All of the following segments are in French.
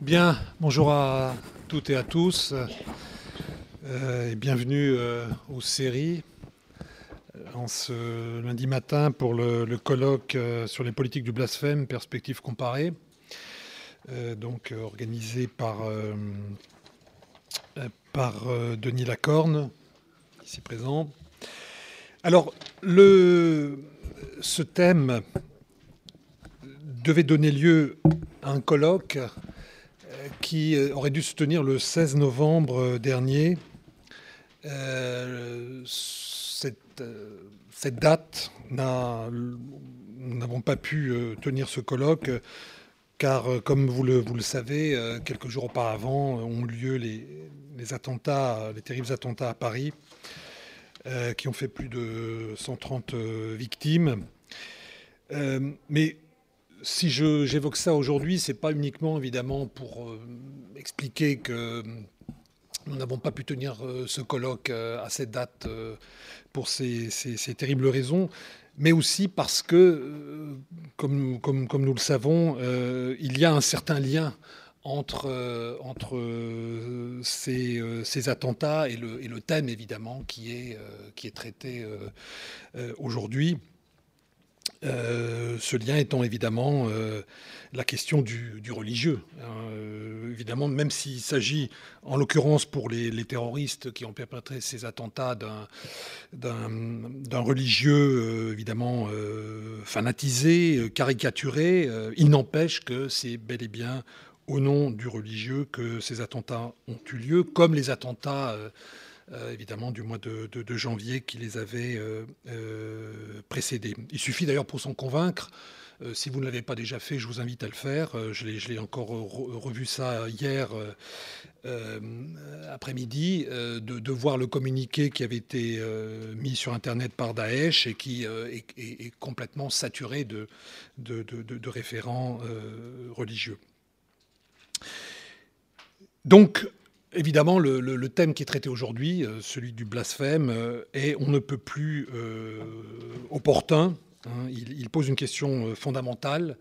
Bien, bonjour à toutes et à tous euh, et bienvenue euh, aux séries euh, en ce lundi matin pour le, colloque sur les politiques du blasphème, perspectives comparées, donc organisé par, par Denis Lacorne, ici présent. Alors, ce thème devait donner lieu à un colloque qui euh, aurait dû se tenir le 16 novembre euh, dernier. Euh, cette, date, nous n'avons pas pu tenir ce colloque car, comme vous le, savez, quelques jours auparavant ont lieu les, attentats, les terribles attentats à Paris, qui ont fait plus de 130 victimes. mais si j'évoque ça aujourd'hui, c'est pas uniquement évidemment pour euh, expliquer que nous n'avons pas pu tenir euh, ce colloque euh, à cette date pour ces, terribles raisons, mais aussi parce que, comme, comme, comme nous le savons, il y a un certain lien entre, entre ces, ces, attentats et le, et le, thème, évidemment, qui est, qui est traité aujourd'hui. Euh, ce lien étant évidemment euh, la question du, religieux. Hein. Euh, évidemment, même s'il s'agit, en l'occurrence pour les, terroristes qui ont perpétré ces attentats, d'un religieux évidemment fanatisé, caricaturé, il n'empêche que c'est bel et bien au nom du religieux que ces attentats ont eu lieu, comme les attentats évidemment du mois de, janvier qui les avait euh, euh, précédés. Il suffit d'ailleurs pour s'en convaincre. si vous ne l'avez pas déjà fait, je vous invite à le faire. je l'ai encore revu ça hier après-midi, de, voir le communiqué qui avait été mis sur Internet par Daesh et qui est, complètement saturé de, de référents religieux. Donc, Évidemment, le, thème qui est traité aujourd'hui, euh, celui du blasphème, euh, est on ne peut plus euh, opportun. Hein. il, pose une question fondamentale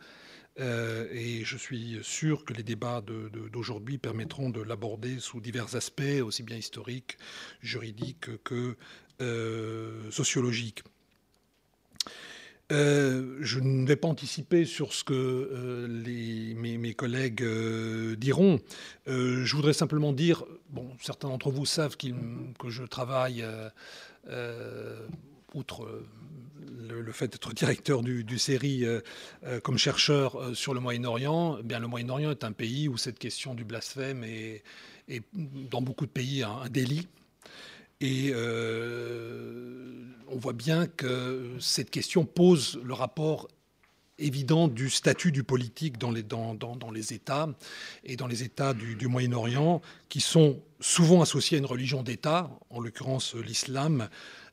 et je suis sûr que les débats d'aujourd'hui permettront de l'aborder sous divers aspects, aussi bien historiques, juridiques que sociologiques. Euh, je ne vais pas anticiper sur ce que euh, mes, collègues euh, diront. je voudrais simplement dire, bon, certains d'entre vous savent que je travaille, outre le, fait d'être directeur du, série comme chercheur sur le Moyen-Orient, eh bien le Moyen-Orient est un pays où cette question du blasphème est, dans beaucoup de pays un délit. Et euh, on voit bien que cette question pose le rapport évident du statut du politique dans les, dans, dans, les États et dans les États du, Moyen-Orient, qui sont souvent associés à une religion d'État, en l'occurrence l'islam.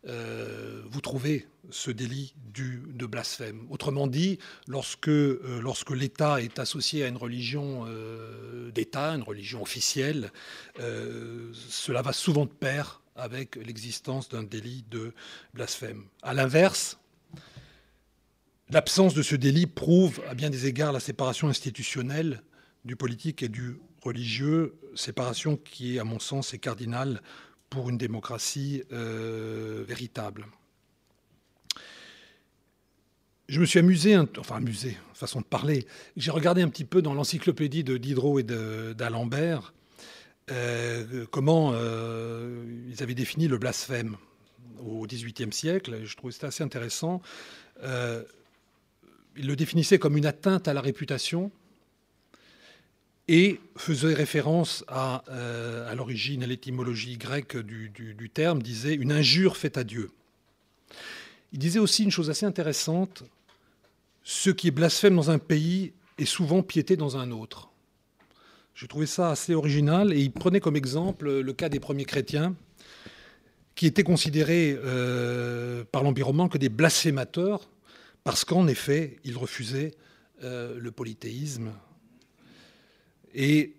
Euh, vous trouvez ce délit de blasphème. Autrement dit, lorsque, euh, lorsque l'État est associé à une religion d'État, une religion officielle, cela va souvent de pair avec l'existence d'un délit de blasphème. À l'inverse, l'absence de ce délit prouve à bien des égards la séparation institutionnelle du politique et du religieux, séparation qui, à mon sens, est cardinale pour une démocratie euh, véritable. Je me suis amusé, enfin amusé, façon de parler. J'ai regardé un petit peu dans l'encyclopédie de Diderot et d'Alembert euh, comment euh, ils avaient défini le blasphème au XVIIIe siècle. Je trouvais ça assez intéressant. Euh, ils le définissaient comme une atteinte à la réputation et faisait référence à, l'origine, à l'étymologie grecque du, du, terme, disait une injure faite à Dieu. Il disait aussi une chose assez intéressante, ce qui est blasphème dans un pays est souvent piété dans un autre. Je trouvais ça assez original et il prenait comme exemple le cas des premiers chrétiens qui étaient considérés euh, par l'environnement que des blasphémateurs parce qu'en effet, ils refusaient euh, le polythéisme. Et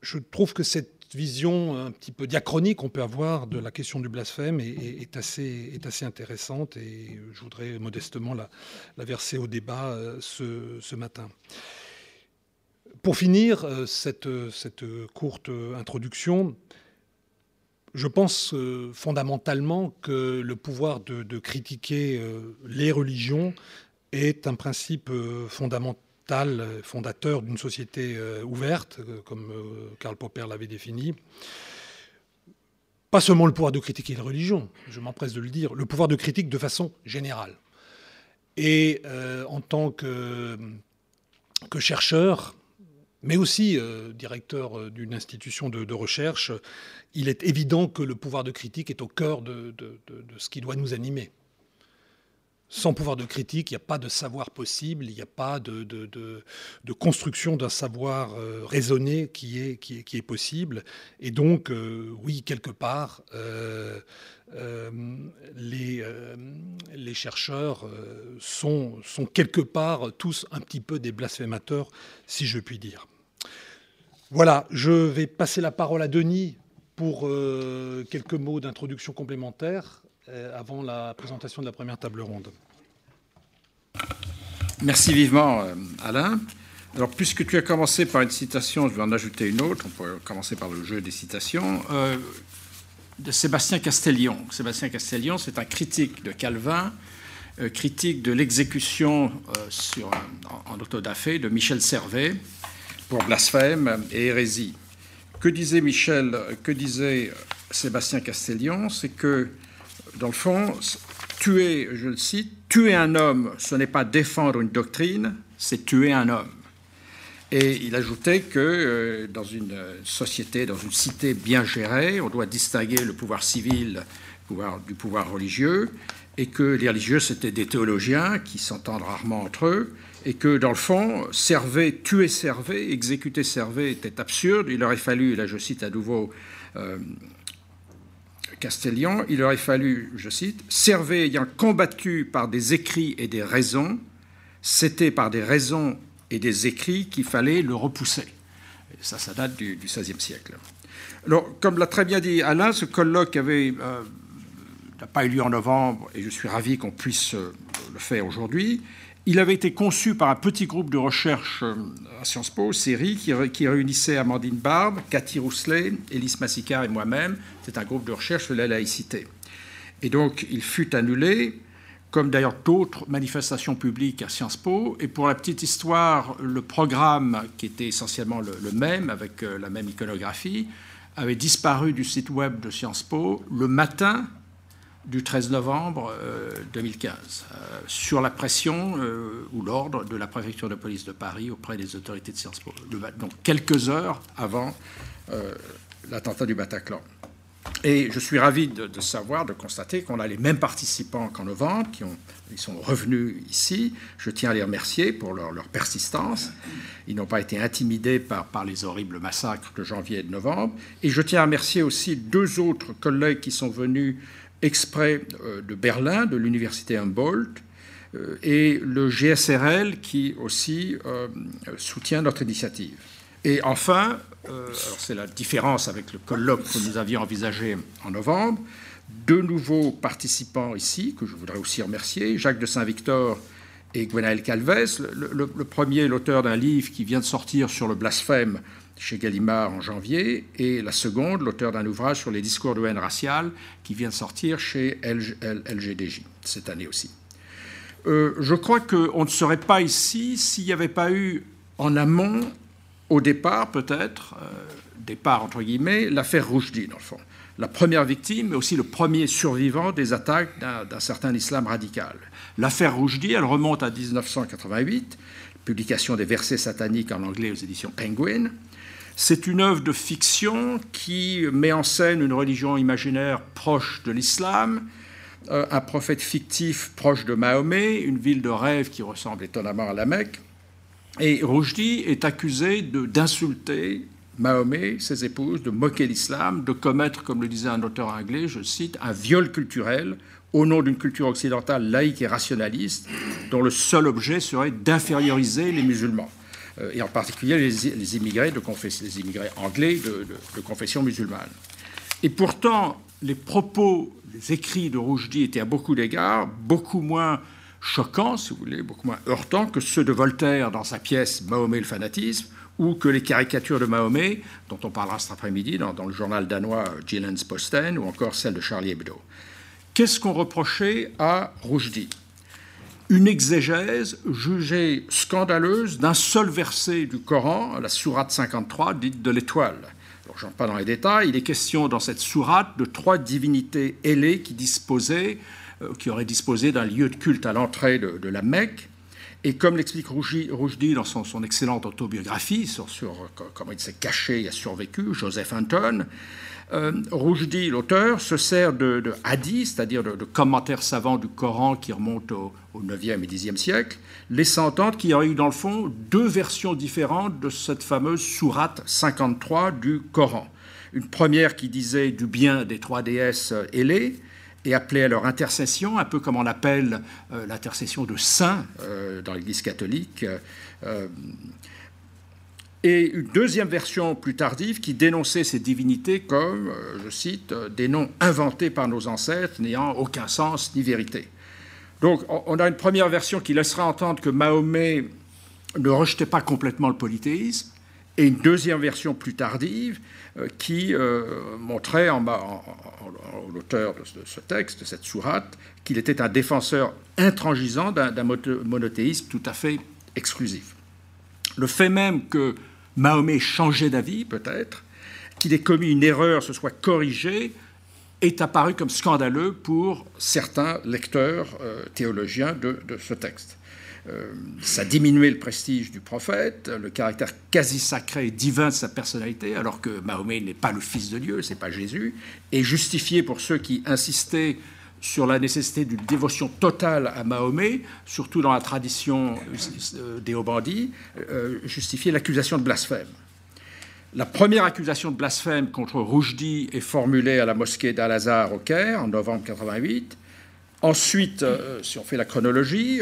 je trouve que cette vision un petit peu diachronique qu'on peut avoir de la question du blasphème est, assez, est assez, intéressante et je voudrais modestement la, verser au débat euh, ce, ce matin. Pour finir cette, cette, courte introduction, je pense fondamentalement que le pouvoir de, critiquer les religions est un principe fondamental fondateur d'une société ouverte, comme Karl Popper l'avait défini pas seulement le pouvoir de critiquer les religions, je m'empresse de le dire, le pouvoir de critique de façon générale. Et euh, en tant que, chercheur, mais aussi euh, directeur euh, d'une institution de, recherche, il est évident que le pouvoir de critique est au cœur de ce qui doit nous animer sans pouvoir de critique, il n'y a pas de savoir possible, il n'y a pas de, construction d'un savoir euh, raisonné qui est, possible. Et donc, oui, quelque part, les, chercheurs sont quelque part tous un petit peu des blasphémateurs, si je puis dire. Voilà, je vais passer la parole à Denis pour quelques mots d'introduction complémentaire euh, avant la présentation de la première table ronde. Merci vivement, euh, Alain. Alors, puisque tu as commencé par une citation, je vais en ajouter une autre. On peut commencer par le jeu des citations. Euh, de Sébastien Castellion. Sébastien Castellion, c'est un critique de Calvin, critique de l'exécution en, en autodafé de Michel Servet pour blasphème et hérésie. Que disait Michel, que disait Sébastien Castellion C'est que dans le fond, tuer, je le cite, tuer un homme, ce n'est pas défendre une doctrine, c'est tuer un homme. Et il ajoutait que euh, dans une société, dans une cité bien gérée, on doit distinguer le pouvoir civil du pouvoir religieux, et que les religieux, c'était des théologiens qui s'entendent rarement entre eux, et que dans le fond, server, tuer server, exécuter server était absurde. Il aurait fallu, là je cite à nouveau euh, Castellion, il aurait fallu, je cite, Servet ayant combattu par des écrits et des raisons, c'était par des raisons et des écrits qu'il fallait le repousser. ça, ça date du XVIe siècle. Alors, comme l'a très bien dit Alain, ce colloque euh, n'a pas eu lieu en novembre, et je suis ravi qu'on puisse euh, le faire aujourd'hui. Il avait été conçu par un petit groupe de recherche euh, à Sciences Po, série, qui, réunissait Amandine Barbe, Cathy Rousselet, Élise Massicard et moi-même. C'est un groupe de recherche sur la laïcité. Et donc, il fut annulé, comme d'ailleurs d'autres manifestations publiques à Sciences Po. Et pour la petite histoire, le programme, qui était essentiellement le, le même, avec euh, la même iconographie, avait disparu du site web de Sciences Po le matin du 13 novembre 2015, euh, euh, sur la pression euh, ou l'ordre de la préfecture de police de Paris auprès des autorités de Sciences Po, donc quelques heures avant l'attentat du Bataclan. Et je suis ravi de, savoir, de constater qu'on a les mêmes participants qu'en novembre, qui ont, ils sont revenus ici. Je tiens à les remercier pour leur, persistance. Ils n'ont pas été intimidés par, par, les horribles massacres de janvier et de novembre. Et je tiens à remercier aussi deux autres collègues qui sont venus exprès euh, de Berlin, de l'université Humboldt, euh, et le GSRL qui aussi euh, soutient notre initiative. Et enfin, c'est la différence avec le colloque que nous avions envisagé en novembre, deux nouveaux participants ici, que je voudrais aussi remercier, Jacques de Saint-Victor et Gwenaël Calves. Le, le premier, l'auteur d'un livre qui vient de sortir sur le blasphème chez Gallimard en janvier, et la seconde, l'auteur d'un ouvrage sur les discours de haine raciale, qui vient de sortir chez LGDJ cette année aussi. Euh, je crois qu'on ne serait pas ici s'il n'y avait pas eu en amont, au départ peut-être, euh, départ entre guillemets, l'affaire Roujdi, dans le fond. La première victime, mais aussi le premier survivant des attaques d'un certain islam radical. L'affaire Roujdi, elle remonte à 1988, publication des versets sataniques en anglais aux éditions Penguin. C'est une œuvre de fiction qui met en scène une religion imaginaire proche de l'islam, euh, un prophète fictif proche de Mahomet, une ville de rêve qui ressemble étonnamment à la Mecque. Et Roujdi est accusé d'insulter Mahomet, ses épouses, de moquer l'islam, de commettre, comme le disait un auteur anglais, je cite, un viol culturel au nom d'une culture occidentale laïque et rationaliste, dont le seul objet serait d'inférioriser les musulmans. Euh, et en particulier les, immigrés, de anglais de, confession musulmane. Et pourtant, les propos, les écrits de Roujdi étaient à beaucoup d'égards beaucoup moins choquants, si vous voulez, beaucoup moins heurtants que ceux de Voltaire dans sa pièce Mahomet le fanatisme, ou que les caricatures de Mahomet, dont on parlera cet après-midi dans, le journal danois Jyllands Posten, ou encore celle de Charlie Hebdo. Qu'est-ce qu'on reprochait à Roujdi Une exégèse jugée scandaleuse d'un seul verset du Coran, la sourate 53, dite de l'étoile. Je pas dans les détails, il est question dans cette sourate de trois divinités ailées qui disposaient, euh, qui auraient disposé d'un lieu de culte à l'entrée de la Mecque, et comme l'explique Roujdi dans son, excellente autobiographie sur, comment il s'est caché et a survécu, Joseph Hunton, euh, l'auteur, se sert de, hadiths, c'est-à-dire de, commentaires savants du Coran qui remontent au, 9e et 10e siècle, laissant entendre qu'il y aurait eu dans le fond deux versions différentes de cette fameuse sourate 53 du Coran. Une première qui disait du bien des trois déesses ailées, et appelés à leur intercession, un peu comme on appelle euh, l'intercession de saints euh, dans l'Église catholique. Euh, et une deuxième version plus tardive qui dénonçait ces divinités comme, je cite, des noms inventés par nos ancêtres n'ayant aucun sens ni vérité. Donc on a une première version qui laissera entendre que Mahomet ne rejetait pas complètement le polythéisme, et une deuxième version plus tardive euh, qui euh, montrait en, l'auteur de, ce texte, de cette sourate, qu'il était un défenseur intransigeant d'un monothéisme tout à fait exclusif. Le fait même que Mahomet changeait d'avis, peut-être, qu'il ait commis une erreur, se soit corrigé, est apparu comme scandaleux pour certains lecteurs euh, théologiens de, ce texte. Euh, ça diminuait le prestige du prophète, le caractère quasi sacré et divin de sa personnalité, alors que Mahomet n'est pas le fils de Dieu, c'est pas Jésus, et justifié pour ceux qui insistaient sur la nécessité d'une dévotion totale à Mahomet, surtout dans la tradition euh, des Obandis, euh, justifier l'accusation de blasphème. La première accusation de blasphème contre Roujdi est formulée à la mosquée d'Al-Azhar au Caire en novembre 88. Ensuite, si on fait la chronologie,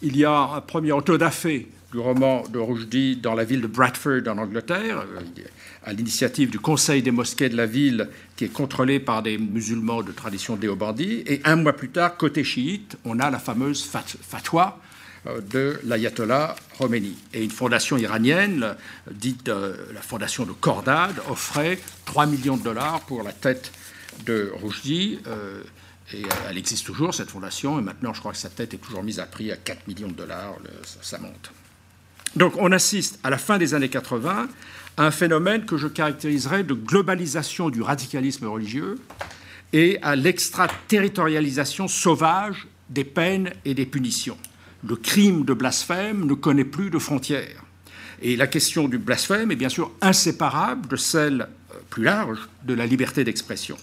il y a un premier autodafé du roman de Rushdie dans la ville de Bradford en Angleterre, euh, à l'initiative du Conseil des mosquées de la ville qui est contrôlé par des musulmans de tradition déobandie. Et un mois plus tard, côté chiite, on a la fameuse fatwa euh, de l'ayatollah Khomeini. Et une fondation iranienne, dite euh, la fondation de Cordade, offrait 3 millions de dollars pour la tête de Rushdie. Et elle existe toujours, cette fondation, et maintenant je crois que sa tête est toujours mise à prix à 4 millions de dollars, ça, monte. Donc on assiste à la fin des années 80 à un phénomène que je caractériserais de globalisation du radicalisme religieux et à l'extraterritorialisation sauvage des peines et des punitions. Le crime de blasphème ne connaît plus de frontières. Et la question du blasphème est bien sûr inséparable de celle euh, plus large de la liberté d'expression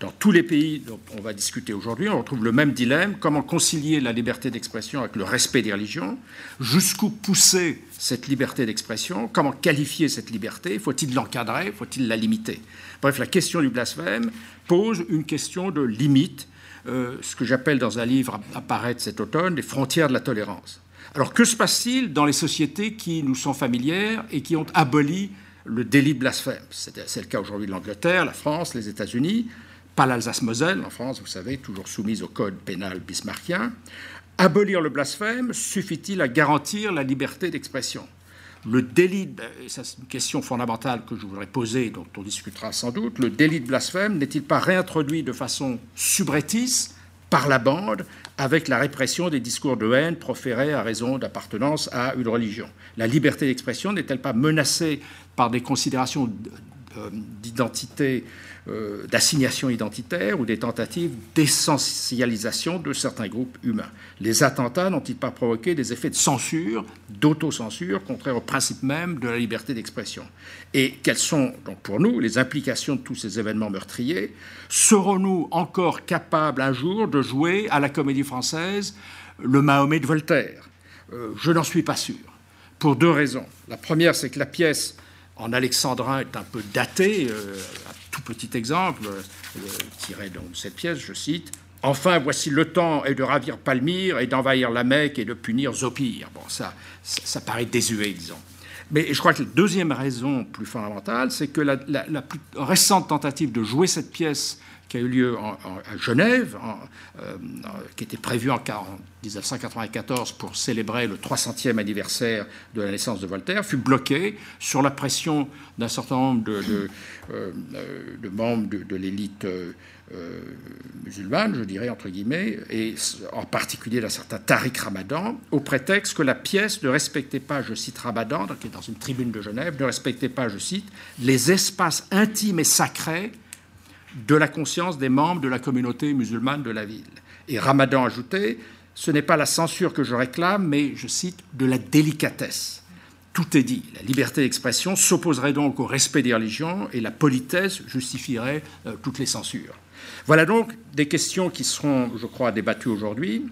dans tous les pays dont on va discuter aujourd'hui, on retrouve le même dilemme comment concilier la liberté d'expression avec le respect des religions Jusqu'où pousser cette liberté d'expression Comment qualifier cette liberté Faut-il l'encadrer Faut-il la limiter? Bref, la question du blasphème pose une question de limite, euh, ce que j'appelle dans un livre apparaître cet automne, les frontières de la tolérance. Alors que se passe-t-il dans les sociétés qui nous sont familières et qui ont aboli le délit de blasphème? C'est le cas aujourd'hui de l'Angleterre, la France, les États-Unis pas l'Alsace-Moselle, en France, vous savez, toujours soumise au code pénal bismarckien. Abolir le blasphème suffit-il à garantir la liberté d'expression? Le délit, et ça c'est une question fondamentale que je voudrais poser, dont on discutera sans doute, le délit de blasphème n'est-il pas réintroduit de façon subrétisse par la bande avec la répression des discours de haine proférés à raison d'appartenance à une religion? La liberté d'expression n'est-elle pas menacée par des considérations d'identité euh, d'assignation identitaire ou des tentatives d'essentialisation de certains groupes humains. Les attentats n'ont-ils pas provoqué des effets de censure, d'autocensure, contraires au principe même de la liberté d'expression? Et quelles sont, donc pour nous, les implications de tous ces événements meurtriers? Serons-nous encore capables un jour de jouer à la comédie française le Mahomet de Voltaire? Euh, Je n'en suis pas sûr, pour deux raisons. La première, c'est que la pièce en alexandrin est un peu datée, euh, petit exemple, euh, tiré de cette pièce, je cite Enfin, voici le temps est de ravir Palmyre et d'envahir la Mecque et de punir Zopir. Bon, ça, ça, paraît désuet, disons. Mais je crois que la deuxième raison plus fondamentale, c'est que la, plus récente tentative de jouer cette pièce qui a eu lieu à Genève, euh, qui était prévu en, 1994 pour célébrer le 300e anniversaire de la naissance de Voltaire, fut bloqué sur la pression d'un certain nombre de, euh, membres de, l'élite euh, musulmane, je dirais entre guillemets, et en particulier d'un certain Tariq Ramadan, au prétexte que la pièce ne respectait pas, je cite Ramadan, qui est dans une tribune de Genève, ne respectait pas, je cite, les espaces intimes et sacrés de la conscience des membres de la communauté musulmane de la ville. Et Ramadan ajoutait, ce n'est pas la censure que je réclame, mais, je cite, de la délicatesse. Tout est dit. La liberté d'expression s'opposerait donc au respect des religions et la politesse justifierait euh, toutes les censures. Voilà donc des questions qui seront, je crois, débattues aujourd'hui.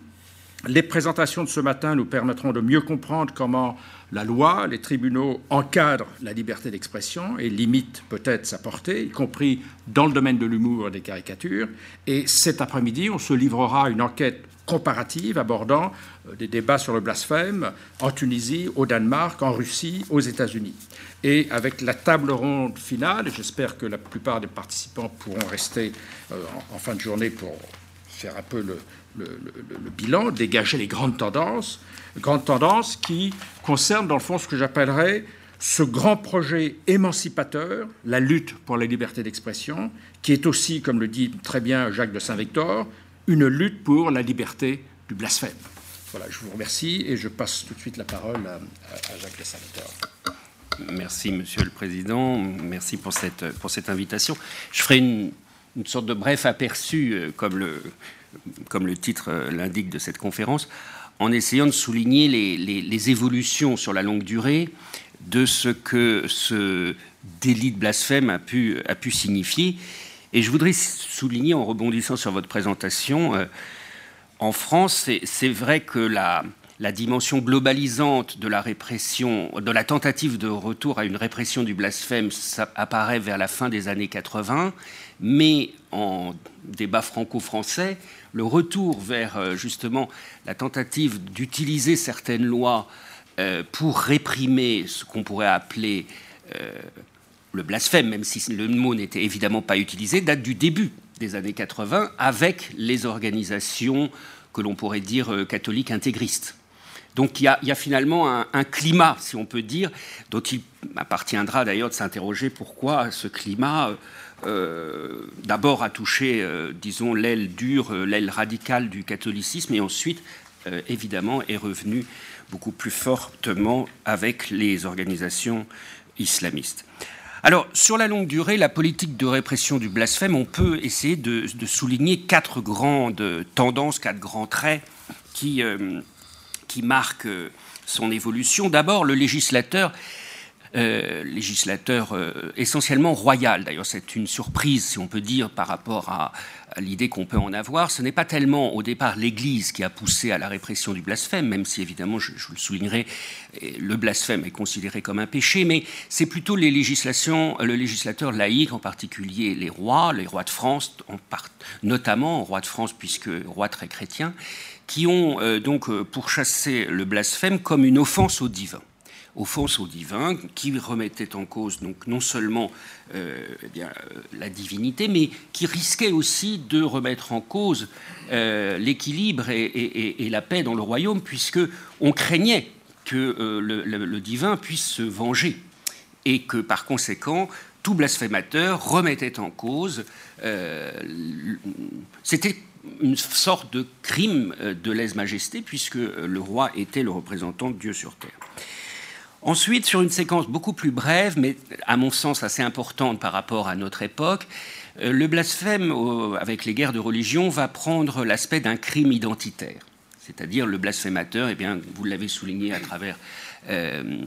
Les présentations de ce matin nous permettront de mieux comprendre comment la loi, les tribunaux encadrent la liberté d'expression et limitent peut-être sa portée, y compris dans le domaine de l'humour et des caricatures. Et cet après-midi, on se livrera à une enquête comparative abordant euh, des débats sur le blasphème en Tunisie, au Danemark, en Russie, aux États-Unis. Et avec la table ronde finale, j'espère que la plupart des participants pourront rester euh, en fin de journée pour faire un peu le, le, bilan, dégager les grandes tendances, grandes tendances qui concernent dans le fond ce que j'appellerais ce grand projet émancipateur, la lutte pour la liberté d'expression, qui est aussi, comme le dit très bien Jacques de Saint-Victor, une lutte pour la liberté du blasphème. Voilà, je vous remercie et je passe tout de suite la parole à, Jacques de Saint-Victor. Merci, Monsieur le Président. Merci pour cette, pour cette invitation. Je ferai une, une sorte de bref aperçu, euh, comme le, comme le titre euh, l'indique de cette conférence, en essayant de souligner les, évolutions sur la longue durée de ce que ce délit de blasphème a pu, signifier. Et je voudrais souligner, en rebondissant sur votre présentation, euh, en France, c'est vrai que la, dimension globalisante de la répression, de la tentative de retour à une répression du blasphème, apparaît vers la fin des années 80, mais en débat franco-français, le retour vers euh, justement la tentative d'utiliser certaines lois euh, pour réprimer ce qu'on pourrait appeler euh, le blasphème, même si le mot n'était évidemment pas utilisé, date du début des années 80 avec les organisations que l'on pourrait dire catholiques intégristes. Donc il y, a, finalement un, climat, si on peut dire, dont il appartiendra d'ailleurs de s'interroger pourquoi ce climat d'abord a touché, euh, disons, l'aile dure, euh, l'aile radicale du catholicisme, et ensuite, évidemment, est revenu beaucoup plus fortement avec les organisations islamistes. Alors, sur la longue durée, la politique de répression du blasphème, on peut essayer de, souligner quatre grandes tendances, quatre grands traits qui, qui marquent son évolution. D'abord, le législateur euh, législateur euh, essentiellement royal. D'ailleurs, c'est une surprise, si on peut dire, par rapport à, l'idée qu'on peut en avoir. Ce n'est pas tellement au départ l'Église qui a poussé à la répression du blasphème, même si évidemment, je, le soulignerai, le blasphème est considéré comme un péché, mais c'est plutôt les législations, le législateur laïque, en particulier les rois, les rois de France, en part, notamment rois de France, puisque rois très chrétiens, qui ont euh, donc pourchassé le blasphème comme une offense au divin offense au divin, qui remettait en cause donc non seulement euh, eh euh, la divinité, mais qui risquait aussi de remettre en cause euh, l'équilibre et, la paix dans le royaume, puisque on craignait que le, divin puisse se venger et que par conséquent tout blasphémateur remettait en cause. C'était une sorte de crime de lèse-majesté, puisque le roi était le représentant de Dieu sur terre. Ensuite, sur une séquence beaucoup plus brève, mais à mon sens assez importante par rapport à notre époque, euh, le blasphème avec les guerres de religion va prendre l'aspect d'un crime identitaire. C'est-à-dire le blasphémateur, eh bien, vous l'avez souligné à travers euh,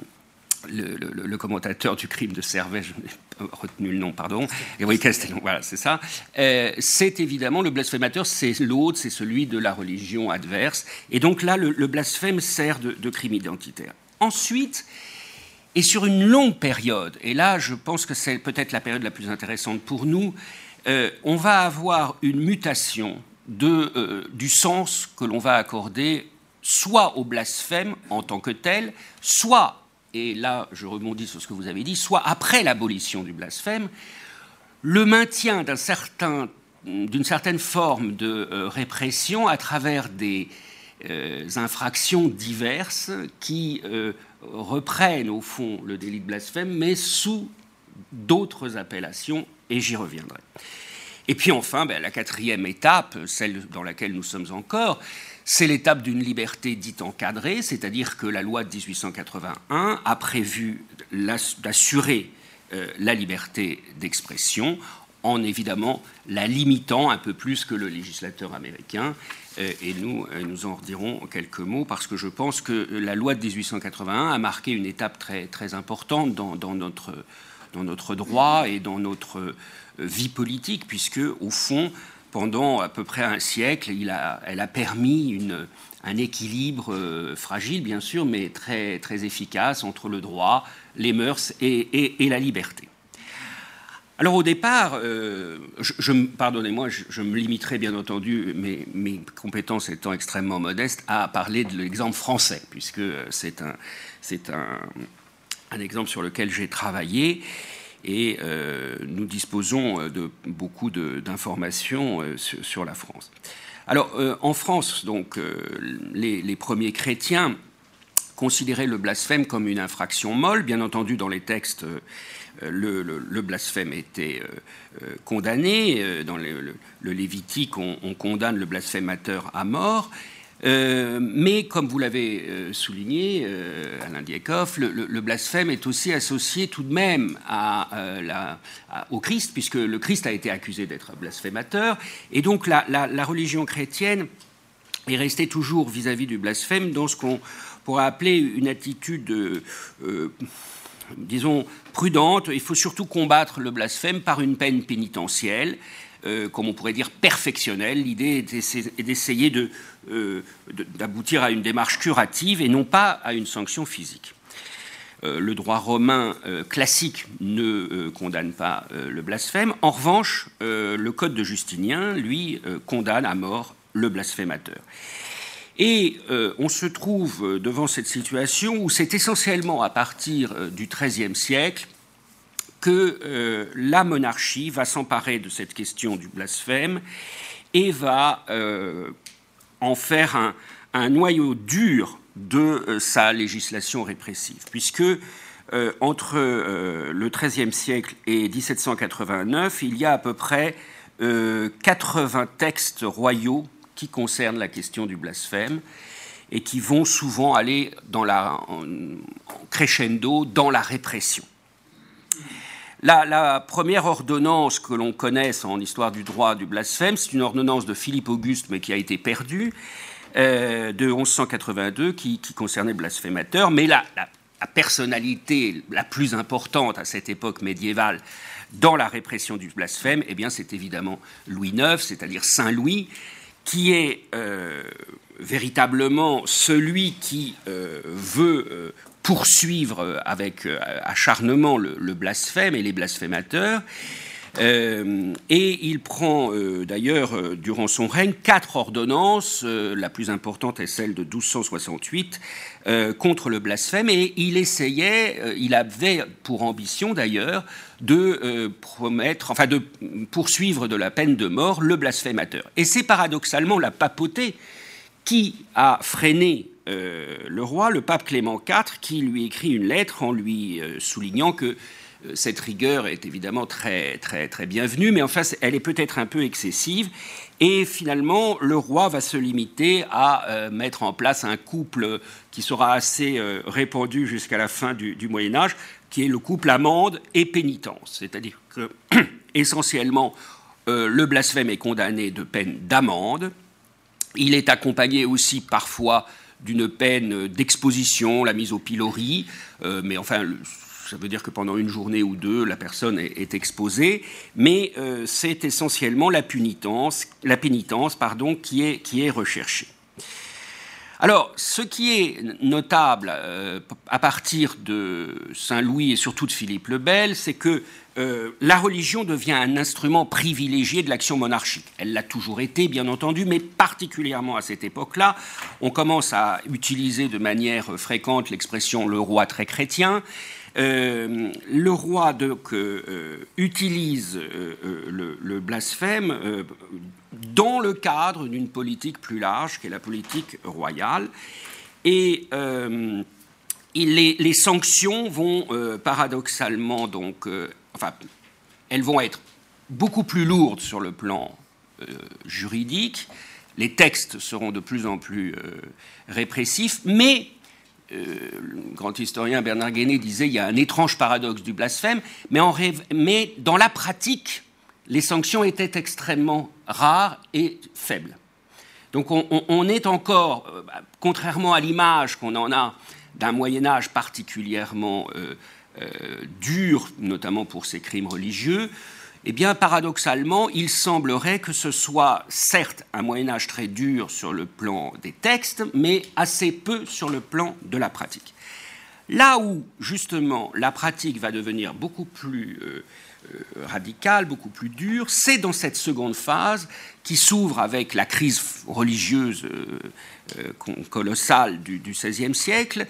le, commentateur du crime de Servet, je n'ai pas retenu le nom, pardon, et oui, Castellon, voilà, c'est ça. Euh, c'est évidemment le blasphémateur, c'est l'autre, c'est celui de la religion adverse. Et donc là, le, blasphème sert de, de crime identitaire. Ensuite, et sur une longue période, et là je pense que c'est peut-être la période la plus intéressante pour nous, euh, on va avoir une mutation euh, du sens que l'on va accorder soit au blasphème en tant que tel, soit, et là je rebondis sur ce que vous avez dit, soit après l'abolition du blasphème, le maintien d'un certain d'une certaine forme de répression à travers des infractions diverses qui reprennent au fond le délit de blasphème, mais sous d'autres appellations, et j'y reviendrai. Et puis enfin, ben, la quatrième étape, celle dans laquelle nous sommes encore, c'est l'étape d'une liberté dite encadrée, c'est-à-dire que la loi de 1881 a prévu d'assurer euh, la liberté d'expression en évidemment la limitant un peu plus que le législateur américain. Euh, et nous, euh, nous en redirons quelques mots parce que je pense que la loi de 1881 a marqué une étape très, très importante dans, notre, dans notre droit et dans notre vie politique, puisque, au fond, pendant à peu près un siècle, elle a permis un équilibre euh, fragile, bien sûr, mais très, très efficace entre le droit, les mœurs et, la liberté. Alors au départ, euh, je, pardonnez-moi, je, me limiterai bien entendu, mes, mes, compétences étant extrêmement modestes, à parler de l'exemple français, puisque c'est un, exemple sur lequel j'ai travaillé et euh, nous disposons euh, de beaucoup d'informations euh, sur, la France. Alors, en France, donc, les, premiers chrétiens considéraient le blasphème comme une infraction molle. Bien entendu, dans les textes, le, blasphème était condamné. Dans le, Lévitique, on, on, condamne le blasphémateur à mort. Euh, mais comme vous l'avez euh, souligné, euh, Alain Dieckhoff, le, blasphème est aussi associé tout de même au Christ, puisque le Christ a été accusé d'être blasphémateur. Et donc la, religion chrétienne est restée toujours vis-à-vis du blasphème dans ce qu'on pourrait appeler une attitude, disons, prudente. Il faut surtout combattre le blasphème par une peine pénitentielle. comme on pourrait dire, perfectionnelle. L'idée est d'essayer de, euh, d'aboutir à une démarche curative et non pas à une sanction physique. Euh, le droit romain euh, classique ne condamne pas le blasphème. En revanche, le code de Justinien, lui, condamne à mort le blasphémateur. Et on se trouve devant cette situation où c'est essentiellement à partir du XIIIe siècle que la monarchie va s'emparer de cette question du blasphème et va en faire un, noyau dur de euh, sa législation répressive, puisque euh, entre euh, le XIIIe siècle et 1789, il y a à peu près 80 textes royaux qui concernent la question du blasphème et qui vont souvent aller dans la, crescendo dans la répression. La, première ordonnance que l'on connaisse en histoire du droit du blasphème, c'est une ordonnance de Philippe Auguste, mais qui a été perdue, euh, de 1182, qui, concernait le blasphémateur. Mais la, la, personnalité la plus importante à cette époque médiévale dans la répression du blasphème, eh bien, c'est évidemment Louis IX, c'est-à-dire Saint Louis, qui est euh, véritablement celui qui euh, veut poursuivre avec euh, acharnement le, blasphème et les blasphémateurs. Euh, et il prend euh, d'ailleurs durant son règne quatre ordonnances, la plus importante est celle de 1268 contre le blasphème, et il essayait, il avait pour ambition d'ailleurs de promettre, enfin de poursuivre de la peine de mort le blasphémateur. Et c'est paradoxalement la papauté qui a freiné euh, le roi, le pape Clément IV, qui lui écrit une lettre en lui euh, soulignant que euh, cette rigueur est évidemment très, très, très bienvenue, mais enfin, elle est peut-être un peu excessive. Et finalement, le roi va se limiter à mettre en place un couple qui sera assez répandu jusqu'à la fin du, Moyen Âge, qui est le couple amende et pénitence. C'est-à-dire que, essentiellement, le blasphème est condamné de peine d'amende. Il est accompagné aussi parfois d'une peine d'exposition, la mise au pilori, euh, mais enfin, ça veut dire que pendant une journée ou deux, la personne est, exposée, mais euh, c'est essentiellement la pénitence, la pénitence pardon, qui, est, qui est recherchée. Alors, ce qui est notable euh, à partir de Saint Louis et surtout de Philippe le Bel, c'est que euh, la religion devient un instrument privilégié de l'action monarchique. Elle l'a toujours été, bien entendu, mais particulièrement à cette époque-là, on commence à utiliser de manière fréquente l'expression le roi très chrétien. Le roi donc, utilise le, blasphème dans le cadre d'une politique plus large, qui est la politique royale. Et les, sanctions vont paradoxalement donc, elles vont être beaucoup plus lourdes sur le plan juridique, les textes seront de plus en plus euh, répressifs, mais euh, le grand historien Bernard Guéné disait il y a un étrange paradoxe du blasphème, mais, mais dans la pratique, les sanctions étaient extrêmement rares et faibles. Donc on, est encore, euh, contrairement à l'image qu'on en a d'un Moyen Âge particulièrement dur, notamment pour ces crimes religieux, eh bien, paradoxalement, il semblerait que ce soit certes un Moyen Âge très dur sur le plan des textes, mais assez peu sur le plan de la pratique. Là où, justement, la pratique va devenir beaucoup plus euh, euh, radicale, beaucoup plus dure, c'est dans cette seconde phase qui s'ouvre avec la crise religieuse euh, colossale du, XVIe siècle,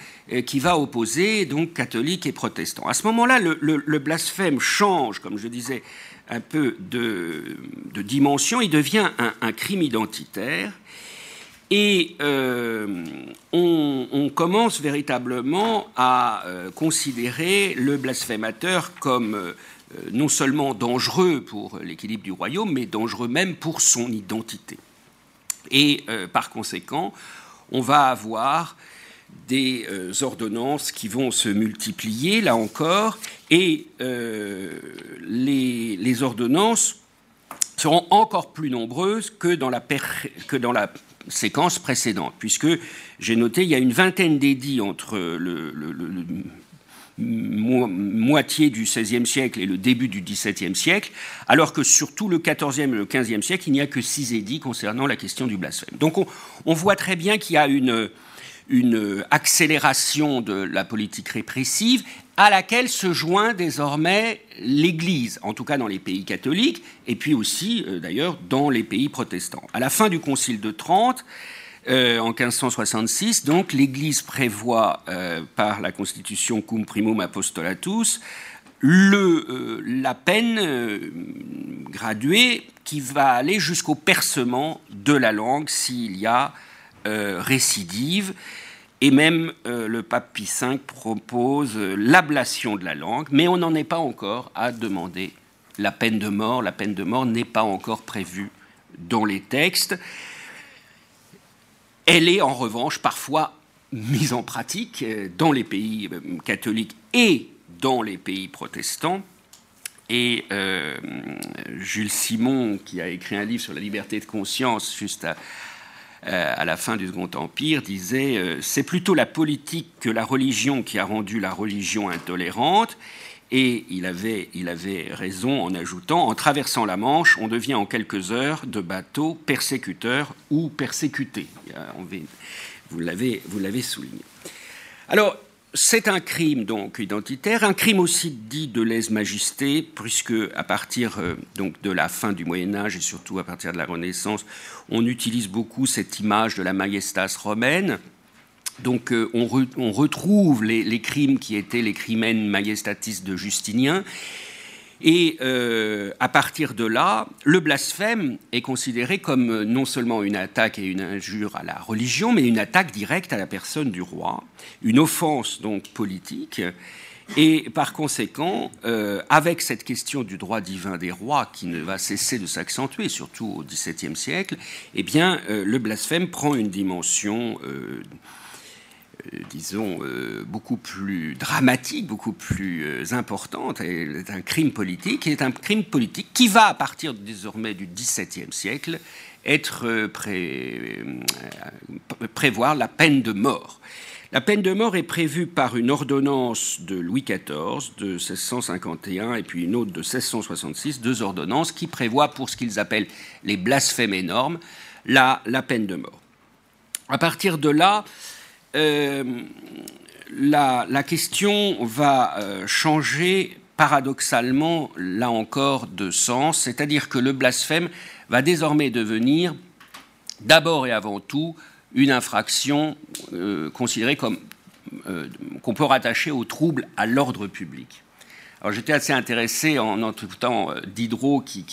qui va opposer donc catholiques et protestants. À ce moment-là, le blasphème change, comme je disais, un peu de, dimension, il devient un, crime identitaire. Et euh, on, commence véritablement à euh, considérer le blasphémateur comme euh, non seulement dangereux pour l'équilibre du royaume, mais dangereux même pour son identité. Et par conséquent, on va avoir des euh, ordonnances qui vont se multiplier, là encore, et euh, les, ordonnances seront encore plus nombreuses que dans la, séquence précédente, puisque j'ai noté il y a une vingtaine d'édits entre le, moitié du XVIe siècle et le début du XVIIe siècle, alors que sur tout le XIVe et le XVe siècle, il n'y a que six édits concernant la question du blasphème. Donc on voit très bien qu'il y a une, une accélération de la politique répressive à laquelle se joint désormais l'Église, en tout cas dans les pays catholiques, et puis aussi euh, d'ailleurs dans les pays protestants. À la fin du Concile de Trente, euh, en 1566, donc l'Église prévoit euh, par la Constitution Cum Primum Apostolatus la peine graduée qui va aller jusqu'au percement de la langue s'il y a récidive. Et même euh, le pape Pie V propose euh, l'ablation de la langue, mais on n'en est pas encore à demander la peine de mort. La peine de mort n'est pas encore prévue dans les textes. Elle est en revanche parfois mise en pratique euh, dans les pays catholiques et dans les pays protestants. Et Jules Simon, qui a écrit un livre sur la liberté de conscience juste à, euh, à la fin du Second Empire, disait euh, C'est plutôt la politique que la religion qui a rendu la religion intolérante. Et il avait, il avait raison en ajoutant En traversant la Manche, on devient en quelques heures de bateau persécuteur ou persécuté. Vous l'avez souligné. Alors, c'est un crime donc identitaire, un crime aussi dit de lèse-majesté, puisque à partir euh, donc de la fin du Moyen Âge et surtout à partir de la Renaissance, on utilise beaucoup cette image de la majestas romaine. Donc euh, on, retrouve les, crimes qui étaient les crimen majestatis de Justinien, et euh, à partir de là, le blasphème est considéré comme euh, non seulement une attaque et une injure à la religion, mais une attaque directe à la personne du roi, une offense donc politique. Et par conséquent, euh, avec cette question du droit divin des rois qui ne va cesser de s'accentuer, surtout au XVIIe siècle, eh bien, le blasphème prend une dimension euh, disons, euh, beaucoup plus dramatique, beaucoup plus euh, importante, est un crime politique, et un crime politique qui va, à partir désormais du XVIIe siècle, être prévoir la peine de mort. La peine de mort est prévue par une ordonnance de Louis XIV de 1651 et puis une autre de 1666, deux ordonnances qui prévoient pour ce qu'ils appellent les blasphèmes énormes la, peine de mort. À partir de là, euh, la, question va euh, changer paradoxalement, là encore, de sens, c'est-à-dire que le blasphème va désormais devenir d'abord et avant tout une infraction euh, considérée comme qu'on peut rattacher au trouble à l'ordre public. Alors j'étais assez intéressé en entendant Diderot qui,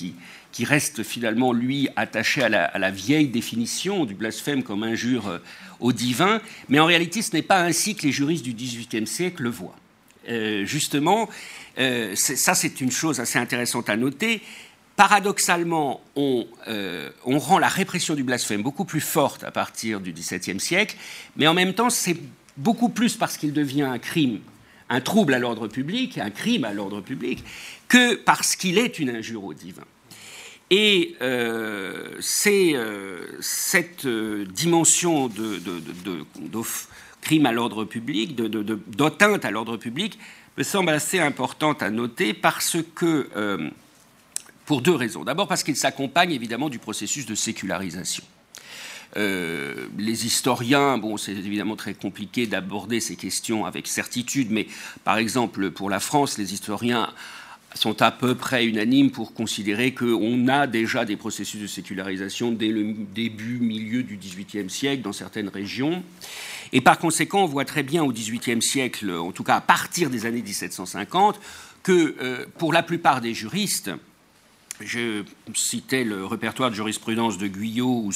qui, reste finalement, lui, attaché à la, vieille définition du blasphème comme injure au divin, mais en réalité ce n'est pas ainsi que les juristes du XVIIIe siècle le voient. Euh, justement, euh, ça c'est une chose assez intéressante à noter, paradoxalement, on, euh, on, rend la répression du blasphème beaucoup plus forte à partir du XVIIe siècle, mais en même temps, c'est beaucoup plus parce qu'il devient un crime, un trouble à l'ordre public, un crime à l'ordre public, que parce qu'il est une injure au divin. Et euh, c'est euh, cette dimension de, de, crime à l'ordre public, d'atteinte à l'ordre public, me semble assez importante à noter parce que pour deux raisons. D'abord parce qu'il s'accompagne évidemment du processus de sécularisation. Euh, les historiens, bon, c'est évidemment très compliqué d'aborder ces questions avec certitude, mais par exemple pour la France, les historiens sont à peu près unanimes pour considérer qu'on a déjà des processus de sécularisation dès le début, milieu du XVIIIe siècle dans certaines régions. Et par conséquent, on voit très bien au XVIIIe siècle, en tout cas à partir des années 1750, que euh, pour la plupart des juristes, je citais le répertoire de jurisprudence de Guyot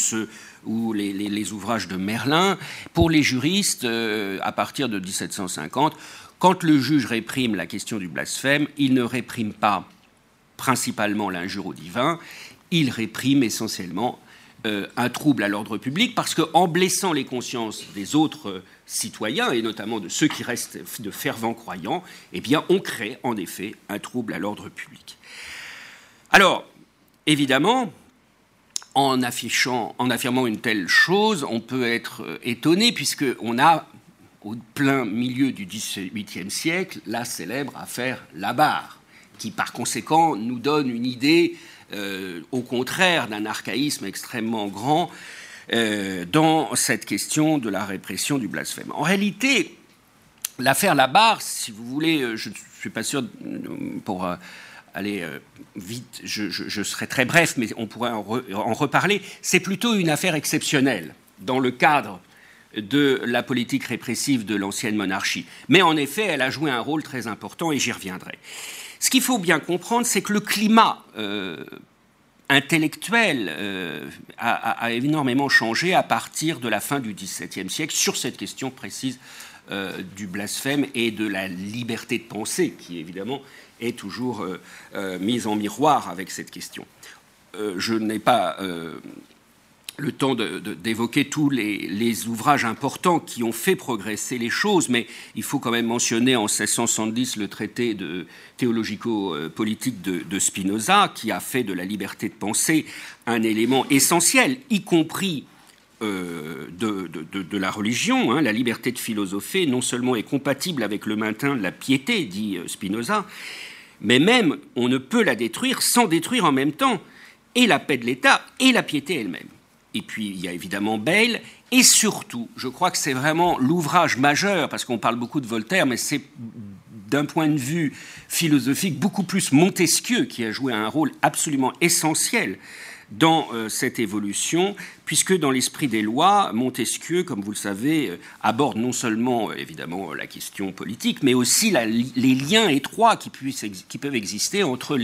ou, les, ouvrages de Merlin. Pour les juristes, euh, à partir de 1750, quand le juge réprime la question du blasphème, il ne réprime pas principalement l'injure au divin, il réprime essentiellement euh, un trouble à l'ordre public, parce qu'en blessant les consciences des autres citoyens, et notamment de ceux qui restent de fervents croyants, eh bien, on crée en effet un trouble à l'ordre public. Alors, évidemment, en, affirmant une telle chose, on peut être euh, étonné, puisqu'on a, au plein milieu du XVIIIe siècle, la célèbre affaire Labarre, qui par conséquent nous donne une idée, euh, au contraire, d'un archaïsme extrêmement grand euh, dans cette question de la répression du blasphème. En réalité, l'affaire Labarre, si vous voulez, je ne suis pas sûr pour. Aller euh, vite, je, serai très bref, mais on pourrait en, re, en reparler, c'est plutôt une affaire exceptionnelle dans le cadre de la politique répressive de l'ancienne monarchie. Mais en effet, elle a joué un rôle très important et j'y reviendrai. Ce qu'il faut bien comprendre, c'est que le climat euh, intellectuel euh, a, énormément changé à partir de la fin du XVIIe siècle sur cette question précise du blasphème et de la liberté de penser, qui évidemment est toujours euh, euh, mise en miroir avec cette question. Euh, je n'ai pas le temps d'évoquer tous les, ouvrages importants qui ont fait progresser les choses, mais il faut quand même mentionner en 1670 le traité de théologico-politique de, Spinoza, qui a fait de la liberté de penser un élément essentiel, y compris de, la religion. Hein. La liberté de philosopher non seulement est compatible avec le maintien de la piété, dit Spinoza, mais même on ne peut la détruire sans détruire en même temps et la paix de l'État et la piété elle-même. Et puis il y a évidemment Bayle, et surtout, je crois que c'est vraiment l'ouvrage majeur, parce qu'on parle beaucoup de Voltaire, mais c'est d'un point de vue philosophique beaucoup plus Montesquieu qui a joué un rôle absolument essentiel dans euh, cette évolution, puisque dans l'esprit des lois, Montesquieu, comme vous le savez, euh, aborde non seulement euh, évidemment la question politique, mais aussi les liens étroits qui, peuvent exister entre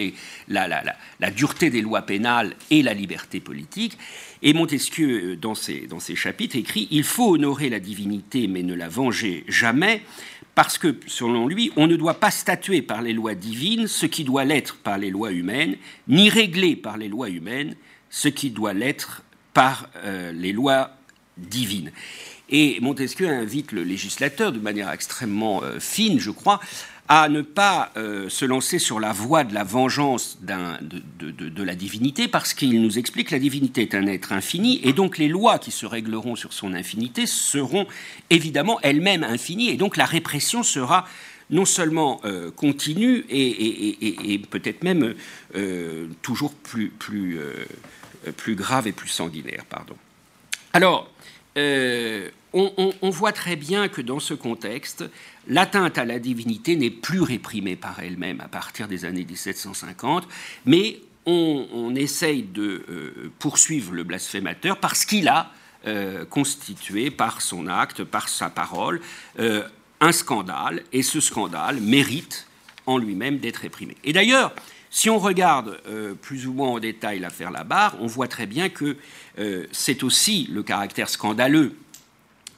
la, dureté des lois pénales et la liberté politique. Et Montesquieu, dans ses, dans ses chapitres, écrit Il faut honorer la divinité, mais ne la venger jamais parce que, selon lui, on ne doit pas statuer par les lois divines ce qui doit l'être par les lois humaines, ni régler par les lois humaines ce qui doit l'être par euh, les lois divines. Et Montesquieu invite le législateur, de manière extrêmement euh, fine, je crois, à ne pas euh, se lancer sur la voie de la vengeance de, de, la divinité, parce qu'il nous explique que la divinité est un être infini, et donc les lois qui se régleront sur son infinité seront évidemment elles-mêmes infinies, et donc la répression sera non seulement euh, continue et, peut-être même euh, toujours plus, plus plus grave et plus sanguinaire. Pardon. Alors, euh, on, voit très bien que dans ce contexte, l'atteinte à la divinité n'est plus réprimée par elle-même à partir des années 1750, mais on, essaye de euh, poursuivre le blasphémateur parce qu'il a euh, constitué par son acte, par sa parole, euh, un scandale, et ce scandale mérite en lui-même d'être réprimé. Et d'ailleurs, si on regarde euh, plus ou moins en détail l'affaire Labarre, on voit très bien que euh, c'est aussi le caractère scandaleux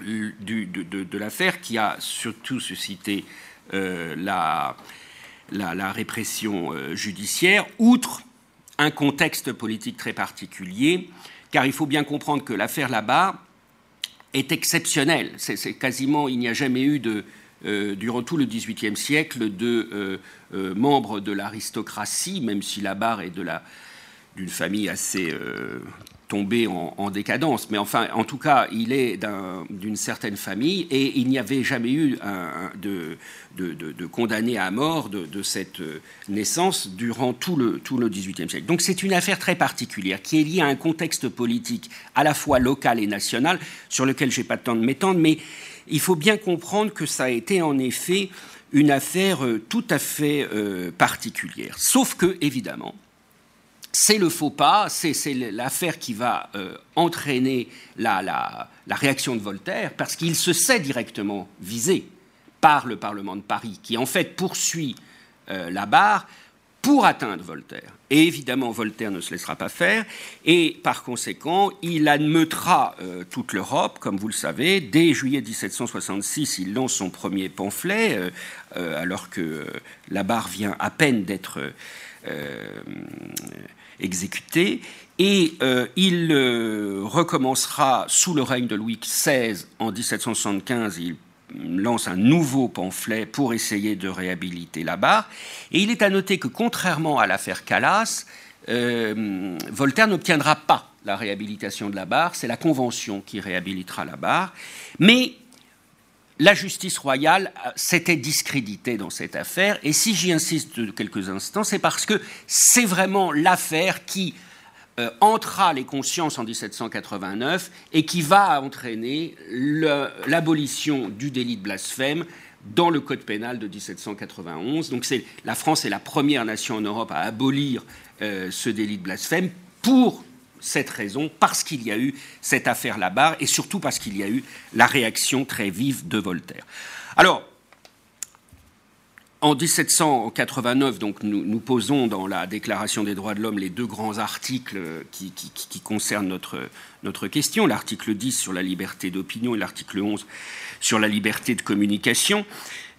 de, l'affaire qui a surtout suscité euh, la, la, répression judiciaire, outre un contexte politique très particulier, car il faut bien comprendre que l'affaire Labarre est exceptionnelle. C'est quasiment, il n'y a jamais eu de, euh, durant tout le XVIIIe siècle de euh, euh, membres de l'aristocratie, même si la barre est d'une famille assez tombée en, décadence. Mais enfin, en tout cas, il est d'une certaine famille et il n'y avait jamais eu de, de, condamné à mort de, cette naissance durant tout le, tout le XVIIIe siècle. Donc c'est une affaire très particulière qui est liée à un contexte politique à la fois local et national sur lequel je n'ai pas le temps de m'étendre, mais il faut bien comprendre que ça a été en effet une affaire euh, tout à fait euh, particulière. Sauf que, évidemment, c'est le faux pas, c'est l'affaire qui va euh, entraîner la, réaction de Voltaire, parce qu'il se sait directement visé par le Parlement de Paris, qui en fait poursuit la barre pour atteindre Voltaire. Et évidemment, Voltaire ne se laissera pas faire, et par conséquent, il admeutera euh, toute l'Europe, comme vous le savez. Dès juillet 1766, il lance son premier pamphlet, euh, euh, alors que la barre vient à peine d'être exécutée. Et il recommencera sous le règne de Louis XVI en 1775. Il lance un nouveau pamphlet pour essayer de réhabiliter la barre. Et il est à noter que contrairement à l'affaire Calas, euh, Voltaire n'obtiendra pas la réhabilitation de la barre, c'est la Convention qui réhabilitera la barre. Mais la justice royale euh, s'était discréditée dans cette affaire, et si j'y insiste quelques instants, c'est parce que c'est vraiment l'affaire qui euh, entra les consciences en 1789 et qui va entraîner l'abolition du délit de blasphème dans le code pénal de 1791. Donc la France est la première nation en Europe à abolir euh, ce délit de blasphème pour cette raison, parce qu'il y a eu cette affaire Labarre et surtout parce qu'il y a eu la réaction très vive de Voltaire. Alors, en 1789, donc, nous, posons dans la Déclaration des droits de l'homme les deux grands articles qui, concernent notre, notre question, l'article 10 sur la liberté d'opinion et l'article 11 sur la liberté de communication.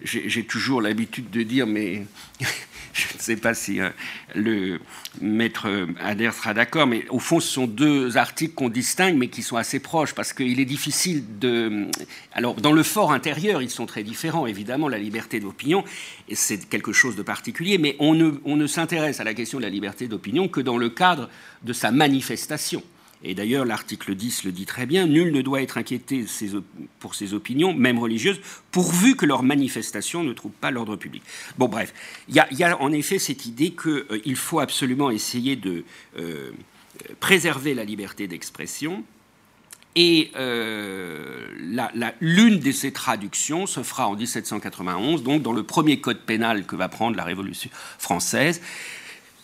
J'ai toujours l'habitude de dire, mais je ne sais pas si euh, le maître Adair sera d'accord, mais au fond, ce sont deux articles qu'on distingue, mais qui sont assez proches, parce qu'il est difficile de... Alors, dans le fort intérieur, ils sont très différents, évidemment, la liberté d'opinion, c'est quelque chose de particulier, mais on ne, on ne s'intéresse à la question de la liberté d'opinion que dans le cadre de sa manifestation. Et d'ailleurs, l'article 10 le dit très bien, nul ne doit être inquiété pour ses opinions, même religieuses, pourvu que leurs manifestations ne trouvent pas l'ordre public. Bon, bref, il y, a en effet cette idée qu'il euh, faut absolument essayer de euh, préserver la liberté d'expression. Et euh, l'une de ces traductions se fera en 1791, donc dans le premier code pénal que va prendre la Révolution française,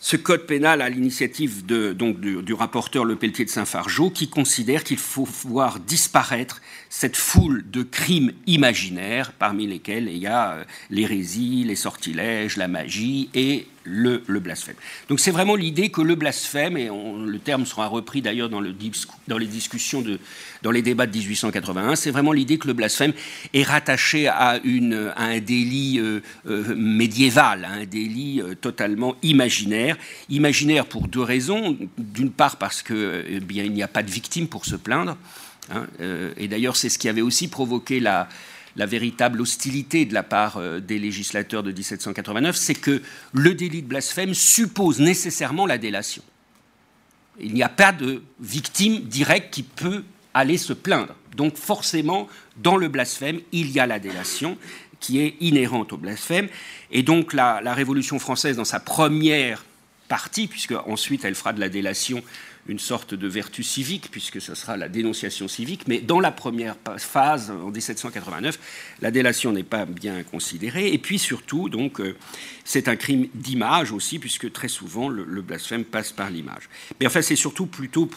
ce code pénal à l'initiative donc du, rapporteur Le Pelletier de Saint-Fargeau qui considère qu'il faut voir disparaître cette foule de crimes imaginaires parmi lesquels il y a euh, l'hérésie, les sortilèges, la magie et le, blasphème. Donc c'est vraiment l'idée que le blasphème, et le terme sera repris d'ailleurs dans, le, dans les discussions, dans les débats de 1881, c'est vraiment l'idée que le blasphème est rattaché à, un délit euh, euh, médiéval, un délit euh, totalement imaginaire. Imaginaire pour deux raisons. D'une part parce que eh bien, il n'y a pas de victime pour se plaindre. Hein, et d'ailleurs c'est ce qui avait aussi provoqué la la véritable hostilité de la part euh, des législateurs de 1789, c'est que le délit de blasphème suppose nécessairement la délation. Il n'y a pas de victime directe qui peut aller se plaindre. Donc forcément, dans le blasphème, il y a la délation qui est inhérente au blasphème. Et donc la, la Révolution française, dans sa première partie, puisque ensuite elle fera de la délation une sorte de vertu civique, puisque ce sera la dénonciation civique, mais dans la première phase, en 1789, la délation n'est pas bien considérée, et puis surtout, donc, euh, c'est un crime d'image aussi, puisque très souvent, le, blasphème passe par l'image. Mais enfin, c'est surtout plutôt,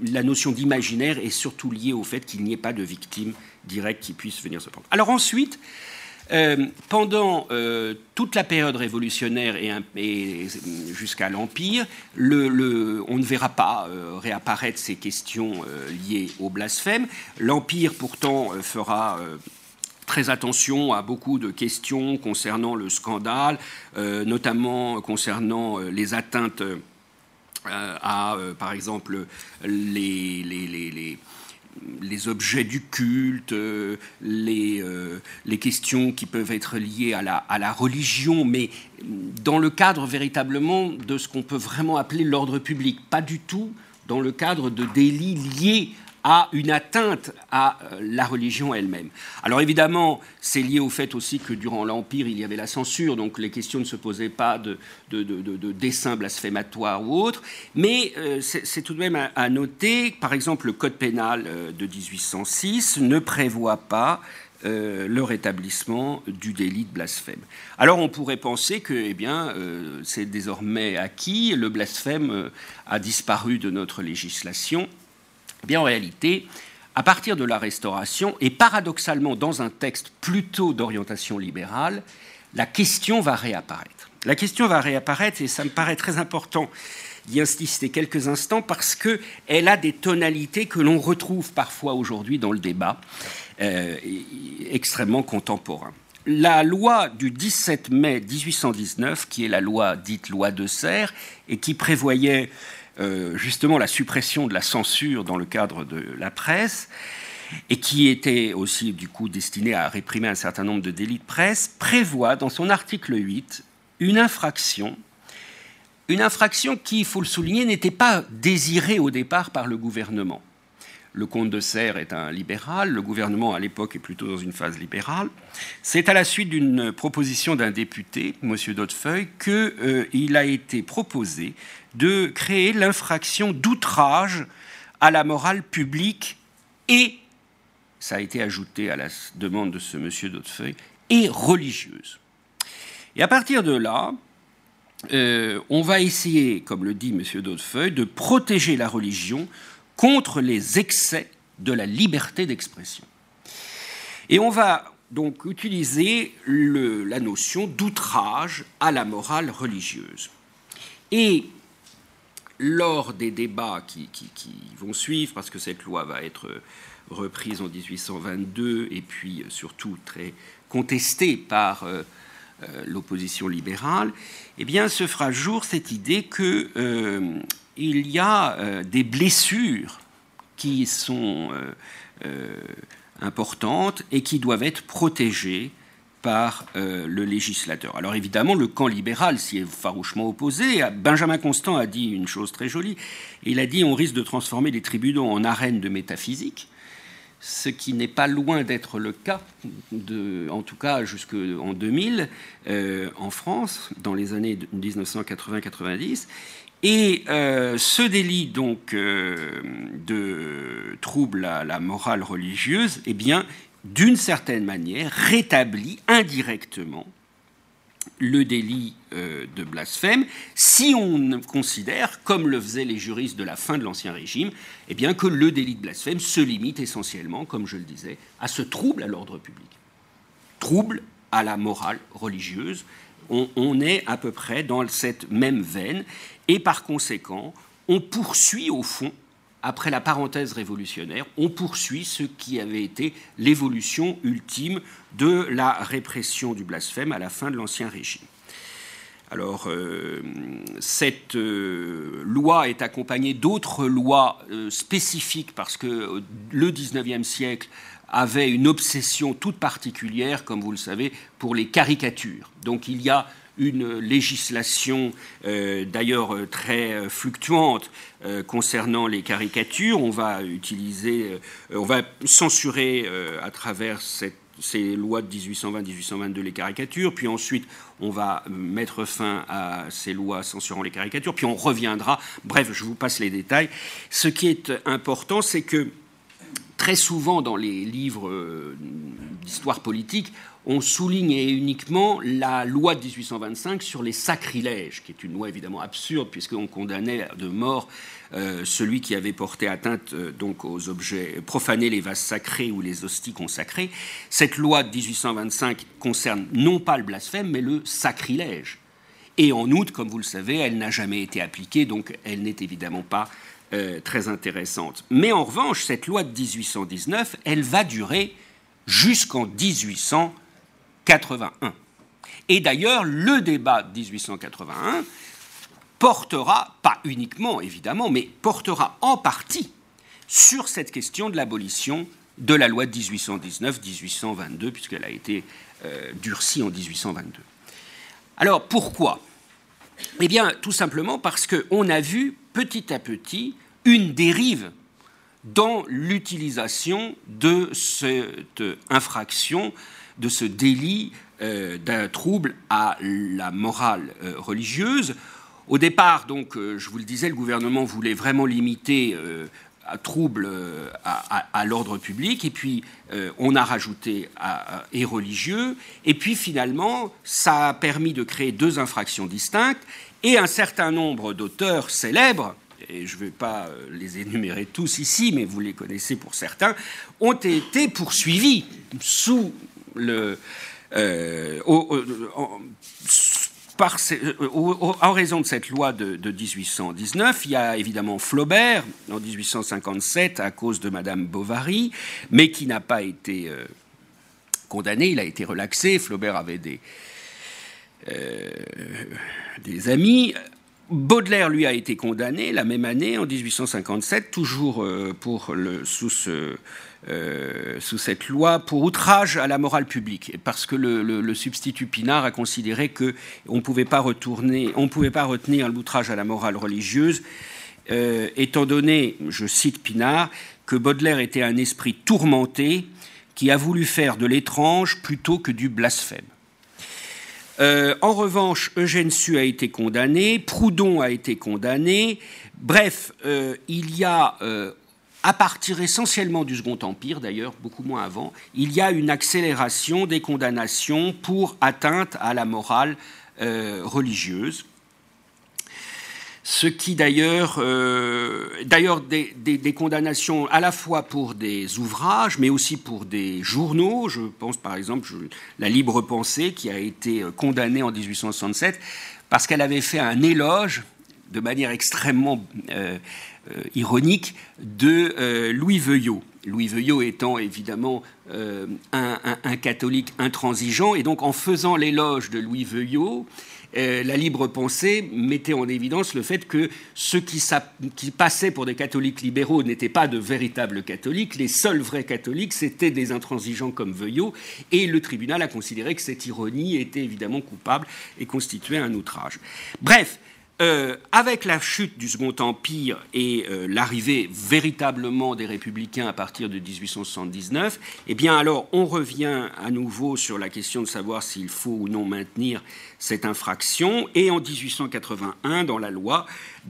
la notion d'imaginaire est surtout liée au fait qu'il n'y ait pas de victime directe qui puisse venir se prendre. Alors ensuite, Euh, pendant euh, toute la période révolutionnaire et, jusqu'à l'Empire, on ne verra pas euh, réapparaître ces questions liées au blasphème. L'Empire, pourtant, fera très attention à beaucoup de questions concernant le scandale, notamment concernant les atteintes à, par exemple, les, objets du culte, euh, les, euh, les, questions qui peuvent être liées à la, à la, religion, mais dans le cadre véritablement de ce qu'on peut vraiment appeler l'ordre public, pas du tout dans le cadre de délits liés à une atteinte à euh, la religion elle-même. Alors évidemment, c'est lié au fait aussi que durant l'Empire, il y avait la censure, donc les questions ne se posaient pas de, de, de, ou autres, mais euh, c'est tout de même à, noter, par exemple, le Code pénal euh, de 1806 ne prévoit pas le rétablissement du délit de blasphème. Alors on pourrait penser que eh c'est désormais acquis, le blasphème a disparu de notre législation. Bien, en réalité, à partir de la Restauration, et paradoxalement dans un texte plutôt d'orientation libérale, la question va réapparaître. La question va réapparaître, et ça me paraît très important d'y insister quelques instants, parce qu'elle a des tonalités que l'on retrouve parfois aujourd'hui dans le débat, euh, extrêmement contemporain. La loi du 17 mai 1819, qui est la loi dite loi de Serre, et qui prévoyait euh, justement la suppression de la censure dans le cadre de la presse, et qui était aussi du coup destiné à réprimer un certain nombre de délits de presse, prévoit dans son article 8 une infraction, une infraction qui, il faut le souligner, n'était pas désirée au départ par le gouvernement. Le comte de Serres est un libéral, le gouvernement à l'époque est plutôt dans une phase libérale. C'est à la suite d'une proposition d'un député, M. Daudefeuille, qu'il euh, a été proposé de créer l'infraction d'outrage à la morale publique et, ça a été ajouté à la demande de ce monsieur d'Hautefeuille, et religieuse. Et à partir de là, euh, on va essayer, comme le dit M. d'Hautefeuille, de protéger la religion contre les excès de la liberté d'expression. Et on va donc utiliser la notion d'outrage à la morale religieuse. Et lors des débats qui, vont suivre, parce que cette loi va être reprise en 1822 et puis surtout très contestée par euh, euh, l'opposition libérale, eh bien, se fera jour cette idée qu'il euh, y a des blessures qui sont importantes et qui doivent être protégées par euh, le législateur. Alors évidemment, le camp libéral s'y est farouchement opposé. Benjamin Constant a dit une chose très jolie. Il a dit on risque de transformer les tribunaux en arènes de métaphysique, ce qui n'est pas loin d'être le cas, en tout cas jusqu'en 2000, euh, en France, dans les années 1980-90. Et euh, ce délit donc de trouble à la morale religieuse, eh bien, d'une certaine manière, rétablit indirectement le délit euh, de blasphème si on considère, comme le faisaient les juristes de la fin de l'Ancien Régime, eh bien que le délit de blasphème se limite essentiellement, comme je le disais, à ce trouble à l'ordre public. Trouble à la morale religieuse. on est à peu près dans cette même veine et par conséquent, on poursuit au fond après la parenthèse révolutionnaire, on poursuit ce qui avait été l'évolution ultime de la répression du blasphème à la fin de l'Ancien Régime. Alors, euh, cette euh, loi est accompagnée d'autres lois euh, spécifiques parce que le XIXe siècle avait une obsession toute particulière, comme vous le savez, pour les caricatures. Donc, il y a une législation euh, d'ailleurs euh, très euh, fluctuante concernant les caricatures. On va utiliser, on va censurer à travers ces lois de 1820-1822 les caricatures, puis ensuite on va mettre fin à ces lois censurant les caricatures, puis on reviendra. Bref, je vous passe les détails. Ce qui est important, c'est que très souvent dans les livres d'histoire politique, on souligne uniquement la loi de 1825 sur les sacrilèges, qui est une loi évidemment absurde, puisqu'on condamnait de mort euh, celui qui avait porté atteinte euh, donc aux objets, profané les vases sacrés ou les hosties consacrées. Cette loi de 1825 concerne non pas le blasphème, mais le sacrilège. Et en outre, comme vous le savez, elle n'a jamais été appliquée, donc elle n'est évidemment pas euh, très intéressante. Mais en revanche, cette loi de 1819, elle va durer jusqu'en 1881. Et d'ailleurs, le débat de 1881 portera, pas uniquement évidemment, mais portera en partie sur cette question de l'abolition de la loi de 1819-1822, puisqu'elle a été euh, durcie en 1822. Alors pourquoi? Eh bien, tout simplement parce qu'on a vu petit à petit une dérive dans l'utilisation de cette infraction, de ce délit euh, d'un trouble à la morale euh, religieuse, au départ, donc, euh, je vous le disais, le gouvernement voulait vraiment limiter à trouble euh, à, l'ordre public, et puis on a rajouté à, et religieux, et puis finalement, ça a permis de créer deux infractions distinctes, et un certain nombre d'auteurs célèbres, et je ne vais pas les énumérer tous ici, mais vous les connaissez pour certains, ont été poursuivis sous le, euh, en raison de cette loi de, 1819, il y a évidemment Flaubert en 1857 à cause de Madame Bovary, mais qui n'a pas été euh, condamné, il a été relaxé. Flaubert avait euh, des amis. Baudelaire, lui, a été condamné la même année, en 1857, toujours ce euh, sous cette loi pour outrage à la morale publique, parce que le, substitut Pinard a considéré que on pouvait pas pouvait pas retenir l'outrage à la morale religieuse, euh, étant donné, je cite Pinard, que Baudelaire était un esprit tourmenté qui a voulu faire de l'étrange plutôt que du blasphème. Euh, en revanche, Eugène Sue a été condamné, Proudhon a été condamné. Bref, il y a à partir essentiellement du Second Empire, d'ailleurs, beaucoup moins avant, il y a une accélération des condamnations pour atteinte à la morale euh, religieuse. Ce qui d'ailleurs, euh, d'ailleurs des, condamnations à la fois pour des ouvrages, mais aussi pour des journaux. Je pense par exemple la Libre Pensée qui a été euh, condamnée en 1867 parce qu'elle avait fait un éloge de manière extrêmement euh, ironique de Louis Veuillot. Louis Veuillot étant évidemment euh, un, catholique intransigeant, et donc en faisant l'éloge de Louis Veuillot, la libre pensée mettait en évidence le fait que ceux qui, qui passaient pour des catholiques libéraux n'étaient pas de véritables catholiques, les seuls vrais catholiques, c'était des intransigeants comme Veuillot, et le tribunal a considéré que cette ironie était évidemment coupable et constituait un outrage. Bref, euh, avec la chute du Second Empire et euh, l'arrivée véritablement des républicains à partir de 1879, eh bien alors on revient à nouveau sur la question de savoir s'il faut ou non maintenir cette infraction. Et en 1881, dans la loi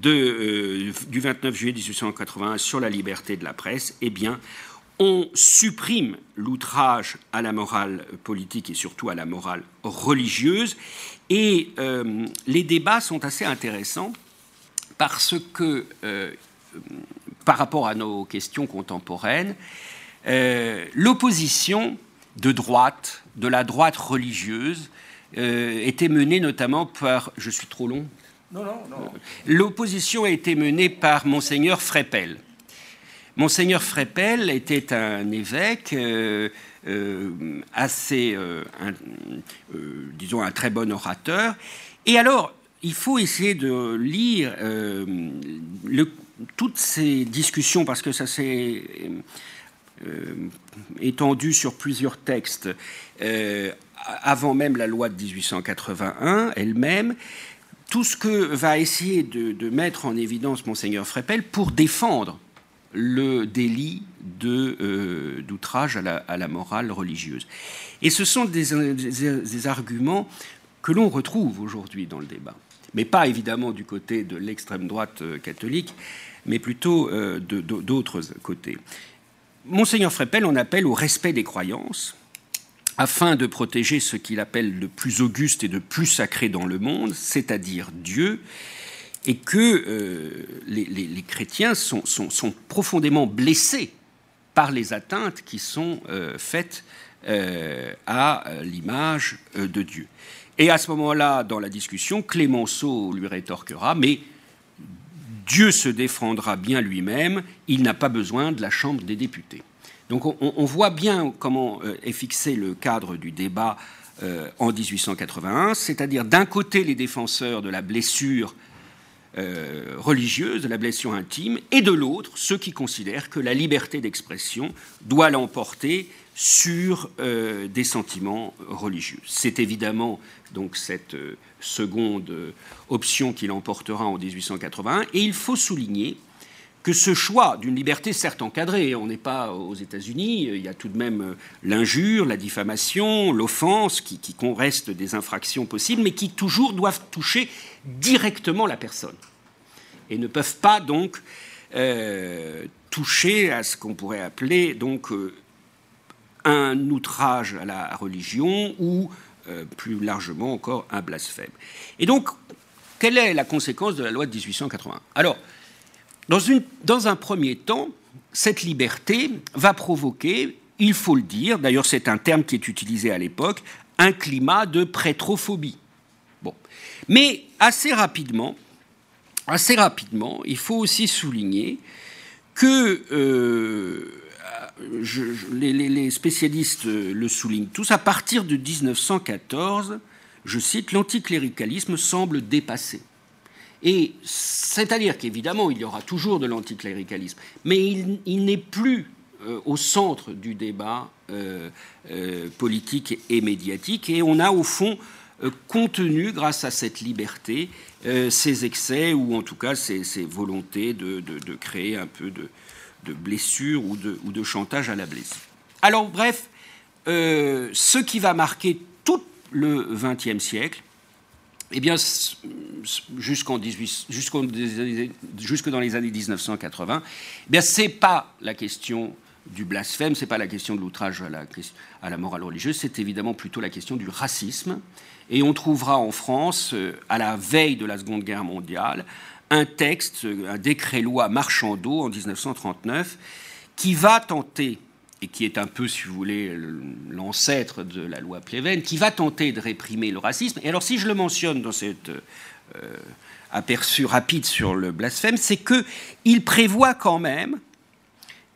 euh, du 29 juillet 1881 sur la liberté de la presse, eh bien on supprime l'outrage à la morale politique et surtout à la morale religieuse. Et euh, les débats sont assez intéressants parce que, euh, par rapport à nos questions contemporaines, euh, l'opposition de droite, de la droite religieuse, était menée notamment par... Je suis trop long? Non, non, non. L'opposition a été menée par monseigneur Frépel. Monseigneur Frépel était un évêque assez, euh, euh, disons, un très bon orateur. Et alors, il faut essayer de lire toutes ces discussions, parce que ça s'est étendu sur plusieurs textes avant même la loi de 1881 elle-même, tout ce que va essayer de, mettre en évidence monseigneur Frépel pour défendre le délit euh, d'outrage à, la, morale religieuse. Et ce sont des, arguments que l'on retrouve aujourd'hui dans le débat, mais pas évidemment du côté de l'extrême droite euh, catholique, mais plutôt euh, d'autres côtés. Monseigneur Freppel en appelle au respect des croyances, afin de protéger ce qu'il appelle le plus auguste et le plus sacré dans le monde, c'est-à-dire Dieu, et que euh, les, chrétiens sont, profondément blessés par les atteintes qui sont euh, faites euh, à l'image de Dieu. Et à ce moment-là, dans la discussion, Clémenceau lui rétorquera, mais Dieu se défendra bien lui-même, il n'a pas besoin de la Chambre des députés. Donc on, voit bien comment est fixé le cadre du débat en 1881, c'est-à-dire d'un côté les défenseurs de la blessure euh, religieuse, de la blessure intime, et de l'autre, ceux qui considèrent que la liberté d'expression doit l'emporter sur euh, des sentiments religieux. C'est évidemment donc cette euh, seconde option qui l'emportera en 1881, et il faut souligner que ce choix d'une liberté certes encadrée, on n'est pas aux États-Unis, il y a tout de même l'injure, la diffamation, l'offense, qui, qui restent des infractions possibles, mais qui toujours doivent toucher directement la personne et ne peuvent pas donc euh, toucher à ce qu'on pourrait appeler donc euh, un outrage à la religion ou euh, plus largement encore un blasphème. Et donc, quelle est la conséquence de la loi de 1880 Alors, dans, une, dans un premier temps, cette liberté va provoquer, il faut le dire, d'ailleurs c'est un terme qui est utilisé à l'époque, un climat de prêtrophobie. Bon. Mais assez rapidement, assez rapidement, il faut aussi souligner que euh, les, spécialistes le soulignent tous, à partir de 1914, je cite, l'anticléricalisme semble dépassé. Et c'est-à-dire qu'évidemment, il y aura toujours de l'anticléricalisme, mais il, n'est plus euh, au centre du débat euh, politique et médiatique, et on a au fond contenu, grâce à cette liberté, euh, ces excès ou en tout cas ces, volontés de, créer un peu de, blessure ou, de, chantage à la blessure. Alors bref, euh, ce qui va marquer tout le XXe siècle, eh bien, jusqu'en jusque dans les années 1980, eh bien, c'est pas la question du blasphème, c'est pas la question de l'outrage à la morale religieuse, c'est évidemment plutôt la question du racisme et on trouvera en France, euh, à la veille de la Seconde Guerre mondiale, un texte, un décret-loi Marchandeau en 1939, qui va tenter, et qui est un peu, si vous voulez, l'ancêtre de la loi Pleven, qui va tenter de réprimer le racisme. Et alors, si je le mentionne dans cet euh, aperçu rapide sur le blasphème, c'est qu'il prévoit quand même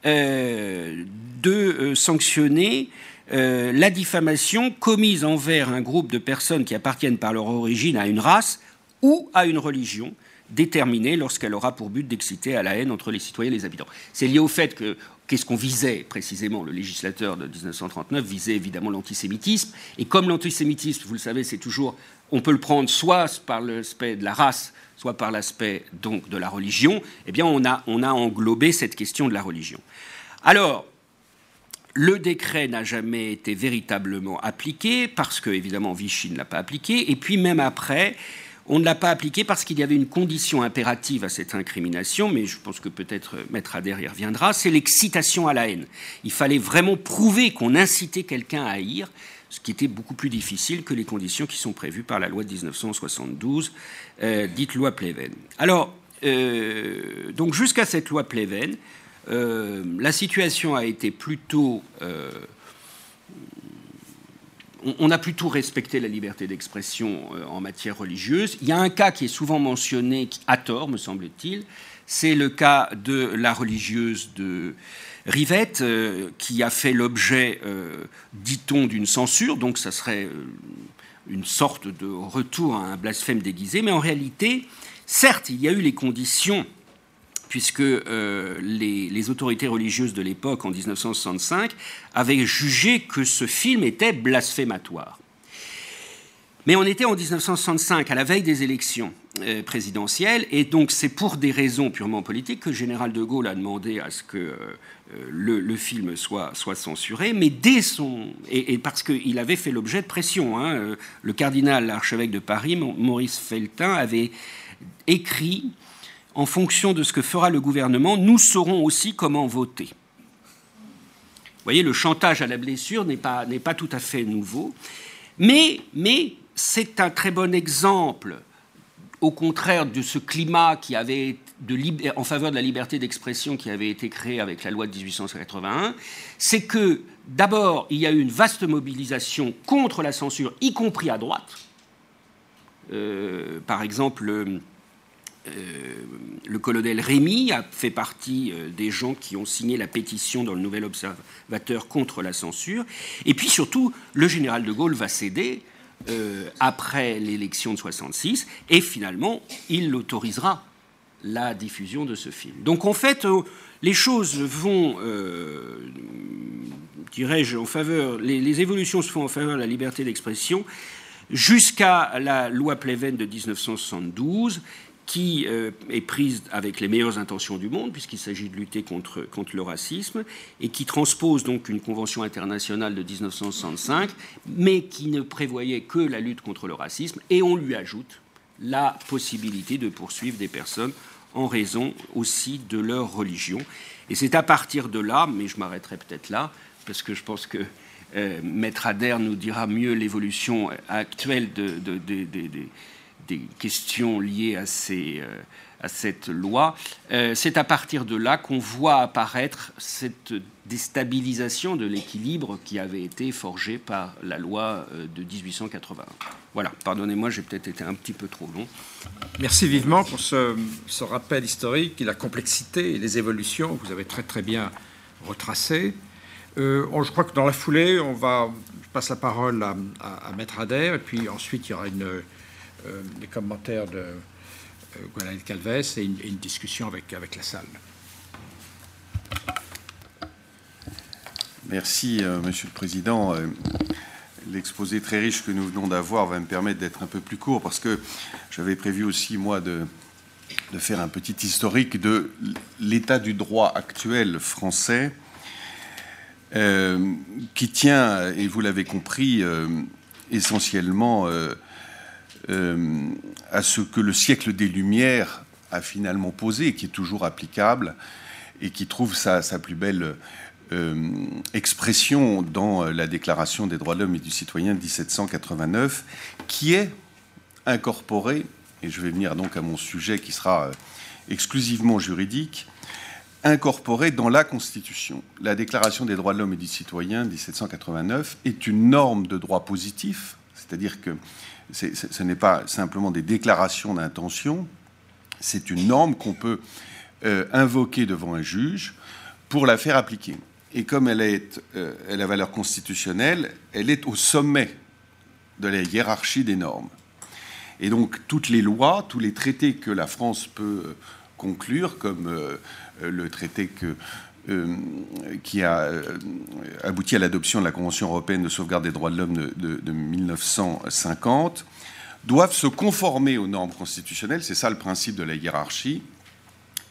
euh, de sanctionner euh, la diffamation commise envers un groupe de personnes qui appartiennent par leur origine à une race ou à une religion déterminée lorsqu'elle aura pour but d'exciter à la haine entre les citoyens et les habitants. C'est lié au fait que qu'est-ce qu'on visait précisément Le législateur de 1939 visait évidemment l'antisémitisme. Et comme l'antisémitisme, vous le savez, c'est toujours, on peut le prendre soit par l'aspect de la race, soit par l'aspect donc de la religion. Eh bien, on a, on a englobé cette question de la religion. Alors, le décret n'a jamais été véritablement appliqué parce que, évidemment, Vichy ne l'a pas appliqué. Et puis, même après, on ne l'a pas appliqué parce qu'il y avait une condition impérative à cette incrimination, mais je pense que peut-être Maître Adair y reviendra, c'est l'excitation à la haine. Il fallait vraiment prouver qu'on incitait quelqu'un à haïr, ce qui était beaucoup plus difficile que les conditions qui sont prévues par la loi de 1972, euh, dite loi Pleven. Alors, euh, donc jusqu'à cette loi Pleven, la situation a été plutôt... Euh, on, a plutôt respecté la liberté d'expression euh, en matière religieuse. Il y a un cas qui est souvent mentionné, à tort, me semble-t-il, c'est le cas de la religieuse de Rivette, qui a fait l'objet, dit-on, d'une censure, donc ça serait une sorte de retour à un blasphème déguisé, mais en réalité, certes, il y a eu les conditions puisque euh, les, autorités religieuses de l'époque, en 1965, avaient jugé que ce film était blasphématoire. Mais on était en 1965, à la veille des élections euh, présidentielles, et donc c'est pour des raisons purement politiques que le général de Gaulle a demandé à ce que euh, le, film soit, censuré, mais dès son... et, parce qu'il avait fait l'objet de pression. Hein, le cardinal, l'archevêque de Paris, Maurice Feltin, avait écrit en fonction de ce que fera le gouvernement, nous saurons aussi comment voter. voyez, le chantage à la blessure n'est pas, tout à fait nouveau. Mais, mais c'est un très bon exemple, au contraire de ce climat qui avait de, en faveur de la liberté d'expression qui avait été créé avec la loi de 1881, c'est que d'abord, il y a eu une vaste mobilisation contre la censure, y compris à droite. Euh, par exemple, le colonel Rémy a fait partie euh, des gens qui ont signé la pétition dans le Nouvel Observateur contre la censure. Et puis surtout, le général de Gaulle va céder après l'élection de 66 et finalement, il autorisera la diffusion de ce film. Donc en fait, les choses vont, dirais-je, en faveur, les, les, évolutions se font en faveur de la liberté d'expression jusqu'à la loi Pleven de 1972, qui euh, est prise avec les meilleures intentions du monde, puisqu'il s'agit de lutter contre, le racisme, et qui transpose donc une convention internationale de 1965, mais qui ne prévoyait que la lutte contre le racisme, et on lui ajoute la possibilité de poursuivre des personnes en raison aussi de leur religion. Et c'est à partir de là, mais je m'arrêterai peut-être là, parce que je pense que euh, Maître Adair nous dira mieux l'évolution actuelle des questions liées à, euh, cette loi. Euh, c'est à partir de là qu'on voit apparaître cette déstabilisation de l'équilibre qui avait été forgé par la loi de 1881. Voilà, pardonnez-moi, j'ai peut-être été un petit peu trop long. Merci vivement pour ce, rappel historique et la complexité et les évolutions que vous avez très très bien retracées. Euh, je crois que dans la foulée, on va, je passe la parole à, Maître Adair, et puis ensuite il y aura une, euh, des commentaires de euh, Calves et une, discussion avec, avec la salle. Merci, euh, Monsieur le Président. L'exposé très riche que nous venons d'avoir va me permettre d'être un peu plus court parce que j'avais prévu aussi, moi, de, de faire un petit historique de l'état du droit actuel français euh, qui tient, et vous l'avez compris, euh, essentiellement euh, à ce que le siècle des Lumières a finalement posé, qui est toujours applicable, et qui trouve sa, plus belle expression dans la Déclaration des droits de l'homme et du citoyen de 1789, qui est incorporée, et je vais venir donc à mon sujet qui sera exclusivement juridique, incorporée dans la Constitution. La Déclaration des droits de l'homme et du citoyen 1789 est une norme de droit positif, c'est-à-dire que ce n'est pas simplement des déclarations d'intention, c'est une norme qu'on peut euh, invoquer devant un juge pour la faire appliquer. Et comme elle, est, euh, a valeur constitutionnelle, elle est au sommet de la hiérarchie des normes. Et donc toutes les lois, tous les traités que la France peut euh, conclure, comme euh, le traité euh, qui a euh, abouti à l'adoption de la Convention européenne de sauvegarde des droits de l'homme de, 1950, doivent se conformer aux normes constitutionnelles, c'est ça le principe de la hiérarchie,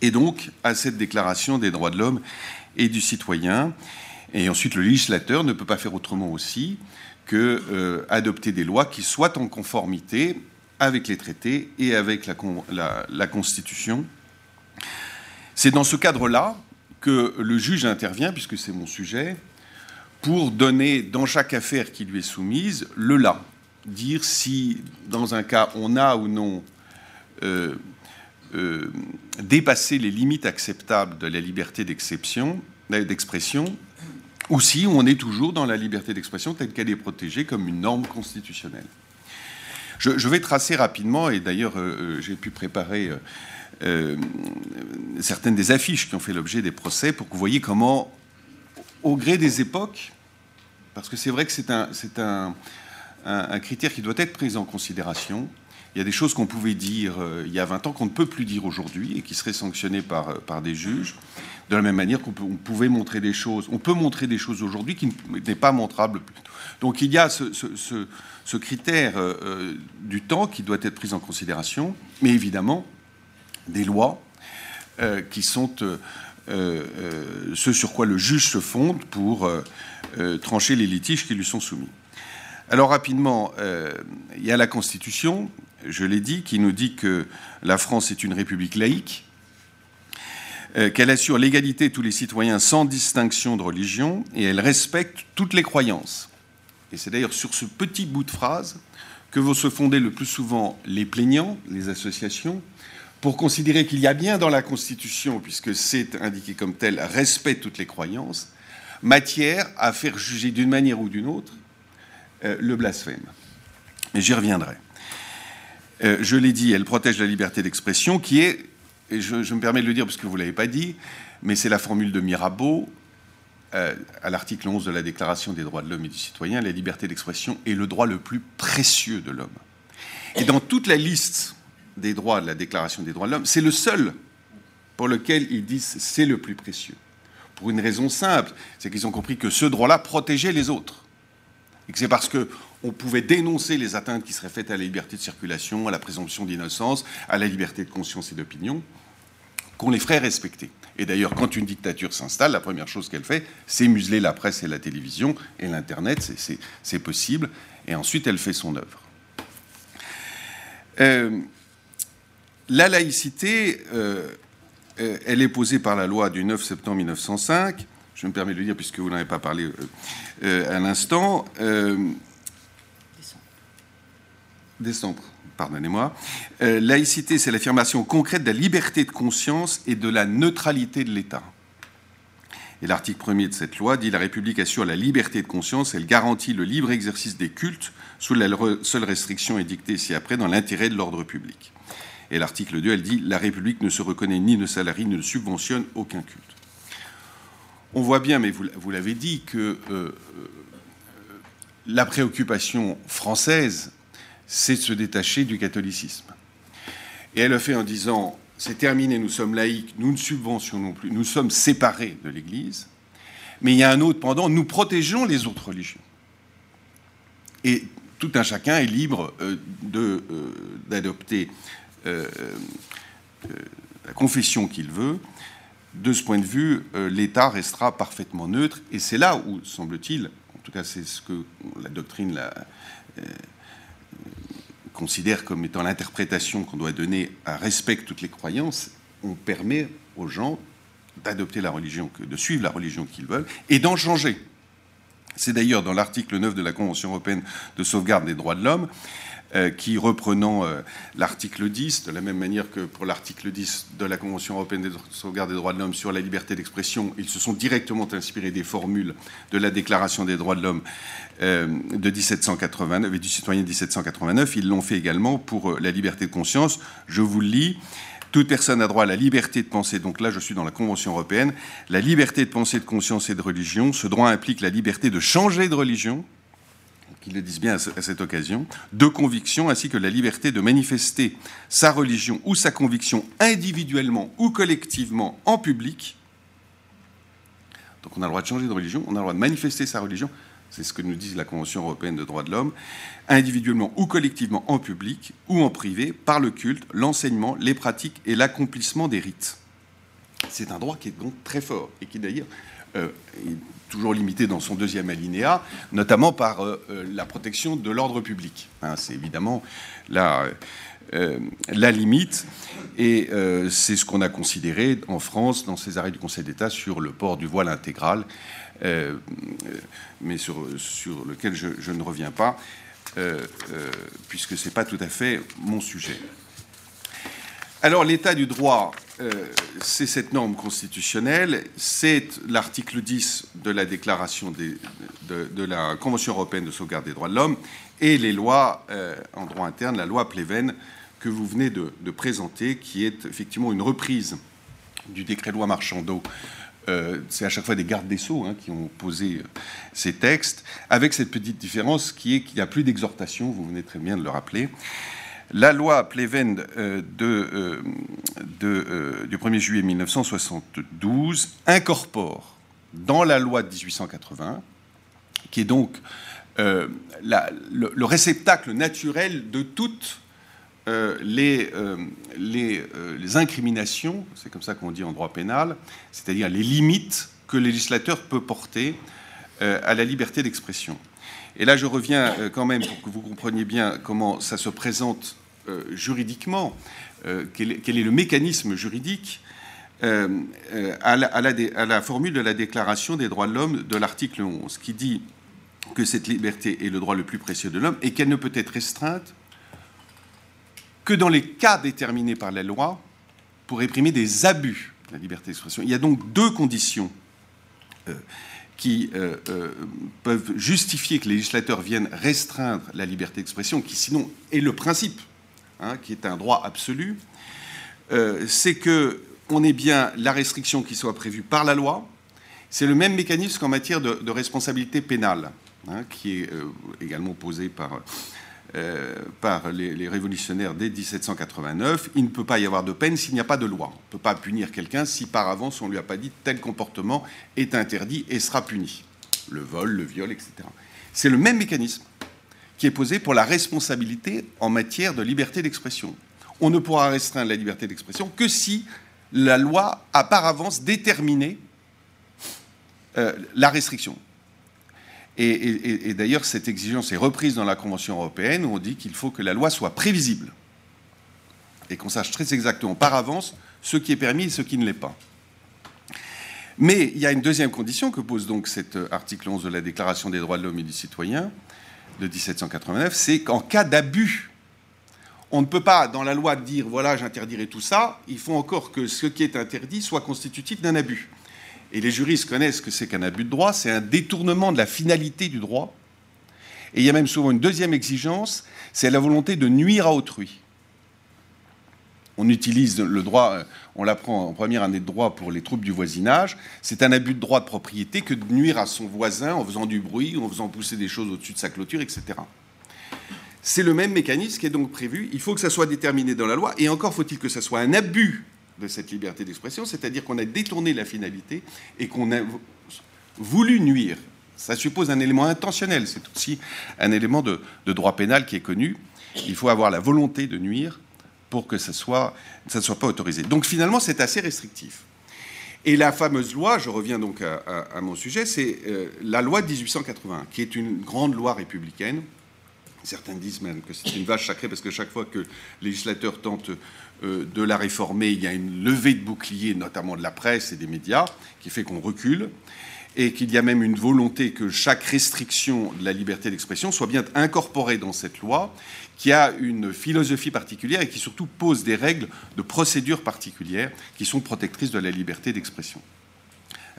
et donc à cette déclaration des droits de l'homme et du citoyen. Et ensuite, le législateur ne peut pas faire autrement aussi que adopter des lois qui soient en conformité avec les traités et avec la Constitution. C'est dans ce cadre-là que le juge intervient, puisque c'est mon sujet, pour donner dans chaque affaire qui lui est soumise le là, dire si dans un cas on a ou non euh, euh, dépassé les limites acceptables de la liberté d'exception, d'expression, ou si on est toujours dans la liberté d'expression telle qu'elle est protégée comme une norme constitutionnelle. Je, vais tracer rapidement, et d'ailleurs euh, j'ai pu préparer euh, certaines des affiches qui ont fait l'objet des procès pour que vous voyez comment, au gré des époques, parce que c'est vrai que c'est un, un, un, critère qui doit être pris en considération. Il y a des choses qu'on pouvait dire euh, il y a 20 ans qu'on ne peut plus dire aujourd'hui et qui seraient sanctionnées par, euh, par des juges. De la même manière qu'on pouvait montrer des choses, on peut montrer des choses aujourd'hui qui n'est pas montrable Donc il y a ce, ce, critère du temps qui doit être pris en considération, mais évidemment, des lois euh, qui sont euh, euh, ce sur quoi le juge se fonde pour trancher les litiges qui lui sont soumis. Alors rapidement, il y a la Constitution, je l'ai dit, qui nous dit que la France est une république laïque. qu'elle assure l'égalité de tous les citoyens sans distinction de religion et elle respecte toutes les croyances. Et c'est d'ailleurs sur ce petit bout de phrase que vont se fonder le plus souvent les plaignants, les associations, pour considérer qu'il y a bien dans la Constitution, puisque c'est indiqué comme tel, respect de toutes les croyances, matière à faire juger d'une manière ou d'une autre euh, le blasphème. Et j'y reviendrai. Euh, je l'ai dit, elle protège la liberté d'expression, qui est, et je, me permets de le dire parce que vous ne l'avez pas dit, mais c'est la formule de Mirabeau, euh, à l'article 11 de la Déclaration des droits de l'homme et du citoyen, la liberté d'expression est le droit le plus précieux de l'homme. Et dans toute la liste des droits de la Déclaration des droits de l'homme, c'est le seul pour lequel ils disent c'est le plus précieux. Pour une raison simple, c'est qu'ils ont compris que ce droit-là protégeait les autres. Et que c'est parce qu'on pouvait dénoncer les atteintes qui seraient faites à la liberté de circulation, à la présomption d'innocence, à la liberté de conscience et d'opinion, qu'on les ferait respecter. Et d'ailleurs, quand une dictature s'installe, la première chose qu'elle fait, c'est museler la presse et la télévision et l'Internet, c'est possible, et ensuite elle fait son œuvre. Euh, la laïcité, euh, euh, elle est posée par la loi du 9 septembre 1905. Je me permets de le dire puisque vous n'avez pas parlé euh, à l'instant. décembre. Pardonnez-moi. laïcité, c'est l'affirmation concrète de la liberté de conscience et de la neutralité de l'État. Et l'article 1er de cette loi dit La République assure la liberté de conscience, elle garantit le libre exercice des cultes sous la seule restriction édictée ci-après dans l'intérêt de l'ordre public. Et l'article 2, elle dit La République ne se reconnaît ni ne salarie, ne subventionne aucun culte. On voit bien, mais vous, l'avez dit, que euh, euh, la préoccupation française, c'est de se détacher du catholicisme. Et elle le fait en disant c'est terminé, nous sommes laïcs, nous ne subventionnons plus, nous sommes séparés de l'Église. Mais il y a un autre pendant, nous protégeons les autres religions. Et tout un chacun est libre euh, d'adopter euh, euh, la confession qu'il veut, de ce point de vue, euh, l'État restera parfaitement neutre. Et c'est là où, semble-t-il, en tout cas c'est ce que la doctrine considère comme étant l'interprétation qu'on doit donner à respect toutes les croyances, on permet aux gens d'adopter la religion, de suivre la religion qu'ils veulent et d'en changer. C'est d'ailleurs dans l'article 9 de la Convention européenne de sauvegarde des droits de l'homme qui, reprenant euh, l'article 10, de la même manière que pour l'article 10 de la Convention européenne de sauvegarde des droits de l'homme sur la liberté d'expression, ils se sont directement inspirés des formules de la Déclaration des droits de l'homme euh, de 1789 et du citoyen de 1789. Ils l'ont fait également pour la liberté de conscience. Je vous le lis. Toute personne a droit à la liberté de penser. Donc là, je suis dans la Convention européenne. La liberté de pensée, de conscience et de religion. Ce droit implique la liberté de changer de religion, qu'ils le disent bien à cette occasion, de conviction ainsi que la liberté de manifester sa religion ou sa conviction individuellement ou collectivement en public. Donc on a le droit de changer de religion, on a le droit de manifester sa religion, c'est ce que nous dit la Convention européenne des droits de l'homme, individuellement ou collectivement en public ou en privé, par le culte, l'enseignement, les pratiques et l'accomplissement des rites. C'est un droit qui est donc très fort et qui d'ailleurs euh, toujours limité dans son deuxième alinéa, notamment par euh, euh, la protection de l'ordre public. Hein, c'est évidemment la, euh, limite, et c'est ce qu'on a considéré en France dans ces arrêts du Conseil d'État sur le port du voile intégral, mais sur, sur lequel je, je, ne reviens pas, puisque ce n'est pas tout à fait mon sujet. Alors l'état du droit euh, c'est cette norme constitutionnelle, c'est l'article 10 de la déclaration de, la Convention européenne de sauvegarde des droits de l'homme et les lois euh, en droit interne, la loi Pleven que vous venez de, présenter, qui est effectivement une reprise du décret-loi Marchandeau. Euh, c'est à chaque fois des gardes des sceaux hein, qui ont posé ces textes, avec cette petite différence qui est qu'il n'y a plus d'exhortation, vous venez très bien de le rappeler. La loi Pleven euh, euh, euh, du 1er juillet 1972 incorpore dans la loi de 1880, qui est donc le, réceptacle naturel de toutes les, incriminations, c'est comme ça qu'on dit en droit pénal, c'est-à-dire les limites que le législateur peut porter à la liberté d'expression. Et là, je reviens quand même pour que vous compreniez bien comment ça se présente euh, juridiquement, euh, quel, est, le mécanisme juridique à, la, formule de la Déclaration des droits de l'homme de l'article 11, qui dit que cette liberté est le droit le plus précieux de l'homme et qu'elle ne peut être restreinte que dans les cas déterminés par la loi pour réprimer des abus de la liberté d'expression. Il y a donc deux conditions euh, qui euh, euh, peuvent justifier que les législateurs viennent restreindre la liberté d'expression, qui sinon est le principe, hein, qui est un droit absolu. C'est que on ait bien la restriction qui soit prévue par la loi. C'est le même mécanisme qu'en matière de, responsabilité pénale, hein, qui est également posé par euh, par les, révolutionnaires dès 1789, il ne peut pas y avoir de peine s'il n'y a pas de loi. On ne peut pas punir quelqu'un si par avance on ne lui a pas dit tel comportement est interdit et sera puni. Le vol, le viol, etc. C'est le même mécanisme qui est posé pour la responsabilité en matière de liberté d'expression. On ne pourra restreindre la liberté d'expression que si la loi a par avance déterminé euh, la restriction. Et, d'ailleurs, cette exigence est reprise dans la Convention européenne où on dit qu'il faut que la loi soit prévisible et qu'on sache très exactement par avance ce qui est permis et ce qui ne l'est pas. Mais il y a une deuxième condition que pose donc cet article 11 de la Déclaration des droits de l'homme et du citoyen de 1789, c'est qu'en cas d'abus, on ne peut pas dans la loi dire voilà j'interdirai tout ça, il faut encore que ce qui est interdit soit constitutif d'un abus et les juristes connaissent ce que c'est qu'un abus de droit, c'est un détournement de la finalité du droit. Et il y a même souvent une deuxième exigence, c'est la volonté de nuire à autrui. On utilise le droit, euh, on l'apprend en première année de droit pour les troubles du voisinage, c'est un abus de droit de propriété que de nuire à son voisin en faisant du bruit, en faisant pousser des choses au-dessus de sa clôture, etc. C'est le même mécanisme qui est donc prévu. Il faut que ça soit déterminé dans la loi, et encore faut-il que ça soit un abus de cette liberté d'expression, c'est-à-dire qu'on a détourné la finalité et qu'on a voulu nuire. Ça suppose un élément intentionnel, c'est aussi un élément de, droit pénal qui est connu. Il faut avoir la volonté de nuire pour que ça, soit, ne soit pas autorisé. Donc finalement, c'est assez restrictif. Et la fameuse loi, je reviens donc à, mon sujet, c'est euh, la loi de 1881, qui est une grande loi républicaine. Certains disent même que c'est une vache sacrée parce que chaque fois que le législateur tente euh, de la réformer, il y a une levée de boucliers, notamment de la presse et des médias, qui fait qu'on recule, et qu'il y a même une volonté que chaque restriction de la liberté d'expression soit bien incorporée dans cette loi, qui a une philosophie particulière et qui surtout pose des règles de procédure particulières qui sont protectrices de la liberté d'expression.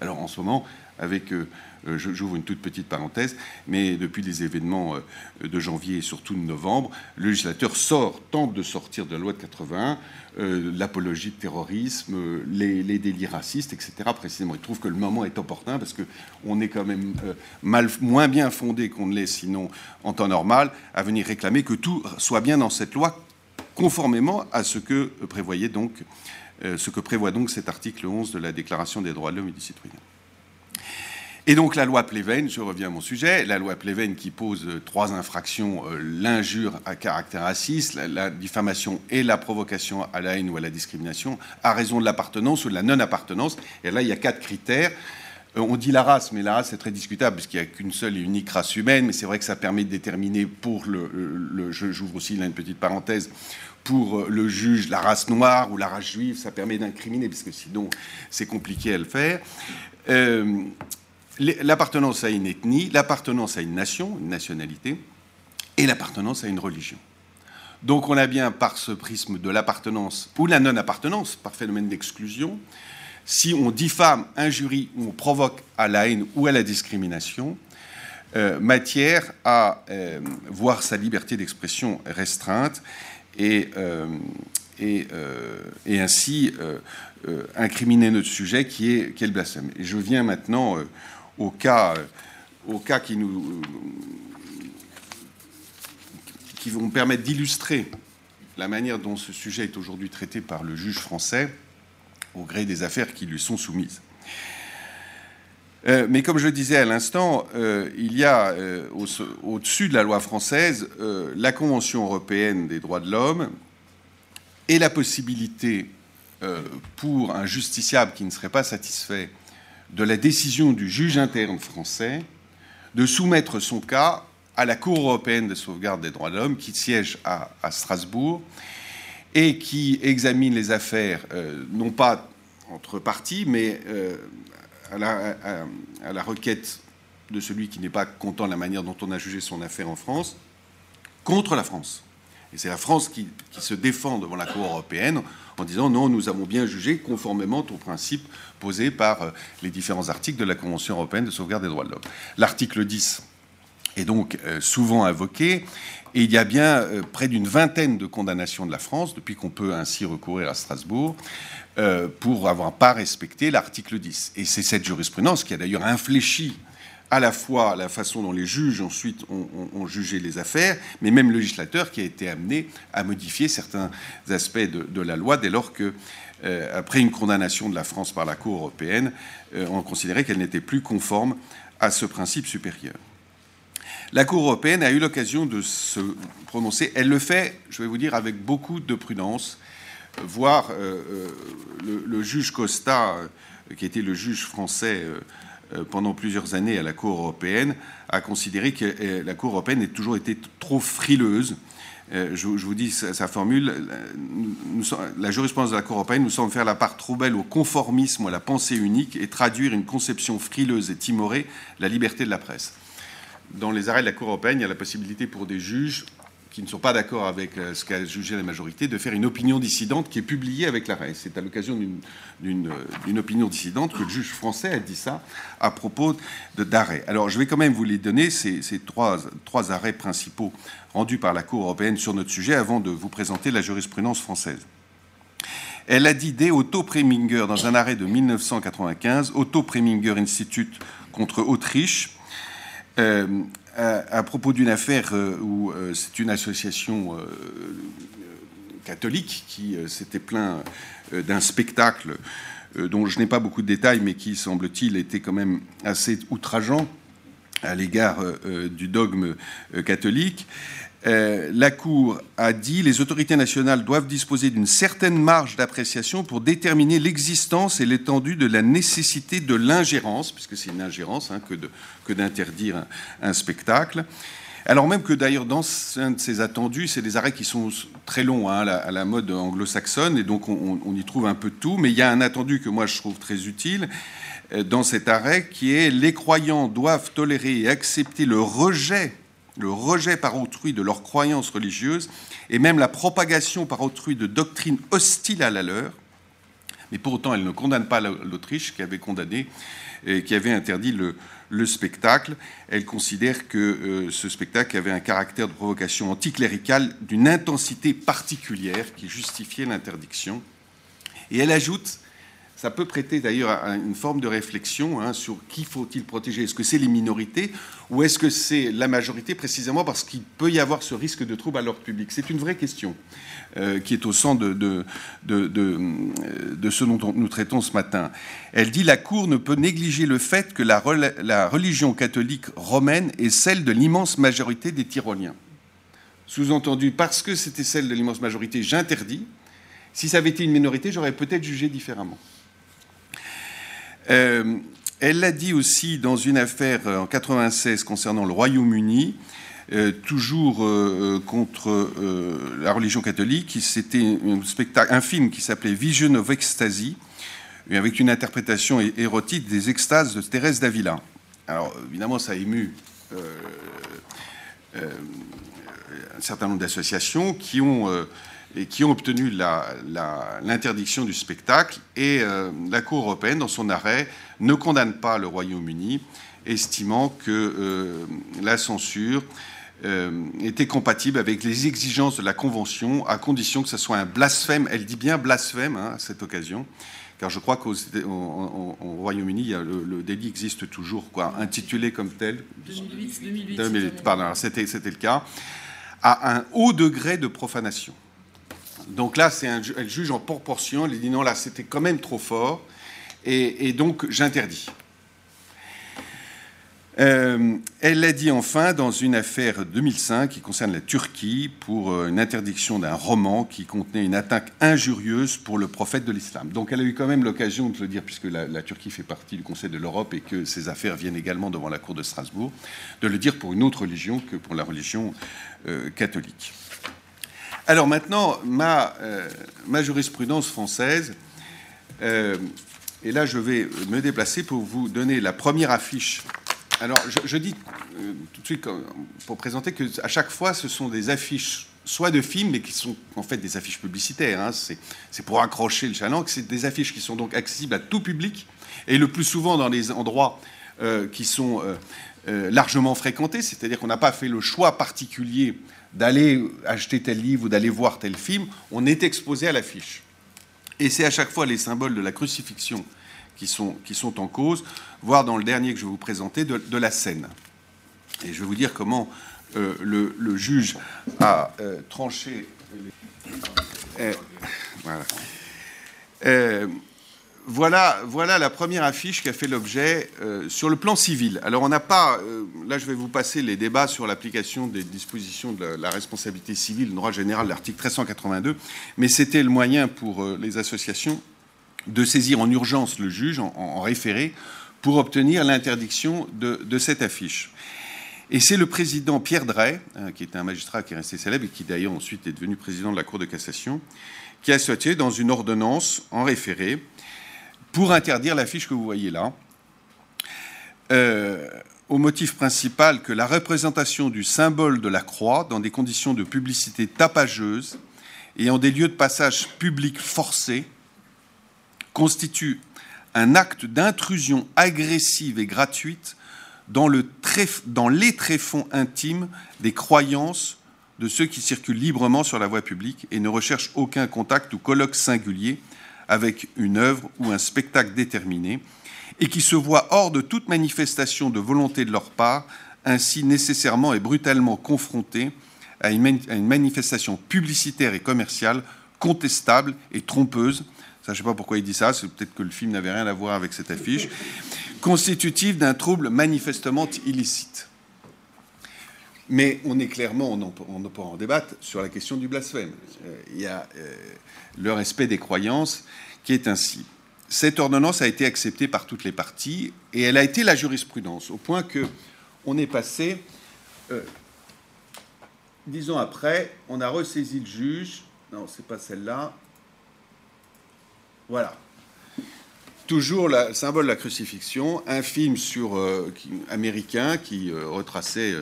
Alors en ce moment, avec euh, euh, j'ouvre une toute petite parenthèse, mais depuis les événements euh, de janvier et surtout de novembre, le législateur sort, tente de sortir de la loi de 81 euh, l'apologie de terrorisme, les, délits racistes, etc. Précisément, il trouve que le moment est opportun parce qu'on est quand même moins bien fondé qu'on ne l'est sinon en temps normal à venir réclamer que tout soit bien dans cette loi conformément à ce que prévoyait donc ce que prévoit donc cet article 11 de la Déclaration des droits de l'homme et du citoyen. Et donc la loi Pleven, je reviens à mon sujet, la loi Pleven qui pose euh, trois infractions, euh, l'injure à caractère raciste, la, diffamation et la provocation à la haine ou à la discrimination, à raison de l'appartenance ou de la non-appartenance. Et là, il y a quatre critères. Euh, on dit la race, mais la race c'est très discutable puisqu'il n'y a qu'une seule et unique race humaine, mais c'est vrai que ça permet de déterminer pour le, le j'ouvre aussi là une petite parenthèse, pour le juge la race noire ou la race juive, ça permet d'incriminer, parce que sinon c'est compliqué à le faire. L'appartenance à une ethnie, l'appartenance à une nation, une nationalité, et l'appartenance à une religion. Donc on a bien par ce prisme de l'appartenance ou la non-appartenance, par phénomène d'exclusion, si on diffame, injurie ou on provoque à la haine ou à la discrimination, euh, matière à euh, voir sa liberté d'expression restreinte et, euh, ainsi incriminer notre sujet qui est, qui le blasphème. Et je viens maintenant au cas, au cas qui, nous, qui vont permettre d'illustrer la manière dont ce sujet est aujourd'hui traité par le juge français au gré des affaires qui lui sont soumises. Euh, mais comme je disais à l'instant, euh, il y a euh, au-dessus de la loi française la Convention européenne des droits de l'homme et la possibilité pour un justiciable qui ne serait pas satisfait de la décision du juge interne français de soumettre son cas à la Cour européenne de sauvegarde des droits de l'homme qui siège à, Strasbourg et qui examine les affaires, euh, non pas entre parties, mais à la, à, la, requête de celui qui n'est pas content de la manière dont on a jugé son affaire en France, contre la France. Et c'est la France qui, se défend devant la Cour européenne en disant non, nous avons bien jugé conformément aux principes par euh, les différents articles de la Convention européenne de sauvegarde des droits de l'homme. L'article 10 est donc euh, souvent invoqué et il y a bien euh, près d'une vingtaine de condamnations de la France depuis qu'on peut ainsi recourir à Strasbourg pour avoir pas respecté l'article 10. Et c'est cette jurisprudence qui a d'ailleurs infléchi à la fois la façon dont les juges ensuite ont, jugé les affaires, mais même le législateur qui a été amené à modifier certains aspects de, la loi dès lors que, après une condamnation de la France par la Cour européenne, euh, on considérait qu'elle n'était plus conforme à ce principe supérieur. La Cour européenne a eu l'occasion de se prononcer. Elle le fait, je vais vous dire, avec beaucoup de prudence, voire euh, le, juge Costa, qui était le juge français euh, pendant plusieurs années à la Cour européenne, a considéré que euh, la Cour européenne a toujours été trop frileuse. Euh, je, vous dis sa, formule. la jurisprudence de la Cour européenne nous semble faire la part trop belle au conformisme à la pensée unique et traduire une conception frileuse et timorée la liberté de la presse. Dans les arrêts de la Cour européenne, il y a la possibilité pour des juges qui ne sont pas d'accord avec euh, ce qu'a jugé la majorité, de faire une opinion dissidente qui est publiée avec l'arrêt. C'est à l'occasion d'une euh, opinion dissidente que le juge français a dit ça à propos d'arrêt. Alors je vais quand même vous les donner, ces, trois, trois arrêts principaux rendus par la Cour européenne sur notre sujet avant de vous présenter la jurisprudence française. Elle a dit dès Otto Preminger dans un arrêt de 1995, Otto Preminger Institute contre Autriche, euh, à, propos d'une affaire euh, où euh, c'est une association euh, catholique qui s'était plaint d'un spectacle dont je n'ai pas beaucoup de détails, mais qui, semble-t-il, était quand même assez outrageant à l'égard du dogme catholique. Euh, la Cour a dit les autorités nationales doivent disposer d'une certaine marge d'appréciation pour déterminer l'existence et l'étendue de la nécessité de l'ingérence, puisque c'est une ingérence hein, que d'interdire un, spectacle. Alors même que d'ailleurs dans un de ces attendus, c'est des arrêts qui sont très longs hein, à, la, mode anglo-saxonne, et donc on, on, y trouve un peu de tout, mais il y a un attendu que moi je trouve très utile euh, dans cet arrêt qui est les croyants doivent tolérer et accepter le rejet le rejet par autrui de leurs croyances religieuses et même la propagation par autrui de doctrines hostiles à la leur. Mais pour autant, elle ne condamne pas l'Autriche qui avait condamné et qui avait interdit le, spectacle. Elle considère que euh, ce spectacle avait un caractère de provocation anticléricale d'une intensité particulière qui justifiait l'interdiction. Et elle ajoute ça peut prêter d'ailleurs à une forme de réflexion hein, sur qui faut-il protéger. Est-ce que c'est les minorités ou est-ce que c'est la majorité précisément parce qu'il peut y avoir ce risque de trouble à l'ordre public? C'est une vraie question euh, qui est au centre de, ce dont nous traitons ce matin. Elle dit la Cour ne peut négliger le fait que la, la religion catholique romaine est celle de l'immense majorité des Tyroliens. Sous-entendu, parce que c'était celle de l'immense majorité, j'interdis. Si ça avait été une minorité, j'aurais peut-être jugé différemment. Euh, elle l'a dit aussi dans une affaire euh, en 96 concernant le Royaume-Uni, euh, toujours contre la religion catholique. C'était un, un, film qui s'appelait Vision of Ecstasy, avec une interprétation érotique des extases de Thérèse d'Avila. Alors évidemment, ça a ému un certain nombre d'associations qui ont et qui ont obtenu l'interdiction du spectacle. Et euh, la Cour européenne, dans son arrêt, ne condamne pas le Royaume-Uni, estimant que euh, la censure euh, était compatible avec les exigences de la Convention, à condition que ce soit un blasphème. Elle dit bien blasphème hein, à cette occasion. Car je crois qu'au Royaume-Uni, le, délit existe toujours, quoi, intitulé comme tel. 2008, 2008. 2008 pardon, c'était le cas, à un haut degré de profanation. Donc là, un, elle juge en proportion. Elle dit non, là, c'était quand même trop fort. Et, donc, j'interdis. Euh, elle l'a dit enfin dans une affaire 2005 qui concerne la Turquie pour euh, une interdiction d'un roman qui contenait une attaque injurieuse pour le prophète de l'islam. Donc elle a eu quand même l'occasion de le dire, puisque la, Turquie fait partie du Conseil de l'Europe et que ces affaires viennent également devant la Cour de Strasbourg, de le dire pour une autre religion que pour la religion euh, catholique. Alors maintenant, ma, euh, jurisprudence française et là, je vais me déplacer pour vous donner la première affiche. Alors, je, dis tout de suite pour présenter que à chaque fois, ce sont des affiches soit de films, mais qui sont en fait des affiches publicitaires. Hein. C'est pour accrocher le chaland. C'est des affiches qui sont donc accessibles à tout public et le plus souvent dans des endroits euh, qui sont euh, euh, largement fréquentés. C'est-à-dire qu'on n'a pas fait le choix particulier d'aller acheter tel livre ou d'aller voir tel film. On est exposé à l'affiche. Et c'est à chaque fois les symboles de la crucifixion qui sont, en cause, voire dans le dernier que je vais vous présenter, de, la scène. Et je vais vous dire comment euh, le, juge a euh, tranché. Euh, voilà. Voilà. la première affiche qui a fait l'objet sur le plan civil. Alors on n'a pas, là je vais vous passer les débats sur l'application des dispositions de la, responsabilité civile, le droit général, l'article 1382, mais c'était le moyen pour les associations de saisir en urgence le juge en, référé pour obtenir l'interdiction de, cette affiche. Et c'est le président Pierre Drey, hein, qui était un magistrat qui est resté célèbre et qui d'ailleurs ensuite est devenu président de la Cour de cassation, qui a souhaité, dans une ordonnance en référé, pour interdire l'affiche que vous voyez là, euh, au motif principal que la représentation du symbole de la croix dans des conditions de publicité tapageuse et en des lieux de passage public forcés constitue un acte d'intrusion agressive et gratuite dans, dans les tréfonds intimes des croyances de ceux qui circulent librement sur la voie publique et ne recherchent aucun contact ou colloque singulier avec une œuvre ou un spectacle déterminé, et qui se voient hors de toute manifestation de volonté de leur part, ainsi nécessairement et brutalement confrontés à une, à une manifestation publicitaire et commerciale contestable et trompeuse, ça, je ne sais pas pourquoi il dit ça, c'est peut-être que le film n'avait rien à voir avec cette affiche, constitutive d'un trouble manifestement illicite. Mais on est clairement, on, pourra en débattre, sur la question du blasphème. Euh, il y a euh, le respect des croyances qui est ainsi. Cette ordonnance a été acceptée par toutes les parties et elle a été la jurisprudence, au point que on est passé, euh, dix ans après, on a ressaisi le juge, non, c'est pas celle-là, voilà. Toujours le symbole de la crucifixion, un film sur, euh, américain qui euh, retraçait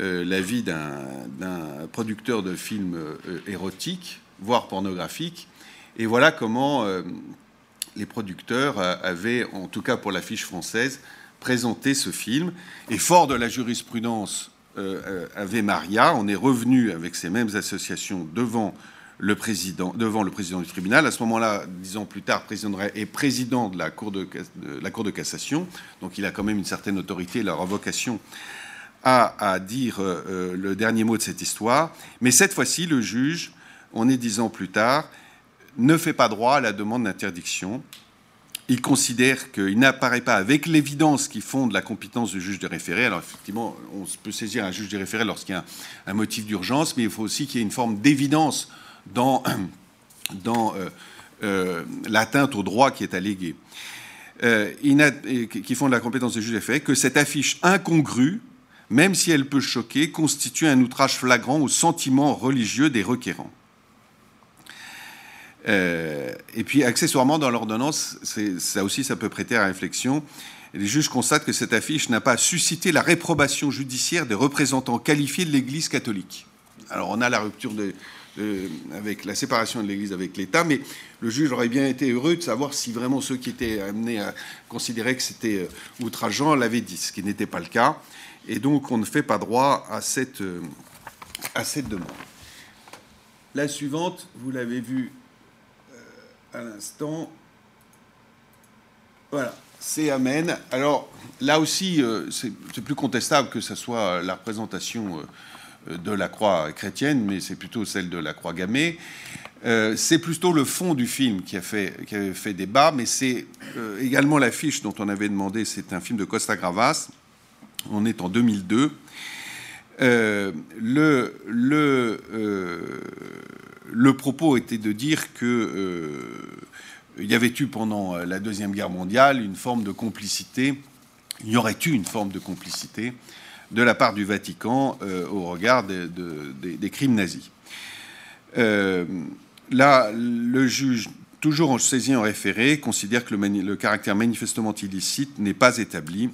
euh, la vie d'un producteur de films érotiques, voire pornographiques. Et voilà comment les producteurs avaient, en tout cas pour l'affiche française, présenté ce film. Et fort de la jurisprudence Ave Maria, on est revenu avec ces mêmes associations devant le président, devant le président du tribunal. À ce moment-là, dix ans plus tard, président est président de la, cour de, la Cour de cassation, donc il a quand même une certaine autorité, la vocation à, dire euh, euh, le dernier mot de cette histoire. Mais cette fois-ci, le juge, on est dix ans plus tard, ne fait pas droit à la demande d'interdiction. Il considère qu'il n'apparaît pas avec l'évidence qui fonde la compétence du juge de référé. Alors effectivement, on peut saisir un juge de référé lorsqu'il y a un motif d'urgence, mais il faut aussi qu'il y ait une forme d'évidence dans, euh, euh, l'atteinte au droit qui est allégué, euh, qui font de la compétence du juge fait que cette affiche incongrue, même si elle peut choquer, constitue un outrage flagrant au sentiment religieux des requérants. Et puis, accessoirement, dans l'ordonnance, ça aussi, ça peut prêter à réflexion. Les juges constatent que cette affiche n'a pas suscité la réprobation judiciaire des représentants qualifiés de l'Église catholique. Alors, on a la rupture avec la séparation de l'Église avec l'État, mais le juge aurait bien été heureux de savoir si vraiment ceux qui étaient amenés à considérer que c'était euh, outrageant l'avaient dit, ce qui n'était pas le cas. Et donc on ne fait pas droit à cette, euh, à cette demande. La suivante, vous l'avez vu euh, à l'instant. Voilà, c'est Amen. Alors là aussi, c'est plus contestable que ce soit la représentation de la croix chrétienne, mais c'est plutôt celle de la croix gammée. Euh, c'est plutôt le fond du film qui a fait, qui avait fait débat, mais c'est euh, également l'affiche dont on avait demandé. C'est un film de Costa Gravas. On est en 2002. Euh, le, le, le, propos était de dire que il y avait eu pendant la Deuxième Guerre mondiale une forme de complicité, il y aurait eu une forme de complicité de la part du Vatican euh, au regard des crimes nazis. Euh, là, le juge toujours en saisie en référé, considère que le, caractère manifestement illicite n'est pas établi,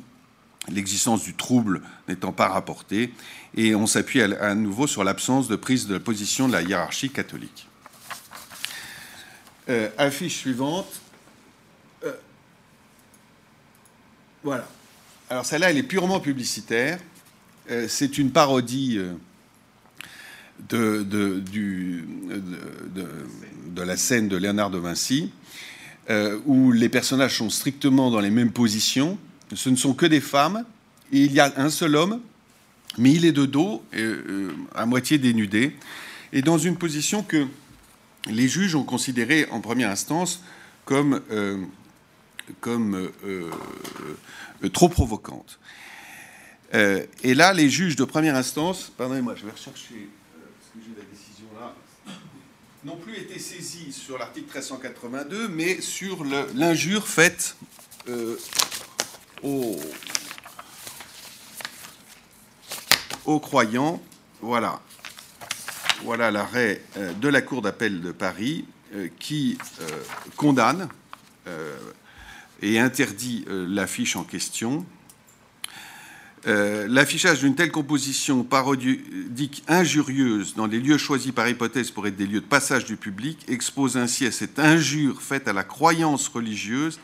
l'existence du trouble n'étant pas rapportée, et on s'appuie à, nouveau sur l'absence de prise de position de la hiérarchie catholique. Euh, affiche suivante. Euh, voilà. Alors celle-là, elle est purement publicitaire. Euh, c'est une parodie de, de, la scène de Léonard de Vinci, où les personnages sont strictement dans les mêmes positions. Ce ne sont que des femmes, et il y a un seul homme, mais il est de dos, euh, à moitié dénudé, et dans une position que les juges ont considérée en première instance comme, euh, comme trop provocante. et là, les juges de première instance, pardonnez-moi, je vais rechercher la décision là, n'ont plus été saisis sur l'article 1382, mais sur l'injure faite euh, aux, croyants. Voilà. Voilà l'arrêt euh, de la Cour d'appel de Paris euh, qui condamne et interdit l'affiche en question euh, l'affichage d'une telle composition parodique injurieuse dans les lieux choisis par hypothèse pour être des lieux de passage du public expose ainsi à cette injure faite à la croyance religieuse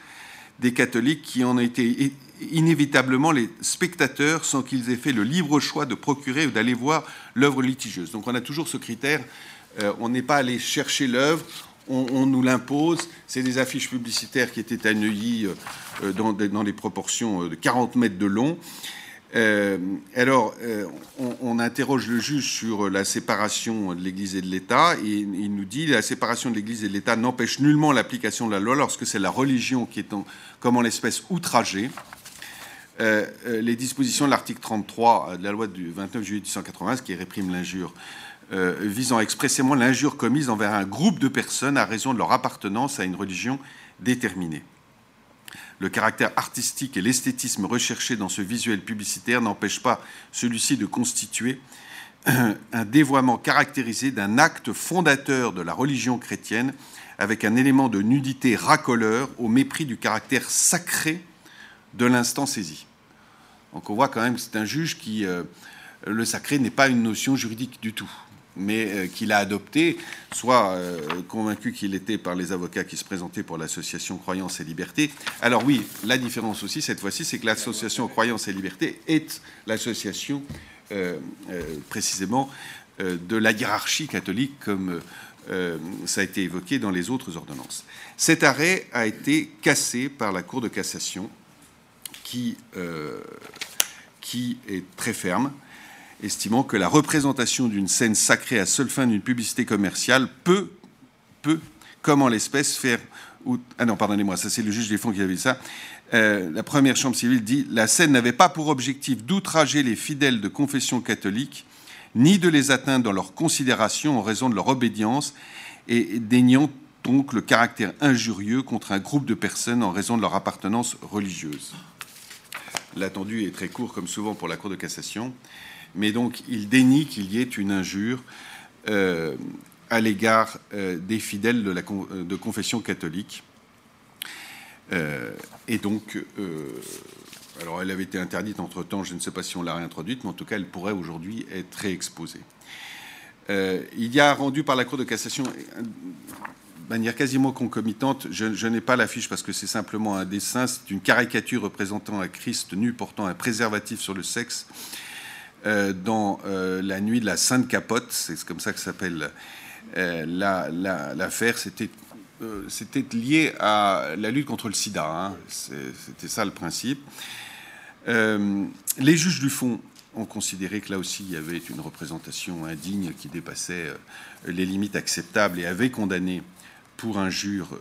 des catholiques qui en ont été inévitablement les spectateurs sans qu'ils aient fait le libre choix de procurer ou d'aller voir l'œuvre litigieuse. Donc on a toujours ce critère, euh, on n'est pas allé chercher l'œuvre, on, nous l'impose. C'est des affiches publicitaires qui étaient à Neuilly euh, dans, dans, des proportions de 40 mètres de long. Euh, alors, euh, on, interroge le juge sur la séparation de l'Église et de l'État, et il nous dit la séparation de l'Église et de l'État n'empêche nullement l'application de la loi lorsque c'est la religion qui est, comme en l'espèce, outragée. Euh, les dispositions de l'article 33 de la loi du 29 juillet 1880, qui réprime l'injure, visant expressément l'injure commise envers un groupe de personnes à raison de leur appartenance à une religion déterminée. Le caractère artistique et l'esthétisme recherché dans ce visuel publicitaire n'empêche pas celui-ci de constituer un dévoiement caractérisé d'un acte fondateur de la religion chrétienne avec un élément de nudité racoleur au mépris du caractère sacré de l'instant saisi. Donc on voit quand même que c'est un juge qui... Euh, le sacré n'est pas une notion juridique du tout mais euh, qu'il a adopté, soit euh, convaincu qu'il était par les avocats qui se présentaient pour l'association Croyance et Liberté. Alors oui, la différence aussi, cette fois-ci, c'est que l'association Croyance et Liberté est l'association précisément de la hiérarchie catholique, comme ça a été évoqué dans les autres ordonnances. Cet arrêt a été cassé par la Cour de cassation, qui, qui est très ferme estimant que la représentation d'une scène sacrée à seule fin d'une publicité commerciale peut, peut, comme en l'espèce, faire. Ah non, pardonnez-moi, ça c'est le juge des fonds qui avait dit ça. Euh, la première chambre civile dit la scène n'avait pas pour objectif d'outrager les fidèles de confession catholique, ni de les atteindre dans leur considération en raison de leur obédience, et déniant donc le caractère injurieux contre un groupe de personnes en raison de leur appartenance religieuse. L'attendu est très court, comme souvent pour la Cour de cassation mais donc il dénie qu'il y ait une injure euh, à l'égard euh, des fidèles de, euh, confession catholique. et donc, alors elle avait été interdite entre-temps, je ne sais pas si on l'a réintroduite, mais en tout cas elle pourrait aujourd'hui être réexposée. il y a rendu par la Cour de cassation manière quasiment concomitante, je, n'ai pas l'affiche parce que c'est simplement un dessin, c'est une caricature représentant un Christ nu portant un préservatif sur le sexe euh, dans euh, la nuit de la Sainte Capote, c'est comme ça que s'appelle euh, l'affaire, c'était c'était lié à la lutte contre le sida. Hein. C'était ça le principe. les juges du fond ont considéré que là aussi il y avait une représentation indigne qui dépassait les limites acceptables et avaient condamné pour injure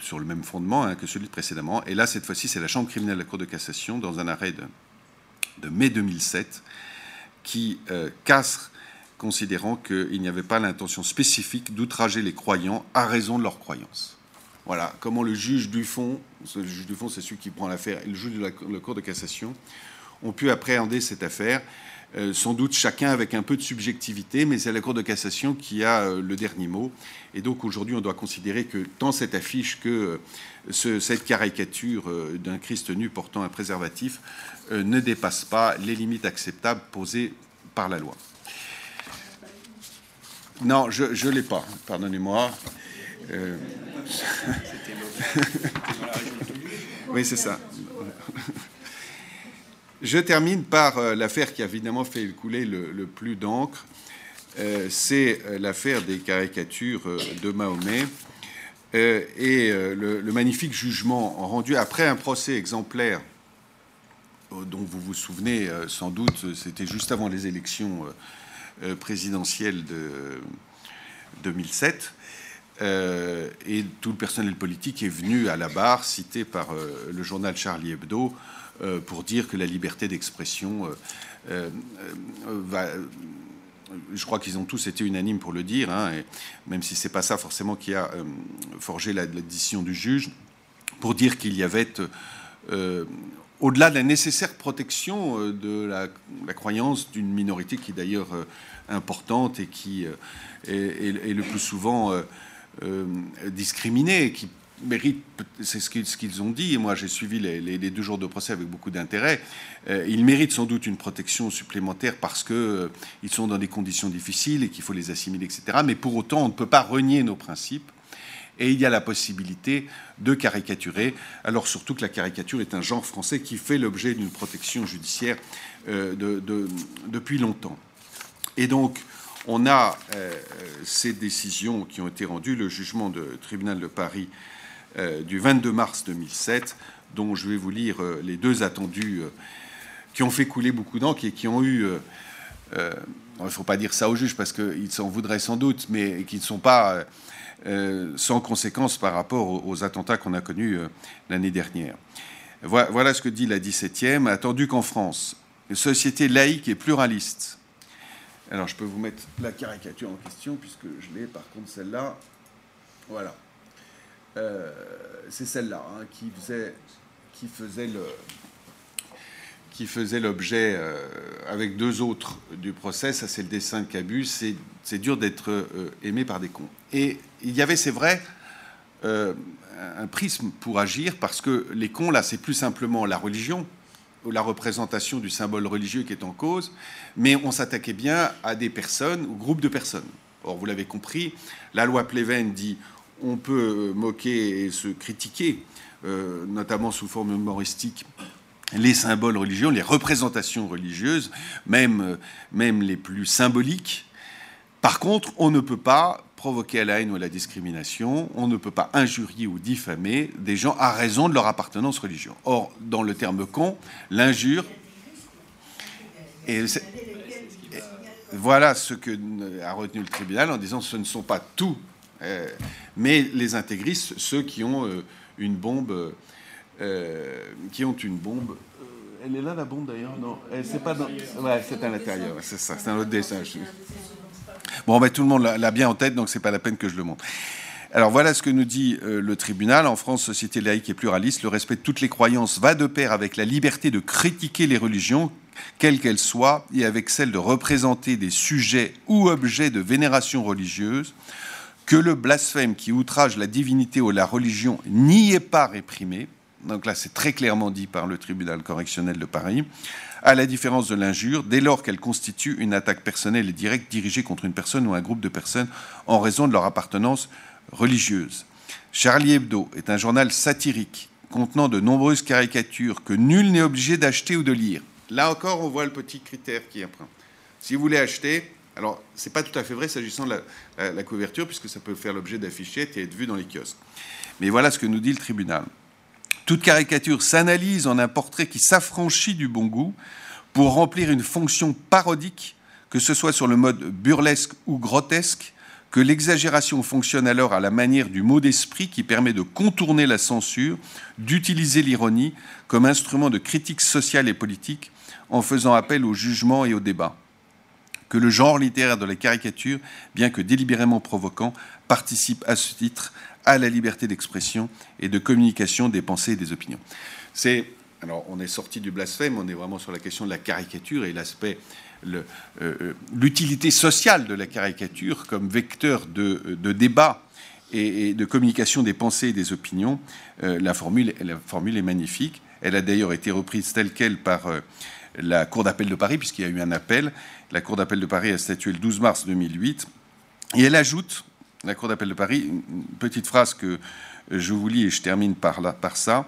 sur le même fondement hein, que celui précédemment. Et là, cette fois-ci, c'est la Chambre criminelle de la Cour de cassation, dans un arrêt de, de mai 2007, qui euh, casse, considérant qu'il n'y avait pas l'intention spécifique d'outrager les croyants à raison de leur croyance. Voilà comment le juge du fond, le juge du fond, c'est celui qui prend l'affaire, le juge de la, Cour de cassation ont pu appréhender cette affaire, euh, sans doute chacun avec un peu de subjectivité, mais c'est la Cour de cassation qui a euh, le dernier mot. Et donc aujourd'hui, on doit considérer que tant cette affiche que cette caricature d'un Christ nu portant un préservatif ne dépasse pas les limites acceptables posées par la loi. Non, je ne l'ai pas, pardonnez-moi. oui, c'est ça. Je termine par euh, l'affaire qui a évidemment fait couler le, plus d'encre. Euh, c'est euh, l'affaire des caricatures de Mahomet et le, magnifique jugement rendu après un procès exemplaire dont vous vous souvenez sans doute, c'était juste avant les élections présidentielles de 2007. et tout le personnel politique est venu à la barre, cité par le journal Charlie Hebdo, pour dire que la liberté d'expression euh, euh, va je crois qu'ils ont tous été unanimes pour le dire, hein, même si c'est pas ça forcément qui a forgé la, décision du juge, pour dire qu'il y avait, au-delà de la nécessaire protection de la, croyance d'une minorité qui est d'ailleurs importante et qui est, le plus souvent discriminée, qui c'est ce qu'ils ont dit, et moi j'ai suivi les, deux jours de procès avec beaucoup d'intérêt, euh, ils méritent sans doute une protection supplémentaire parce qu'ils euh, sont dans des conditions difficiles et qu'il faut les assimiler, etc. Mais pour autant, on ne peut pas renier nos principes. Et il y a la possibilité de caricaturer, alors surtout que la caricature est un genre français qui fait l'objet d'une protection judiciaire euh, depuis longtemps. Et donc, on a ces décisions qui ont été rendues, le jugement du tribunal de Paris du 22 mars 2007, dont je vais vous lire euh, les deux attendus euh, qui ont fait couler beaucoup d'encre et qui ont eu il ne faut pas dire ça au juge parce qu'il s'en voudrait sans doute, mais qui ne sont pas sans conséquence par rapport aux, attentats qu'on a connus l'année dernière. Voilà, ce que dit la 17e. Attendu qu'en France, une société laïque et pluraliste. Alors, je peux vous mettre la caricature en question, puisque je l'ai, par contre, celle-là. Voilà. Euh, c'est celle-là hein, qui faisait, qui faisait le qui faisait l'objet euh, avec deux autres du procès. Ça, c'est le dessin de Cabu. C'est dur d'être euh, aimé par des cons. Et il y avait, c'est vrai, un prisme pour agir parce que les cons, là, c'est plus simplement la religion la représentation du symbole religieux qui est en cause, mais on s'attaquait bien à des personnes ou groupes de personnes. Or, vous l'avez compris, la loi Pleven dit on peut moquer et se critiquer, euh, notamment sous forme humoristique, les symboles religieux, les représentations religieuses, même, euh, même les plus symboliques. Par contre, on ne peut pas provoquer à la haine ou à la discrimination, on ne peut pas injurier ou diffamer des gens à raison de leur appartenance religieuse. Or, dans le terme con, l'injure... Voilà ce que a retenu le tribunal en disant ce ne sont pas tous euh, mais les intégristes, ceux qui ont euh, une bombe, euh, qui ont une bombe. Elle est là la bombe d'ailleurs? Non, c'est pas dans. Ouais, c'est à l'intérieur. C'est ça. C'est un autre dessin. Bon, ben, tout le monde l'a bien en tête, donc c'est pas la peine que je le montre. Alors voilà ce que nous dit le tribunal. En France, société laïque et pluraliste, le respect de toutes les croyances va de pair avec la liberté de critiquer les religions, quelles qu'elles soient, et avec celle de représenter des sujets ou objets de vénération religieuse que le blasphème qui outrage la divinité ou la religion n'y est pas réprimé, donc là c'est très clairement dit par le tribunal correctionnel de Paris, à la différence de l'injure, dès lors qu'elle constitue une attaque personnelle et directe dirigée contre une personne ou un groupe de personnes en raison de leur appartenance religieuse. Charlie Hebdo est un journal satirique contenant de nombreuses caricatures que nul n'est obligé d'acheter ou de lire. Là encore, on voit le petit critère qui emprunt. Si vous voulez acheter, alors, ce n'est pas tout à fait vrai s'agissant de la, couverture, puisque ça peut faire l'objet d'affichettes et être vu dans les kiosques. Mais voilà ce que nous dit le tribunal. Toute caricature s'analyse en un portrait qui s'affranchit du bon goût pour remplir une fonction parodique, que ce soit sur le mode burlesque ou grotesque, que l'exagération fonctionne alors à la manière du mot d'esprit qui permet de contourner la censure, d'utiliser l'ironie comme instrument de critique sociale et politique en faisant appel au jugement et au débat que le genre littéraire de la caricature, bien que délibérément provoquant, participe à ce titre à la liberté d'expression et de communication des pensées et des opinions. C'est alors on est sorti du blasphème, on est vraiment sur la question de la caricature et l'aspect, l'utilité sociale de la caricature comme vecteur de, débat et, de communication des pensées et des opinions. la, formule, la formule est magnifique. Elle a d'ailleurs été reprise telle qu'elle par la Cour d'appel de Paris, puisqu'il y a eu un appel. La Cour d'appel de Paris a statué le 12 mars 2008. Et elle ajoute, la Cour d'appel de Paris, une petite phrase que je vous lis et je termine par, là, par ça.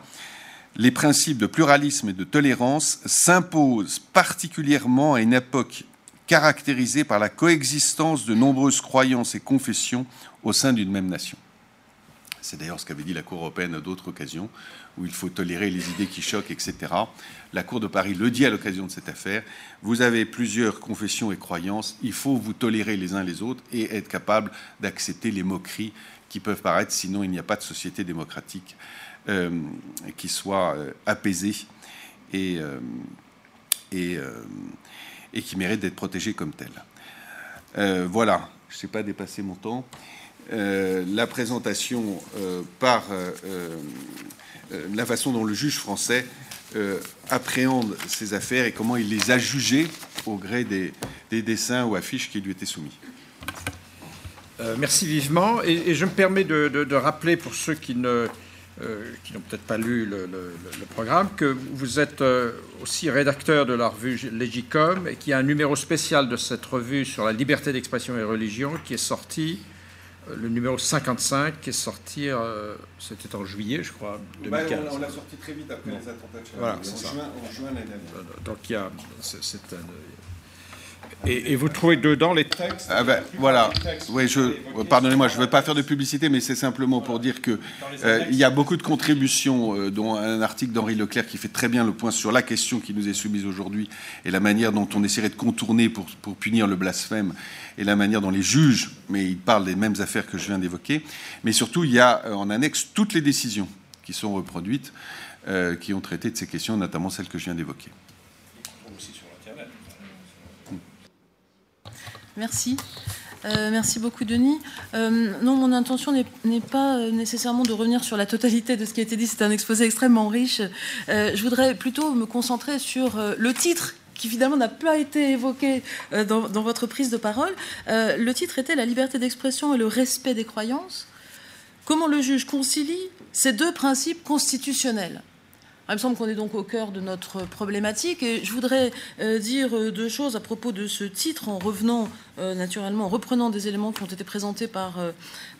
Les principes de pluralisme et de tolérance s'imposent particulièrement à une époque caractérisée par la coexistence de nombreuses croyances et confessions au sein d'une même nation. C'est d'ailleurs ce qu'avait dit la Cour européenne à d'autres occasions, où il faut tolérer les idées qui choquent, etc. La Cour de Paris le dit à l'occasion de cette affaire. Vous avez plusieurs confessions et croyances, il faut vous tolérer les uns les autres et être capable d'accepter les moqueries qui peuvent paraître, sinon il n'y a pas de société démocratique euh, qui soit euh, apaisée et, euh, et, et, qui mérite d'être protégée comme telle. voilà, je ne sais pas dépasser mon temps. Euh, la présentation euh, par euh, la façon dont le juge français appréhende ces affaires et comment il les a jugées au gré des, dessins ou affiches qui lui étaient soumis. merci vivement. Et, je me permets de, rappeler pour ceux qui n'ont peut-être pas lu le, programme, que vous êtes aussi rédacteur de la revue Legicom et qu'il y a un numéro spécial de cette revue sur la liberté d'expression et religion qui est sorti le numéro 55 qui est sorti, euh, c'était en juillet, je crois, 2015. on l'a sorti très vite après les attentats de Voilà, c'est ça. En juin l'année dernière. Donc il y a, c'est un, et, vous trouvez dedans les textes ah ben, Voilà. Oui, je, pardonnez-moi, je ne veux pas faire de publicité, mais c'est simplement pour dire qu'il euh, il y a beaucoup de contributions, euh, dont un article d'Henri Leclerc qui fait très bien le point sur la question qui nous est soumise aujourd'hui et la manière dont on essaierait de contourner pour, punir le blasphème et la manière dont les juges, mais il parle des mêmes affaires que je viens d'évoquer. Mais surtout, il y a euh, en annexe toutes les décisions qui sont reproduites, qui ont traité de ces questions, notamment celles que je viens d'évoquer. Merci. Euh, merci beaucoup, Denis. Euh, non, mon intention n'est pas nécessairement de revenir sur la totalité de ce qui a été dit. C'est un exposé extrêmement riche. Euh, je voudrais plutôt me concentrer sur le titre qui finalement n'a pas été évoqué dans, votre prise de parole. le titre était La liberté d'expression et le respect des croyances. Comment le juge concilie ces deux principes constitutionnels? Il me semble qu'on est donc au cœur de notre problématique et je voudrais euh, dire euh, deux choses à propos de ce titre en revenant euh, naturellement, en reprenant des éléments qui ont été présentés par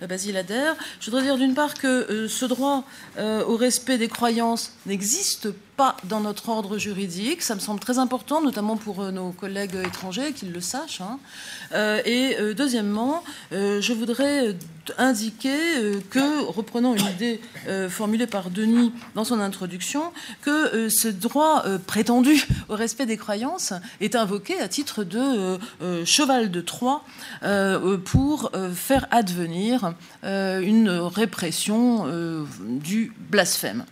Basile Adair. Je voudrais dire d'une part que ce droit au respect des croyances n'existe pas dans notre ordre juridique. Ça me semble très important, notamment pour nos collègues étrangers, qu'ils le sachent. Hein. et deuxièmement, je voudrais indiquer que, reprenant une idée formulée par Denis dans son introduction, que euh, ce droit euh, prétendu au respect des croyances est invoqué à titre de euh, cheval de Troie pour faire advenir une répression du blasphème.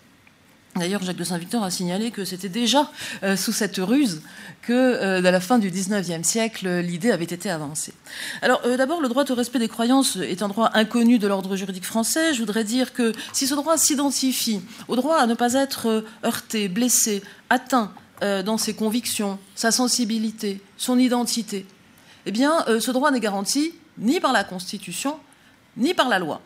D'ailleurs, Jacques de Saint-Victor a signalé que c'était déjà euh, sous cette ruse que, euh, à la fin du XIXe siècle, l'idée avait été avancée. Alors, euh, d'abord, le droit au respect des croyances est un droit inconnu de l'ordre juridique français. Je voudrais dire que si ce droit s'identifie au droit à ne pas être heurté, blessé, atteint dans ses convictions, sa sensibilité, son identité, eh bien, ce droit n'est garanti ni par la Constitution, ni par la loi.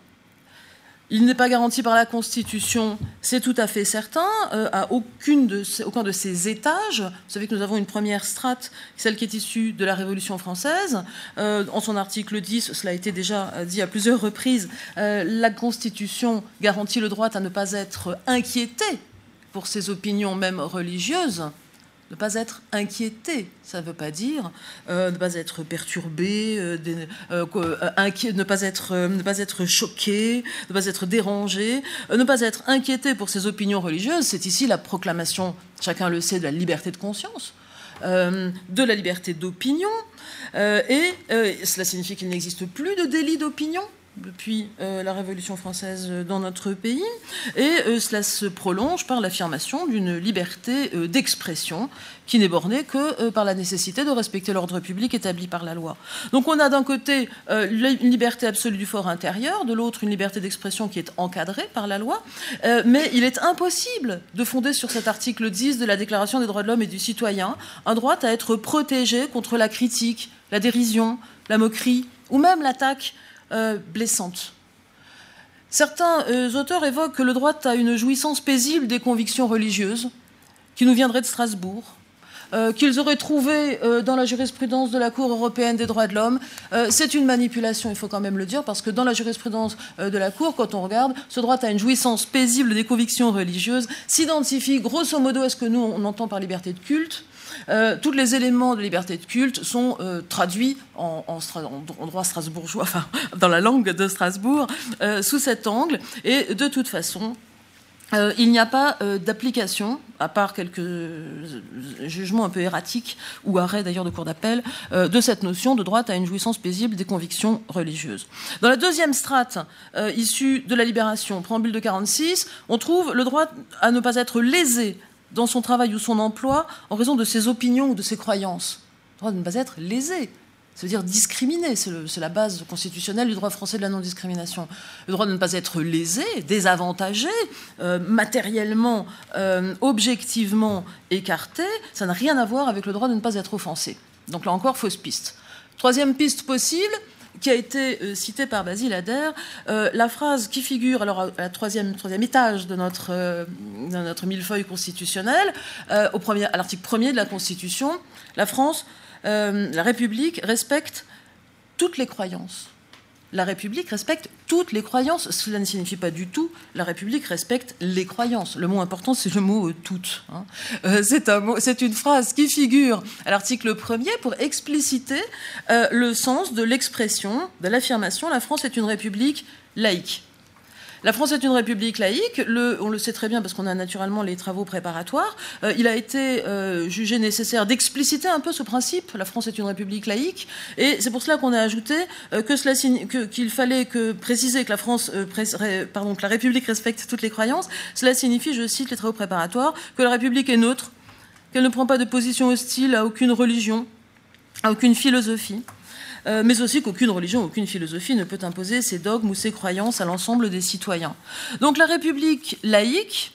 Il n'est pas garanti par la Constitution, c'est tout à fait certain, euh, à aucun de ces étages. Vous savez que nous avons une première strate, celle qui est issue de la Révolution française. Euh, en son article 10, cela a été déjà dit à plusieurs reprises, euh, la Constitution garantit le droit à ne pas être inquiété pour ses opinions même religieuses ne pas être inquiété. Ça ne veut pas dire euh, ne pas être perturbé, euh, euh, ne, pas être, ne pas être choqué, ne pas être dérangé, ne pas être inquiété pour ses opinions religieuses. C'est ici la proclamation, chacun le sait, de la liberté de conscience, de la liberté d'opinion. et cela signifie qu'il n'existe plus de délit d'opinion depuis euh, la Révolution française dans notre pays, et euh, cela se prolonge par l'affirmation d'une liberté euh, d'expression qui n'est bornée que par la nécessité de respecter l'ordre public établi par la loi. Donc on a d'un côté une liberté absolue du fort intérieur, de l'autre une liberté d'expression qui est encadrée par la loi, mais il est impossible de fonder sur cet article 10 de la Déclaration des droits de l'homme et du citoyen un droit à être protégé contre la critique, la dérision, la moquerie ou même l'attaque euh, blessante. Certains euh, auteurs évoquent que le droit a une jouissance paisible des convictions religieuses qui nous viendraient de Strasbourg, euh, qu'ils auraient trouvé dans la jurisprudence de la Cour européenne des droits de l'homme. c'est une manipulation, il faut quand même le dire, parce que dans la jurisprudence de la Cour, quand on regarde, ce droit à une jouissance paisible des convictions religieuses s'identifie grosso modo à ce que nous on entend par liberté de culte, euh, tous les éléments de liberté de culte sont euh, traduits en, droit strasbourgeois, enfin, dans la langue de Strasbourg, euh, sous cet angle. Et de toute façon, il n'y a pas d'application, à part quelques jugements un peu erratiques ou arrêts d'ailleurs de cour d'appel, de cette notion de droit à une jouissance paisible des convictions religieuses. Dans la deuxième strate issue de la libération, préambule de 46, on trouve le droit à ne pas être lésé dans son travail ou son emploi en raison de ses opinions ou de ses croyances. Le droit de ne pas être lésé, ça veut dire discriminé, c'est la base constitutionnelle du droit français de la non-discrimination. Le droit de ne pas être lésé, désavantagé, euh, matériellement, euh, objectivement écarté, ça n'a rien à voir avec le droit de ne pas être offensé. Donc là encore, fausse piste. Troisième piste possible, qui a été euh, cité par Basile Adair, euh, la phrase qui figure alors à la troisième, troisième étage de notre, euh, notre millefeuille constitutionnel, au premier, à l'article premier de la Constitution, la France, la République respecte toutes les croyances la République respecte toutes les croyances. Cela ne signifie pas du tout la République respecte les croyances. Le mot important, c'est le mot euh, toutes. Hein. Euh, c'est une phrase qui figure à l'article 1er pour expliciter euh, le sens de l'expression, de l'affirmation la France est une République laïque. La France est une république laïque, on le sait très bien parce qu'on a naturellement les travaux préparatoires. Euh, il a été euh, jugé nécessaire d'expliciter un peu ce principe, la France est une république laïque, et c'est pour cela qu'on a ajouté euh, qu'il fallait préciser que la France, que la République respecte toutes les croyances. Cela signifie, je cite les travaux préparatoires, que la République est neutre, qu'elle ne prend pas de position hostile à aucune religion, à aucune philosophie, euh, mais aussi qu'aucune religion, aucune philosophie ne peut imposer ses dogmes ou ses croyances à l'ensemble des citoyens. Donc la République laïque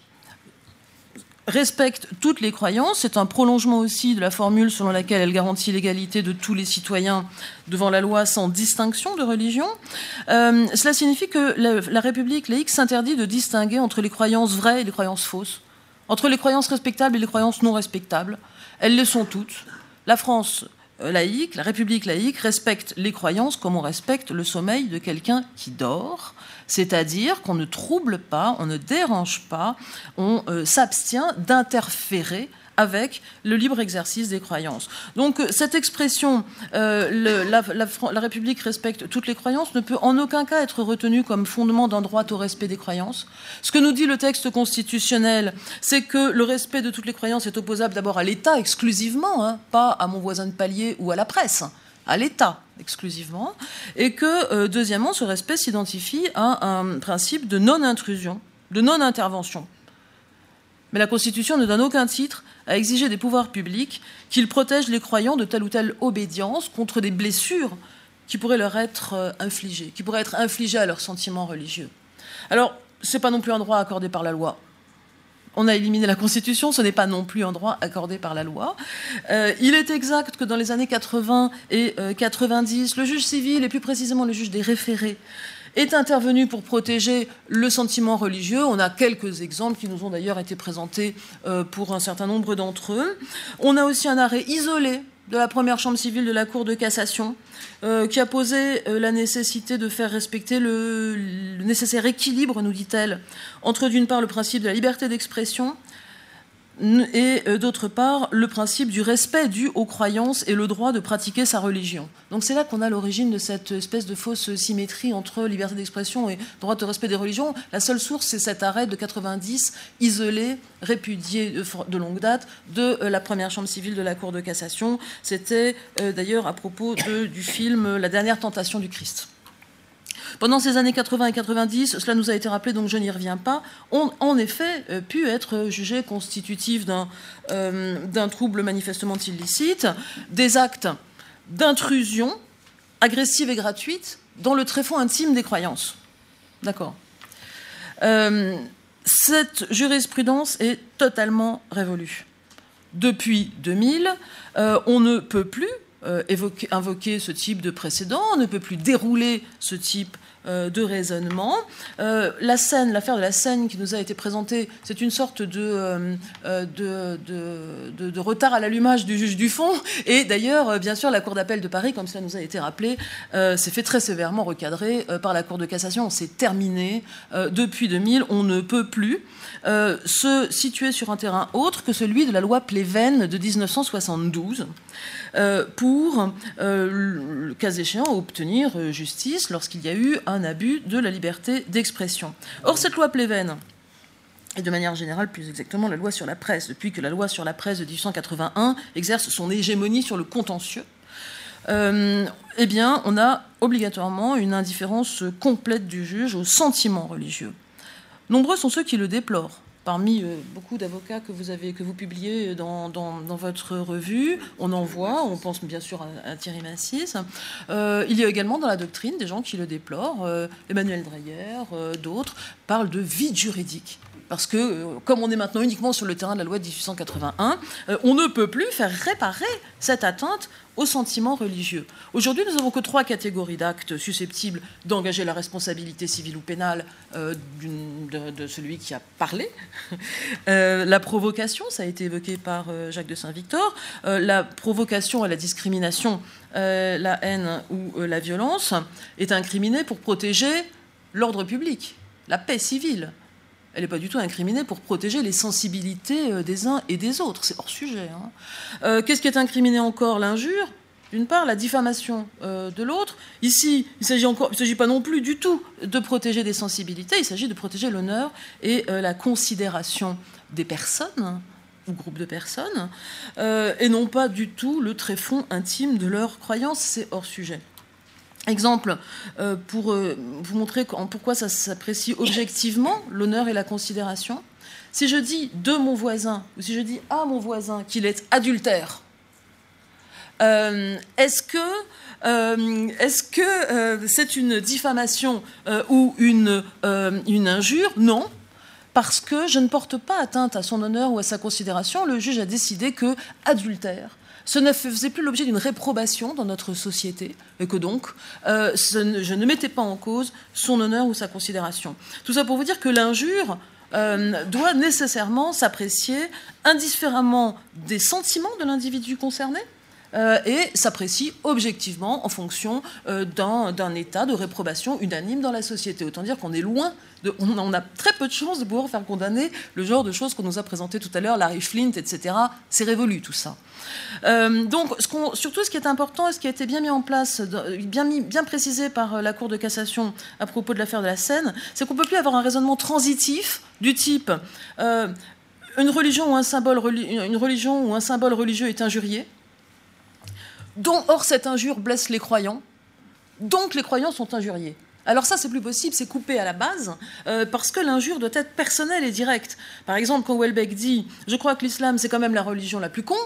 respecte toutes les croyances. C'est un prolongement aussi de la formule selon laquelle elle garantit l'égalité de tous les citoyens devant la loi sans distinction de religion. Euh, cela signifie que la, République laïque s'interdit de distinguer entre les croyances vraies et les croyances fausses, entre les croyances respectables et les croyances non respectables. Elles les sont toutes. La France laïque, la République laïque respecte les croyances comme on respecte le sommeil de quelqu'un qui dort, c'est-à-dire qu'on ne trouble pas, on ne dérange pas, on euh, s'abstient d'interférer avec le libre exercice des croyances. Donc euh, cette expression euh, la, République respecte toutes les croyances ne peut en aucun cas être retenue comme fondement d'un droit au respect des croyances. Ce que nous dit le texte constitutionnel, c'est que le respect de toutes les croyances est opposable d'abord à l'État exclusivement, hein, pas à mon voisin de palier ou à la presse à l'État exclusivement, et que, euh, deuxièmement, ce respect s'identifie à un principe de non-intrusion, de non-intervention. Mais la Constitution ne donne aucun titre à exiger des pouvoirs publics qu'ils protègent les croyants de telle ou telle obédience contre des blessures qui pourraient leur être euh, infligées, qui pourraient être infligées à leurs sentiments religieux. Alors, ce n'est pas non plus un droit accordé par la loi. On a éliminé la Constitution, ce n'est pas non plus un droit accordé par la loi. Euh, il est exact que dans les années 80 et 90, euh, le juge civil, et plus précisément le juge des référés, est intervenu pour protéger le sentiment religieux. On a quelques exemples qui nous ont d'ailleurs été présentés euh, pour un certain nombre d'entre eux. On a aussi un arrêt isolé de la première chambre civile de la Cour de cassation, euh, qui a posé euh, la nécessité de faire respecter le nécessaire équilibre, nous dit-elle, entre d'une part le principe de la liberté d'expression et euh, d'autre part le principe du respect dû aux croyances et le droit de pratiquer sa religion. Donc c'est là qu'on a l'origine de cette espèce de fausse symétrie entre liberté d'expression et droit de respect des religions. La seule source, c'est cet arrêt de 90, isolé, répudié de longue date, de euh, la première chambre civile de la Cour de cassation. C'était euh, d'ailleurs à propos du film La dernière tentation du Christ. Pendant ces années 80 et 90, cela nous a été rappelé, donc je n'y reviens pas, ont en effet euh, pu être jugés constitutifs euh, d'un trouble manifestement illicite, des actes d'intrusion agressive et gratuite dans le tréfonds intime des croyances. D'accord. Euh, cette jurisprudence est totalement révolue. Depuis 2000, on ne peut plus invoquer ce type de précédent, on ne peut plus dérouler ce type euh, de raisonnement. Euh, la scène, l'affaire de la scène qui nous a été présentée, c'est une sorte de, euh, de, retard à l'allumage du juge du fond. Et d'ailleurs, bien sûr, la Cour d'appel de Paris, comme cela nous a été rappelé, s'est fait très sévèrement recadrer par la Cour de cassation. C'est terminé. depuis 2000, on ne peut plus se situer sur un terrain autre que celui de la loi Pleven de 1972 pour, le cas échéant, obtenir justice lorsqu'il y a eu un un abus de la liberté d'expression. Or, cette loi Pleven, et de manière générale, plus exactement, la loi sur la presse, depuis que la loi sur la presse de 1881 exerce son hégémonie sur le contentieux, euh, eh bien, on a obligatoirement une indifférence complète du juge aux sentiments religieux. Nombreux sont ceux qui le déplorent parmi euh, beaucoup d'avocats que vous avez que vous publiez dans, votre revue, on en voit, on pense bien sûr à, Thierry Massis. Euh, il y a également dans la doctrine des gens qui le déplorent. Euh, Emmanuel Dreyer, d'autres parlent de vide juridique parce que, euh, comme on est maintenant uniquement sur le terrain de la loi de 1881, euh, on ne peut plus faire réparer cette atteinte aux sentiments religieux. Aujourd'hui, nous n'avons que trois catégories d'actes susceptibles d'engager la responsabilité civile ou pénale euh, de, celui qui a parlé. la provocation, ça a été évoqué par Jacques de Saint-Victor, la provocation à la discrimination, la haine ou la violence est incriminée pour protéger l'ordre public, la paix civile elle n'est pas du tout incriminée pour protéger les sensibilités euh, des uns et des autres. C'est hors sujet. Hein. Euh, qu'est-ce qui est incriminé encore? L'injure, d'une part, la diffamation euh, de l'autre. Ici, il ne s'agit pas non plus du tout de protéger des sensibilités, il s'agit de protéger l'honneur et la considération des personnes ou groupes de personnes, et non pas du tout le tréfonds intime de leurs croyances. C'est hors sujet. Exemple, euh, pour euh, vous montrer pourquoi ça s'apprécie objectivement, l'honneur et la considération. Si je dis de mon voisin, ou si je dis à mon voisin qu'il est adultère, euh, est-ce que c'est une diffamation ou une, une injure? Non, parce que je ne porte pas atteinte à son honneur ou à sa considération. Le juge a décidé que adultère ce ne faisait plus l'objet d'une réprobation dans notre société, et que donc euh, je ne mettais pas en cause son honneur ou sa considération. Tout ça pour vous dire que l'injure euh, doit nécessairement s'apprécier indifféremment des sentiments de l'individu concerné, euh, et s'apprécie objectivement en fonction d'un état de réprobation unanime dans la société. Autant dire qu'on est loin, de, on, a très peu de chances de pouvoir faire condamner le genre de choses qu'on nous a présentées tout à l'heure, Larry Flint, etc. C'est révolu tout ça. Euh, donc, surtout, ce qui est important et ce qui a été bien mis en place, bien, précisé par euh, la Cour de cassation à propos de l'affaire de la Seine, c'est qu'on ne peut plus avoir un raisonnement transitif du type euh, une, religion ou un symbole, une religion ou un symbole religieux est injurié, dont, or, cette injure blesse les croyants, donc les croyants sont injuriés. Alors ça, c'est plus possible, c'est coupé à la base, parce que l'injure doit être personnelle et directe. Par exemple, quand Welbeck dit « Je crois que l'islam, c'est quand même la religion la plus con »,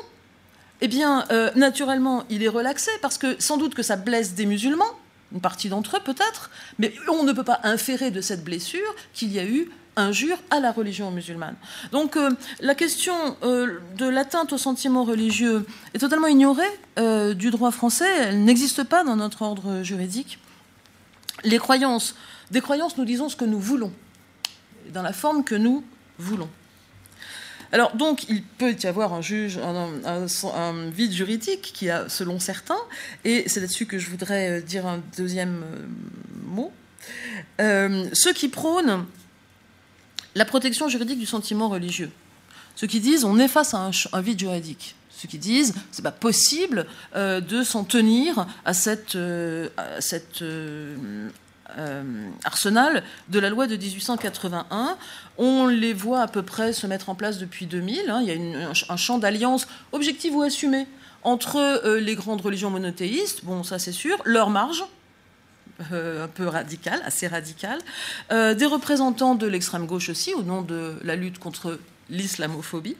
eh bien, euh, naturellement, il est relaxé parce que sans doute que ça blesse des musulmans, une partie d'entre eux peut-être, mais on ne peut pas inférer de cette blessure qu'il y a eu injure à la religion musulmane. Donc euh, la question euh, de l'atteinte aux sentiments religieux est totalement ignorée du droit français, elle n'existe pas dans notre ordre juridique. Les croyances, des croyances, nous disons ce que nous voulons, dans la forme que nous voulons. Alors donc, il peut y avoir un vide juridique qui a, selon certains, et c'est là-dessus que je voudrais euh, dire un deuxième euh, mot. Euh, ceux qui prônent la protection juridique du sentiment religieux, ceux qui disent on est face à un, vide juridique, ceux qui disent c'est pas possible de s'en tenir à cette, à cette euh, arsenal de la loi de 1881. On les voit à peu près se mettre en place depuis 2000. Hein. Il y a un, champ d'alliance objectif ou assumé entre euh, les grandes religions monothéistes, bon ça c'est sûr, leur marge, un peu radicales, assez radicales, des représentants de l'extrême gauche aussi, au nom de la lutte contre l'islamophobie.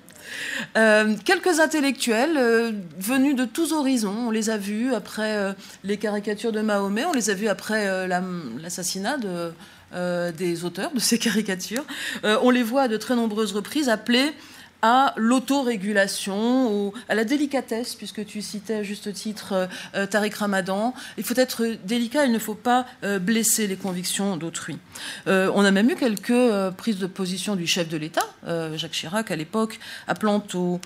Quelques intellectuels venus de tous horizons, on les a vus après les caricatures de Mahomet, on les a vus après l'assassinat de euh, des auteurs de ces caricatures. Euh, on les voit à de très nombreuses reprises appeler à l'autorégulation à la délicatesse, puisque tu citais à juste titre euh, euh, Tariq Ramadan. Il faut être délicat, il ne faut pas euh, blesser les convictions d'autrui. on a même eu quelques prises de position du chef de l'État, Jacques Chirac, à l'époque, appelant au,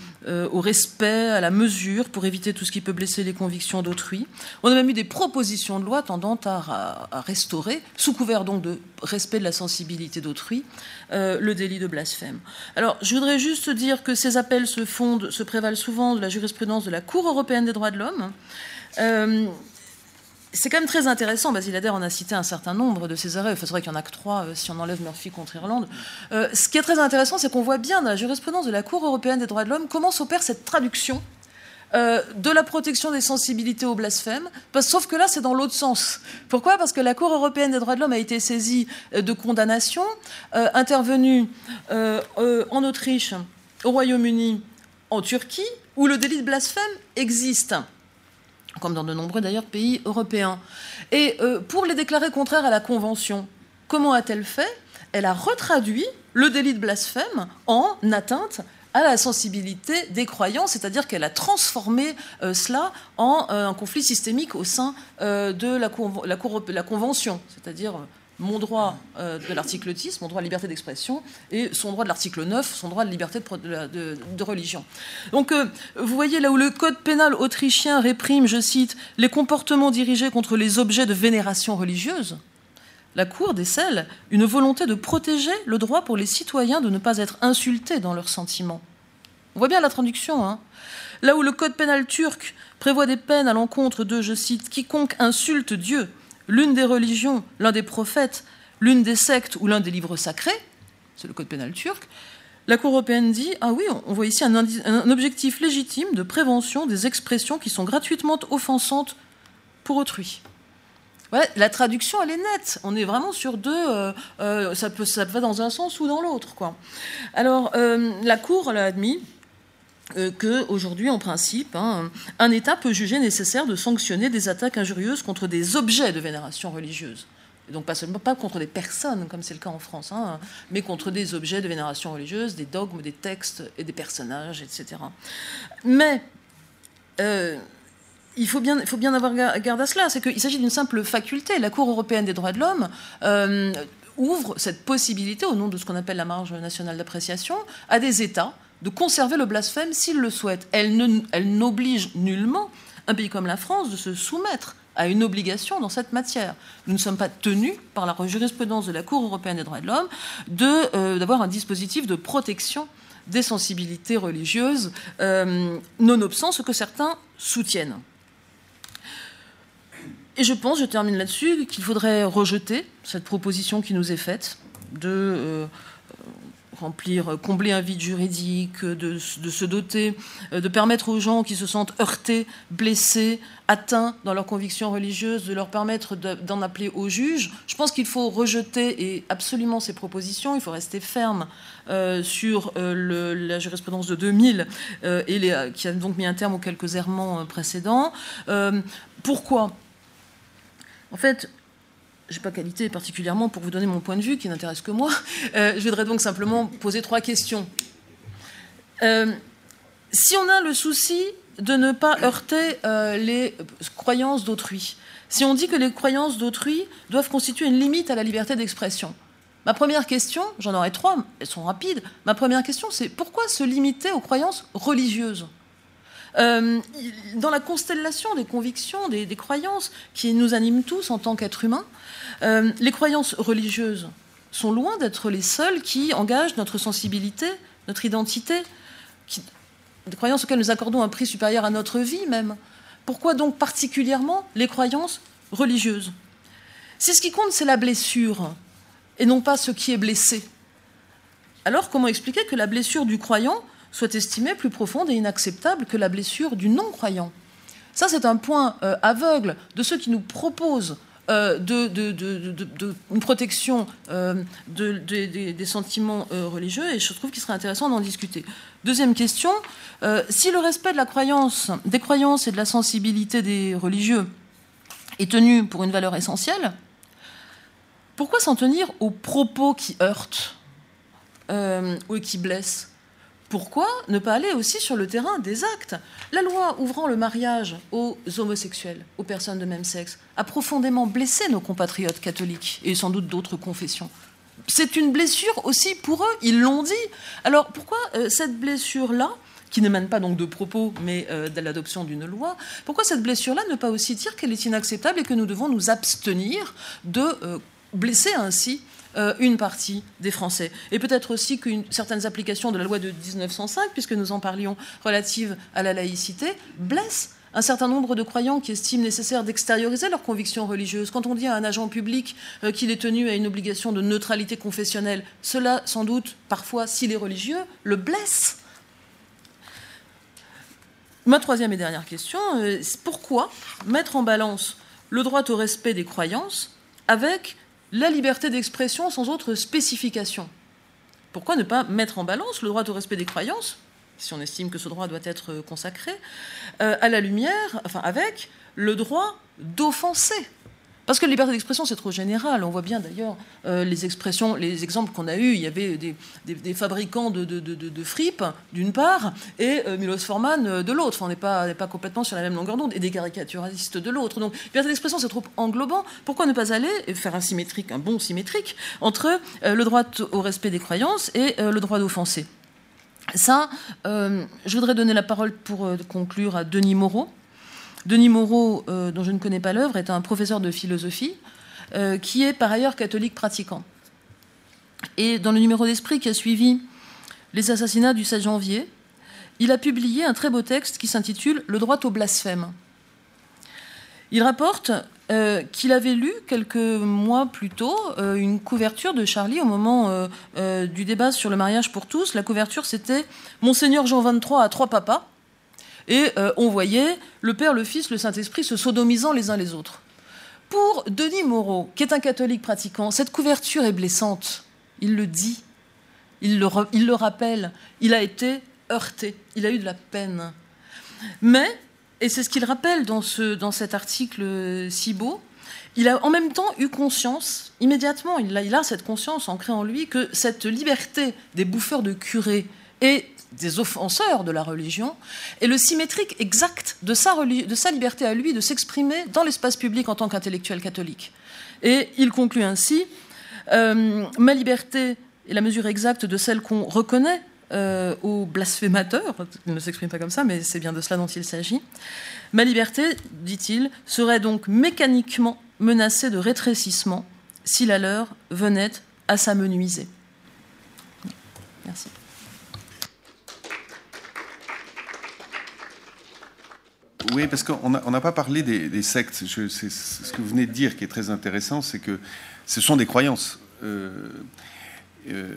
respect, à la mesure pour éviter tout ce qui peut blesser les convictions d'autrui. On a même eu des propositions de loi tendant à, à restaurer, sous couvert donc de respect de la sensibilité d'autrui, le délit de blasphème. Alors, je voudrais juste dire que ces appels se fondent, se prévalent souvent de la jurisprudence de la Cour européenne des droits de l'homme. Euh, c'est quand même très intéressant. Basile Adair en a cité un certain nombre de ces arrêts. Enfin, c'est vrai qu'il y en a que trois euh, si on enlève Murphy contre Irlande. Euh, ce qui est très intéressant, c'est qu'on voit bien dans la jurisprudence de la Cour européenne des droits de l'homme comment s'opère cette traduction euh, de la protection des sensibilités au blasphème, sauf que là, c'est dans l'autre sens. Pourquoi? Parce que la Cour européenne des droits de l'homme a été saisie de condamnations intervenues en Autriche au Royaume-Uni, en Turquie, où le délit de blasphème existe, comme dans de nombreux d'ailleurs pays européens. Et euh, pour les déclarer contraires à la Convention, comment a-t-elle fait? Elle a retraduit le délit de blasphème en atteinte à la sensibilité des croyants, c'est-à-dire qu'elle a transformé euh, cela en euh, un conflit systémique au sein de la, la, Convention, c'est-à-dire mon droit euh, de l'article 10, mon droit de liberté d'expression, et son droit de l'article 9, son droit de liberté de, religion. Donc, euh, vous voyez là où le code pénal autrichien réprime, je cite, les comportements dirigés contre les objets de vénération religieuse, la Cour décèle une volonté de protéger le droit pour les citoyens de ne pas être insultés dans leurs sentiments. On voit bien la traduction. Hein là où le code pénal turc prévoit des peines à l'encontre de, je cite, quiconque insulte Dieu l'une des religions, l'un des prophètes, l'une des sectes ou l'un des livres sacrés, c'est le code pénal turc, la Cour européenne dit Ah oui, on voit ici un, objectif légitime de prévention des expressions qui sont gratuitement offensantes pour autrui. La traduction, elle est nette. On est vraiment sur deux. Euh, euh, ça, peut, va dans un sens ou dans l'autre. Alors, euh, la Cour l'a admis. Euh, qu'aujourd'hui, en principe, hein, un État peut juger nécessaire de sanctionner des attaques injurieuses contre des objets de vénération religieuse. Et donc pas seulement pas contre des personnes, comme c'est le cas en France, hein, mais contre des objets de vénération religieuse, des dogmes, des textes et des personnages, etc. Mais euh, il faut bien, faut bien avoir garde à cela, c'est qu'il s'agit d'une simple faculté. La Cour européenne des droits de l'homme euh, ouvre cette possibilité, au nom de ce qu'on appelle la marge nationale d'appréciation, à des États de conserver le blasphème s'il le souhaite. Elle n'oblige nullement un pays comme la France de se soumettre à une obligation dans cette matière. Nous ne sommes pas tenus par la jurisprudence de la Cour européenne des droits de l'homme euh, d'avoir un dispositif de protection des sensibilités religieuses, euh, nonobstant ce que certains soutiennent. Et je pense, je termine là-dessus, qu'il faudrait rejeter cette proposition qui nous est faite de euh, remplir, euh, combler un vide juridique, de, se doter, euh, de permettre aux gens qui se sentent heurtés, blessés, atteints dans leurs convictions religieuses, de leur permettre d'en appeler au juge. Je pense qu'il faut rejeter et absolument ces propositions. Il faut rester ferme euh, sur la jurisprudence de 2000 et qui a donc mis un terme aux quelques errements précédents. pourquoi? En fait, je n'ai pas qualité particulièrement pour vous donner mon point de vue qui n'intéresse que moi. Euh, je voudrais donc simplement poser trois questions. Euh, si on a le souci de ne pas heurter euh, les croyances d'autrui, si on dit que les croyances d'autrui doivent constituer une limite à la liberté d'expression, ma première question, j'en aurai trois, elles sont rapides, ma première question c'est pourquoi se limiter aux croyances religieuses? Dans la constellation des convictions, des, croyances qui nous animent tous en tant qu'êtres humains, euh, les croyances religieuses sont loin d'être les seules qui engagent notre sensibilité, notre identité, des croyances auxquelles nous accordons un prix supérieur à notre vie même. Pourquoi donc particulièrement les croyances religieuses? Si ce qui compte, c'est la blessure, et non pas ce qui est blessé, alors comment expliquer que la blessure du croyant soit estimée plus profonde et inacceptable que la blessure du non-croyant? Ça, c'est un point euh, aveugle de ceux qui nous proposent euh, de, une protection euh, des sentiments religieux, et je trouve qu'il serait intéressant d'en discuter. Deuxième question, si le respect de la croyance, des croyances et de la sensibilité des religieux est tenu pour une valeur essentielle, pourquoi s'en tenir aux propos qui heurtent ou qui blessent pourquoi ne pas aller aussi sur le terrain des actes? La loi ouvrant le mariage aux homosexuels, aux personnes de même sexe, a profondément blessé nos compatriotes catholiques et sans doute d'autres confessions. C'est une blessure aussi pour eux, ils l'ont dit. Alors pourquoi euh, cette blessure-là qui n'émane pas donc de propos, mais euh, de l'adoption d'une loi, pourquoi cette blessure-là ne pas aussi dire qu'elle est inacceptable et que nous devons nous abstenir de euh, blesser ainsi euh, une partie des Français. Et peut-être aussi que certaines applications de la loi de 1905, puisque nous en parlions, relatives à la laïcité, blessent un certain nombre de croyants qui estiment nécessaire d'extérioriser leurs convictions religieuses. Quand on dit à un agent public euh, qu'il est tenu à une obligation de neutralité confessionnelle, cela, sans doute, parfois, s'il est religieux, le blesse. Ma troisième et dernière question, euh, pourquoi mettre en balance le droit au respect des croyances avec la liberté d'expression sans autre spécification. Pourquoi ne pas mettre en balance le droit au respect des croyances, si on estime que ce droit doit être consacré, euh, à la lumière, enfin avec le droit d'offenser parce que la liberté d'expression, c'est trop général. On voit bien d'ailleurs euh, les expressions, les exemples qu'on a eus. Il y avait des, fabricants de, fripes, d'une part, et euh, Milos Forman euh, de l'autre. on n'est pas, complètement sur la même longueur d'onde, et des caricaturistes de l'autre. Donc, liberté d'expression, c'est trop englobant. Pourquoi ne pas aller faire un symétrique, un bon symétrique, entre le droit au respect des croyances et le droit d'offenser? Ça, je voudrais donner la parole pour conclure à Denis Moreau Denis Moreau, euh, dont je ne connais pas l'œuvre, est un professeur de philosophie euh, qui est par ailleurs catholique pratiquant. Et dans le numéro d'esprit qui a suivi les assassinats du 16 janvier, il a publié un très beau texte qui s'intitule Le droit au blasphème. Il rapporte euh, qu'il avait lu quelques mois plus tôt une couverture de Charlie au moment du débat sur le mariage pour tous. La couverture, c'était Monseigneur Jean XXIII à trois papas. Et euh, on voyait le Père, le Fils, le Saint-Esprit se sodomisant les uns les autres. Pour Denis Moreau, qui est un catholique pratiquant, cette couverture est blessante. Il le dit, il le, rappelle, il a été heurté, il a eu de la peine. Mais, et c'est ce qu'il rappelle dans, ce, dans cet article si beau, il a en même temps eu conscience, immédiatement, il a, il a cette conscience ancrée en lui, que cette liberté des bouffeurs de curés est des offenseurs de la religion, et le symétrique exact de sa, liberté à lui de s'exprimer dans l'espace public en tant qu'intellectuel catholique. Et il conclut ainsi euh, Ma liberté est la mesure exacte de celle qu'on reconnaît euh, aux blasphémateurs. Il ne s'exprime pas comme ça, mais c'est bien de cela dont il s'agit. Ma liberté, dit-il, serait donc mécaniquement menacée de rétrécissement si la leur venait à s'amenuiser. Merci. Oui, parce qu'on n'a pas parlé des, sectes. ce que vous venez de dire qui est très intéressant, c'est que ce sont des croyances. Euh, euh,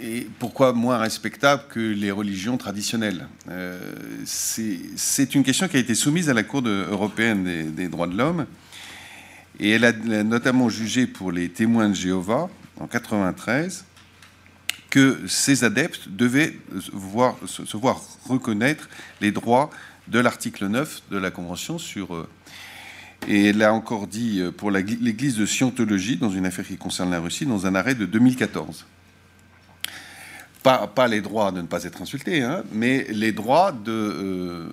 et pourquoi moins respectables que les religions traditionnelles? Euh, C'est une question qui a été soumise à la Cour européenne des, droits de l'homme. Et elle a notamment jugé pour les témoins de Jéhovah en 93 que ces adeptes devaient se voir reconnaître les droits de l'article 9 de la Convention sur... Euh, et elle a encore dit euh, pour l'Église de Scientologie, dans une affaire qui concerne la Russie, dans un arrêt de 2014. Pas, pas les droits de ne pas être insulté, hein, mais les droits de, euh,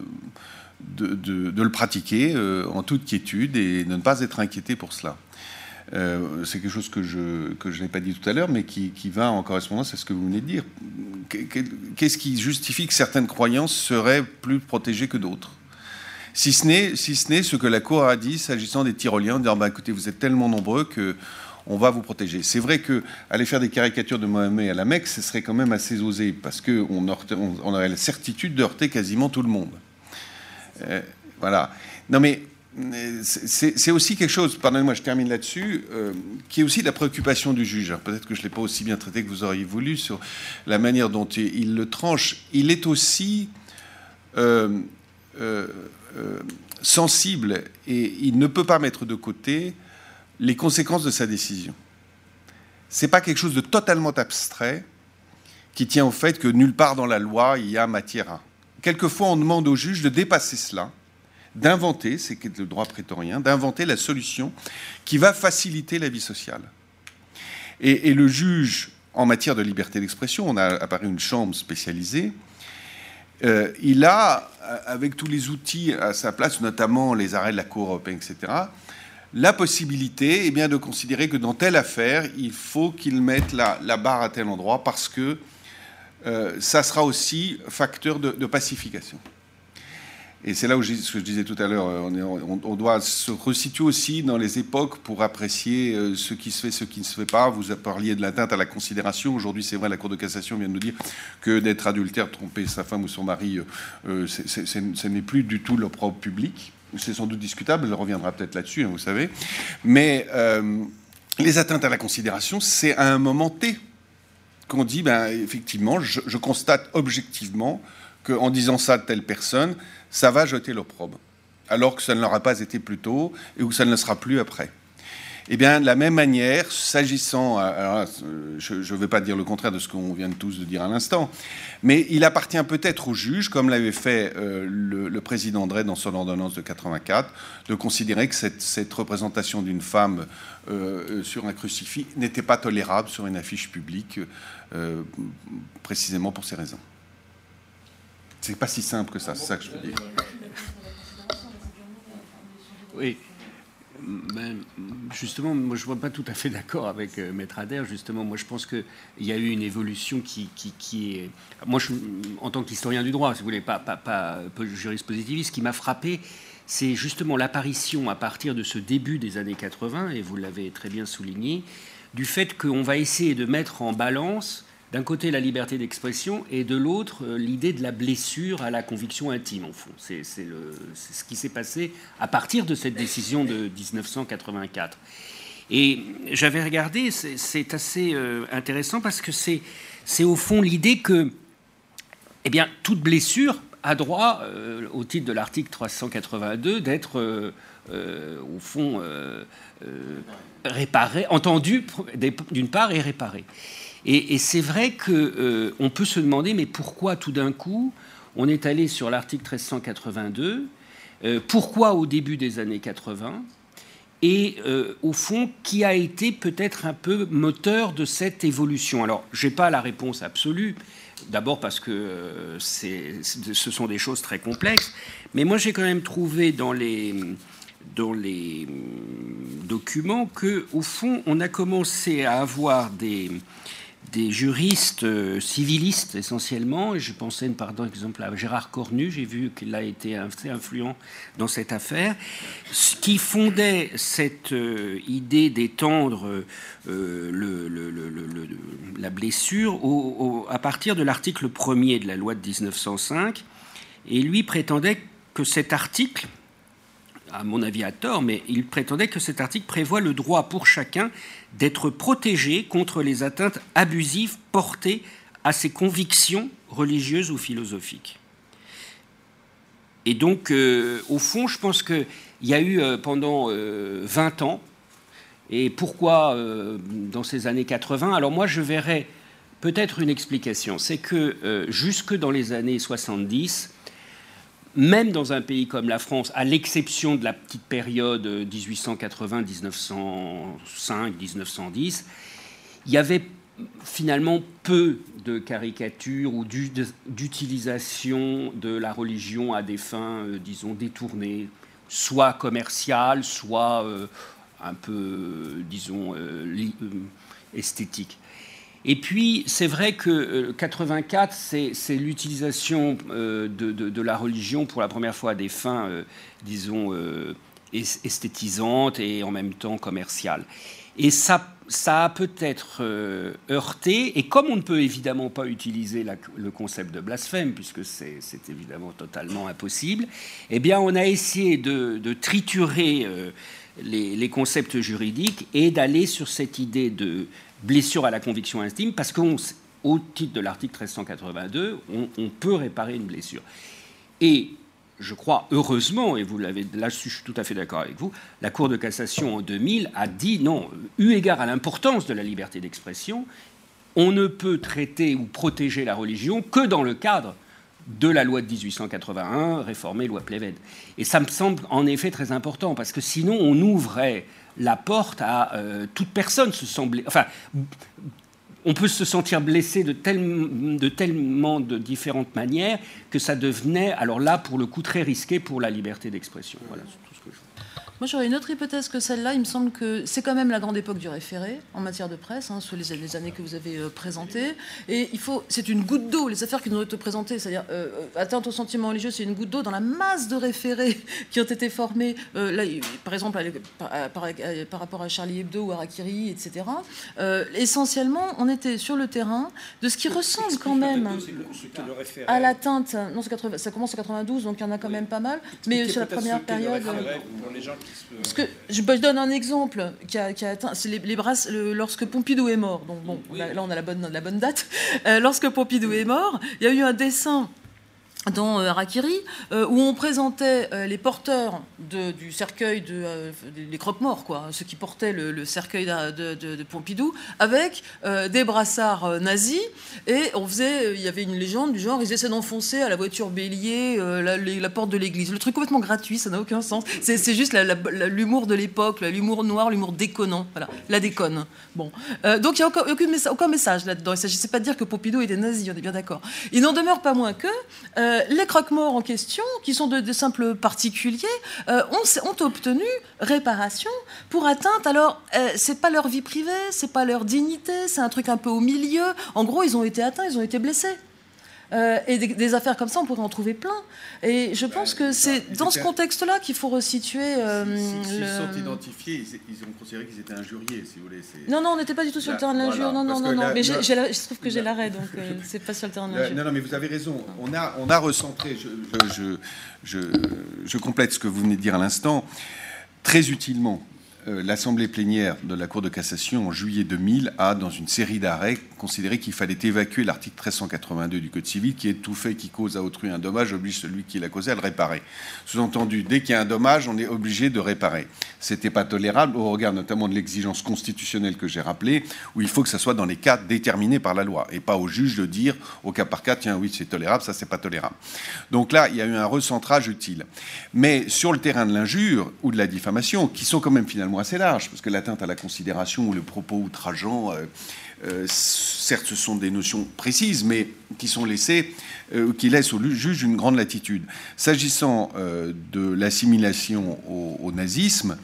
de, le pratiquer en toute quiétude et de ne pas être inquiété pour cela. Euh, c'est quelque chose que je, que je n'ai pas dit tout à l'heure, mais qui, qui, va en correspondance à ce que vous venez de dire. Qu'est-ce qui justifie que certaines croyances seraient plus protégées que d'autres? Si ce n'est si ce, ce que la Cour a dit s'agissant des Tyroliens, en disant bah, écoutez, vous êtes tellement nombreux que on va vous protéger. C'est vrai que aller faire des caricatures de Mohamed à la Mecque, ce serait quand même assez osé, parce qu'on on, on aurait la certitude de heurter quasiment tout le monde. Euh, voilà. Non mais c'est aussi quelque chose, pardonnez-moi, je termine là-dessus, euh, qui est aussi la préoccupation du juge. Peut-être que je ne l'ai pas aussi bien traité que vous auriez voulu sur la manière dont il, le tranche. Il est aussi euh, euh, sensible et il ne peut pas mettre de côté les conséquences de sa décision. Ce n'est pas quelque chose de totalement abstrait qui tient au fait que nulle part dans la loi il y a matière à. Quelquefois, on demande au juge de dépasser cela, d'inventer, c'est le droit prétorien, d'inventer la solution qui va faciliter la vie sociale. Et, le juge, en matière de liberté d'expression, on a apparu une chambre spécialisée, euh, il a, avec tous les outils à sa place, notamment les arrêts de la Cour européenne, etc., la possibilité eh bien, de considérer que dans telle affaire, il faut qu'il mette la, barre à tel endroit parce que euh, ça sera aussi facteur de, pacification. Et c'est là où je disais tout à l'heure, on, on, doit se resituer aussi dans les époques pour apprécier euh, ce qui se fait, ce qui ne se fait pas. Vous parliez de l'atteinte à la considération. Aujourd'hui, c'est vrai, la Cour de cassation vient de nous dire que d'être adultère, tromper sa femme ou son mari, euh, ce n'est plus du tout le propre public c'est sans doute discutable, elle reviendra peut-être là-dessus, hein, vous savez. Mais euh, les atteintes à la considération, c'est à un moment T qu'on dit, ben, effectivement, je, constate objectivement qu'en disant ça de telle personne, ça va jeter l'opprobre, alors que ça ne l'aura pas été plus tôt et où ça ne le sera plus après. Eh bien, de la même manière, s'agissant, euh, je ne vais pas dire le contraire de ce qu'on vient de tous de dire à l'instant, mais il appartient peut-être au juge, comme l'avait fait euh, le, président Drey dans son ordonnance de 84, de considérer que cette, représentation d'une femme euh, sur un crucifix n'était pas tolérable sur une affiche publique, précisément pour ces raisons. C'est pas si simple que ça, c'est ça que je veux dire. Oui. Ben, justement, moi je ne vois pas tout à fait d'accord avec euh, Maître Adair. Justement, moi je pense qu'il y a eu une évolution qui, qui, est. Moi, je, en tant qu'historien du droit, si vous voulez, pas, pas, pas juriste positiviste, ce qui m'a frappé, c'est justement l'apparition à partir de ce début des années 80, et vous l'avez très bien souligné, du fait qu'on va essayer de mettre en balance d'un côté la liberté d'expression et de l'autre euh, l'idée de la blessure à la conviction intime, en fond. C'est ce qui s'est passé à partir de cette décision de 1984. Et j'avais regardé, c'est assez euh, intéressant parce que c'est au fond l'idée que eh bien, toute blessure a droit, euh, au titre de l'article 382, d'être au fond réparée, entendue d'une part et réparée. Et, c'est vrai qu'on euh, peut se demander, mais pourquoi tout d'un coup on est allé sur l'article 1382 euh, Pourquoi au début des années 80 et euh, au fond, qui a été peut-être un peu moteur de cette évolution? Alors, je n'ai pas la réponse absolue, d'abord parce que ce sont des choses très complexes, mais moi j'ai quand même trouvé dans les, dans les documents que, au fond, on a commencé à avoir des, des juristes euh, civilistes essentiellement. Je pensais par exemple à Gérard Cornu, j'ai vu qu'il a été assez influent dans cette affaire, qui fondait cette euh, idée d'étendre euh, la blessure à partir de l'article 1er de la loi de 1905. Et lui prétendait que cet article, à mon avis à tort, mais il prétendait que cet article prévoit le droit pour chacun d'être protégé contre les atteintes abusives portées à ses convictions religieuses ou philosophiques. Et donc, euh, au fond, je pense qu'il y a eu euh, pendant 20 euh, ans, et pourquoi dans ces années 80 Alors moi, je verrais peut-être une explication, c'est que jusque dans les années 70, même dans un pays comme la France, à l'exception de la petite période 1880-1905-1910, il y avait finalement peu de caricatures ou d'utilisation de la religion à des fins, euh, disons, détournées, soit commerciales, soit euh, un peu, disons, euh, esthétiques. Et puis, c'est vrai que 84, euh, c'est l'utilisation euh, de, la religion pour la première fois à des fins, euh, disons, esthétisantes et en même temps commerciales. Et ça, ça a peut-être heurté, et comme on ne peut évidemment pas utiliser le concept de blasphème, puisque c'est évidemment totalement impossible, eh bien, on a essayé de, triturer les, les, concepts juridiques et d'aller sur cette idée de blessure à la conviction intime, parce qu'au titre de l'article 1382, on, peut réparer une blessure. Et je crois, heureusement, et vous l'avez, là je suis tout à fait d'accord avec vous, la Cour de cassation en 2000 a dit non, eu égard à l'importance de la liberté d'expression, on ne peut traiter ou protéger la religion que dans le cadre de la loi de 1881, réformée loi Plévède. Et ça me semble en effet très important, parce que sinon on ouvrait la porte à euh, toute personne se semble. Enfin, on peut se sentir blessé de, de, tellement de différentes manières que ça devenait, alors là, pour le coup, très risqué pour la liberté d'expression. Moi, j'aurais une autre hypothèse que celle-là. Il me semble que c'est quand même la grande époque du référé en matière de presse, hein, sous les, années que vous avez euh, présentées. Et il faut, c'est une goutte d'eau, les affaires qui nous ont été présentées, c'est-à-dire euh, euh, atteinte aux sentiments religieux, c'est une goutte d'eau dans la masse de référés qui ont été formés, là, par exemple, par, rapport à Charlie Hebdo ou à Rakiri, etc. essentiellement, on était sur le terrain de ce qui ressemble quand même à l'atteinte. Non, ça commence en 92, donc il y en a quand même pas mal. Mais sur la première période. Parce que je, donne un exemple qui a, atteint, c'est les, lorsque Pompidou est mort. Donc bon, là, on a la bonne, la bonne date. Euh, lorsque Pompidou est mort, il y a eu un dessin dans euh, Rakiri, euh, où on présentait euh, les porteurs du cercueil de, des croque-morts, ceux qui portaient le, cercueil de, Pompidou, avec des brassards nazis, et on faisait, il y avait une légende du genre, ils essaient d'enfoncer à la voiture bélier la, porte de l'église. Le truc complètement gratuit, ça n'a aucun sens. C'est juste l'humour de l'époque, l'humour noir, l'humour déconnant, voilà, la déconne. Bon, donc il n'y a aucun, message là-dedans. Il ne s'agissait pas de dire que Pompidou était nazi, on est bien d'accord. Il n'en demeure pas moins que les croque-morts en question, qui sont de, simples particuliers, euh, ont, obtenu réparation pour atteinte. Alors, euh, c'est pas leur vie privée, c'est pas leur dignité, c'est un truc un peu au milieu. En gros, ils ont été atteints, ils ont été blessés. Euh, et des, affaires comme ça, on pourrait en trouver plein. Et je pense que c'est dans ce contexte-là qu'il faut resituer. Euh, S'ils sont identifiés, ils, ont considéré qu'ils étaient injuriés, si vous voulez. Non, non, on n'était pas du tout sur le terrain de l'injure. non, non, non, non. mais je trouve que j'ai l'arrêt, donc euh, c'est pas sur le terrain de l'injure. Non, non, mais vous avez raison. On a, on a recentré. Je, je, je, je complète ce que vous venez de dire à l'instant. Très utilement, l'Assemblée plénière de la Cour de cassation en juillet 2000 a, dans une série d'arrêts, considéré qu'il fallait évacuer l'article 1382 du Code civil qui est tout fait qui cause à autrui un dommage oblige celui qui l'a causé à le réparer. Sous-entendu, dès qu'il y a un dommage, on est obligé de réparer. C'était pas tolérable au regard notamment de l'exigence constitutionnelle que j'ai rappelée, où il faut que ça soit dans les cas déterminés par la loi et pas au juge de dire au cas par cas, tiens, oui, c'est tolérable, ça, c'est pas tolérable. Donc là, il y a eu un recentrage utile. Mais sur le terrain de l'injure ou de la diffamation, qui sont quand même finalement assez larges, parce que l'atteinte à la considération ou le propos outrageant, euh, euh, certes, ce sont des notions précises, mais qui sont laissées, euh, qui laissent au juge une grande latitude. S'agissant de l'assimilation au, nazisme,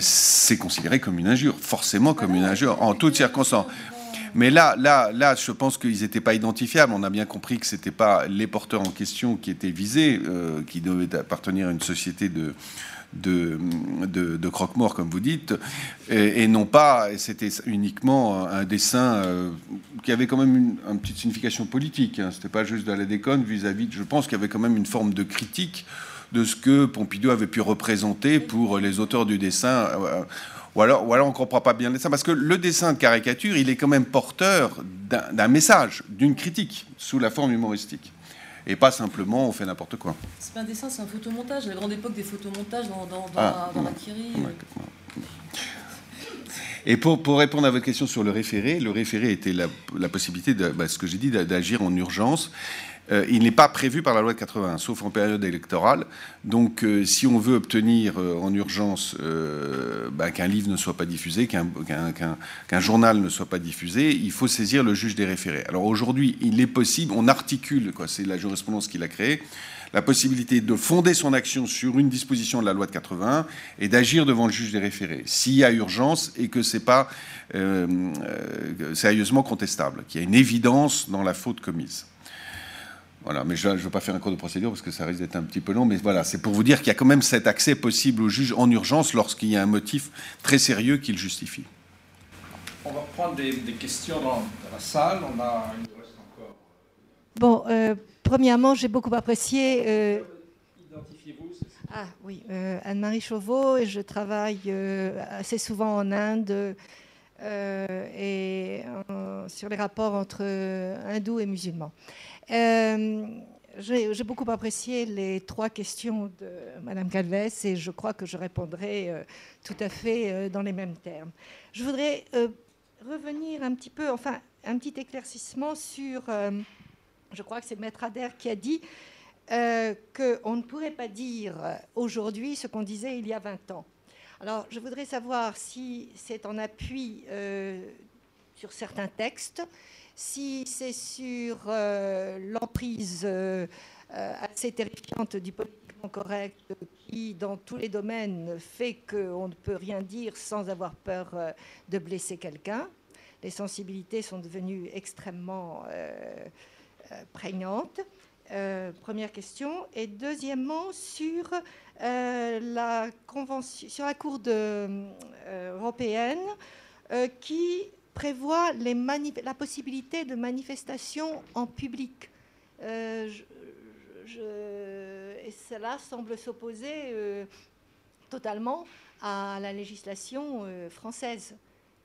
c'est considéré comme une injure, forcément comme une injure, en toutes circonstances. Mais là, là, là, je pense qu'ils n'étaient pas identifiables. On a bien compris que ce n'étaient pas les porteurs en question qui étaient visés, qui devaient appartenir à une société de, de, croque-mort, comme vous dites, et, non pas, c'était uniquement un dessin euh, qui avait quand même une, petite signification politique. Hein. C'était pas juste de la déconne vis-à-vis, je pense qu'il y avait quand même une forme de critique de ce que Pompidou avait pu représenter pour les auteurs du dessin. Euh, ou alors, ou alors on ne comprend pas bien le dessin, parce que le dessin de caricature, il est quand même porteur d'un message, d'une critique, sous la forme humoristique et pas simplement on fait n'importe quoi. C'est pas un dessin, c'est un photomontage, la grande époque des photomontages dans, dans, dans, ah, la, Et pour, pour, répondre à votre question sur le référé, le référé était la, la possibilité, de, bah, ce que j'ai dit, d'agir en urgence. Euh, il n'est pas prévu par la loi de 81, sauf en période électorale. Donc, euh, si on veut obtenir euh, en urgence bah, qu'un livre ne soit pas diffusé, qu'un journal ne soit pas diffusé, il faut saisir le juge des référés. Alors aujourd'hui, il est possible, on articule, c'est la jurisprudence qu'il a créée, la possibilité de fonder son action sur une disposition de la loi de 81 et d'agir devant le juge des référés s'il y a urgence et que c'est pas sérieusement contestable, qu'il y a une évidence dans la faute commise. Voilà, mais je ne veux pas faire un cours de procédure parce que ça risque d'être un petit peu long, mais voilà, c'est pour vous dire qu'il y a quand même cet accès possible au juge en urgence lorsqu'il y a un motif très sérieux qui le justifie. On va prendre des, questions dans, la salle. On a une reste encore. Bon, euh, premièrement, j'ai beaucoup apprécié. Euh, Identifiez-vous. Ah oui, euh, Anne-Marie Chauveau, et je travaille assez souvent en Inde et sur les rapports entre hindous et musulmans. Euh, j'ai beaucoup apprécié les trois questions de Madame Calves et je crois que je répondrai euh, tout à fait euh, dans les mêmes termes. Je voudrais revenir un petit peu, enfin, un petit éclaircissement sur, je crois que c'est Maître Adair qui a dit qu'on ne pourrait pas dire aujourd'hui ce qu'on disait il y a 20 ans. Alors, je voudrais savoir si c'est en appui sur certains textes, si c'est sur euh, l'emprise euh, euh, assez terrifiante du politiquement correct qui, dans tous les domaines, fait qu'on ne peut rien dire sans avoir peur de blesser quelqu'un. Les sensibilités sont devenues extrêmement prégnantes. première question. Et deuxièmement, sur, la, convention, sur la Cour européenne qui prévoit la possibilité de manifestations en public. Euh, et cela semble s'opposer euh, totalement à la législation euh, française.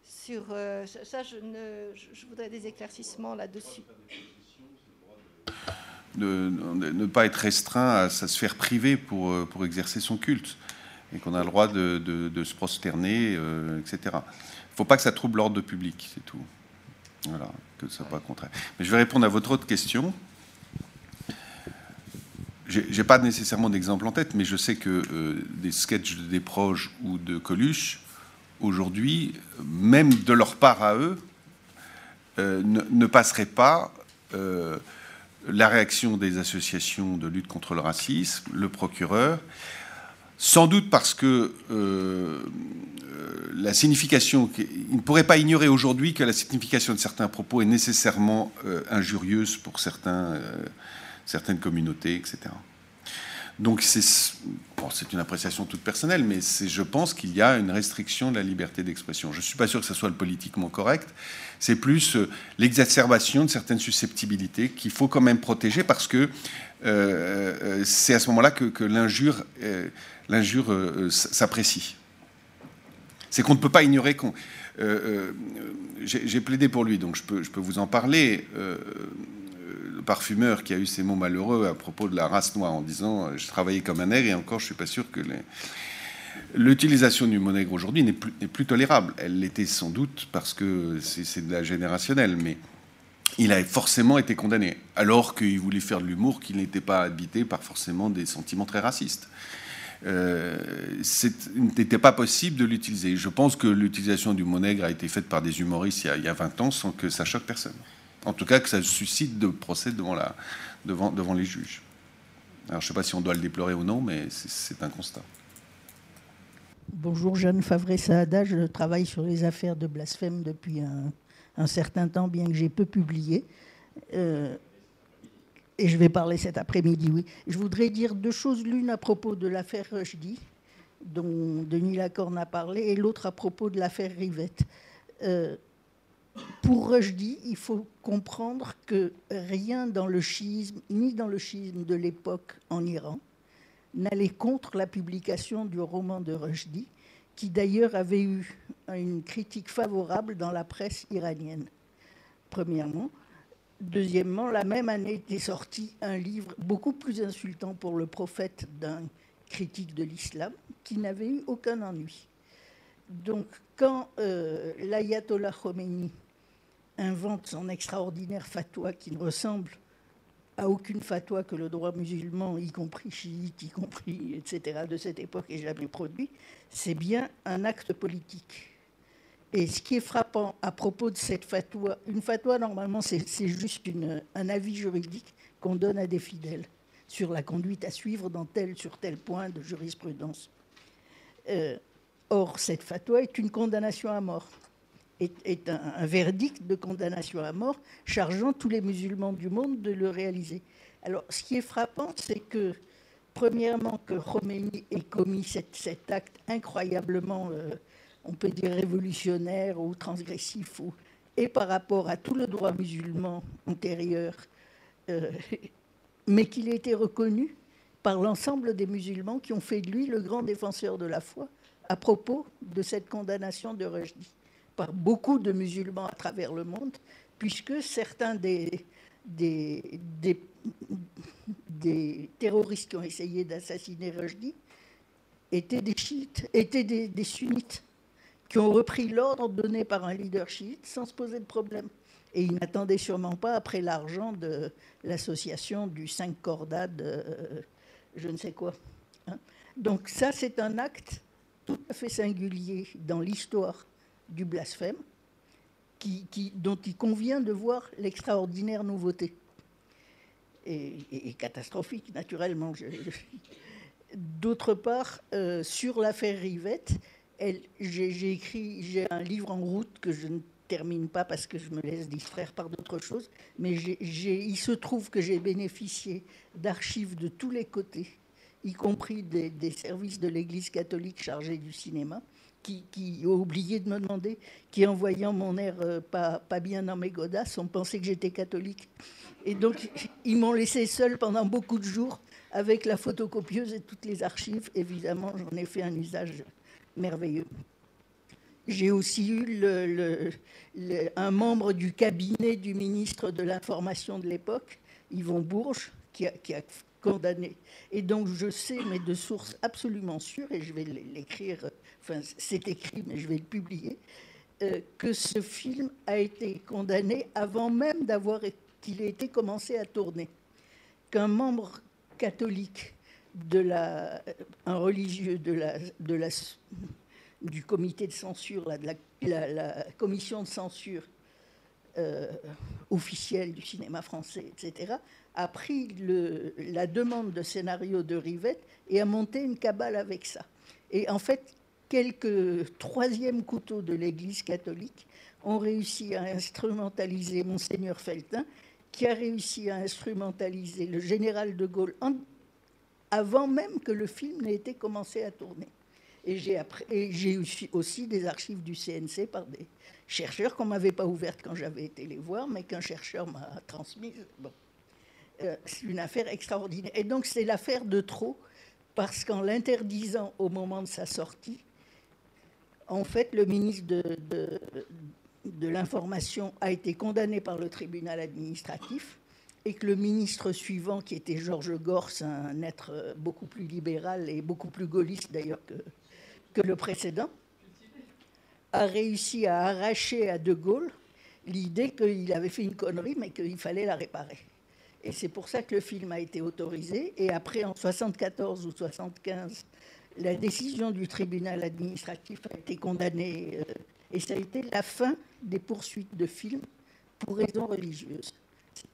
Sur ça, je, voudrais des éclaircissements là-dessus. De, ne pas être restreint à sa sphère privée pour, pour exercer son culte, et qu'on a le droit de, de se prosterner, etc ne faut pas que ça trouble l'ordre public, c'est tout. Voilà, que ce soit pas contraire. Mais je vais répondre à votre autre question. Je n'ai pas nécessairement d'exemple en tête, mais je sais que euh, des sketchs des proches ou de Coluche, aujourd'hui, même de leur part à eux, euh, ne, passeraient pas euh, la réaction des associations de lutte contre le racisme, le procureur, sans doute parce que la signification, il ne pourrait pas ignorer aujourd'hui que la signification de certains propos est nécessairement euh, injurieuse pour euh, certaines communautés, etc. Donc c'est une appréciation toute personnelle, mais je pense qu'il y a une restriction de la liberté d'expression. Je ne suis pas sûr que ce soit le politiquement correct. C'est plus euh, l'exacerbation de certaines susceptibilités qu'il faut quand même protéger parce que c'est à ce moment-là que l'injure s'apprécie c'est qu'on ne peut pas ignorer qu'on. Euh, euh, j'ai plaidé pour lui, donc je peux, vous en parler. Euh, le parfumeur qui a eu ces mots malheureux à propos de la race noire en disant Je travaillais comme un nègre et encore je suis pas sûr que l'utilisation du mot nègre aujourd'hui n'est plus, plus, tolérable. Elle l'était sans doute parce que c'est de la générationnelle, mais il a forcément été condamné, alors qu'il voulait faire de l'humour qui n'était pas habité par forcément des sentiments très racistes. Euh, n'était pas possible de l'utiliser. Je pense que l'utilisation du mot nègre a été faite par des humoristes il y, a, 20 ans sans que ça choque personne. En tout cas, que ça suscite de procès devant, la, devant, devant les juges. Alors, je ne sais pas si on doit le déplorer ou non, mais c'est un constat. Bonjour, Jeanne Favre-Saada. Je travaille sur les affaires de blasphème depuis un, certain temps, bien que j'ai peu publié. Euh, et je vais parler cet après-midi, oui. Je voudrais dire deux choses, l'une à propos de l'affaire Rushdie, dont Denis Lacorne a parlé, et l'autre à propos de l'affaire Rivette. Euh, pour Rushdie, il faut comprendre que rien dans le schisme, ni dans le schisme de l'époque en Iran, n'allait contre la publication du roman de Rushdie, qui d'ailleurs avait eu une critique favorable dans la presse iranienne, premièrement. Deuxièmement, la même année était sorti un livre beaucoup plus insultant pour le prophète d'un critique de l'islam qui n'avait eu aucun ennui. Donc, quand euh, l'ayatollah Khomeini invente son extraordinaire fatwa qui ne ressemble à aucune fatwa que le droit musulman, y compris chiite, y compris, etc., de cette époque, ait jamais produit, c'est bien un acte politique. Et ce qui est frappant à propos de cette fatwa, une fatwa, normalement, c'est juste un avis juridique qu'on donne à des fidèles sur la conduite à suivre dans tel, sur tel point de jurisprudence. Euh, or, cette fatwa est une condamnation à mort, est, un, verdict de condamnation à mort chargeant tous les musulmans du monde de le réaliser. Alors, ce qui est frappant, c'est que, premièrement, que Khomeini ait commis cet, acte incroyablement euh, on peut dire révolutionnaire ou transgressif, et par rapport à tout le droit musulman antérieur, euh, mais qu'il ait été reconnu par l'ensemble des musulmans qui ont fait de lui le grand défenseur de la foi à propos de cette condamnation de Rajdi, par beaucoup de musulmans à travers le monde, puisque certains des terroristes qui ont essayé d'assassiner Rushdie étaient des chiites, étaient des, sunnites, qui ont repris l'ordre donné par un leader chiite sans se poser de problème. Et ils n'attendaient sûrement pas après l'argent de l'association du 5 cordas de je ne sais quoi. Hein. Donc ça, c'est un acte tout à fait singulier dans l'histoire du blasphème, dont il convient de voir l'extraordinaire nouveauté. Et, catastrophique, naturellement. D'autre part, euh, sur l'affaire Rivette, j'ai écrit, j'ai un livre en route que je ne termine pas parce que je me laisse distraire par d'autres choses, mais il se trouve que j'ai bénéficié d'archives de tous les côtés, y compris des, services de l'Église catholique chargés du cinéma, qui, ont oublié de me demander, qui en voyant mon air euh, pas, bien dans mes godasses, ont pensé que j'étais catholique. Et donc, ils m'ont laissé seul pendant beaucoup de jours avec la photocopieuse et toutes les archives. Évidemment, j'en ai fait un usage merveilleux. J'ai aussi eu un membre du cabinet du ministre de l'Information de l'époque, Yvon Bourges, qui a, condamné. Et donc je sais, mais de sources absolument sûres, et je vais l'écrire, enfin c'est écrit, mais je vais le publier, euh, que ce film a été condamné avant même d'avoir qu'il ait été commencé à tourner. Qu'un membre catholique un religieux du comité de censure, la, commission de censure euh, officielle du cinéma français, etc., a pris la demande de scénario de Rivette et a monté une cabale avec ça. Et en fait, quelques troisièmes couteaux de l'Église catholique ont réussi à instrumentaliser Monseigneur Feltin, qui a réussi à instrumentaliser le général de Gaulle avant même que le film n'ait été commencé à tourner. Et j'ai eu aussi des archives du CNC par des chercheurs qu'on ne m'avait pas ouvertes quand j'avais été les voir, mais qu'un chercheur m'a transmises. Bon. Euh, c'est une affaire extraordinaire. Et donc c'est l'affaire de trop, parce qu'en l'interdisant au moment de sa sortie, en fait, le ministre de l'information a été condamné par le tribunal administratif et que le ministre suivant, qui était Georges Gors, un être beaucoup plus libéral et beaucoup plus gaulliste d'ailleurs que, que le précédent, a réussi à arracher à De Gaulle l'idée qu'il avait fait une connerie, mais qu'il fallait la réparer. Et c'est pour ça que le film a été autorisé. Et après, en 74 ou 75, la décision du tribunal administratif a été condamnée. Euh, et ça a été la fin des poursuites de films pour raisons religieuses.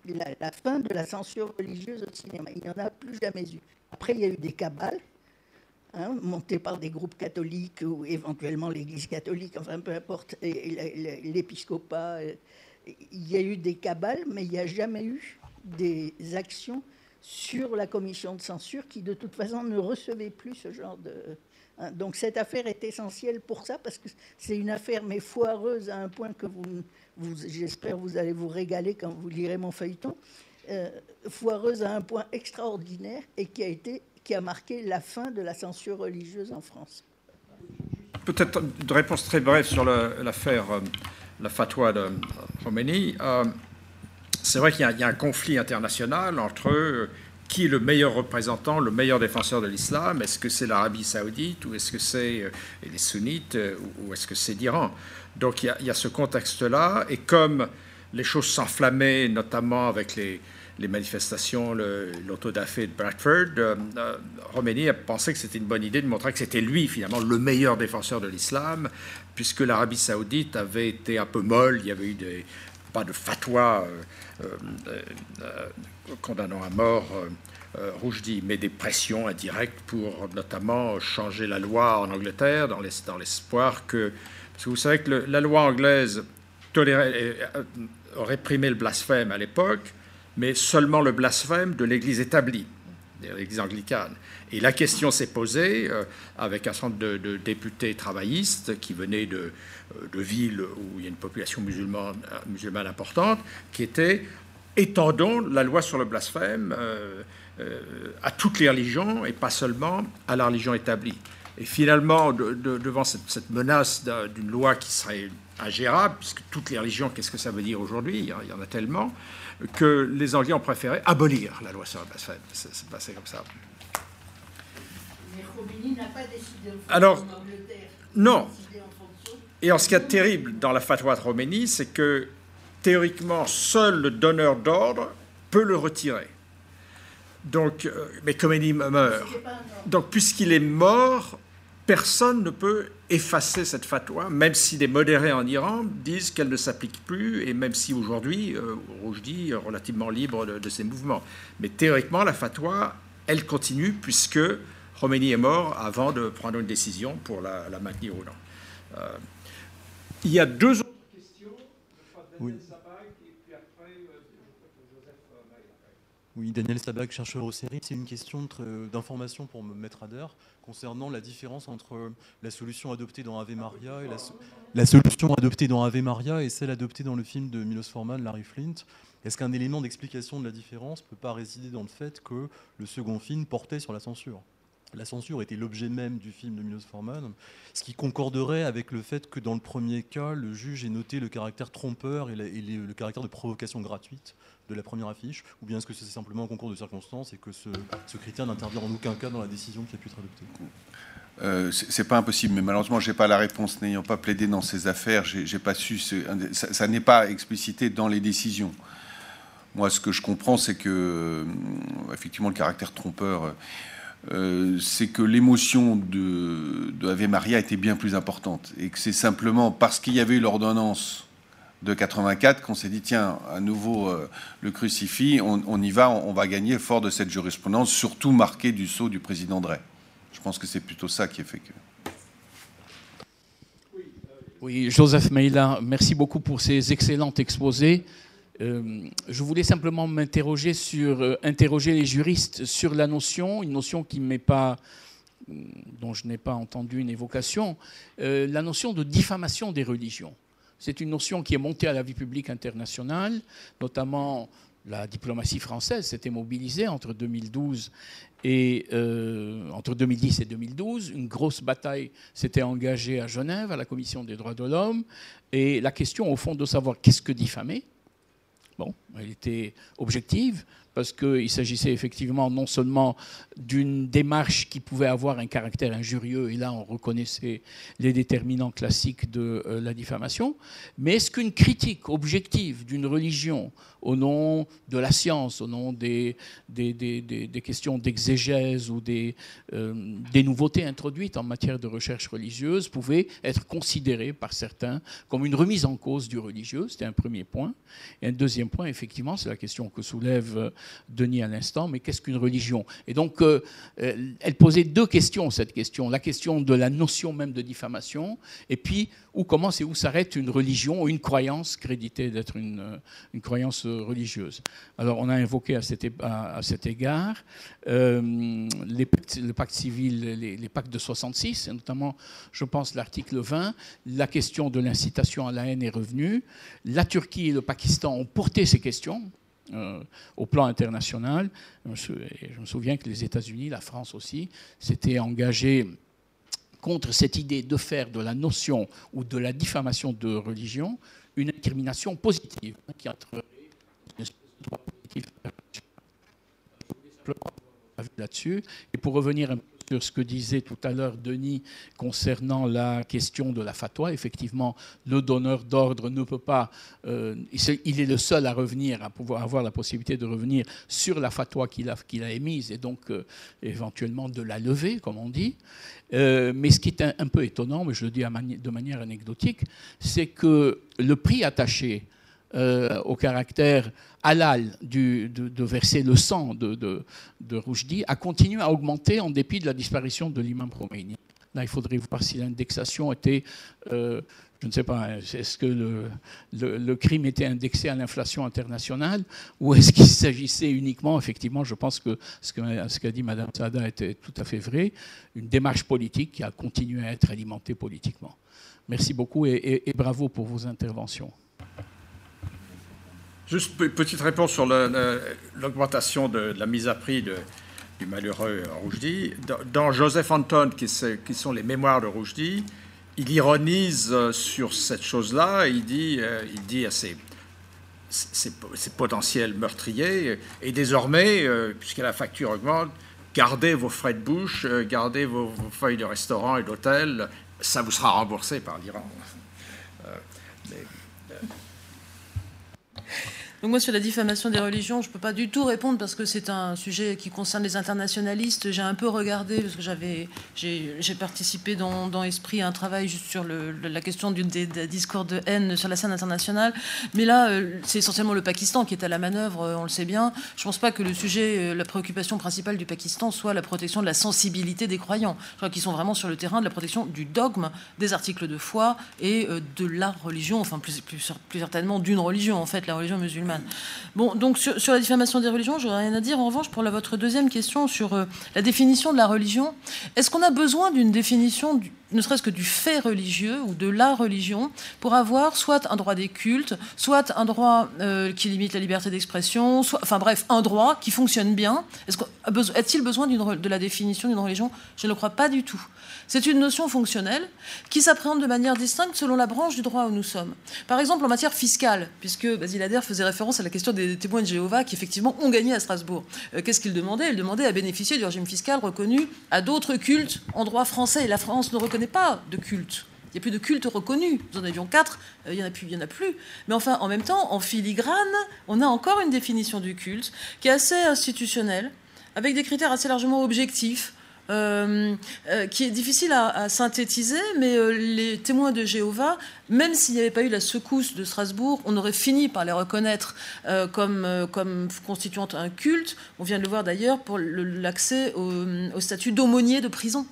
La, la fin de la censure religieuse au cinéma. Il n'y en a plus jamais eu. Après, il y a eu des cabales Hein, monté par des groupes catholiques ou éventuellement l'Église catholique, enfin peu importe, l'épiscopat. Euh, il y a eu des cabales, mais il n'y a jamais eu des actions sur la commission de censure qui, de toute façon, ne recevait plus ce genre de. Hein. donc cette affaire est essentielle pour ça, parce que c'est une affaire, mais foireuse à un point que vous j'espère vous allez vous régaler quand vous lirez mon feuilleton, euh, foireuse à un point extraordinaire et qui a été qui a marqué la fin de la censure religieuse en France. Peut-être une réponse très brève sur l'affaire, euh, la fatwa de Khomeini. Euh, c'est vrai qu'il y, a un conflit international entre qui est le meilleur représentant, le meilleur défenseur de l'islam? Est-ce que c'est l'Arabie saoudite ou est-ce que c'est les sunnites ou est-ce que c'est l'Iran? Donc il y, a, ce contexte-là. Et comme les choses s'enflammaient, notamment avec les, les manifestations, l'autodafé de Bradford, euh, euh a pensé que c'était une bonne idée de montrer que c'était lui, finalement, le meilleur défenseur de l'islam, puisque l'Arabie saoudite avait été un peu molle, il y avait eu pas de fatwa euh, euh, condamnant à mort Roujdi, mais des pressions indirectes pour notamment changer la loi en Angleterre, dans l'espoir que... Vous savez que la loi anglaise tolérait, réprimait le blasphème à l'époque, mais seulement le blasphème de l'Église établie, l'Église anglicane. Et la question s'est posée euh, avec un centre de, députés travaillistes qui venaient de, euh, de, villes où il y a une population musulmane, euh, musulmane importante, qui était étendons la loi sur le blasphème à toutes les religions et pas seulement à la religion établie. Et finalement, devant cette, menace d'une loi qui serait ingérable, puisque toutes les religions, qu'est-ce que ça veut dire aujourd'hui? Il, y en a tellement, que les Anglais ont préféré abolir la loi sur la blasphème. C'est passé comme ça. Mais n'a pas décidé Alors, non. Et en ce qui est terrible dans la fatwa de Roménie, c'est que théoriquement, seul le donneur d'ordre peut le retirer. Donc, euh, mais Khomeini meurt. Donc, puisqu'il est mort, personne ne peut effacer cette fatwa, même si des modérés en Iran disent qu'elle ne s'applique plus, et même si aujourd'hui, euh, Roujdi est relativement libre de, ses mouvements. Mais théoriquement, la fatwa, elle continue, puisque Khomeini est mort avant de prendre une décision pour la, maintenir ou non. Euh, il y a deux autres questions. Oui. Oui, Daniel Sabag, chercheur au série. C'est une question d'information pour me mettre à l'heure concernant la différence entre la solution adoptée dans Ave Maria et la, solution adoptée dans Ave Maria et celle adoptée dans le film de Milos Forman, Larry Flint. Est-ce qu'un élément d'explication de la différence ne peut pas résider dans le fait que le second film portait sur la censure? La censure était l'objet même du film de Milos Forman, ce qui concorderait avec le fait que dans le premier cas, le juge ait noté le caractère trompeur et, le caractère de provocation gratuite de la première affiche, ou bien est-ce que c'est simplement un concours de circonstances et que ce, critère n'intervient en aucun cas dans la décision qui a pu être adoptée? Euh, c'est pas impossible, mais malheureusement, j'ai pas la réponse. N'ayant pas plaidé dans ces affaires, j'ai pas su. Ça, n'est pas explicité dans les décisions. Moi, ce que je comprends, c'est que, euh, effectivement, le caractère trompeur, euh, c'est que l'émotion de, de Ave Maria était bien plus importante, et que c'est simplement parce qu'il y avait eu l'ordonnance de 84 qu'on s'est dit tiens, à nouveau euh, le crucifix, on, y va, on, va gagner fort de cette jurisprudence, surtout marquée du sceau du président Drey. Je pense que c'est plutôt ça qui a fait que. Oui, Joseph Meila, merci beaucoup pour ces excellents exposés. Euh, je voulais simplement m'interroger sur, euh, interroger les juristes sur la notion, une notion qui m'est pas, dont je n'ai pas entendu une évocation, la notion de diffamation des religions. C'est une notion qui est montée à la vie publique internationale, notamment la diplomatie française s'était mobilisée entre 2012 et euh, entre 2010 et 2012. Une grosse bataille s'était engagée à Genève, à la Commission des droits de l'homme. Et la question, au fond, de savoir qu'est-ce que diffamer, bon, elle était objective parce qu'il s'agissait effectivement non seulement d'une démarche qui pouvait avoir un caractère injurieux, et là on reconnaissait les déterminants classiques de euh, la diffamation, mais est-ce qu'une critique objective d'une religion au nom de la science, au nom des, des, questions d'exégèse ou des, euh, des nouveautés introduites en matière de recherche religieuse pouvait être considérée par certains comme une remise en cause du religieux? C'était un premier point. Et un deuxième point, effectivement, c'est la question que soulève Denis à l'instant, mais qu'est-ce qu'une religion? Et donc, euh, elle posait deux questions, cette question. La question de la notion même de diffamation, et puis où commence et où s'arrête une religion ou une croyance créditée d'être une, une croyance religieuse. Alors on a invoqué à cet, à, cet égard euh, le pacte civil, les, pactes de 66, et notamment, je pense, l'article 20. La question de l'incitation à la haine est revenue. La Turquie et le Pakistan ont porté ces questions. Euh, au plan international. Je me souviens que les États-Unis, la France aussi, s'étaient engagés contre cette idée de faire de la notion ou de la diffamation de religion une incrimination positive qui entrerait là-dessus. Et pour revenir un peu sur ce que disait tout à l'heure Denis concernant la question de la fatwa, effectivement, le donneur d'ordre ne peut pas, euh, il est le seul à revenir, à pouvoir avoir la possibilité de revenir sur la fatwa qu'il a, qu'il a émise et donc euh, éventuellement de la lever, comme on dit. Euh, mais ce qui est un, peu étonnant, mais je le dis de manière anecdotique, c'est que le prix attaché euh, au caractère halal du, de, verser le sang de, de a continué à augmenter en dépit de la disparition de l'imam Khomeini. Là, il faudrait voir si l'indexation était, euh, je ne sais pas, est-ce que le, crime était indexé à l'inflation internationale ou est-ce qu'il s'agissait uniquement, effectivement, je pense que ce qu'a dit Mme Sada était tout à fait vrai, une démarche politique qui a continué à être alimentée politiquement. Merci beaucoup et bravo pour vos interventions. Juste petite réponse sur l'augmentation de, la mise à prix du malheureux Rougedi. Dans, Joseph Anton, qui, qui, sont les mémoires de Rougedi, il ironise sur cette chose-là. Il dit, il dit à ses, potentiels meurtriers, et désormais, puisque la facture augmente, gardez vos frais de bouche, gardez vos feuilles de restaurant et d'hôtel, ça vous sera remboursé par l'Iran. Donc moi, sur la diffamation des religions, je ne peux pas du tout répondre parce que c'est un sujet qui concerne les internationalistes. J'ai un peu regardé, parce que j'avais, j'ai, participé dans, dans, Esprit à un travail juste sur le, la question du, des, discours de haine sur la scène internationale. Mais là, euh, c'est essentiellement le Pakistan qui est à la manœuvre, euh, on le sait bien. Je ne pense pas que le sujet, euh, la préoccupation principale du Pakistan soit la protection de la sensibilité des croyants. Je crois qu'ils sont vraiment sur le terrain de la protection du dogme, des articles de foi et de la religion, enfin plus, plus certainement d'une religion, en fait, la religion musulmane. Bon, donc sur, la diffamation des religions, je n'aurais rien à dire. En revanche, pour votre deuxième question sur euh, la définition de la religion, est-ce qu'on a besoin d'une définition, ne serait-ce que du fait religieux ou de la religion, pour avoir soit un droit des cultes, soit un droit euh, qui limite la liberté d'expression, soit, enfin bref, un droit qui fonctionne bien Est-il besoin de la définition d'une religion? Je ne le crois pas du tout. C'est une notion fonctionnelle qui s'appréhende de manière distincte selon la branche du droit où nous sommes. Par exemple, en matière fiscale, puisque Basile Adair faisait référence à la question des témoins de Jéhovah qui effectivement ont gagné à Strasbourg. Euh, qu'est-ce qu'il demandait? Il demandait à bénéficier du régime fiscal reconnu à d'autres cultes en droit français. Et la France ne reconnaît pas de culte. Il n'y a plus de culte reconnu. Nous en avions quatre, euh, il n'y en a plus, plus. Mais enfin, en même temps, en filigrane, on a encore une définition du culte qui est assez institutionnelle, avec des critères assez largement objectifs. Euh, euh, qui est difficile à, synthétiser, mais les témoins de Jéhovah, même s'il n'y avait pas eu la secousse de Strasbourg, on aurait fini par les reconnaître comme, comme constituant un culte. On vient de le voir d'ailleurs pour l'accès au, au statut d'aumônier de prison.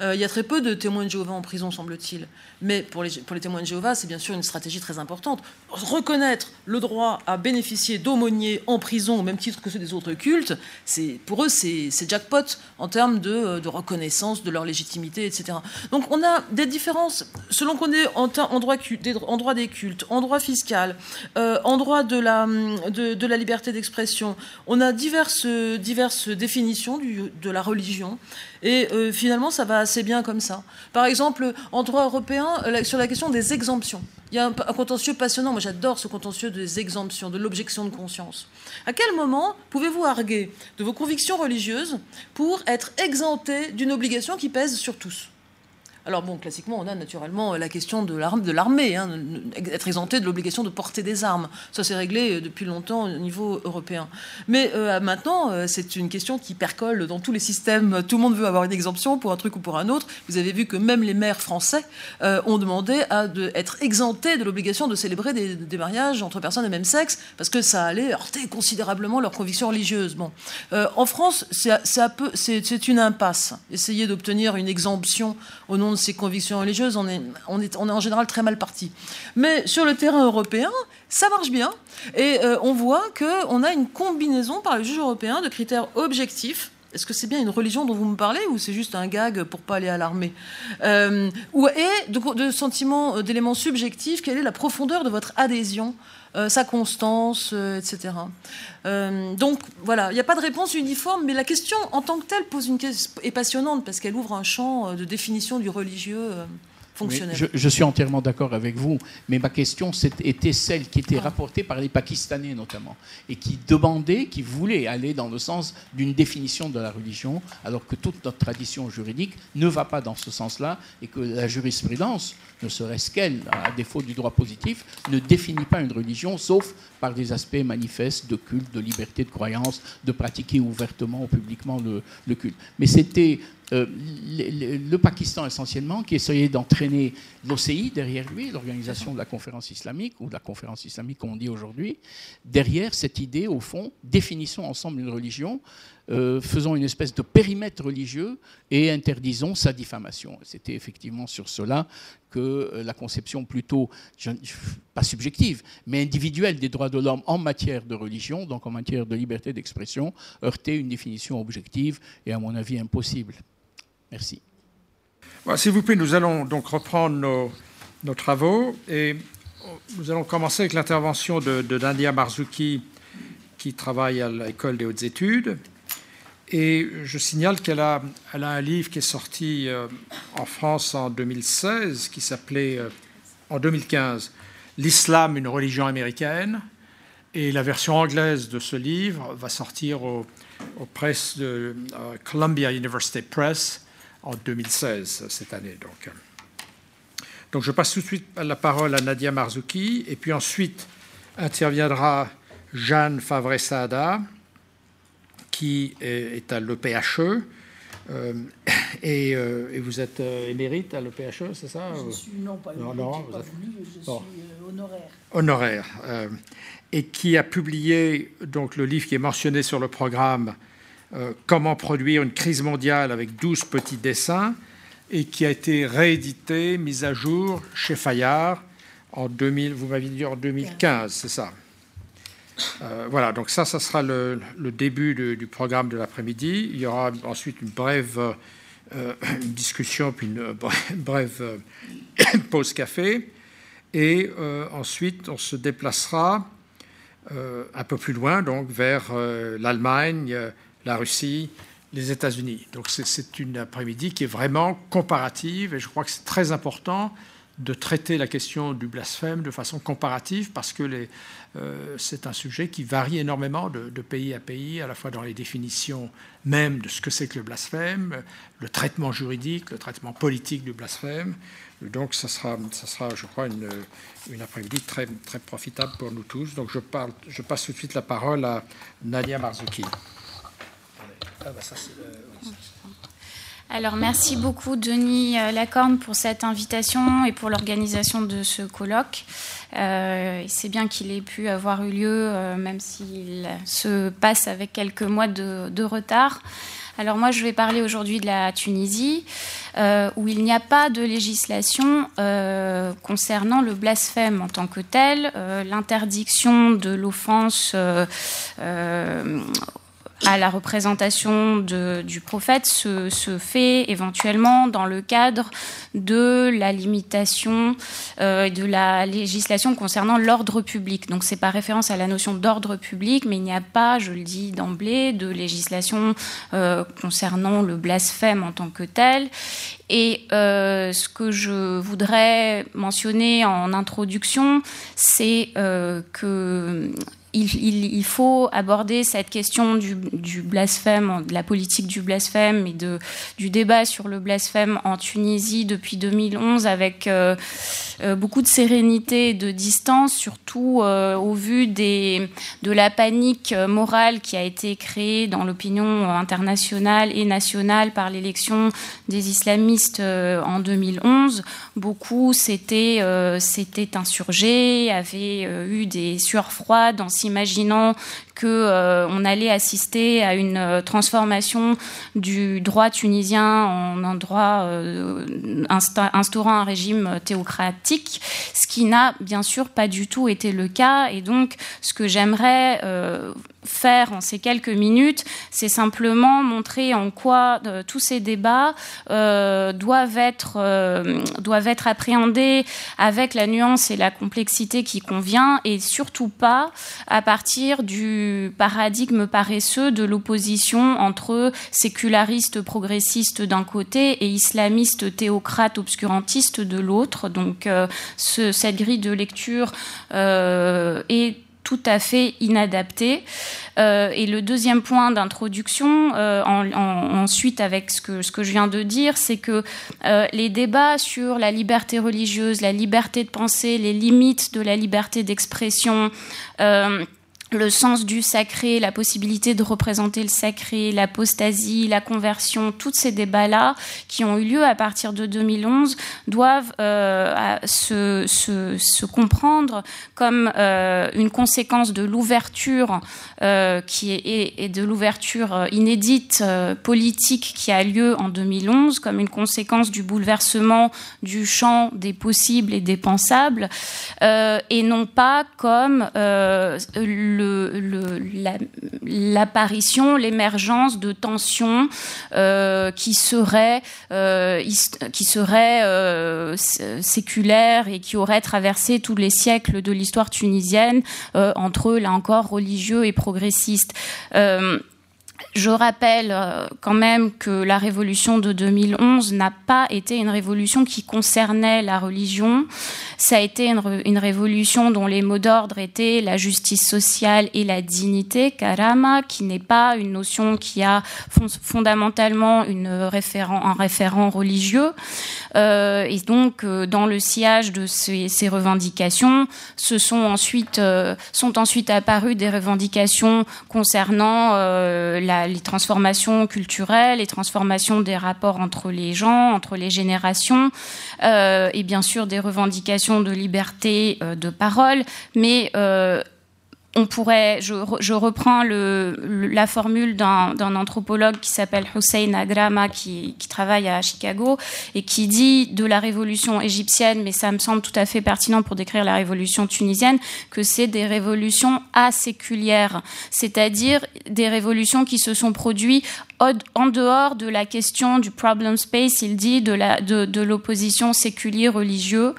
Il y a très peu de témoins de Jéhovah en prison, semble-t-il. Mais pour les, pour les témoins de Jéhovah, c'est bien sûr une stratégie très importante. Reconnaître le droit à bénéficier d'aumôniers en prison au même titre que ceux des autres cultes, c'est pour eux, c'est jackpot en termes de, reconnaissance de leur légitimité, etc. Donc on a des différences selon qu'on est en, droit, des cultes, en droit fiscal, euh, en droit de la, de, la liberté d'expression. On a diverses, diverses définitions de la religion. Et euh, finalement, ça va assez bien comme ça. Par exemple, en droit européen, euh, sur la question des exemptions. Il y a un, contentieux passionnant, moi j'adore ce contentieux des exemptions, de l'objection de conscience. À quel moment pouvez-vous arguer de vos convictions religieuses pour être exempté d'une obligation qui pèse sur tous? Alors bon, classiquement, on a naturellement la question de l'armée, hein, être exempté de l'obligation de porter des armes. Ça, c'est réglé depuis longtemps au niveau européen. Mais euh, maintenant, euh, c'est une question qui percole dans tous les systèmes. Tout le monde veut avoir une exemption pour un truc ou pour un autre. Vous avez vu que même les maires français euh, ont demandé à être exemptés de l'obligation de célébrer des, mariages entre personnes de même sexe, parce que ça allait heurter considérablement leurs convictions religieuses. Bon. en France, c'est une impasse. Essayer d'obtenir une exemption au nom de ses convictions religieuses, on est, on est, on est en général très mal parti. Mais sur le terrain européen, ça marche bien. Et euh, on voit qu'on a une combinaison par le juge européen de critères objectifs est-ce que c'est bien une religion dont vous me parlez ou c'est juste un gag pour pas aller à l'armée? Euh, Et de, de sentiments, euh, d'éléments subjectifs, quelle est la profondeur de votre adhésion sa constance, euh, etc. Euh, donc voilà, il n'y a pas de réponse uniforme, mais la question en tant que telle pose une question, est passionnante parce qu'elle ouvre un champ de définition du religieux. Je, suis entièrement d'accord avec vous, mais ma question était celle qui était rapportée par les Pakistanais notamment, et qui demandaient, qui voulaient aller dans le sens d'une définition de la religion, alors que toute notre tradition juridique ne va pas dans ce sens-là, et que la jurisprudence, ne serait-ce qu'elle, à défaut du droit positif, ne définit pas une religion, sauf par des aspects manifestes de culte, de liberté de croyance, de pratiquer ouvertement ou publiquement le culte. Mais c'était euh, le, Pakistan essentiellement, qui essayait d'entraîner l'OCI derrière lui, l'organisation de la conférence islamique, ou de la conférence islamique comme on dit aujourd'hui, derrière cette idée, au fond, définissons ensemble une religion, euh, faisons une espèce de périmètre religieux et interdisons sa diffamation. C'était effectivement sur cela que euh, la conception plutôt, pas subjective, mais individuelle des droits de l'homme en matière de religion, donc en matière de liberté d'expression, heurtait une définition objective et à mon avis impossible. Merci. S'il vous plaît, nous allons donc reprendre nos, travaux et nous allons commencer avec l'intervention de, de Nadia Marzouki qui travaille à l'école des hautes études Et je signale qu'elle a, un livre qui est sorti en France en 2016, qui s'appelait, en 2015, L'islam, une religion américaine. Et la version anglaise de ce livre va sortir au, aux presses de Columbia University Press en 2016, cette année. Donc. donc je passe tout de suite la parole à Nadia Marzouki, et puis ensuite interviendra Jeanne Favre-Sada, qui est à l'EPHE. Euh, et, euh, et, vous êtes euh, émérite à l'EPHE, c'est ça je suis, Non, pas, non, non, pas voulu, je bon. suis euh, honoraire. Honoraire. Euh, et qui a publié donc, le livre qui est mentionné sur le programme euh, Comment produire une crise mondiale avec 12 petits dessins, et qui a été réédité, mis à jour chez Fayard en 2000, vous m'avez dit en 2015, c'est ça? Euh, voilà, donc ça, ça sera le, début du programme de l'après-midi. Il y aura ensuite une brève euh, discussion, puis une brève euh, pause café. Et ensuite, on se déplacera un peu plus loin, donc vers l'Allemagne, la Russie, les États-Unis. Donc c'est une après-midi qui est vraiment comparative, et je crois que c'est très important de traiter la question du blasphème de façon comparative parce que euh, c'est un sujet qui varie énormément de, pays à pays, à la fois dans les définitions même de ce que c'est que le blasphème, le traitement juridique, le traitement politique du blasphème. Donc ça sera, ça sera je crois, une, après-midi très, très profitable pour nous tous. Donc je, passe tout de suite la parole à Nadia Marzouki. Ah bah ça, euh, oui, alors merci beaucoup Denis Lacorne pour cette invitation et pour l'organisation de ce colloque. Euh, C'est bien qu'il ait pu avoir eu lieu, euh, même s'il se passe avec quelques mois de, retard. Alors moi je vais parler aujourd'hui de la Tunisie, euh, où il n'y a pas de législation euh, concernant le blasphème en tant que tel, euh, l'interdiction de l'offense euh, à la représentation de, du prophète se, fait éventuellement dans le cadre de la limitation euh, de la législation concernant l'ordre public. Donc c'est pas référence à la notion d'ordre public, mais il n'y a pas, je le dis d'emblée, de législation euh, concernant le blasphème en tant que tel. Et euh, ce que je voudrais mentionner en introduction, c'est que il, il, il, faut aborder cette question du, du, blasphème, de la politique du blasphème et de, du débat sur le blasphème en Tunisie depuis 2011 avec euh, beaucoup de sérénité et de distance, surtout euh, au vu de la panique morale qui a été créée dans l'opinion internationale et nationale par l'élection des islamistes euh, en 2011. Beaucoup s'étaient euh, insurgés, avaient euh, eu des sueurs froides en s'imaginant que euh, on allait assister à une euh, transformation du droit tunisien en un droit euh, instaurant un régime théocratique, ce qui n'a bien sûr pas du tout été le cas. Et donc, ce que j'aimerais faire en ces quelques minutes, c'est simplement montrer en quoi euh, tous ces débats euh, doivent, être, euh, doivent être appréhendés avec la nuance et la complexité qui convient et surtout pas à partir du paradigme paresseux de l'opposition entre sécularistes progressistes d'un côté et islamistes théocrates obscurantistes de l'autre. Donc ce, cette grille de lecture est tout à fait inadapté. Euh, et le deuxième point d'introduction, euh, en, en, ensuite avec ce que, je viens de dire, c'est que euh, les débats sur la liberté religieuse, la liberté de penser, les limites de la liberté d'expression, le sens du sacré, la possibilité de représenter le sacré, l'apostasie, la conversion, tous ces débats-là qui ont eu lieu à partir de 2011 doivent euh, se, comprendre comme euh, une conséquence de l'ouverture euh, qui est et de l'ouverture inédite politique qui a lieu en 2011, comme une conséquence du bouleversement du champ des possibles et des pensables, et non pas comme l'apparition, la, l'émergence de tensions euh, qui seraient, euh, qui seraient euh, séculaires et qui auraient traversé tous les siècles de l'histoire tunisienne entre, là encore, religieux et progressistes. Je rappelle euh, quand même que la révolution de 2011 n'a pas été une révolution qui concernait la religion. Ça a été une, révolution dont les mots d'ordre étaient la justice sociale et la dignité, karama, qui n'est pas une notion qui a fondamentalement un référent religieux. Euh, et donc, euh, dans le sillage de ces, revendications, ce sont ensuite, sont ensuite apparues des revendications concernant la les transformations culturelles, les transformations des rapports entre les gens, entre les générations, euh, et bien sûr des revendications de liberté euh, de parole, mais euh, on pourrait, je, reprends la formule d'un anthropologue qui s'appelle Hussein Agrama, qui, travaille à Chicago, et qui dit de la révolution égyptienne, mais ça me semble tout à fait pertinent pour décrire la révolution tunisienne, que c'est des révolutions aséculières, c'est-à-dire des révolutions qui se sont produites en dehors de la question du problem space, il dit de l'opposition de, séculier religieux.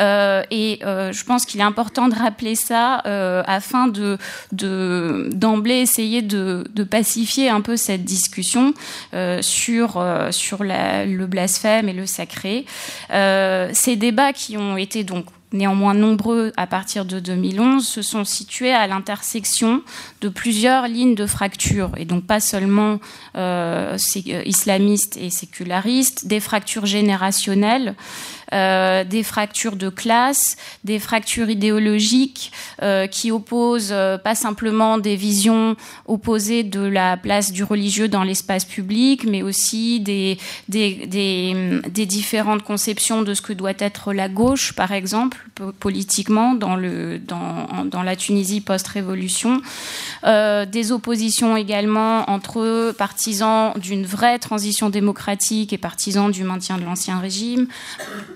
Euh, et euh, je pense qu'il est important de rappeler ça euh, afin de d'emblée essayer de, pacifier un peu cette discussion sur le blasphème et le sacré. ces débats qui ont été donc néanmoins nombreux à partir de 2011, se sont situés à l'intersection de plusieurs lignes de fracture, et donc pas seulement euh, euh islamistes et sécularistes, des fractures générationnelles, euh, des fractures de classe, des fractures idéologiques euh, qui opposent euh, pas simplement des visions opposées de la place du religieux dans l'espace public, mais aussi des, des, des, des, différentes conceptions de ce que doit être la gauche, par exemple, politiquement, dans, le, dans, dans la Tunisie post-révolution. Euh, des oppositions également entre partisans d'une vraie transition démocratique et partisans du maintien de l'ancien régime,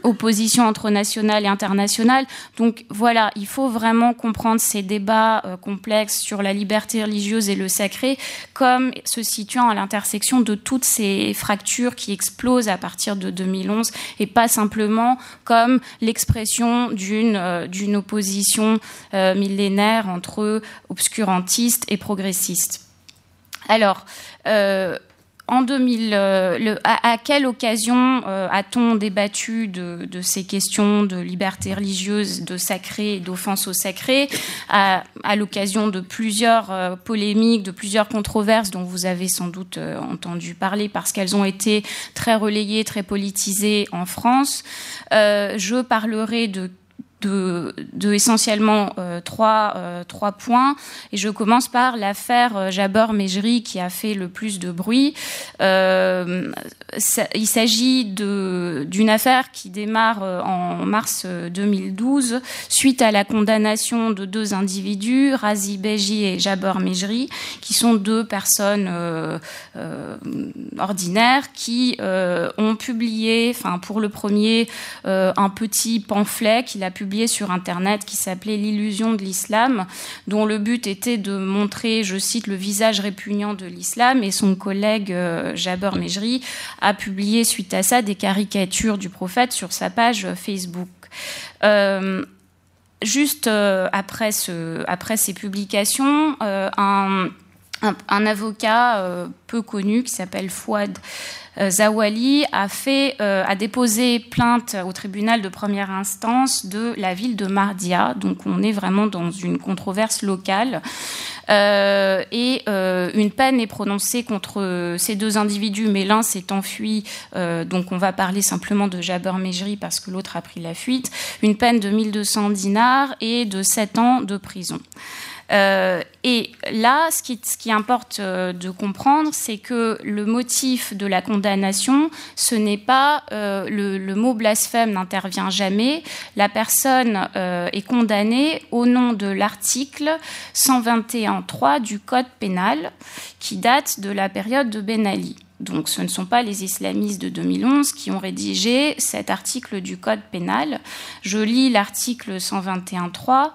opposition entre nationale et internationale. Donc voilà, il faut vraiment comprendre ces débats euh, complexes sur la liberté religieuse et le sacré comme se situant à l'intersection de toutes ces fractures qui explosent à partir de 2011 et pas simplement comme l'expression d'une euh, d'une opposition euh, millénaire entre obscurantistes et progressistes. Alors, en 2000, euh, à, quelle occasion euh, a-t-on débattu de, ces questions de liberté religieuse, de sacré et d'offense au sacré À, l'occasion de plusieurs euh, polémiques, de plusieurs controverses dont vous avez sans doute entendu parler parce qu'elles ont été très relayées, très politisées en France. je parlerai de de, essentiellement euh, trois, euh, trois points. Et je commence par l'affaire euh, Jabeur-Mejri qui a fait le plus de bruit. il s'agit d'une affaire qui démarre en mars 2012 suite à la condamnation de deux individus, Razi Beji et Jabeur-Mejri, qui sont deux personnes ordinaires qui ont publié, enfin pour le premier, un petit pamphlet qu'il a publié sur Internet qui s'appelait L'illusion de l'islam, dont le but était de montrer, je cite, le visage répugnant de l'islam. Et son collègue euh, Jabeur Mejri a publié suite à ça des caricatures du prophète sur sa page Facebook. Euh, juste euh, après, ce, après, ces publications, un, un, avocat peu connu qui s'appelle Fouad euh, Zawali euh, a déposé plainte au tribunal de première instance de la ville de Mardia. Donc on est vraiment dans une controverse locale. Euh, et une peine est prononcée contre ces deux individus, mais l'un s'est enfui, donc on va parler simplement de Jabber Mejri parce que l'autre a pris la fuite, une peine de 1200 dinars et de 7 ans de prison. Euh, et là, ce qui, importe euh, de comprendre, c'est que le motif de la condamnation, ce n'est pas euh, le, mot blasphème n'intervient jamais. La personne est condamnée au nom de l'article 121.3 du Code pénal, qui date de la période de Ben Ali. Donc ce ne sont pas les islamistes de 2011 qui ont rédigé cet article du Code pénal. Je lis l'article 121.3.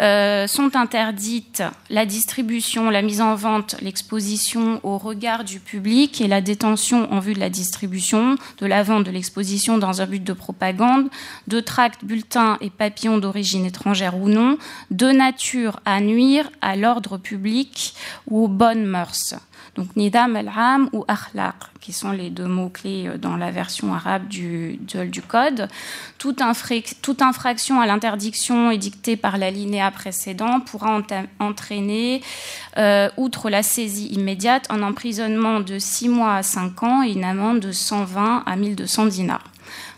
euh, sont interdites la distribution, la mise en vente, l'exposition au regard du public et la détention en vue de la distribution, de la vente, de l'exposition dans un but de propagande, de tracts, bulletins et papillons d'origine étrangère ou non, de nature à nuire à l'ordre public ou aux bonnes mœurs donc nidam al-am ou akhlaq, qui sont les deux mots-clés euh, dans la version arabe du, code. Toute, infraction à l'interdiction édictée par l'alinéa précédent pourra entraîner, euh, outre la saisie immédiate, un emprisonnement de 6 mois à 5 ans et une amende de 120 à 1200 dinars.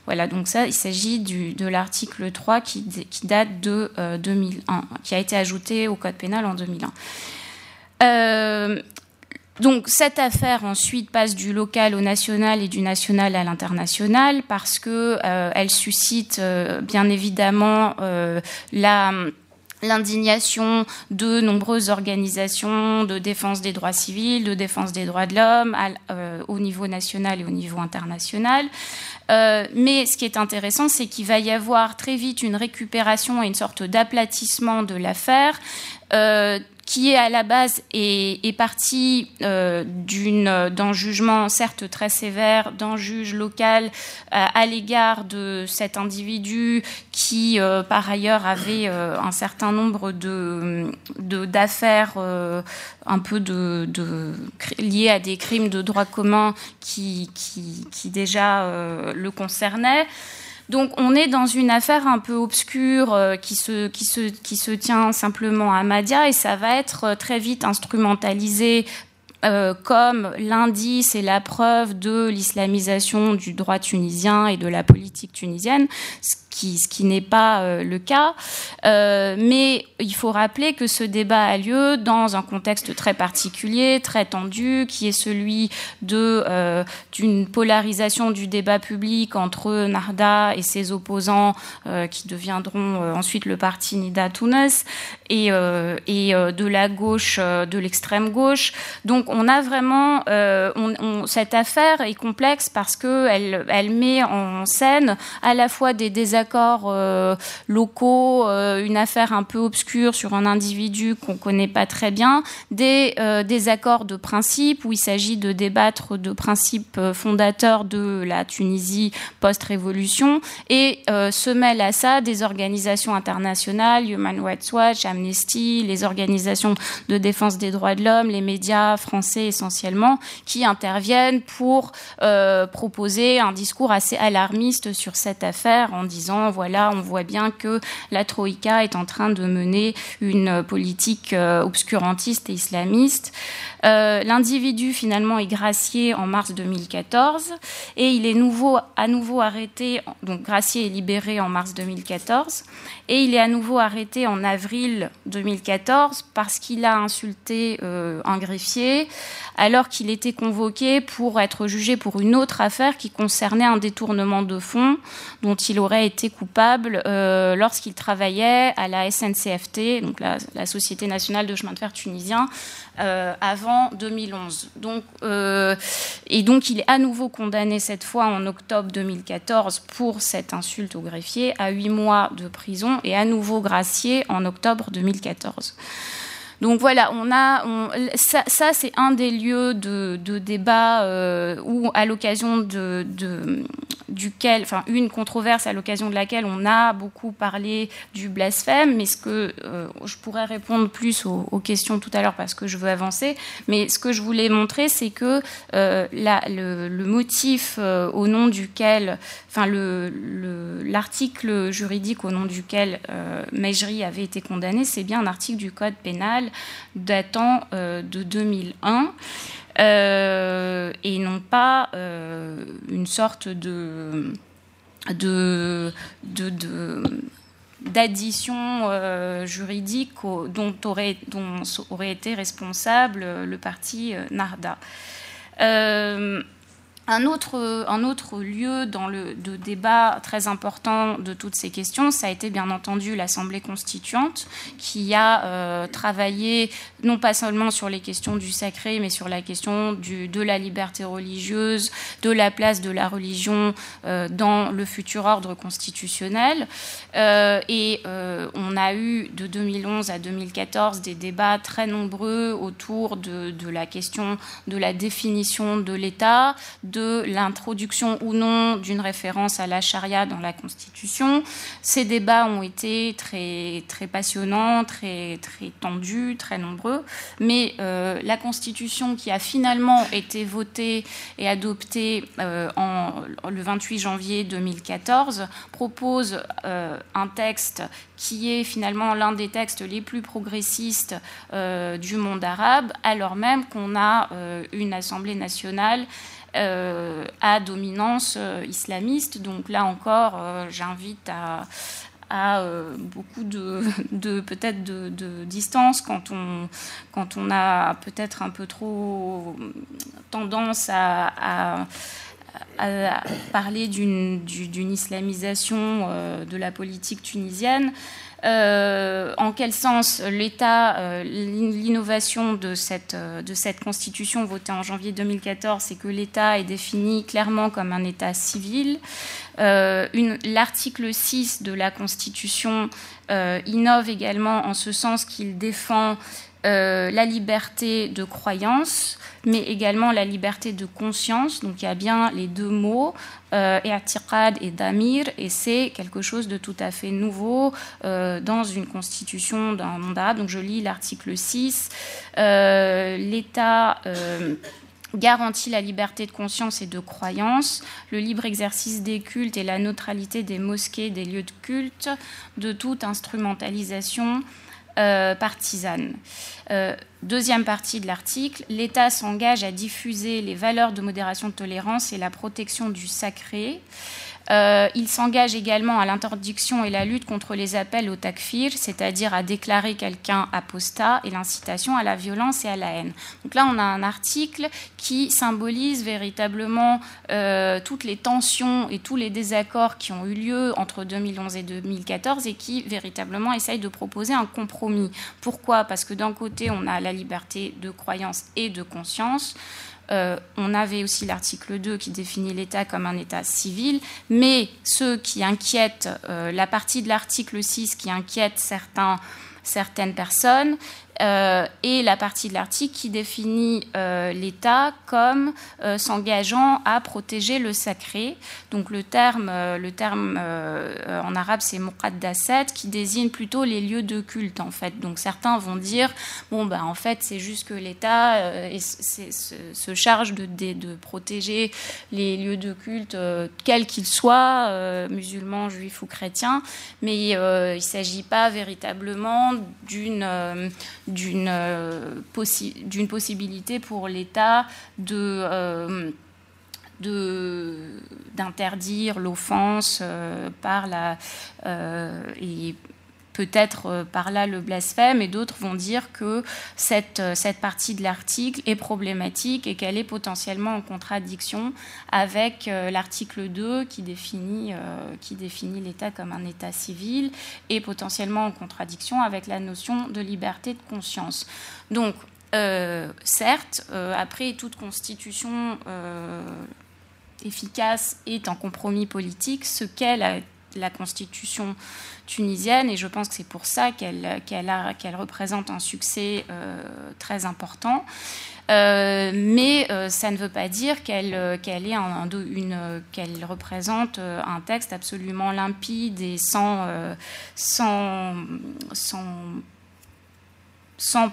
Voilà, donc ça, il s'agit de l'article 3 qui, date de 2001, euh, qui a été ajouté au Code pénal en 2001. Euh, donc cette affaire ensuite passe du local au national et du national à l'international parce que euh, elle suscite euh, bien évidemment euh, la l'indignation de nombreuses organisations de défense des droits civils, de défense des droits de l'homme au niveau national et au niveau international. mais ce qui est intéressant, c'est qu'il va y avoir très vite une récupération et une sorte d'aplatissement de l'affaire qui est à la base est, est parti euh, d'un jugement certes très sévère d'un juge local euh, à l'égard de cet individu qui euh, par ailleurs avait un certain nombre d'affaires un peu liées à des crimes de droit commun qui déjà le concernaient. Donc on est dans une affaire un peu obscure euh, qui, se, tient simplement à Madia et ça va être euh, très vite instrumentalisé euh, comme l'indice et la preuve de l'islamisation du droit tunisien et de la politique tunisienne, ce qui n'est pas euh, le cas. Euh, mais il faut rappeler que ce débat a lieu dans un contexte très particulier, très tendu, qui est celui de d'une polarisation du débat public entre Narda et ses opposants, qui deviendront ensuite le parti Nida Tunis, et, de la gauche, de l'extrême gauche. Donc on a vraiment euh, cette affaire est complexe parce que elle, met en scène à la fois des désaccords euh, locaux, euh, une affaire un peu obscure sur un individu qu'on connaît pas très bien, des désaccords de principe où il s'agit de débattre de principes fondateurs de la Tunisie post-révolution et se mêlent à ça des organisations internationales, Human Rights Watch, Amnesty, les organisations de défense des droits de l'homme, les médias français essentiellement, qui interviennent pour euh, proposer un discours assez alarmiste sur cette affaire en disant, voilà, on voit bien que la Troïka est en train de mener une politique euh, obscurantiste et islamiste. Euh, l'individu finalement est gracié en mars 2014 et il est à nouveau arrêté, donc gracié et libéré en mars 2014 et il est à nouveau arrêté en avril 2014 parce qu'il a insulté euh, un greffier alors qu'il était convoqué pour être jugé pour une autre affaire qui concernait un détournement de fonds dont il aurait été coupable euh, lorsqu'il travaillait à la SNCFT, donc la, la Société nationale de chemin de fer tunisien, euh, avant 2011. Donc, euh, et donc, il est à nouveau condamné cette fois en octobre 2014 pour cette insulte au greffier à huit mois de prison et à nouveau gracié en octobre 2014. Donc voilà, on a ça, c'est un des lieux de, débat euh, où à l'occasion duquel, enfin une controverse à l'occasion de laquelle on a beaucoup parlé du blasphème, mais ce que euh, je pourrais répondre plus aux, questions tout à l'heure parce que je veux avancer, mais ce que je voulais montrer, c'est que euh, le, motif au nom duquel, enfin l'article juridique au nom duquel Mejri avait été condamné, c'est bien un article du code pénal datant euh, de 2001 euh, et non pas euh, une sorte de, d'addition juridique dont aurait été responsable le parti Narda. Un autre, lieu de débat très important de toutes ces questions, ça a été bien entendu l'Assemblée constituante, qui a euh, travaillé non pas seulement sur les questions du sacré, mais sur la question de la liberté religieuse, de la place de la religion euh, dans le futur ordre constitutionnel. Euh, et on a eu de 2011 à 2014 des débats très nombreux autour de la question de la définition de l'État de l'introduction ou non d'une référence à la charia dans la Constitution. Ces débats ont été très, très passionnants, très, très tendus, très nombreux, mais euh, la Constitution qui a finalement été votée et adoptée euh, le 28 janvier 2014 propose euh, un texte qui est finalement l'un des textes les plus progressistes du monde arabe, alors même qu'on a une Assemblée nationale à dominance euh, islamiste. Donc là encore, euh, j'invite à, beaucoup de, peut-être de, distance quand on, quand on a peut-être un peu trop tendance à, parler d'une islamisation de la politique tunisienne. Euh, en quel sens l'État, euh, l'innovation de cette, euh, de cette constitution votée en janvier 2014, c'est que l'État est défini clairement comme un État civil. L'article 6 de la Constitution innove également en ce sens qu'il défend la liberté de croyance, mais également la liberté de conscience. Donc il y a bien les deux mots, euh, et damir, et c'est quelque chose de tout à fait nouveau euh, dans une constitution d'un mandat. Donc je lis l'article 6. Euh, L'État euh, garantit la liberté de conscience et de croyance, le libre exercice des cultes et la neutralité des mosquées, des lieux de culte, de toute instrumentalisation euh, partisane. Euh, deuxième partie de l'article, l'État s'engage à diffuser les valeurs de modération de tolérance et la protection du sacré euh, il s'engage également à l'interdiction et la lutte contre les appels au takfir, c'est-à-dire à déclarer quelqu'un apostat et l'incitation à la violence et à la haine. Donc là, on a un article qui symbolise véritablement euh, toutes les tensions et tous les désaccords qui ont eu lieu entre 2011 et 2014 et qui véritablement essaye de proposer un compromis. Pourquoi? Parce que d'un côté, on a la liberté de croyance et de conscience. Euh, on avait aussi l'article 2 qui définit l'État comme un État civil, mais ce qui inquiète, euh, la partie de l'article 6 qui inquiète certaines personnes, euh, et la partie de l'article qui définit euh, l'État comme euh, s'engageant à protéger le sacré. Donc le terme, le terme en arabe c'est muqaddasat qui désigne plutôt les lieux de culte en fait. Donc certains vont dire bon ben en fait c'est juste que l'État se, charge de, de, protéger les lieux de culte quels qu'ils soient, musulmans, juifs ou chrétiens, mais il ne s'agit pas véritablement d'une d'une euh, possibilité pour l'État de euh, d'interdire l'offense euh, par la peut-être euh, par là le blasphème, et d'autres vont dire que cette, euh, cette partie de l'article est problématique et qu'elle est potentiellement en contradiction avec euh, l'article 2 qui définit, définit l'État comme un État civil et potentiellement en contradiction avec la notion de liberté de conscience. Donc, certes, après toute constitution efficace est un compromis politique, ce qu'est la, la constitution tunisienne et je pense que c'est pour ça qu'elle représente un succès euh, très important. Euh, mais euh, ça ne veut pas dire qu'elle est un, qu'elle représente un texte absolument limpide et sans sans, sans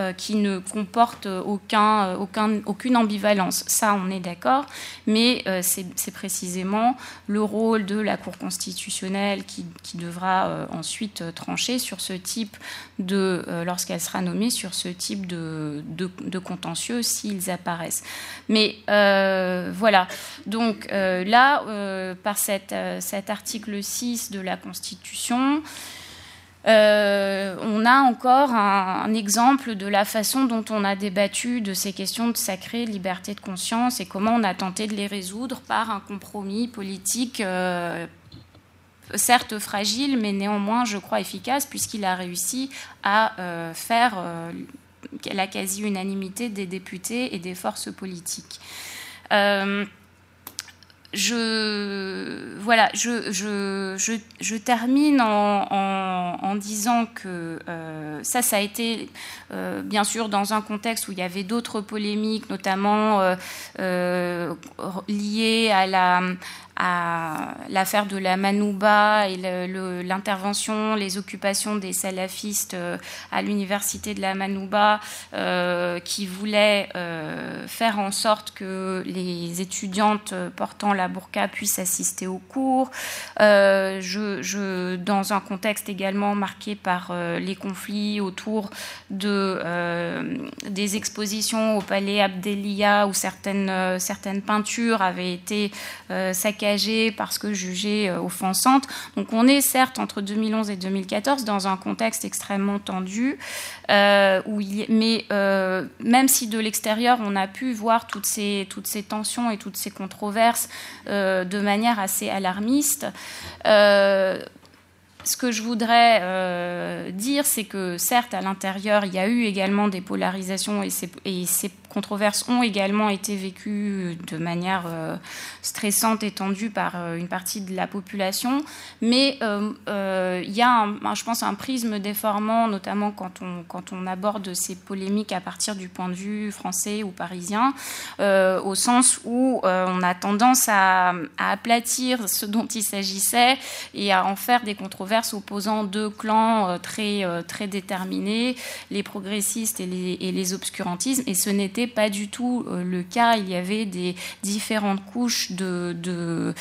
euh, qui ne comporte aucun, euh, aucun, aucune ambivalence. Ça, on est d'accord, mais euh, c'est précisément le rôle de la Cour constitutionnelle qui, devra ensuite trancher sur ce type de, lorsqu'elle sera nommée, sur ce type de, contentieux s'ils apparaissent. Mais voilà, donc là, par cet article 6 de la Constitution, Euh, on a encore un, exemple de la façon dont on a débattu de ces questions de sacrée liberté de conscience et comment on a tenté de les résoudre par un compromis politique, euh, certes fragile, mais néanmoins, je crois, efficace, puisqu'il a réussi à euh, faire la quasi-unanimité des députés et des forces politiques je, voilà, je, je, je, termine en, en, disant que euh, ça, ça a été euh, bien sûr dans un contexte où il y avait d'autres polémiques, notamment euh, liées à la, à l'affaire de la Manouba et l'intervention, les occupations des salafistes euh, à l'université de la Manouba euh, qui voulaient euh, faire en sorte que les étudiantes portant la burqa puissent assister aux cours. Je, dans un contexte également marqué par les conflits autour de, des expositions au palais Abdelia où certaines, certaines peintures avaient été saccagées parce que jugée euh, offensante. Donc on est certes entre 2011 et 2014 dans un contexte extrêmement tendu, euh, où mais euh, même si de l'extérieur on a pu voir toutes ces, tensions et toutes ces controverses de manière assez alarmiste, ce que je voudrais dire, c'est que certes, à l'intérieur, il y a eu également des polarisations et, et ces controverses ont également été vécues de manière euh, stressante et tendue par euh, une partie de la population. Mais euh, il y a, je pense, un prisme déformant, notamment quand on, quand on aborde ces polémiques à partir du point de vue français ou parisien, au sens où on a tendance à, aplatir ce dont il s'agissait et à en faire des controverses opposant deux clans très, très déterminés, les progressistes et les, et les obscurantismes. Et ce n'était pas du tout euh, le cas. Il y avait des différentes couches de, de,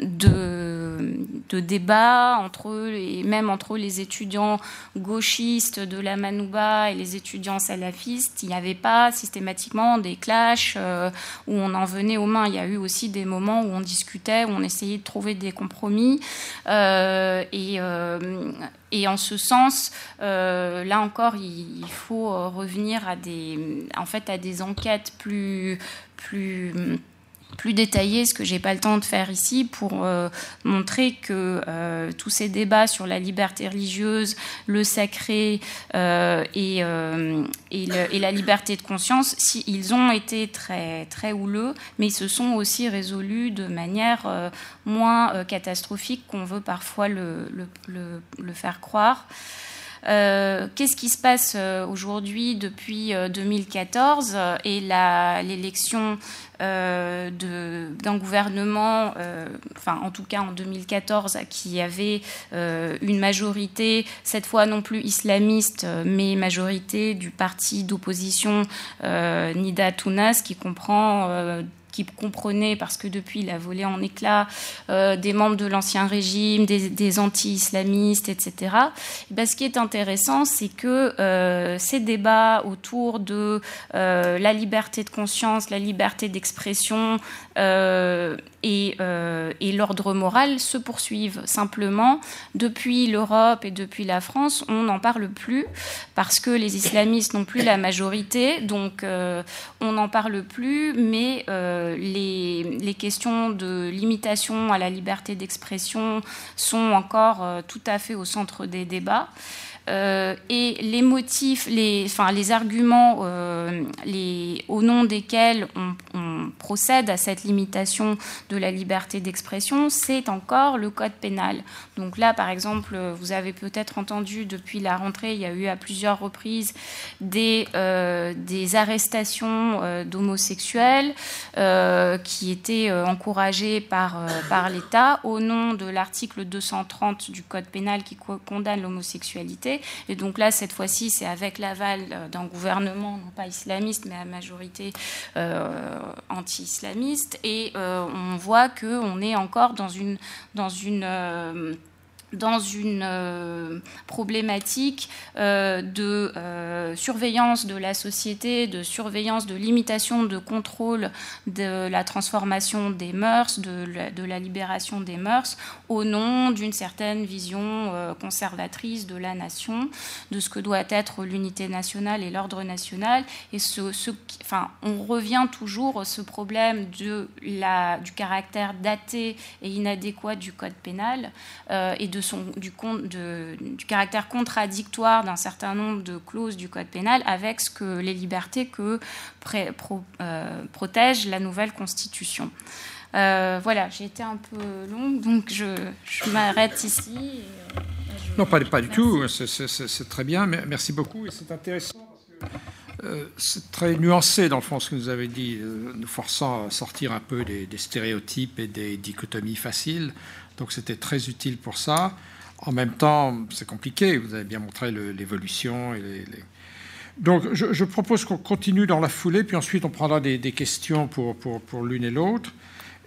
de, débats entre eux et même entre les étudiants gauchistes de la Manouba et les étudiants salafistes. Il n'y avait pas systématiquement des clashs euh, où on en venait aux mains. Il y a eu aussi des moments où on discutait, où on essayait de trouver des compromis. Euh, et, et en ce sens, euh, là encore, il, faut euh, revenir à des, en fait, à des enquêtes plus, plus plus détaillé, ce que j'ai pas le temps de faire ici, pour euh, montrer que euh, tous ces débats sur la liberté religieuse, le sacré euh, et, la liberté de conscience, ils ont été très, très houleux, mais ils se sont aussi résolus de manière moins catastrophique qu'on veut parfois le faire croire. Euh, qu'est-ce qui se passe euh, aujourd'hui depuis 2014 euh, et l'élection d'un gouvernement, enfin en tout cas en 2014, qui avait une majorité, cette fois non plus islamiste, mais majorité du parti d'opposition Nida Tounas, qui comprend comprenait, parce que depuis il a volé en éclats, euh, des membres de l'ancien régime, des, anti-islamistes, etc. Et ben, ce qui est intéressant, c'est que euh, ces débats autour de euh, la liberté de conscience, la liberté d'expression et, et l'ordre moral se poursuivent. Simplement, depuis l'Europe et depuis la France, on n'en parle plus parce que les islamistes n'ont plus la majorité, donc on n'en parle plus, mais euh, les, questions de limitation à la liberté d'expression sont encore euh, tout à fait au centre des débats. Euh, et les motifs, les, enfin, les arguments euh, les, au nom desquels on, procède à cette limitation de la liberté d'expression, c'est encore le code pénal. Donc là, par exemple, vous avez peut-être entendu depuis la rentrée, il y a eu à plusieurs reprises des, euh, des arrestations d'homosexuels qui étaient encouragées par, par l'État au nom de l'article 230 du code pénal qui condamne l'homosexualité. Et donc là, cette fois-ci, c'est avec l'aval euh, d'un gouvernement, non pas islamiste, mais à majorité euh, anti-islamiste. Et euh, on voit qu'on est encore dans une, dans une dans une euh, problématique euh, de euh, surveillance de la société, de surveillance, de limitation, de contrôle de la transformation des mœurs, de la, libération des mœurs, au nom d'une certaine vision conservatrice de la nation, de ce que doit être l'unité nationale et l'ordre national. Et enfin, on revient toujours à ce problème du caractère daté et inadéquat du code pénal et de du, caractère contradictoire d'un certain nombre de clauses du Code pénal avec ce que, les libertés que euh, protège la nouvelle Constitution. Euh, voilà, j'ai été un peu longue, donc je, m'arrête ici. Euh, non, pas, du tout, c'est très bien, merci beaucoup, et c'est intéressant c'est très nuancé dans le fond ce que vous avez dit, nous forçant à sortir un peu des stéréotypes et des dichotomies faciles. Donc c'était très utile pour ça. En même temps, c'est compliqué. Vous avez bien montré l'évolution. Donc je, propose qu'on continue dans la foulée, puis ensuite on prendra des, questions pour, l'une et l'autre.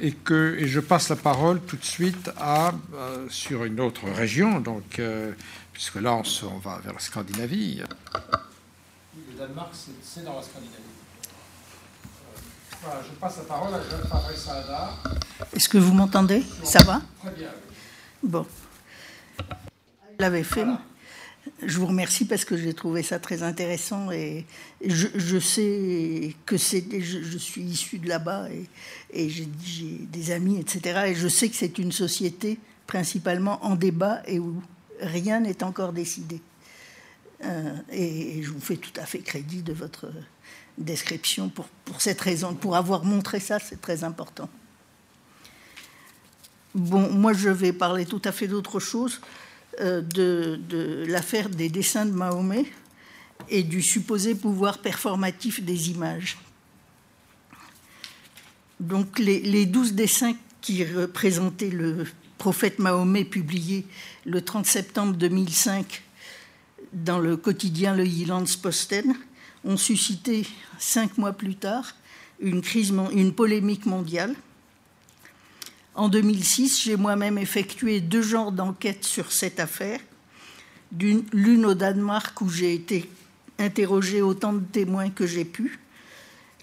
Et, que, je passe la parole tout de suite à, euh, sur une autre région, donc, euh, puisque là on, on, va vers la Scandinavie. Le Danemark, c'est dans la Scandinavie. Voilà, je passe la parole à Jean-Fabrice Saada. Est-ce que vous m'entendez? Ça va? Très bien. Bon. Je l'avais fait. Je vous remercie parce que j'ai trouvé ça très intéressant et je, sais que c'est. Je, suis issu de là-bas et, j'ai des amis, etc. Et je sais que c'est une société principalement en débat et où rien n'est encore décidé. Euh, et, je vous fais tout à fait crédit de votre description pour, cette raison. Pour avoir montré ça, c'est très important. Bon, moi, je vais parler tout à fait d'autre chose, euh, de, l'affaire des dessins de Mahomet et du supposé pouvoir performatif des images. Donc, les, douze dessins qui représentaient le prophète Mahomet publiés le 30 septembre 2005 dans le quotidien Le Posten ont suscité cinq mois plus tard une, polémique mondiale. En 2006, j'ai moi-même effectué deux genres d'enquêtes sur cette affaire. L'une au Danemark où j'ai été interrogé autant de témoins que j'ai pu,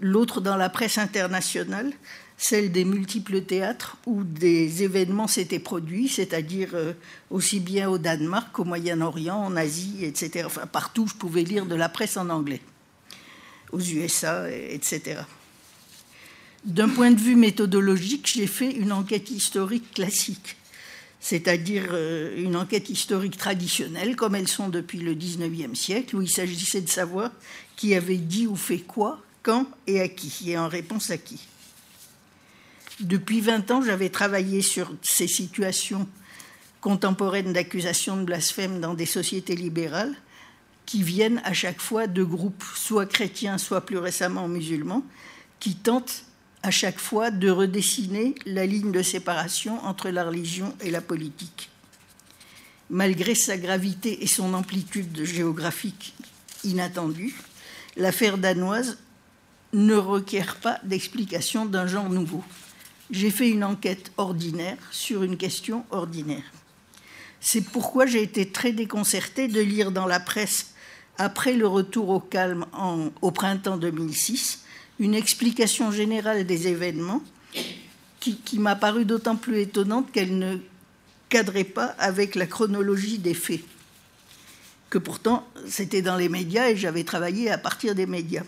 l'autre dans la presse internationale, celle des multiples théâtres où des événements s'étaient produits, c'est-à-dire euh, aussi bien au Danemark qu'au Moyen-Orient, en Asie, etc. Enfin, partout, je pouvais lire de la presse en anglais aux USA, etc. D'un point de vue méthodologique, j'ai fait une enquête historique classique, c'est-à-dire euh, une enquête historique traditionnelle, comme elles sont depuis le XIXe siècle, où il s'agissait de savoir qui avait dit ou fait quoi, quand et à qui, et en réponse à qui. Depuis 20 ans, j'avais travaillé sur ces situations contemporaines d'accusation de blasphème dans des sociétés libérales, qui viennent à chaque fois de groupes soit chrétiens, soit plus récemment musulmans, qui tentent à chaque fois de redessiner la ligne de séparation entre la religion et la politique. Malgré sa gravité et son amplitude géographique inattendue, l'affaire danoise ne requiert pas d'explication d'un genre nouveau. J'ai fait une enquête ordinaire sur une question ordinaire. C'est pourquoi j'ai été très déconcertée de lire dans la presse après le retour au calme au printemps 2006, une explication générale des événements qui, m'a paru d'autant plus étonnante qu'elle ne cadrait pas avec la chronologie des faits, que pourtant c'était dans les médias et j'avais travaillé à partir des médias.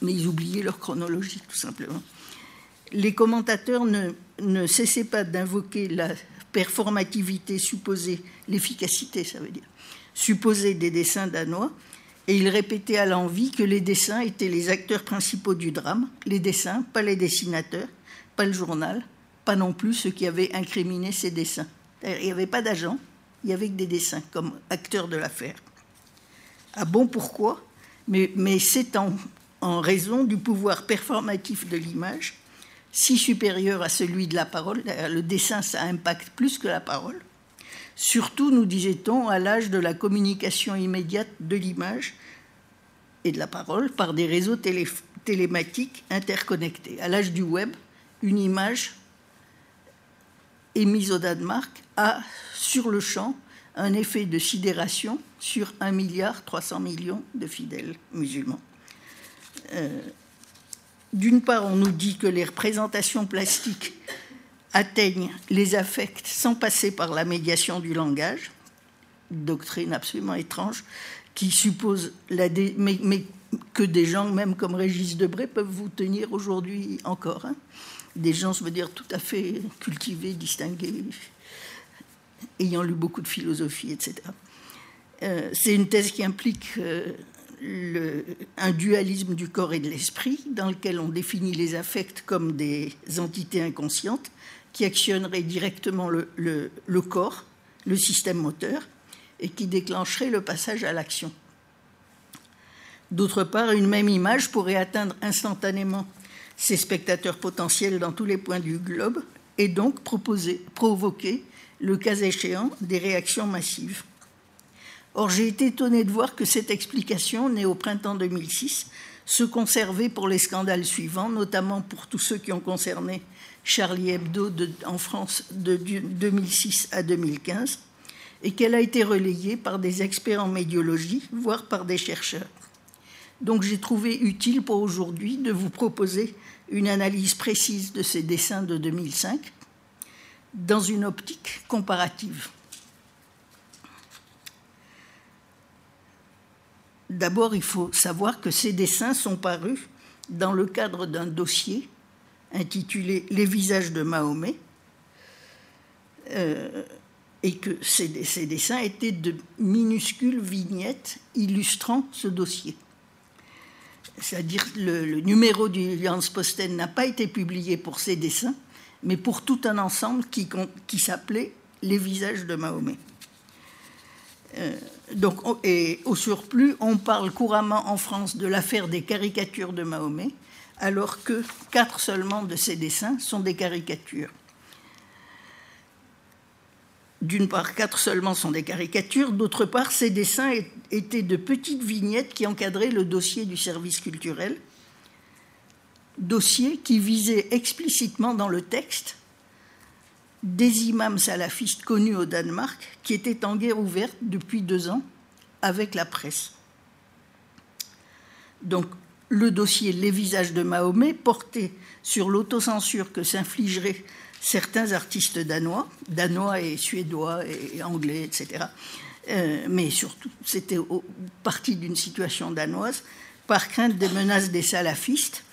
Mais ils oubliaient leur chronologie, tout simplement. Les commentateurs ne, ne cessaient pas d'invoquer la performativité supposée, l'efficacité, ça veut dire, supposé des dessins danois, et il répétait à l'envi que les dessins étaient les acteurs principaux du drame, les dessins, pas les dessinateurs, pas le journal, pas non plus ceux qui avaient incriminé ces dessins. Il n'y avait pas d'agent, il y avait que des dessins comme acteurs de l'affaire. Ah bon, pourquoi? Mais, mais c'est en, en raison du pouvoir performatif de l'image, si supérieur à celui de la parole. Le dessin, ça impacte plus que la parole. Surtout, nous disait-on, à l'âge de la communication immédiate de l'image et de la parole par des réseaux télématiques interconnectés. À l'âge du web, une image émise au Danemark a, sur le champ, un effet de sidération sur 1 milliard 300 millions de fidèles musulmans. Euh, d'une part, on nous dit que les représentations plastiques atteignent les affects sans passer par la médiation du langage, doctrine absolument étrange, qui suppose mais, que des gens, même comme Régis Debray, peuvent vous tenir aujourd'hui encore. Hein. Des gens, je veux dire, tout à fait cultivés, distingués, ayant lu beaucoup de philosophie, etc. Euh, c'est une thèse qui implique euh, un dualisme du corps et de l'esprit, dans lequel on définit les affects comme des entités inconscientes qui actionneraient directement le, corps, le système moteur, et qui déclencheraient le passage à l'action. D'autre part, une même image pourrait atteindre instantanément ses spectateurs potentiels dans tous les points du globe et donc provoquer, le cas échéant, des réactions massives. Or, j'ai été étonné de voir que cette explication, née au printemps 2006, se conservait pour les scandales suivants, notamment pour tous ceux qui ont concerné Charlie Hebdo en France de 2006 à 2015, et qu'elle a été relayée par des experts en médiologie, voire par des chercheurs. Donc j'ai trouvé utile pour aujourd'hui de vous proposer une analyse précise de ces dessins de 2005 dans une optique comparative. D'abord, il faut savoir que ces dessins sont parus dans le cadre d'un dossier intitulé Les visages de Mahomet, euh, et que ces, dessins étaient de minuscules vignettes illustrant ce dossier. C'est-à-dire le, le numéro du Posten n'a pas été publié pour ces dessins, mais pour tout un ensemble qui, s'appelait Les visages de Mahomet. Euh, et au surplus, on parle couramment en France de l'affaire des caricatures de Mahomet, alors que quatre seulement de ces dessins sont des caricatures. D'une part, quatre seulement sont des caricatures, d'autre part, ces dessins étaient de petites vignettes qui encadraient le dossier du service culturel, dossier qui visait explicitement dans le texte des imams salafistes connus au Danemark qui étaient en guerre ouverte depuis deux ans avec la presse. Donc, le dossier Les visages de Mahomet portait sur l'autocensure que s'infligeraient certains artistes danois, danois et suédois et anglais, etc. Euh, mais surtout, c'était partie d'une situation danoise, par crainte des menaces des salafistes.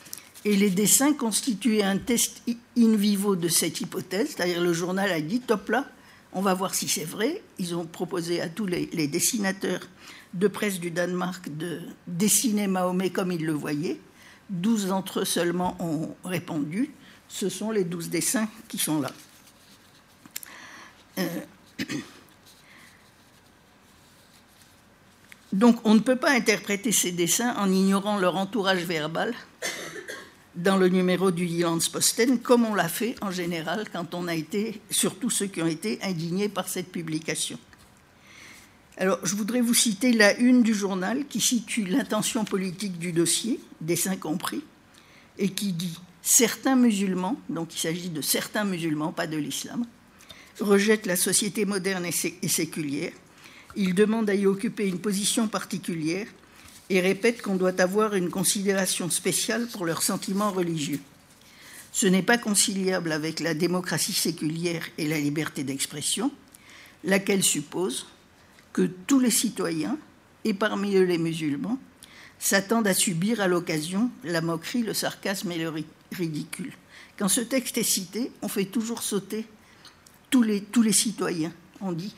Et les dessins constituaient un test in vivo de cette hypothèse, c'est-à-dire le journal a dit, top là, on va voir si c'est vrai. Ils ont proposé à tous les, dessinateurs de presse du Danemark de dessiner Mahomet comme ils le voyaient. Douze d'entre eux seulement ont répondu ce sont les douze dessins qui sont là. Euh, donc on ne peut pas interpréter ces dessins en ignorant leur entourage verbal dans le numéro du Posten, comme on l'a fait en général quand on a été, surtout ceux qui ont été indignés par cette publication. Alors, je voudrais vous citer la une du journal qui situe l'intention politique du dossier, dessin compris, et qui dit certains musulmans, donc il s'agit de certains musulmans, pas de l'islam, rejettent la société moderne et séculière. Ils demandent à y occuper une position particulière et répètent qu'on doit avoir une considération spéciale pour leurs sentiments religieux. Ce n'est pas conciliable avec la démocratie séculière et la liberté d'expression, laquelle suppose que tous les citoyens, et parmi eux les musulmans, s'attendent à subir à l'occasion la moquerie, le sarcasme et le ridicule. Quand ce texte est cité, on fait toujours sauter tous les, citoyens. On dit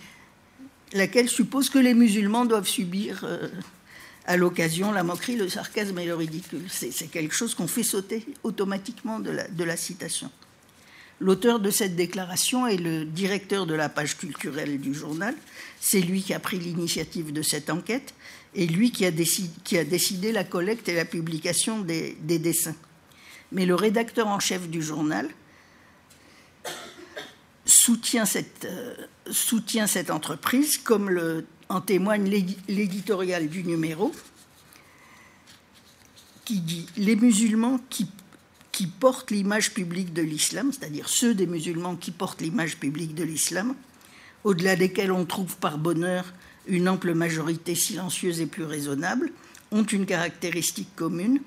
laquelle suppose que les musulmans doivent subir euh, à l'occasion la moquerie, le sarcasme et le ridicule. C'est quelque chose qu'on fait sauter automatiquement de la citation. L'auteur de cette déclaration est le directeur de la page culturelle du journal. C'est lui qui a pris l'initiative de cette enquête et lui qui a, décidé, la collecte et la publication des, des dessins mais le rédacteur en chef du journal soutient cette, euh, entreprise, comme en témoigne l'éditorial du numéro, qui dit Les musulmans qui, qui portent l'image publique de l'islam, c'est-à-dire ceux des musulmans qui portent l'image publique de l'islam, au-delà desquels on trouve par bonheur une ample majorité silencieuse et plus raisonnable, ont une caractéristique commune,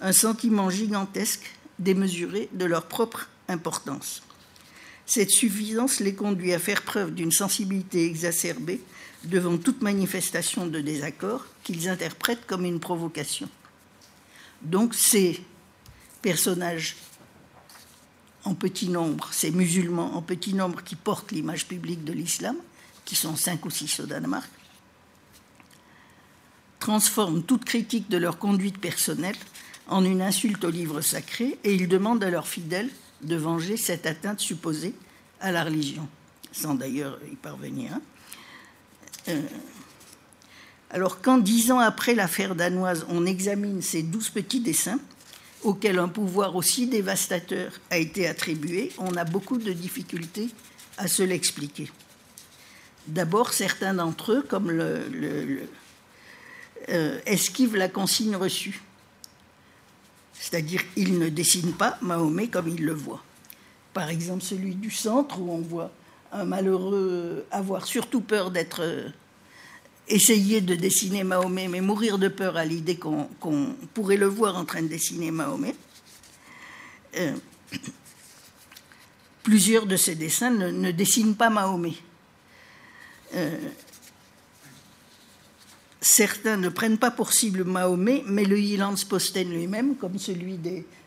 un sentiment gigantesque démesuré de leur propre importance. Cette suffisance les conduit à faire preuve d'une sensibilité exacerbée devant toute manifestation de désaccord qu'ils interprètent comme une provocation. Donc ces personnages en petit nombre, ces musulmans en petit nombre qui portent l'image publique de l'islam, qui sont cinq ou six au Danemark, transforment toute critique de leur conduite personnelle en une insulte au livre sacré et ils demandent à leurs fidèles de venger cette atteinte supposée à la religion, sans d'ailleurs y parvenir. Euh, alors quand dix ans après l'affaire danoise, on examine ces douze petits dessins, auxquels un pouvoir aussi dévastateur a été attribué, on a beaucoup de difficultés à se l'expliquer. D'abord, certains d'entre eux, comme le, euh, esquivent la consigne reçue. C'est-à-dire, ils ne dessinent pas Mahomet comme ils le voient. Par exemple, celui du centre, où on voit un malheureux avoir surtout peur d'être euh, essayé de dessiner Mahomet, mais mourir de peur à l'idée qu'on pourrait le voir en train de dessiner Mahomet. Euh, plusieurs de ces dessins ne, dessinent pas Mahomet. Certains ne prennent pas pour cible Mahomet, mais le Posten lui-même, comme celui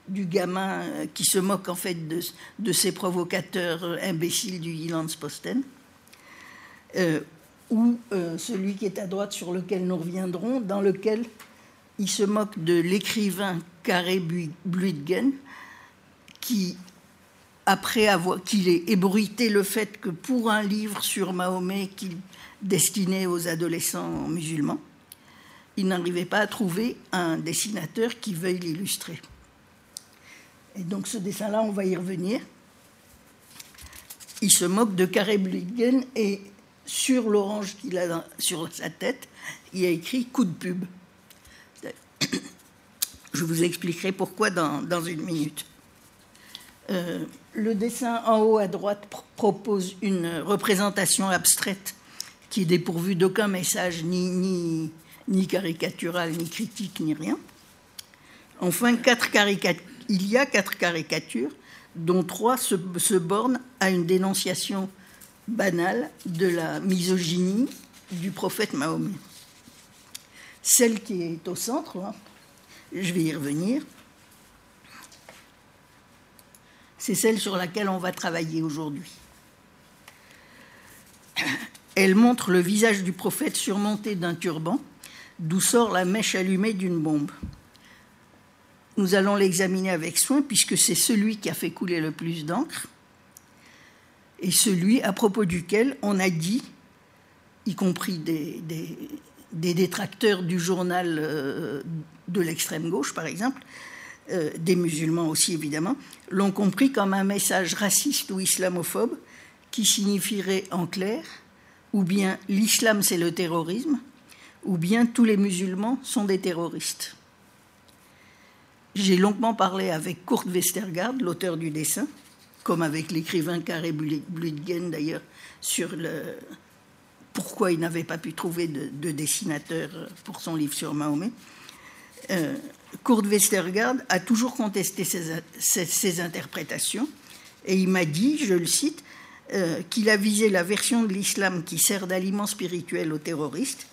du gamin euh, qui se moque en fait de, ces provocateurs euh, imbéciles du Posten, euh, ou celui qui est à droite sur lequel nous reviendrons, dans lequel il se moque de l'écrivain Carré Bluitgen, qui, après avoir qu'il ait ébruité le fait que pour un livre sur Mahomet qu'il destiné aux adolescents musulmans, il n'arrivait pas à trouver un dessinateur qui veuille l'illustrer. Et donc ce dessin-là, on va y revenir. Il se moque de Carré Bligen et sur l'orange qu'il a sur sa tête, il y a écrit coup de pub. Je vous expliquerai pourquoi dans, une minute. Euh, le dessin en haut à droite propose une représentation abstraite qui est dépourvu d'aucun message, ni, ni, ni, caricatural, ni critique, ni rien. Enfin, quatre il y a quatre caricatures, dont trois se, se, bornent à une dénonciation banale de la misogynie du prophète Mahomet. Celle qui est au centre, hein, je vais y revenir, c'est celle sur laquelle on va travailler aujourd'hui. Elle montre le visage du prophète surmonté d'un turban, d'où sort la mèche allumée d'une bombe. Nous allons l'examiner avec soin, puisque c'est celui qui a fait couler le plus d'encre, et celui à propos duquel on a dit, y compris des, détracteurs du journal euh, de l'extrême gauche, par exemple, euh, des musulmans aussi évidemment, l'ont compris comme un message raciste ou islamophobe qui signifierait en clair ou bien l'islam c'est le terrorisme, ou bien tous les musulmans sont des terroristes. J'ai longuement parlé avec Kurt Westergaard, l'auteur du dessin, comme avec l'écrivain Carré Blüdgen d'ailleurs, sur le pourquoi il n'avait pas pu trouver de, dessinateur pour son livre sur Mahomet. Euh, Kurt Westergaard a toujours contesté ces interprétations et il m'a dit, je le cite, euh, qu'il a visé la version de l'islam qui sert d'aliment spirituel aux terroristes,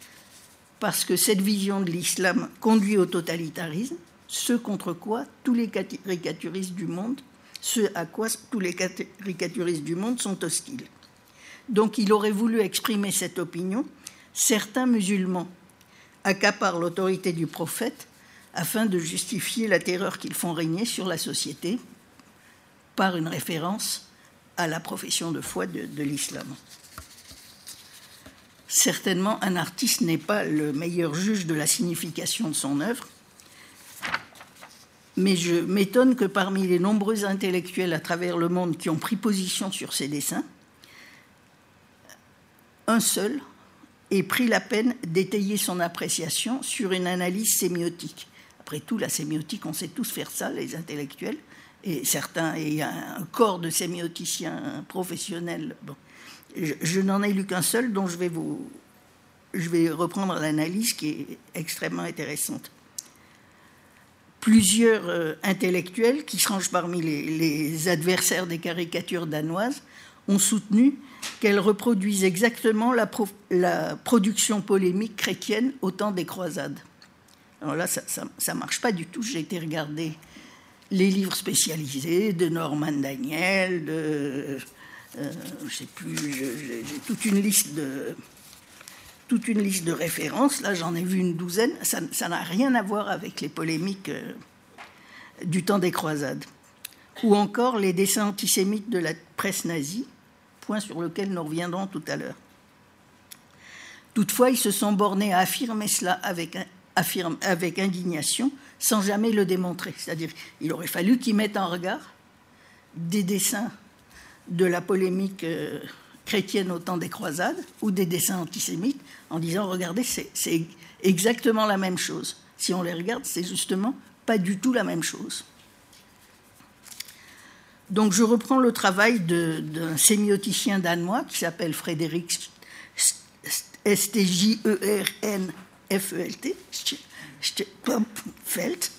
parce que cette vision de l'islam conduit au totalitarisme, ce contre quoi tous les caricaturistes du monde, ce à quoi tous les caricaturistes du monde sont hostiles. Donc il aurait voulu exprimer cette opinion. Certains musulmans accaparent l'autorité du prophète afin de justifier la terreur qu'ils font régner sur la société par une référence à la profession de foi de, l'islam. Certainement, un artiste n'est pas le meilleur juge de la signification de son œuvre, mais je m'étonne que parmi les nombreux intellectuels à travers le monde qui ont pris position sur ces dessins, un seul ait pris la peine d'étayer son appréciation sur une analyse sémiotique. Après tout, la sémiotique, on sait tous faire ça, les intellectuels, et certains, et a un corps de sémioticiens professionnels. Je n'en ai lu qu'un seul, dont je vais vous, je vais reprendre l'analyse qui est extrêmement intéressante. Plusieurs euh, intellectuels, qui se rangent parmi les, adversaires des caricatures danoises, ont soutenu qu'elles reproduisent exactement la, production polémique chrétienne au temps des croisades. Alors là, ça ne marche pas du tout. J'ai été regarder les livres spécialisés de Norman Daniel, de. Euh, je sais plus, j'ai toute une liste de. Toute une liste de références, là j'en ai vu une douzaine, ça n'a rien à voir avec les polémiques euh, du temps des croisades. Ou encore les dessins antisémites de la presse nazie, point sur lequel nous reviendrons tout à l'heure. Toutefois, ils se sont bornés à affirmer cela avec, affirme, avec indignation, sans jamais le démontrer. C'est-à-dire il aurait fallu qu'ils mettent en regard des dessins de la polémique euh, chrétienne au temps des croisades ou des dessins antisémites en disant regardez, c'est exactement la même chose. Si on les regarde, c'est justement pas du tout la même chose. Donc je reprends le travail d'un sémioticien danois qui s'appelle Frédéric S-T-J-E-R-N-F-E-L-T, Felt,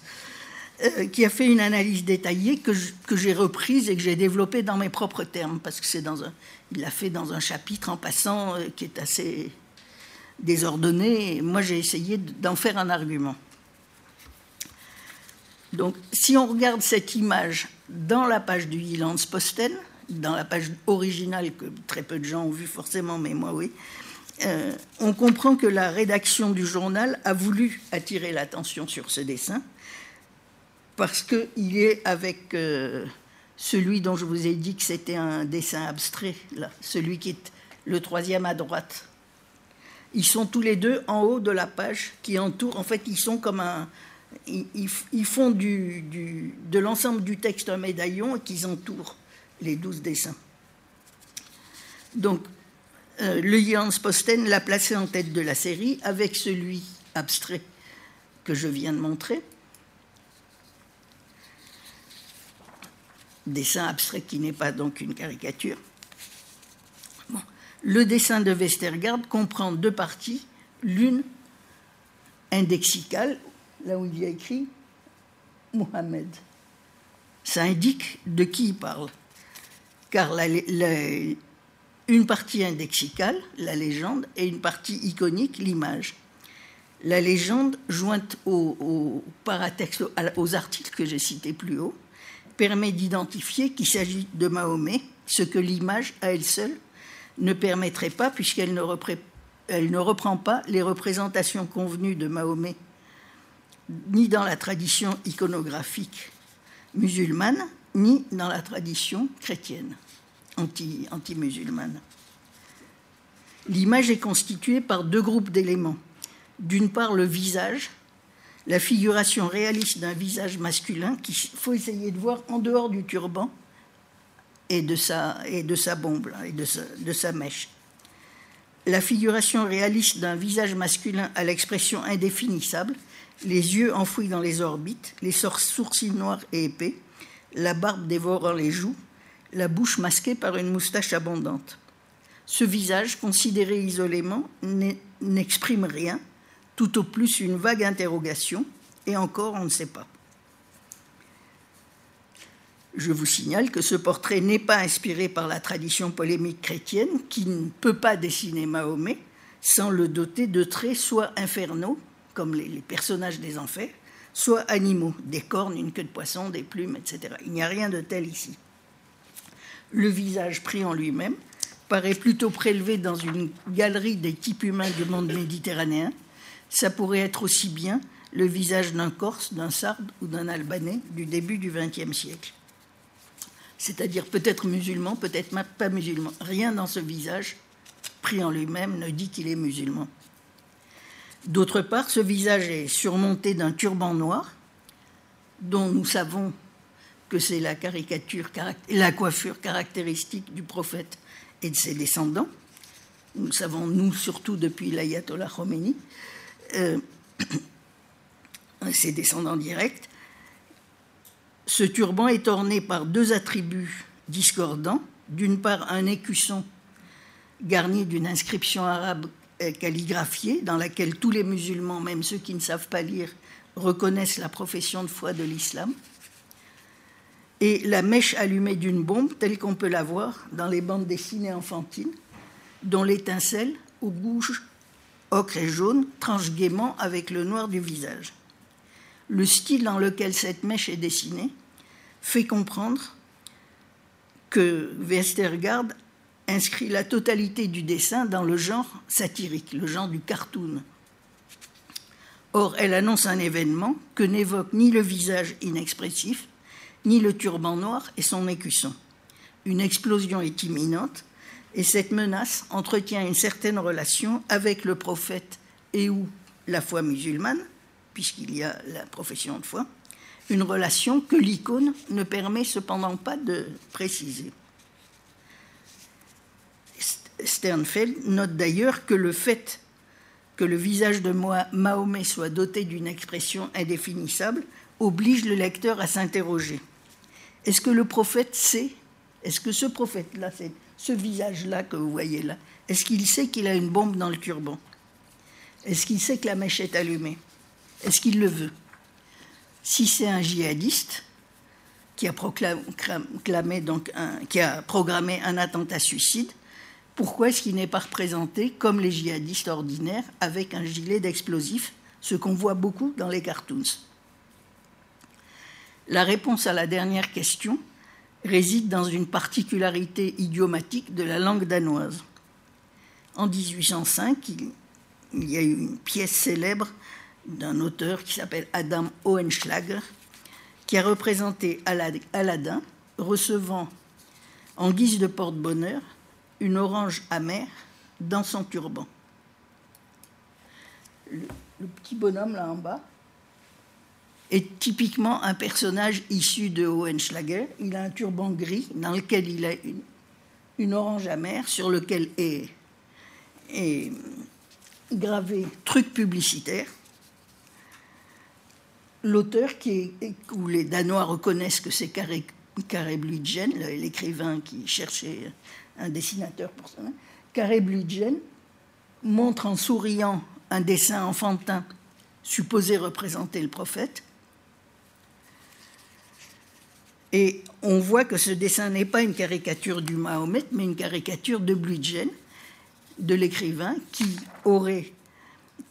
euh, qui a fait une analyse détaillée que j'ai reprise et que j'ai développée dans mes propres termes, parce que c'est dans un, il l'a fait dans un chapitre en passant euh, qui est assez désordonné. Moi, j'ai essayé d'en faire un argument. Donc, si on regarde cette image dans la page du Posten, dans la page originale que très peu de gens ont vu forcément, mais moi oui, euh, on comprend que la rédaction du journal a voulu attirer l'attention sur ce dessin parce qu'il est avec euh, celui dont je vous ai dit que c'était un dessin abstrait, celui qui est le troisième à droite. Ils sont tous les deux en haut de la page qui entoure, en fait, ils sont comme un, ils, font de l'ensemble du texte un médaillon et qu'ils entourent les douze dessins. Donc, euh, le Jans Posten l'a placé en tête de la série avec celui abstrait que je viens de montrer. Dessin abstrait qui n'est pas donc une caricature. Le dessin de Westergaard comprend deux parties, l'une indexicale là où il y a écrit Mohamed. Ça indique de qui il parle. Car une partie indexicale, la légende, et une partie iconique, l'image. La légende, jointe au paratexte, aux articles que j'ai cités plus haut, permet d'identifier qu'il s'agit de Mahomet, ce que l'image, à elle seule, ne permettrait pas, puisqu'elle ne, reprend pas les représentations convenues de Mahomet ni dans la tradition iconographique musulmane, ni dans la tradition chrétienne anti-musulmane. L'image est constituée par deux groupes d'éléments. D'une part, le visage, la figuration réaliste d'un visage masculin qu'il faut essayer de voir en dehors du turban et de sa, bombe et de sa, de sa mèche. La figuration réaliste d'un visage masculin à l'expression indéfinissable les yeux enfouis dans les orbites, les sourcils noirs et épais, la barbe dévorant les joues, la bouche masquée par une moustache abondante. Ce visage, considéré isolément, n'exprime rien, tout au plus une vague interrogation, et encore on ne sait pas. Je vous signale que ce portrait n'est pas inspiré par la tradition polémique chrétienne, qui ne peut pas dessiner Mahomet sans le doter de traits soit infernaux, comme les, personnages des enfers, soit animaux, des cornes, une queue de poisson, des plumes, etc. Il n'y a rien de tel ici. Le visage pris en lui-même paraît plutôt prélevé dans une galerie des types humains du monde méditerranéen. Ça pourrait être aussi bien le visage d'un Corse, d'un Sarde ou d'un Albanais du début du XXe siècle. C'est-à-dire peut-être musulman, peut-être pas musulman. Rien dans ce visage pris en lui-même ne dit qu'il est musulman. D'autre part, ce visage est surmonté d'un turban noir, dont nous savons que c'est la caricature, la coiffure caractéristique du prophète et de ses descendants. Nous savons, nous, surtout depuis l'ayatollah Khomeini, euh, ses descendants directs. Ce turban est orné par deux attributs discordants. D'une part, un écusson garni d'une inscription arabe calligraphiée dans laquelle tous les musulmans, même ceux qui ne savent pas lire, reconnaissent la profession de foi de l'islam. Et la mèche allumée d'une bombe, telle qu'on peut la voir dans les bandes dessinées enfantines, dont l'étincelle, aux bouches ocre et jaune, tranche gaiement avec le noir du visage. Le style dans lequel cette mèche est dessinée fait comprendre que Westergaard inscrit la totalité du dessin dans le genre satirique, le genre du cartoon. Or, elle annonce un événement que n'évoque ni le visage inexpressif, ni le turban noir et son écusson. Une explosion est imminente et cette menace entretient une certaine relation avec le prophète et ou la foi musulmane, puisqu'il y a la profession de foi, une relation que l'icône ne permet cependant pas de préciser. Sternfeld note d'ailleurs que le fait que le visage de Mahomet soit doté d'une expression indéfinissable oblige le lecteur à s'interroger. Est-ce que le prophète sait? Est-ce que ce prophète-là, ce visage-là que vous voyez là, est-ce qu'il sait qu'il a une bombe dans le turban? Est-ce qu'il sait que la mèche est allumée? Est-ce qu'il le veut? Si c'est un djihadiste qui a, programmé un attentat suicide, pourquoi est-ce qu'il n'est pas représenté comme les djihadistes ordinaires avec un gilet d'explosifs, ce qu'on voit beaucoup dans les cartoons? La réponse à la dernière question réside dans une particularité idiomatique de la langue danoise. En 1805, il y a eu une pièce célèbre d'un auteur qui s'appelle Adam Ohenschlager, qui a représenté Aladdin recevant en guise de porte-bonheur une orange amère dans son turban. Le, petit bonhomme là en bas est typiquement un personnage issu de Hohenschlager. Il a un turban gris dans lequel il a une, orange amère sur lequel est, gravé truc publicitaire. L'auteur, qui est, où les Danois reconnaissent que c'est Carré, Carré l'écrivain qui cherchait un dessinateur pour ça, Carré Bludgen montre en souriant un dessin enfantin supposé représenter le prophète. Et on voit que ce dessin n'est pas une caricature du Mahomet, mais une caricature de Bludgen, de l'écrivain, qui aurait,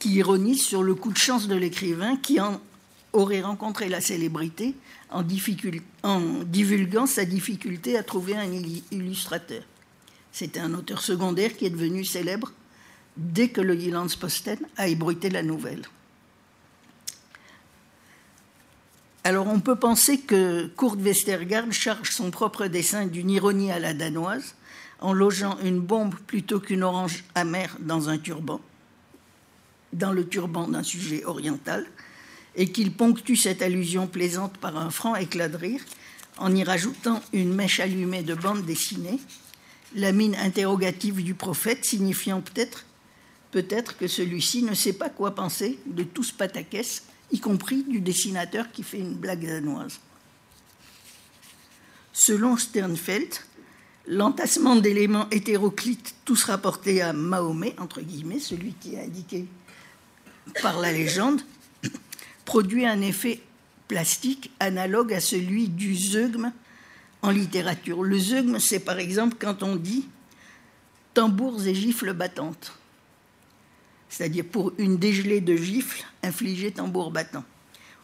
ironise sur le coup de chance de l'écrivain qui aurait rencontré la célébrité en, divulguant sa difficulté à trouver un illustrateur. C'était un auteur secondaire qui est devenu célèbre dès que le Posten a ébruité la nouvelle. Alors on peut penser que Kurt Westergaard charge son propre dessin d'une ironie à la danoise en logeant une bombe plutôt qu'une orange amère dans un turban, dans le turban d'un sujet oriental, et qu'il ponctue cette allusion plaisante par un franc éclat de rire en y rajoutant une mèche allumée de bande dessinée la mine interrogative du prophète, signifiant peut-être peut-être que celui-ci ne sait pas quoi penser de tout ce pataquès, y compris du dessinateur qui fait une blague danoise. Selon Sternfeld, l'entassement d'éléments hétéroclites, tous rapportés à Mahomet, entre guillemets, celui qui est indiqué par la légende, produit un effet plastique analogue à celui du zeugme en littérature. Le zeugme, c'est par exemple quand on dit tambours et gifles battantes, c'est-à-dire pour une dégelée de gifles infligée tambour battant.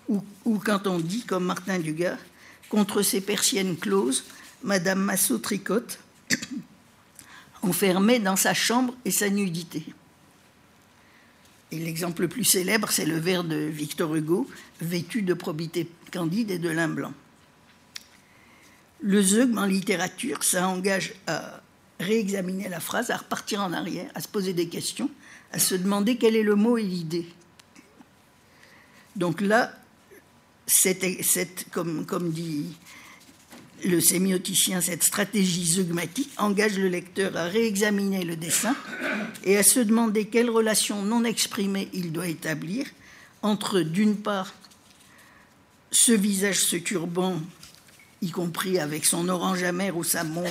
Ou, quand on dit, comme Martin Dugas, contre ses persiennes closes, Madame Massot tricote, enfermée dans sa chambre et sa nudité. Et l'exemple le plus célèbre, c'est le vers de Victor Hugo, vêtu de probité candide et de lin blanc. Le zeugme en littérature, ça engage à réexaminer la phrase, à repartir en arrière, à se poser des questions, à se demander quel est le mot et l'idée. Donc là, cette, comme, comme, dit le sémioticien, cette stratégie zeugmatique engage le lecteur à réexaminer le dessin et à se demander quelle relation non exprimée il doit établir entre, d'une part, ce visage, ce turban y compris avec son orange amer ou sa bombe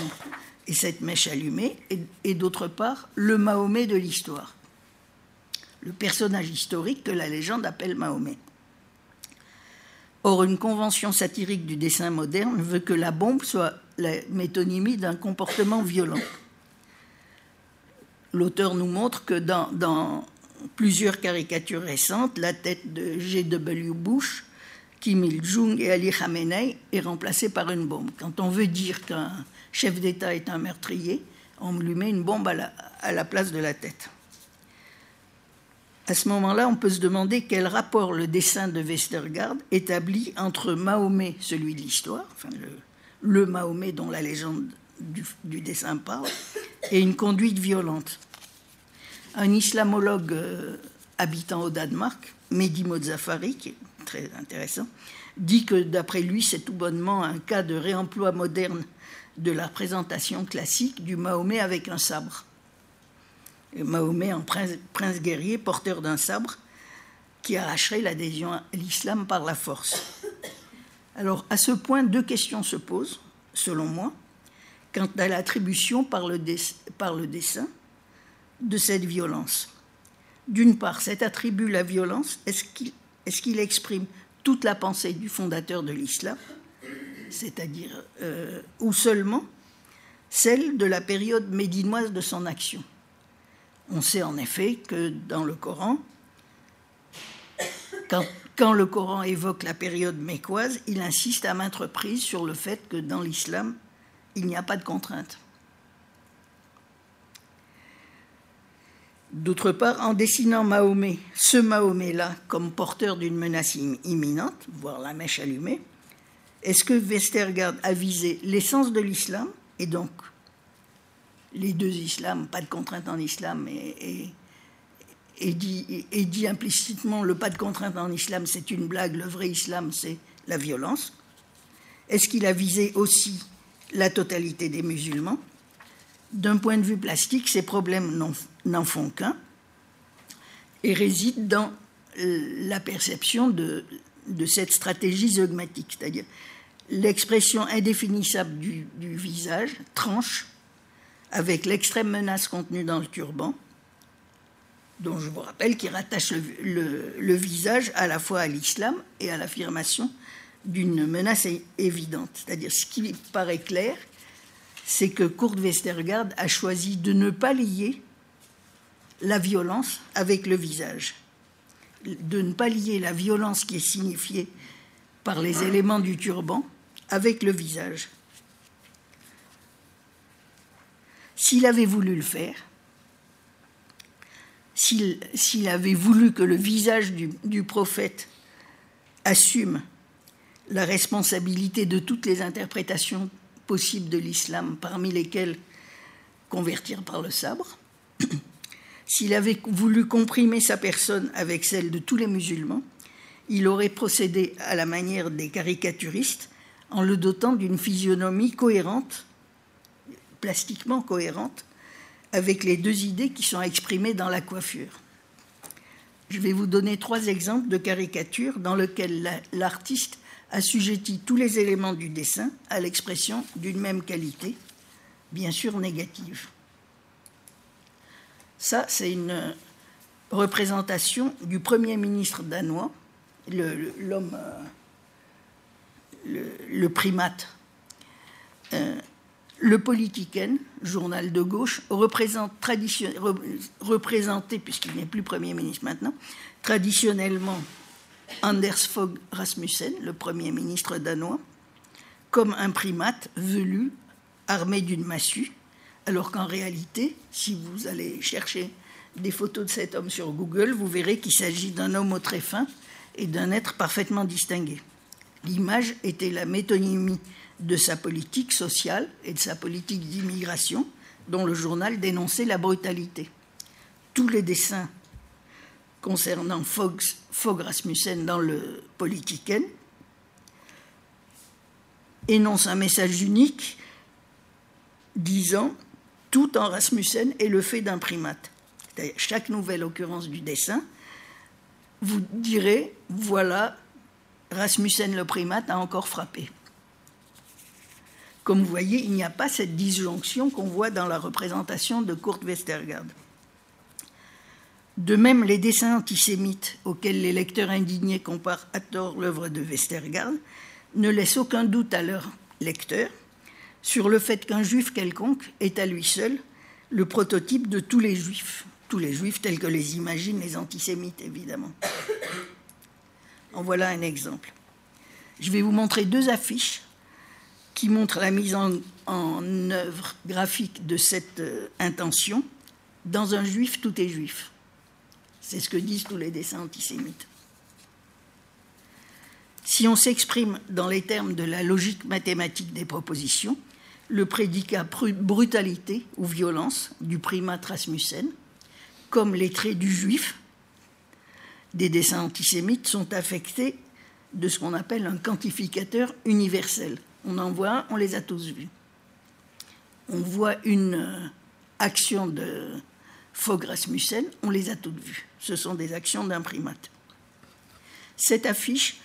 et cette mèche allumée, et, d'autre part le Mahomet de l'histoire, le personnage historique que la légende appelle Mahomet. Or, une convention satirique du dessin moderne veut que la bombe soit la métonymie d'un comportement violent. L'auteur nous montre que dans, plusieurs caricatures récentes, la tête de G.W. Bush, Kim Il-jung et Ali Khamenei est remplacée par une bombe. Quand on veut dire qu'un chef d'État est un meurtrier, on lui met une bombe à la, place de la tête. À ce moment-là, on peut se demander quel rapport le dessin de Westergaard établit entre Mahomet, celui de l'histoire, le, Mahomet dont la légende du, dessin parle, et une conduite violente. Un islamologue euh, habitant au Danemark, Mehdi Mozafari, qui est très intéressant, dit que d'après lui, c'est tout bonnement un cas de réemploi moderne de la représentation classique du Mahomet avec un sabre. Mahomet en prince, guerrier, porteur d'un sabre, qui arracherait l'adhésion à l'islam par la force. Alors, à ce point, deux questions se posent, selon moi, quant à l'attribution par, le dessin de cette violence. D'une part, cet attribut, la violence, est-ce qu'il est qu'il exprime toute la pensée du fondateur de l'islam c'est-à-dire euh, ou seulement celle de la période médinoise de son action? On sait en effet que dans le Coran, quand, le Coran évoque la période mécoise, il insiste à maintes reprises sur le fait que dans l'islam, il n'y a pas de contrainte. D'autre part, en dessinant Mahomet, ce Mahomet-là, comme porteur d'une menace imminente, voire la mèche allumée, est-ce que Westergaard a visé l'essence de l'islam et donc les deux islams, pas de contrainte en islam et, dit, implicitement le pas de contrainte en islam c'est une blague, le vrai islam c'est la violence. Est-ce qu'il a visé aussi la totalité des musulmans? D'un point de vue plastique, ces problèmes n'en font qu'un et résident dans la perception de, de cette stratégie zogmatique, c'est-à-dire l'expression indéfinissable du, visage tranche avec l'extrême menace contenue dans le turban, dont je vous rappelle qu'il rattache le, visage à la fois à l'islam et à l'affirmation d'une menace évidente. C'est-à-dire, ce qui paraît clair, c'est que Kurt Westergaard a choisi de ne pas lier la violence avec le visage, de ne pas lier la violence qui est signifiée par les éléments du turban avec le visage. S'il avait voulu le faire, s'il avait voulu que le visage du, prophète assume la responsabilité de toutes les interprétations possibles de l'islam, parmi lesquelles convertir par le sabre, s'il avait voulu comprimer sa personne avec celle de tous les musulmans, il aurait procédé à la manière des caricaturistes en le dotant d'une physionomie cohérente, plastiquement cohérente, avec les deux idées qui sont exprimées dans la coiffure. Je vais vous donner trois exemples de caricatures dans lesquelles l'artiste assujettit tous les éléments du dessin à l'expression d'une même qualité, bien sûr négative. Ça, c'est une représentation du Premier ministre danois, l'homme euh, le, primate. Euh, le Politiken, journal de gauche, représente représenté, puisqu'il n'est plus Premier ministre maintenant, traditionnellement Anders Fogh Rasmussen, le Premier ministre danois, comme un primate velu, armé d'une massue, alors qu'en réalité, si vous allez chercher des photos de cet homme sur Google, vous verrez qu'il s'agit d'un homme au très fin et d'un être parfaitement distingué. L'image était la métonymie de sa politique sociale et de sa politique d'immigration, dont le journal dénonçait la brutalité. Tous les dessins concernant Fogg, Rasmussen dans le Politiken énoncent un message unique disant tout en Rasmussen est le fait d'un primate. Chaque nouvelle occurrence du dessin, vous direz voilà Rasmussen le primate a encore frappé. Comme vous voyez, il n'y a pas cette disjonction qu'on voit dans la représentation de Kurt Westergaard. De même, les dessins antisémites auxquels les lecteurs indignés comparent à tort l'œuvre de Westergaard ne laissent aucun doute à leurs lecteurs sur le fait qu'un juif quelconque est à lui seul le prototype de tous les juifs, tous les juifs tels que les imaginent les antisémites, évidemment. En voilà un exemple. Je vais vous montrer deux affiches qui montrent la mise en, œuvre graphique de cette euh, intention. Dans un juif, tout est juif. C'est ce que disent tous les dessins antisémites. Si on s'exprime dans les termes de la logique mathématique des propositions, le prédicat brutalité ou violence du primat Rasmussen, comme les traits du juif des dessins antisémites, sont affectés de ce qu'on appelle un quantificateur universel. On en voit on les a tous vus. On voit une euh, action de Fogg Rasmussen, on les a toutes vues. Ce sont des actions d'un primate. Cette affiche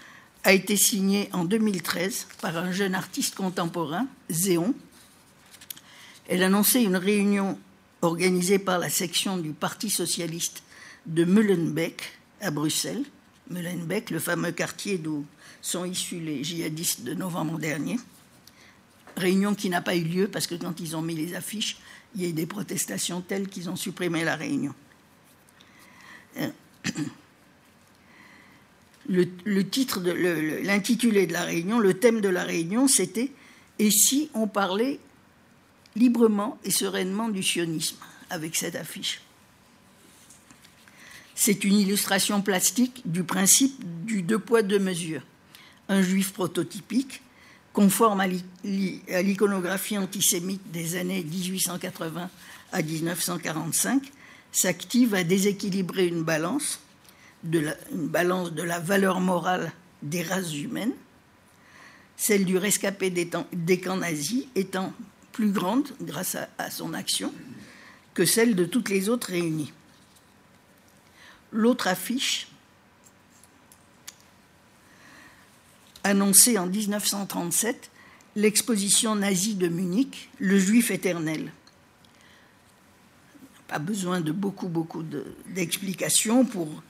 a été signée en 2013 par un jeune artiste contemporain, Zéon, elle annonçait une réunion organisée par la section du Parti socialiste de Mullenbeek à Bruxelles. Mullenbeek, le fameux quartier d'où sont issus les djihadistes de novembre dernier. Réunion qui n'a pas eu lieu parce que quand ils ont mis les affiches, il y a eu des protestations telles qu'ils ont supprimé la réunion. Euh, le, titre de l'intitulé de la réunion, le thème de la réunion, c'était Et si on parlait librement et sereinement du sionisme avec cette affiche? C'est une illustration plastique du principe du deux poids, deux mesures. Un juif prototypique, conforme à l'iconographie antisémite des années 1880 à 1945, s'active à déséquilibrer une balance, de la, valeur morale des races humaines, celle du rescapé des, des camps nazis étant plus grande grâce à, son action que celle de toutes les autres réunies. L'autre affiche, annoncée en 1937, l'exposition nazie de Munich, Le Juif éternel. Pas besoin de beaucoup, beaucoup d'explications pour,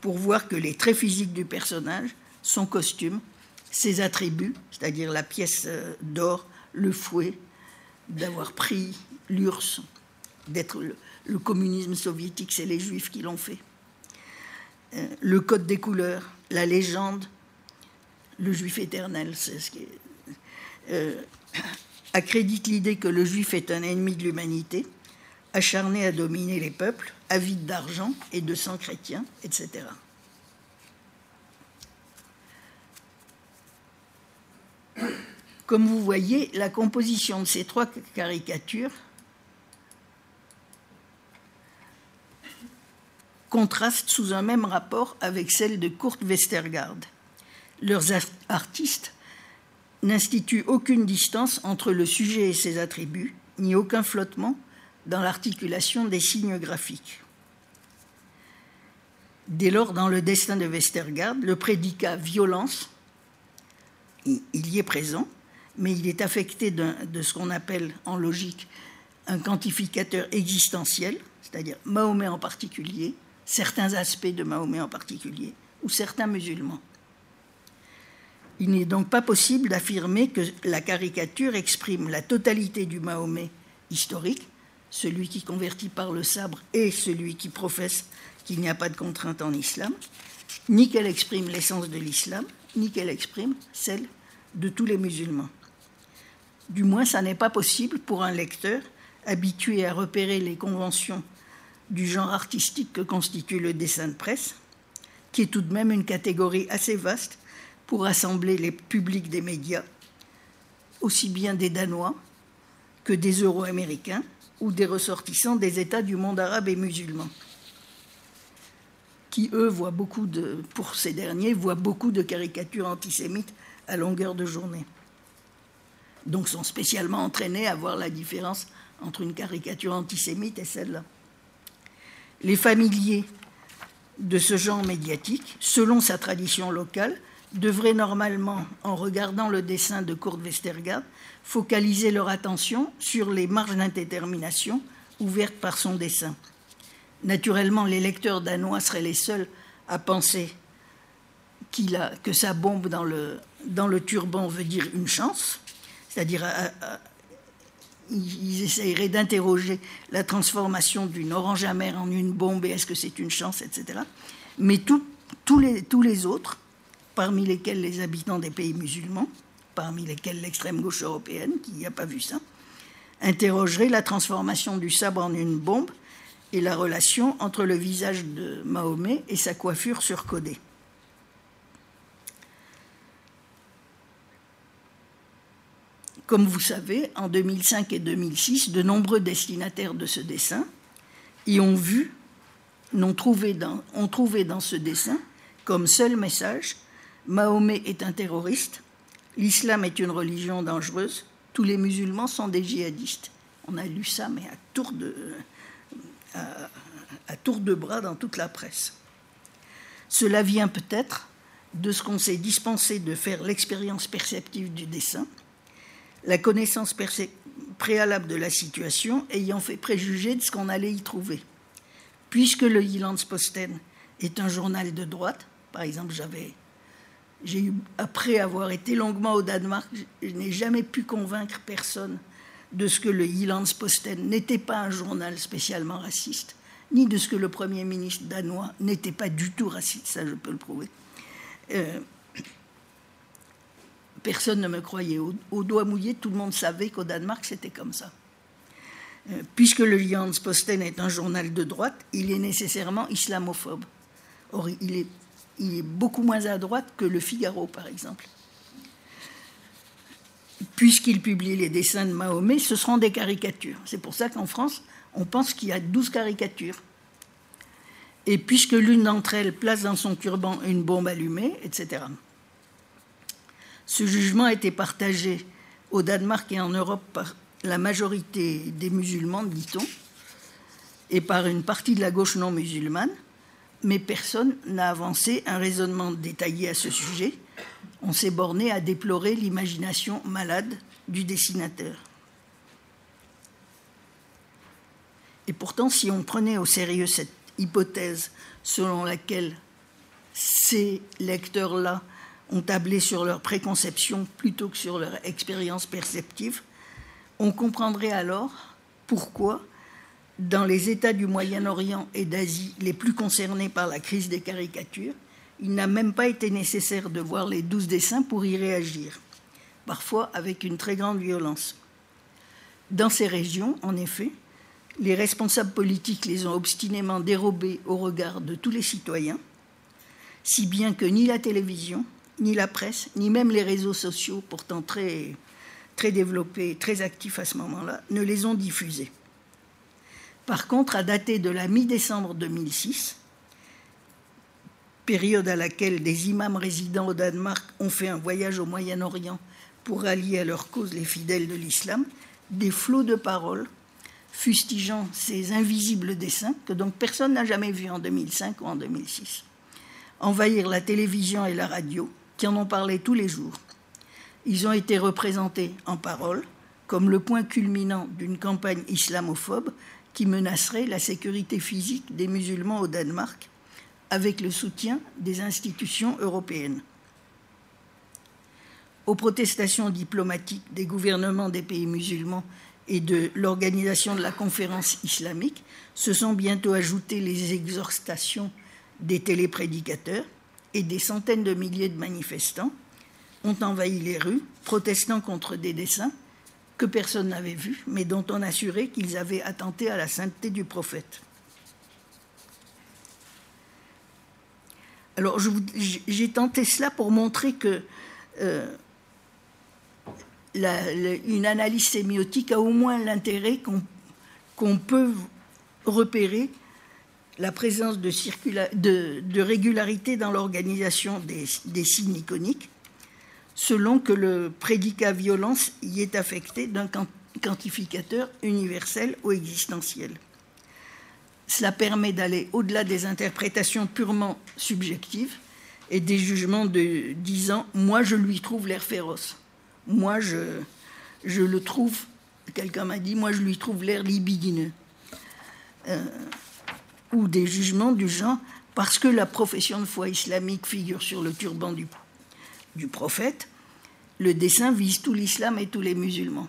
pour voir que les traits physiques du personnage, son costume, ses attributs, c'est-à-dire la pièce euh, d'or le fouet d'avoir pris l'URSS, d'être le, communisme soviétique, c'est les juifs qui l'ont fait. Euh, le code des couleurs, la légende, le juif éternel, c'est ce qui euh, accrédite l'idée que le juif est un ennemi de l'humanité, acharné à dominer les peuples, avide d'argent et de sang chrétien, etc. Comme vous voyez, la composition de ces trois caricatures contraste sous un même rapport avec celle de Kurt Westergaard. Leurs artistes n'instituent aucune distance entre le sujet et ses attributs, ni aucun flottement dans l'articulation des signes graphiques. Dès lors, dans le destin de Westergaard, le prédicat violence, il y est présent, mais il est affecté de ce qu'on appelle en logique un quantificateur existentiel, c'est-à-dire Mahomet en particulier, certains aspects de Mahomet en particulier, ou certains musulmans. Il n'est donc pas possible d'affirmer que la caricature exprime la totalité du Mahomet historique, celui qui convertit par le sabre et celui qui professe qu'il n'y a pas de contrainte en islam, ni qu'elle exprime l'essence de l'islam, ni qu'elle exprime celle de tous les musulmans. Du moins, ça n'est pas possible pour un lecteur habitué à repérer les conventions du genre artistique que constitue le dessin de presse, qui est tout de même une catégorie assez vaste pour rassembler les publics des médias, aussi bien des Danois que des Euro-Américains ou des ressortissants des États du monde arabe et musulman, qui, eux, voient beaucoup de, pour ces derniers, voient beaucoup de caricatures antisémites à longueur de journée donc sont spécialement entraînés à voir la différence entre une caricature antisémite et celle-là. Les familiers de ce genre médiatique, selon sa tradition locale, devraient normalement, en regardant le dessin de Kurt Westergaard, focaliser leur attention sur les marges d'indétermination ouvertes par son dessin. Naturellement, les lecteurs danois seraient les seuls à penser que sa bombe dans le, dans le turban veut dire une chance, c'est-à-dire ils essaieraient d'interroger la transformation d'une orange amère en une bombe et est-ce que c'est une chance, etc. Mais les, tous les autres, parmi lesquels les habitants des pays musulmans, parmi lesquels l'extrême gauche européenne, qui n'y a pas vu ça, interrogeraient la transformation du sabre en une bombe et la relation entre le visage de Mahomet et sa coiffure surcodée. Comme vous savez, en 2005 et 2006, de nombreux destinataires de ce dessin y ont vu, ont trouvé dans, ont trouvé dans ce dessin comme seul message Mahomet est un terroriste, l'islam est une religion dangereuse, tous les musulmans sont des djihadistes. On a lu ça, mais à tour de, à tour de bras dans toute la presse. Cela vient peut-être de ce qu'on s'est dispensé de faire l'expérience perceptive du dessin la connaissance préalable de la situation ayant fait préjuger de ce qu'on allait y trouver. Puisque le Posten est un journal de droite, par exemple, j'avais, après avoir été longuement au Danemark, je n'ai jamais pu convaincre personne de ce que le Posten n'était pas un journal spécialement raciste, ni de ce que le Premier ministre danois n'était pas du tout raciste, ça je peux le prouver. Euh, personne ne me croyait. Au, doigt mouillé, tout le monde savait qu'au Danemark, c'était comme ça. Euh, puisque le Posten est un journal de droite, il est nécessairement islamophobe. Or, il est, il est beaucoup moins à droite que le Figaro, par exemple. Puisqu'il publie les dessins de Mahomet, ce seront des caricatures. C'est pour ça qu'en France, on pense qu'il y a 12 caricatures. Et puisque l'une d'entre elles place dans son turban une bombe allumée, etc. Ce jugement a été partagé au Danemark et en Europe par la majorité des musulmans, dit-on, et par une partie de la gauche non musulmane, mais personne n'a avancé un raisonnement détaillé à ce sujet. On s'est borné à déplorer l'imagination malade du dessinateur. Et pourtant, si on prenait au sérieux cette hypothèse selon laquelle ces lecteurs-là ont tablé sur leur préconception plutôt que sur leur expérience perceptive, on comprendrait alors pourquoi, dans les États du Moyen-Orient et d'Asie les plus concernés par la crise des caricatures, il n'a même pas été nécessaire de voir les douze dessins pour y réagir, parfois avec une très grande violence. Dans ces régions, en effet, les responsables politiques les ont obstinément dérobés au regard de tous les citoyens, si bien que ni la télévision, ni la presse, ni même les réseaux sociaux, pourtant très, très développés, très actifs à ce moment-là, ne les ont diffusés. Par contre, à dater de la mi-décembre 2006, période à laquelle des imams résidents au Danemark ont fait un voyage au Moyen-Orient pour rallier à leur cause les fidèles de l'islam, des flots de paroles fustigeant ces invisibles dessins que donc personne n'a jamais vus en 2005 ou en 2006 envahir la télévision et la radio qui en ont parlé tous les jours. Ils ont été représentés en parole comme le point culminant d'une campagne islamophobe qui menacerait la sécurité physique des musulmans au Danemark avec le soutien des institutions européennes. Aux protestations diplomatiques des gouvernements des pays musulmans et de l'organisation de la conférence islamique se sont bientôt ajoutées les exhortations des téléprédicateurs et des centaines de milliers de manifestants ont envahi les rues, protestant contre des dessins que personne n'avait vus, mais dont on assurait qu'ils avaient attenté à la sainteté du prophète. Alors, j'ai tenté cela pour montrer que euh, une analyse sémiotique a au moins l'intérêt qu'on peut repérer la présence de, régularité dans l'organisation des, signes iconiques, selon que le prédicat violence y est affecté d'un quantificateur universel ou existentiel. Cela permet d'aller au-delà des interprétations purement subjectives et des jugements de disant moi je lui trouve l'air féroce, moi je, le trouve, quelqu'un m'a dit moi je lui trouve l'air libidineux, euh, ou des jugements du genre parce que la profession de foi islamique figure sur le turban du, du prophète, le dessin vise tout l'islam et tous les musulmans.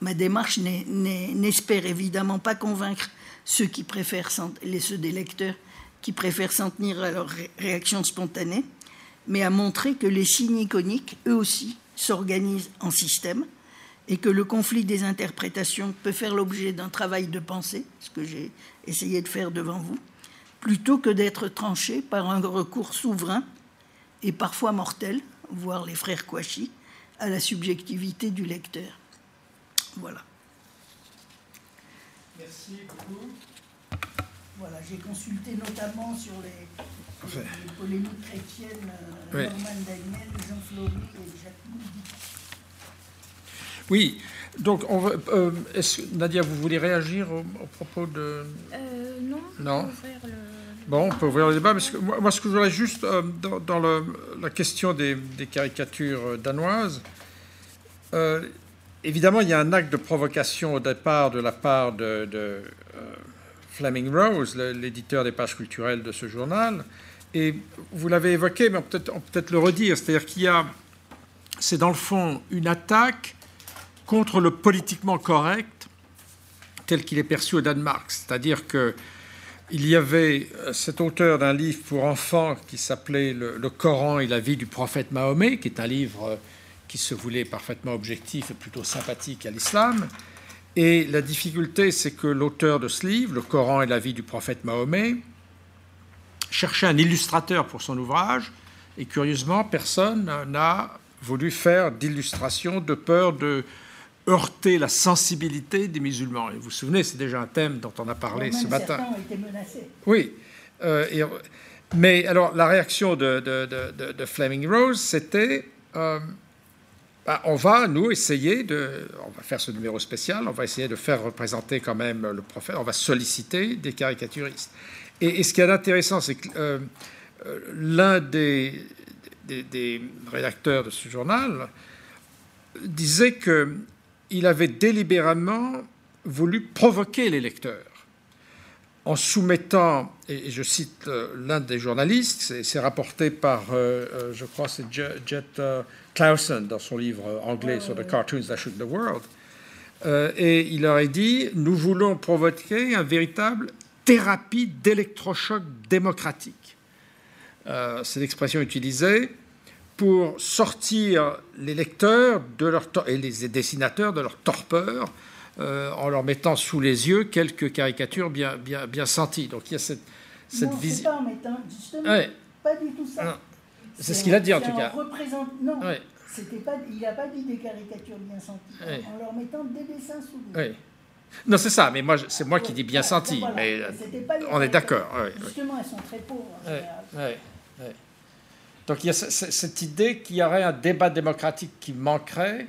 Ma démarche n'espère évidemment pas convaincre ceux qui préfèrent ceux des lecteurs qui préfèrent s'en tenir à leur réaction spontanée, mais à montrer que les signes iconiques, eux aussi, s'organisent en système et que le conflit des interprétations peut faire l'objet d'un travail de pensée, ce que j'ai essayé de faire devant vous, plutôt que d'être tranché par un recours souverain et parfois mortel, voire les frères Kouachi, à la subjectivité du lecteur. Voilà. Merci beaucoup. Voilà, j'ai consulté notamment sur les, polémiques chrétiennes euh, Norman Daniel, Jean Fleury et Jacques Oui, donc on va, euh, Nadia, vous voulez réagir au, propos de. Euh, non. Non. Bon, on peut ouvrir le débat, que moi, ce que je voudrais juste, dans, la question des, caricatures danoises, évidemment, il y a un acte de provocation au départ de la part de, euh, Fleming Rose, l'éditeur des pages culturelles de ce journal. Et vous l'avez évoqué, mais on peut peut-être le redire. C'est-à-dire qu'il y a, c'est dans le fond une attaque contre le politiquement correct tel qu'il est perçu au Danemark. C'est-à-dire que il y avait euh, cet auteur d'un livre pour enfants qui s'appelait le, le, Coran et la vie du prophète Mahomet, qui est un livre qui se voulait parfaitement objectif et plutôt sympathique à l'islam. Et la difficulté, c'est que l'auteur de ce livre, Le Coran et la vie du prophète Mahomet, cherchait un illustrateur pour son ouvrage, et curieusement, personne n'a voulu faire d'illustration de peur de heurter la sensibilité des musulmans. Et vous vous souvenez, c'est déjà un thème dont on a parlé ce matin. Ont été menacés. Oui. Euh, mais alors, la réaction de, de, Fleming Rose, c'était euh, bah, on va, nous, essayer de. On va faire ce numéro spécial, on va essayer de faire représenter quand même le prophète, on va solliciter des caricaturistes. Et, ce qui est intéressant, c'est que euh, l'un des, des, rédacteurs de ce journal disait qu'il avait délibérément voulu provoquer les lecteurs en soumettant, et je cite euh, l'un des journalistes, c'est rapporté par, je crois, c'est Jet Clausen dans son livre anglais sur The Cartoons That Shook the World. Euh, et il aurait dit Nous voulons provoquer un véritable thérapie d'électrochoc démocratique. Euh, c'est l'expression utilisée pour sortir les lecteurs de leur et les dessinateurs de leur torpeur euh, en leur mettant sous les yeux quelques caricatures bien, bien, bien senties. Donc il y a cette, cette vision. Pas en mettant, justement, pas du tout ça. C'est ce qu'il a dit en tout cas. Non, pas, il n'a pas dit des caricatures bien senties, en leur mettant des dessins sous oui. Non, c'est ça, mais moi, c'est moi qui dis bien senti. mais on est d'accord. Justement, elles sont très pauvres en Donc il y a cette idée qu'il y aurait un débat démocratique qui manquerait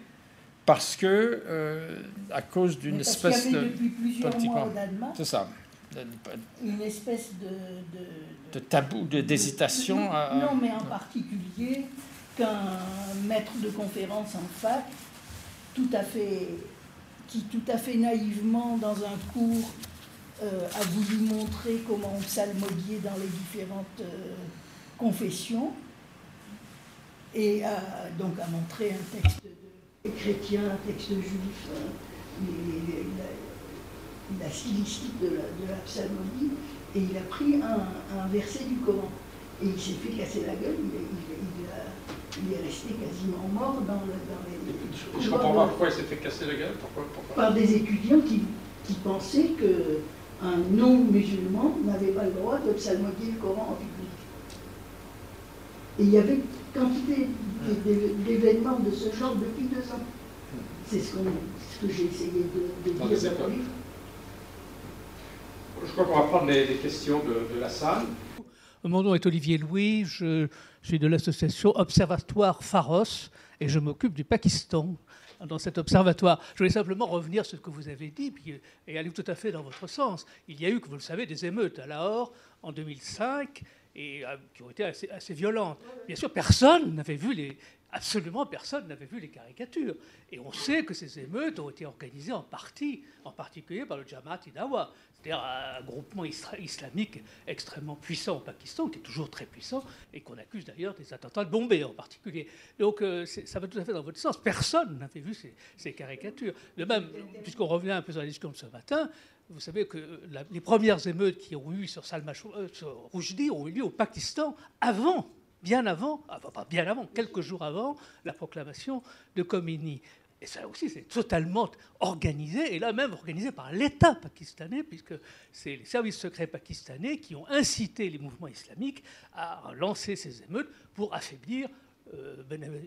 parce que, euh, à cause d'une espèce de. Depuis plusieurs mois C'est ça. Une espèce de, de, de tabou, d'hésitation. Non, mais en particulier qu'un maître de conférence en fac, tout à fait, qui tout à fait naïvement, dans un cours, euh, a voulu montrer comment on psalmodiait dans les différentes euh, confessions, et a, donc a montré un texte chrétien, un texte juif, euh, la, stylistique de la, psalmodie, et il a pris un, verset du Coran. Et il s'est fait casser la gueule, il, a, il est resté quasiment mort dans, le, dans les. Je comprends pas pourquoi il s'est fait casser la gueule. Pourquoi, Par des étudiants qui, qui pensaient qu'un non-musulman n'avait pas le droit de psalmodier le Coran en public. Et il y avait quantité d'événements de ce genre depuis deux ans. C'est ce, ce, que j'ai essayé de, de dire dans le livre. Je crois qu'on va prendre les, les questions de, de la salle. Mon nom est Olivier Louis, je suis de l'association Observatoire Pharos et je m'occupe du Pakistan dans cet observatoire. Je voulais simplement revenir sur ce que vous avez dit et aller tout à fait dans votre sens. Il y a eu, comme vous le savez, des émeutes à Lahore en 2005 et qui ont été assez, assez violentes. Bien sûr, personne n'avait vu les, absolument personne n'avait vu les caricatures. Et on sait que ces émeutes ont été organisées en partie, en particulier par le Jamaat Idawa, c'est-à-dire un groupement islamique extrêmement puissant au Pakistan, qui est toujours très puissant, et qu'on accuse d'ailleurs des attentats de Bombay en particulier. Donc euh, ça va tout à fait dans votre sens. Personne n'avait vu ces, caricatures. De même, puisqu'on revient un peu sur la discussion de ce matin, vous savez que les premières émeutes qui ont eu sur Salma euh, sur Rushdie ont eu lieu au Pakistan avant bien avant, enfin pas bien avant, quelques jours avant la proclamation de Khomeini. Et ça aussi, c'est totalement organisé, et là même organisé par l'État pakistanais, puisque c'est les services secrets pakistanais qui ont incité les mouvements islamiques à lancer ces émeutes pour affaiblir euh,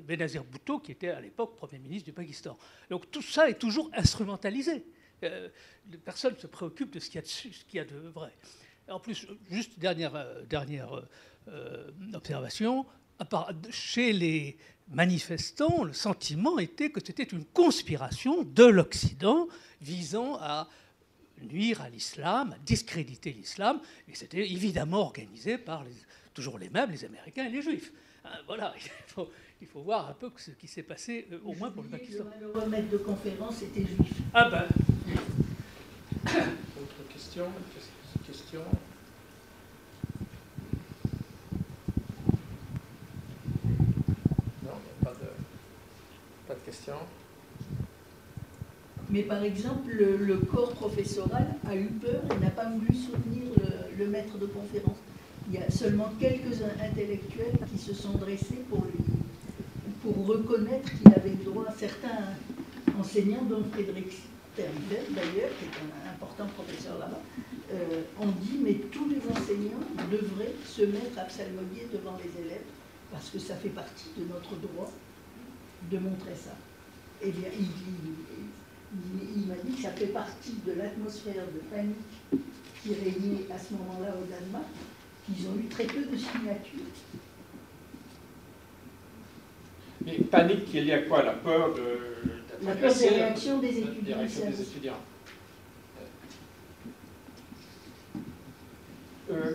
Benazir Bhutto, qui était à l'époque Premier ministre du Pakistan. Donc tout ça est toujours instrumentalisé. Euh, personne ne se préoccupe de ce qu'il y, a de vrai. En plus, juste dernière, euh, observation, chez les manifestants, le sentiment était que c'était une conspiration de l'Occident visant à nuire à l'islam, à discréditer l'islam, et c'était évidemment organisé par toujours les mêmes, les Américains et les Juifs. Hein, voilà, il faut, voir un peu ce qui s'est passé, euh, au moins pour le Pakistan. Le remède de conférence était juif. Ah ben. Autre question, question? Mais par exemple, le, corps professoral a eu peur et n'a pas voulu soutenir le, maître de conférence. Il y a seulement quelques intellectuels qui se sont dressés pour lui, pour reconnaître qu'il avait le droit. Certains enseignants, dont Frédéric Sternberg d'ailleurs, qui est un important professeur là-bas, euh, ont dit mais tous les enseignants devraient se mettre à psalmodier devant les élèves parce que ça fait partie de notre droit de montrer ça. Eh bien, il, m'a dit que ça fait partie de l'atmosphère de panique qui régnait à ce moment-là au Danemark, qu'ils ont eu très peu de signatures. Mais panique, il y a quoi La peur de... La peur des réactions des étudiants. Des étudiants. Euh,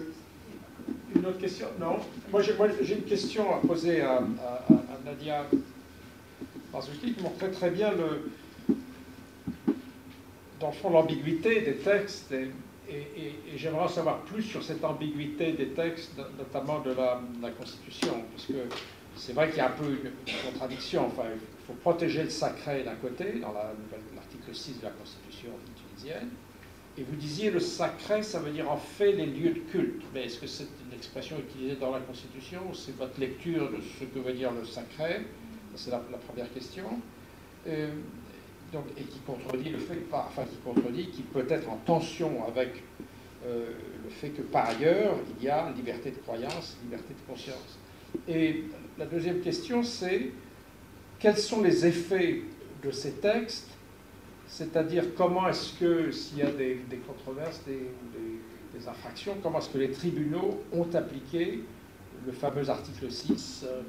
une autre question? Non Moi, j'ai une question à poser à, à, à Nadia Marzouki qui montrait très bien, le, dans le fond, l'ambiguïté des textes. Et, j'aimerais en savoir plus sur cette ambiguïté des textes, notamment de la, Constitution, parce que c'est vrai qu'il y a un peu une, contradiction. Il faut protéger le sacré d'un côté, dans l'article 6 de la Constitution tunisienne, et vous disiez le sacré, ça veut dire en fait les lieux de culte. Mais est-ce que c'est une expression utilisée dans la Constitution ou c'est votre lecture de ce que veut dire le sacré? C'est la, première question. Euh, donc, et qui contredit le fait, enfin qui contredit, qui peut être en tension avec euh, le fait que par ailleurs il y a liberté de croyance, liberté de conscience. Et la deuxième question, c'est quels sont les effets de ces textes, c'est-à-dire comment est-ce que s'il y a des, controverses, des, des infractions, comment est-ce que les tribunaux ont appliqué le fameux article 6 euh,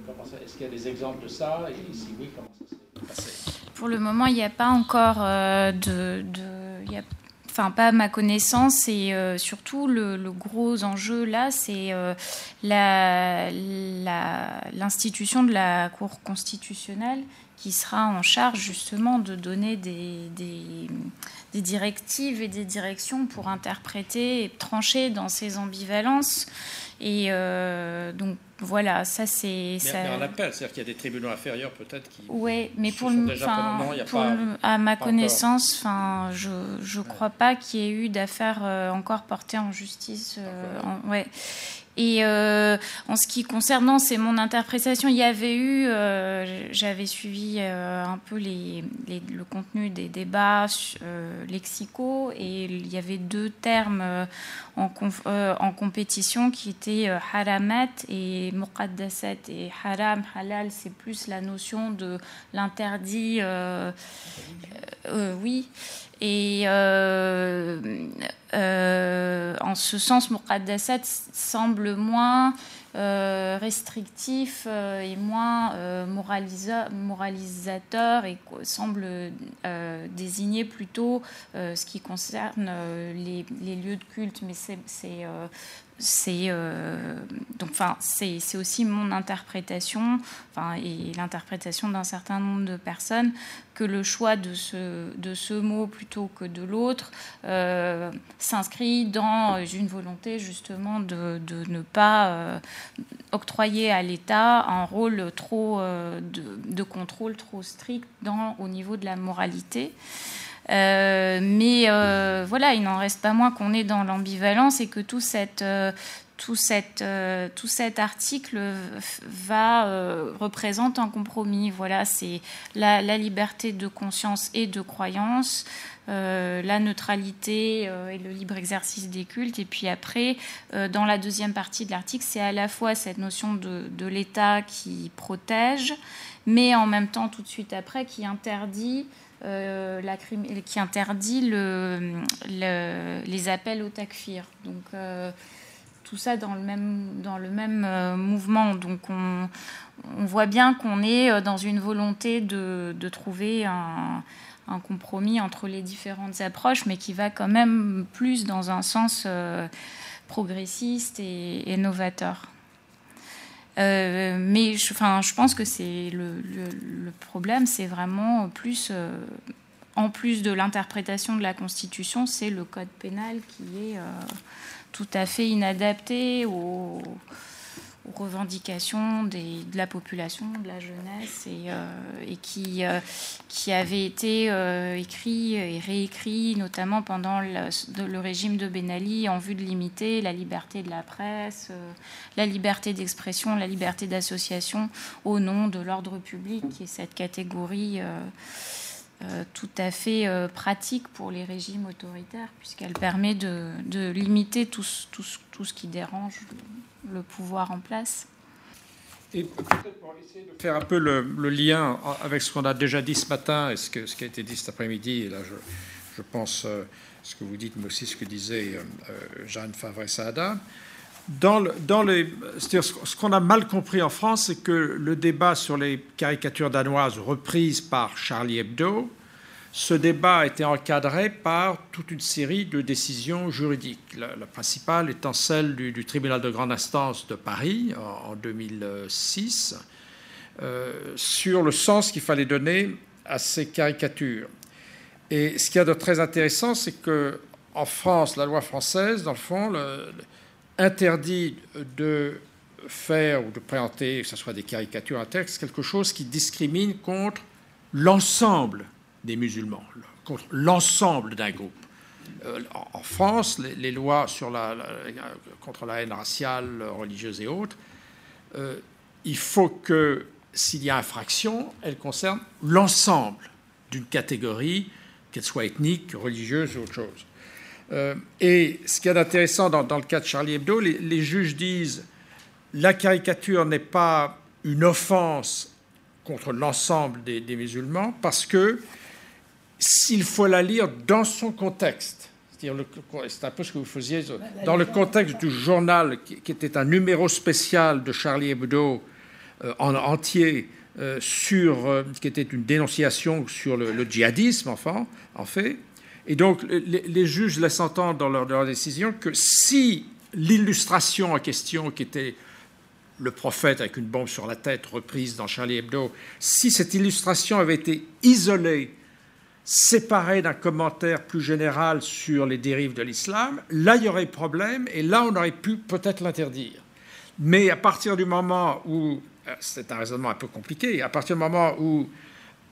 Est-ce qu'il y a des exemples de ça? Et si oui, comment ça s'est passé? Pour le moment, il n'y a pas encore euh, de. enfin, pas à ma connaissance, et euh, surtout le, gros enjeu là, c'est l'institution de la Cour constitutionnelle qui sera en charge justement de donner des, des, directives et des directions pour interpréter et trancher dans ces ambivalences. Et euh, donc voilà, ça c'est. Mais, mais, un appel, c'est-à-dire qu'il y a des tribunaux inférieurs peut-être qui. Oui, mais pour, le, à ma connaissance, enfin, je ne crois pas qu'il y ait eu d'affaires euh, encore portées en justice. Euh, ouais. Et euh, en ce qui concerne, c'est mon interprétation. Il y avait eu, euh, j'avais suivi euh, un peu les, le contenu des débats lexicaux et il y avait deux termes en, en compétition qui étaient haramat et muqaddasat. Et haram, halal, c'est plus la notion de l'interdit. oui. Et euh, euh, en ce sens, Muqaddasat semble moins euh, restrictif et moins moralisateur et semble désigner plutôt ce qui concerne les, lieux de culte. Mais c'est c'est donc enfin c'est aussi mon interprétation enfin et l'interprétation d'un certain nombre de personnes que le choix de ce, de ce mot plutôt que de l'autre s'inscrit dans une volonté justement de, de ne pas octroyer à l'État un rôle trop de, de, contrôle trop strict dans, au niveau de la moralité. Euh, mais euh, voilà, il n'en reste pas moins qu'on est dans l'ambivalence et que tout, cette, euh, tout, cette, tout cet article va représente un compromis. Voilà, c'est la, liberté de conscience et de croyance, la neutralité et le libre exercice des cultes. Et puis après, dans la deuxième partie de l'article, c'est à la fois cette notion de l'État qui protège, mais en même temps, tout de suite après, qui interdit euh, la, qui interdit le, les appels au takfir. Donc euh, tout ça dans le même, dans le même euh, mouvement. Donc on, voit bien qu'on est dans une volonté de, de trouver un, compromis entre les différentes approches, mais qui va quand même plus dans un sens progressiste et novateur. Euh, mais je, enfin, je pense que c'est le, problème, c'est vraiment plus, euh, en plus de l'interprétation de la Constitution, c'est le code pénal qui est euh, tout à fait inadapté aux, aux revendications de la population, de la jeunesse, et, euh, qui, euh, avait été euh, écrit et réécrit, notamment pendant le, régime de Ben Ali, en vue de limiter la liberté de la presse, euh, la liberté d'expression, la liberté d'association, au nom de l'ordre public, qui est cette catégorie. Euh, tout à fait pratique pour les régimes autoritaires, puisqu'elle permet de, limiter tout, ce qui dérange le pouvoir en place. Et peut-être pour essayer de faire un peu le, lien avec ce qu'on a déjà dit ce matin et ce, qui a été dit cet après-midi, et là je, pense euh, ce que vous dites, mais aussi ce que disait euh, Jeanne Favre-Saada. Dans, le, dans les, ce qu'on a mal compris en France, c'est que le débat sur les caricatures danoises reprises par Charlie Hebdo, ce débat a été encadré par toute une série de décisions juridiques. La, principale étant celle du, tribunal de grande instance de Paris en, en 2006 euh, sur le sens qu'il fallait donner à ces caricatures. Et ce qu'il y a de très intéressant, c'est que en France, la loi française, dans le fond, interdit de faire ou de présenter, que ce soit des caricatures, un texte, quelque chose qui discrimine contre l'ensemble des musulmans, contre l'ensemble d'un groupe. Euh, en France, les, lois contre la haine raciale, religieuse et autres, euh, il faut que s'il y a infraction, elle concerne l'ensemble d'une catégorie, qu'elle soit ethnique, religieuse ou autre chose. Euh, et ce qui est intéressant dans, dans, le cas de Charlie Hebdo, les, juges disent la caricature n'est pas une offense contre l'ensemble des, musulmans parce que s'il faut la lire dans son contexte, c'est un peu ce que vous faisiez dans le contexte du journal qui, était un numéro spécial de Charlie Hebdo euh, en entier euh, sur euh, qui était une dénonciation sur le, le djihadisme enfin en fait. Et donc, les, les juges laissent entendre dans leur, dans leur, décision que si l'illustration en question, qui était le prophète avec une bombe sur la tête, reprise dans Charlie Hebdo, si cette illustration avait été isolée, séparée d'un commentaire plus général sur les dérives de l'islam, là, il y aurait problème, et là, on aurait pu peut-être l'interdire. Mais à partir du moment où, euh, c'est un raisonnement un peu compliqué, à partir du moment où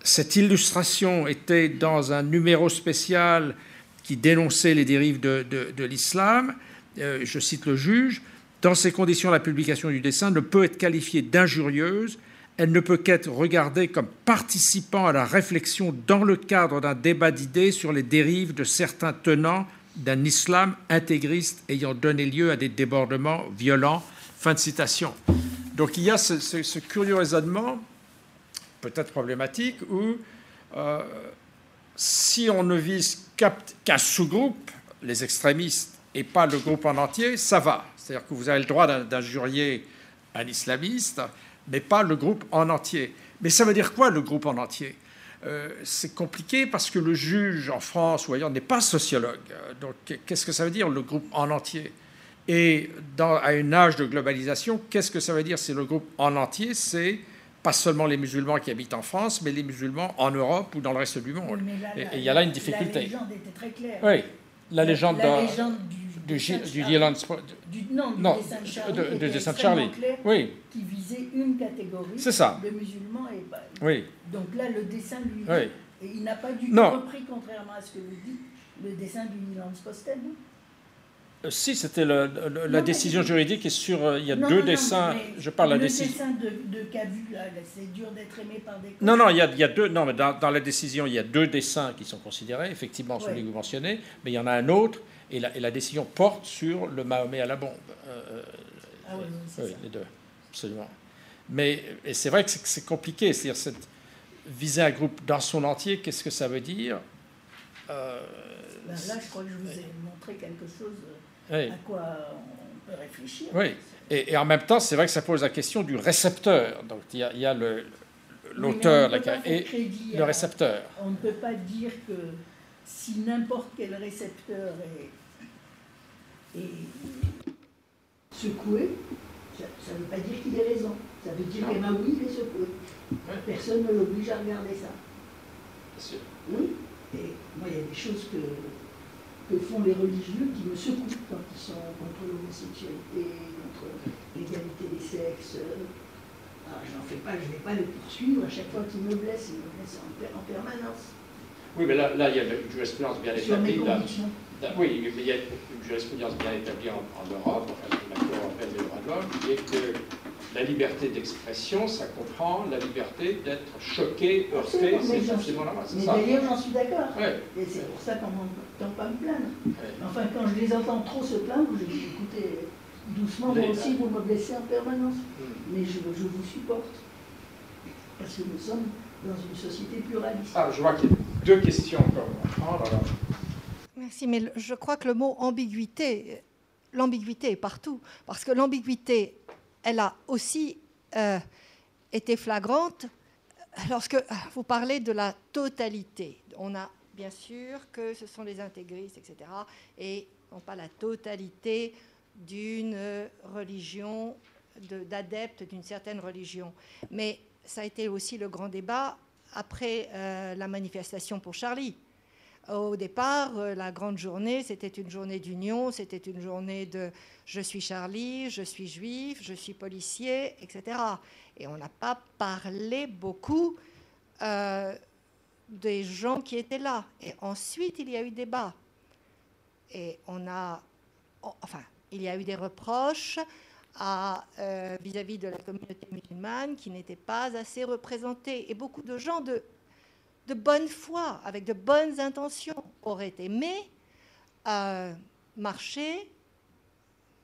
cette illustration était dans un numéro spécial qui dénonçait les dérives de l'islam. Euh, je cite le juge. Dans ces conditions, la publication du dessin ne peut être qualifiée d'injurieuse. Elle ne peut qu'être regardée comme participant à la réflexion dans le cadre d'un débat d'idées sur les dérives de certains tenants d'un islam intégriste ayant donné lieu à des débordements violents. Fin de citation. Donc il y a ce, curieux raisonnement peut-être problématique où euh, si on ne vise qu'un qu sous-groupe, les extrémistes, et pas le groupe en entier, ça va. C'est-à-dire que vous avez le droit d'injurier un islamiste, mais pas le groupe en entier. Mais ça veut dire quoi le groupe en entier? Euh, C'est compliqué parce que le juge en France ou ailleurs n'est pas sociologue. Donc qu'est-ce que ça veut dire le groupe en entier? Et dans, à une âge de globalisation, qu'est-ce que ça veut dire C'est le groupe en entier, c'est pas seulement les musulmans qui habitent en France, mais les musulmans en Europe ou dans le reste du monde. et il y a là une difficulté. La légende était très claire. Oui, la légende, la légende du, du, du, du, Dylan, du, non, du non, dessin de Charlie, de, de dessin de Charlie. Clair, oui. qui visait une catégorie ça. de musulmans et bah, oui. Donc là, le dessin lui oui. et il n'a pas du tout repris, contrairement à ce que vous dites, le dessin du Milan Postel. Euh, si, c'était la non, décision juridique sur. Euh, il y a non, deux non, dessins. je parle de la décision. Le dessin de, là, c'est dur d'être aimé par des. Non, non, il y a, il y a deux. Non, mais dans, dans, la décision, il y a deux dessins qui sont considérés, effectivement, Ouais. celui que vous mentionnez, mais il y en a un autre, et la, et la décision porte sur le Mahomet à la bombe. Euh, Ah oui, oui, les deux, absolument. Mais c'est vrai que c'est, compliqué, c'est-à-dire viser un groupe dans son entier, qu'est-ce que ça veut dire? Euh, Ben là, je crois que je vous ai montré quelque chose euh, Oui. à quoi on peut réfléchir. Oui, et, et en même temps, c'est vrai que ça pose la question du récepteur. Donc il y a, il y a le, l'auteur et le à- récepteur. On ne peut pas dire que si n'importe quel récepteur est, est secoué, ça ne veut pas dire qu'il ait raison. Ça veut dire qu'Emma, oui, il est secoué. Personne ne l'oblige à regarder ça. Oui. Et moi, il y a des choses que, que font les religieux qui me secouent quand ils sont contre l'homosexualité, contre l'égalité des sexes. Alors, je n'en fais pas, je ne vais pas les poursuivre à chaque fois qu'ils me blessent, ils me blessent en, per- en permanence. Oui, mais là, là, il y a une jurisprudence bien Sur mes établie. là. convictions. Là, Oui, mais il y a une jurisprudence bien établie en, en Europe, enfin, la Cour européenne des droits de l'homme, qui est que la liberté d'expression, ça comprend la liberté d'être choqué, heurté, c'est absolument normal, c'est Mais d'ailleurs, j'en suis d'accord. Ouais. Et c'est pour ça qu'on n'entend pas me plaindre. Ouais. Enfin, quand je les entends trop se plaindre, je dis écoutez, doucement, moi aussi, vous me blessez en permanence. Hmm. Mais je, je vous supporte. Parce que nous sommes dans une société pluraliste. Ah, je vois qu'il y a deux questions encore. Oh là là. Merci, mais je crois que le mot ambiguïté, l'ambiguïté est partout. Parce que l'ambiguïté, elle a aussi euh, été flagrante lorsque euh, vous parlez de la totalité. On a bien sûr que ce sont les intégristes, etc. Et non pas la totalité d'une religion, de- d'adeptes d'une certaine religion. Mais ça a été aussi le grand débat après euh, la manifestation pour Charlie. Au départ, euh, la grande journée, c'était une journée d'union, c'était une journée de je suis Charlie, je suis juif, je suis policier, etc. Et on n'a pas parlé beaucoup euh, des gens qui étaient là. Et ensuite, il y a eu débat. Et on a, enfin, il y a eu des reproches euh, vis-à-vis de la communauté musulmane qui n'était pas assez représentée. Et beaucoup de gens de, de bonne foi, avec de bonnes intentions, auraient aimé euh, marcher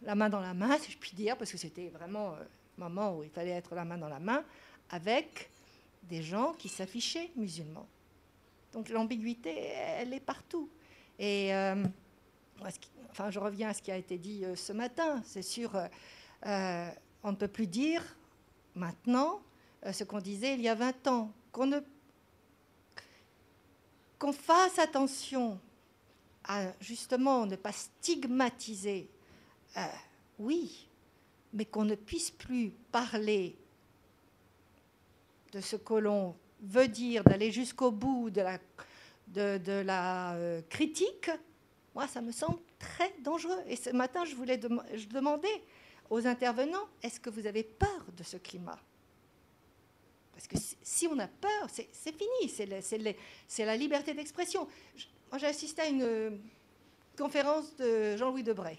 la main dans la main, si je puis dire, parce que c'était vraiment euh, moment où il fallait être la main dans la main, avec des gens qui s'affichaient musulmans. Donc l'ambiguïté, elle est partout. Et euh, enfin, je reviens à ce qui a été dit euh, ce matin. C'est sûr, on ne peut plus dire maintenant ce qu'on disait il y a 20 ans, qu'on ne qu'on fasse attention à justement ne pas stigmatiser, euh, oui, mais qu'on ne puisse plus parler de ce que l'on veut dire, d'aller jusqu'au bout de la, euh, critique, moi, ça me semble très dangereux. Et ce matin, je voulais dem- je demandais aux intervenants, est-ce que vous avez peur de ce climat? Parce que si- on a peur, c'est fini, c'est la liberté d'expression. Moi, j'ai assisté à une euh, conférence de Jean-Louis Debray.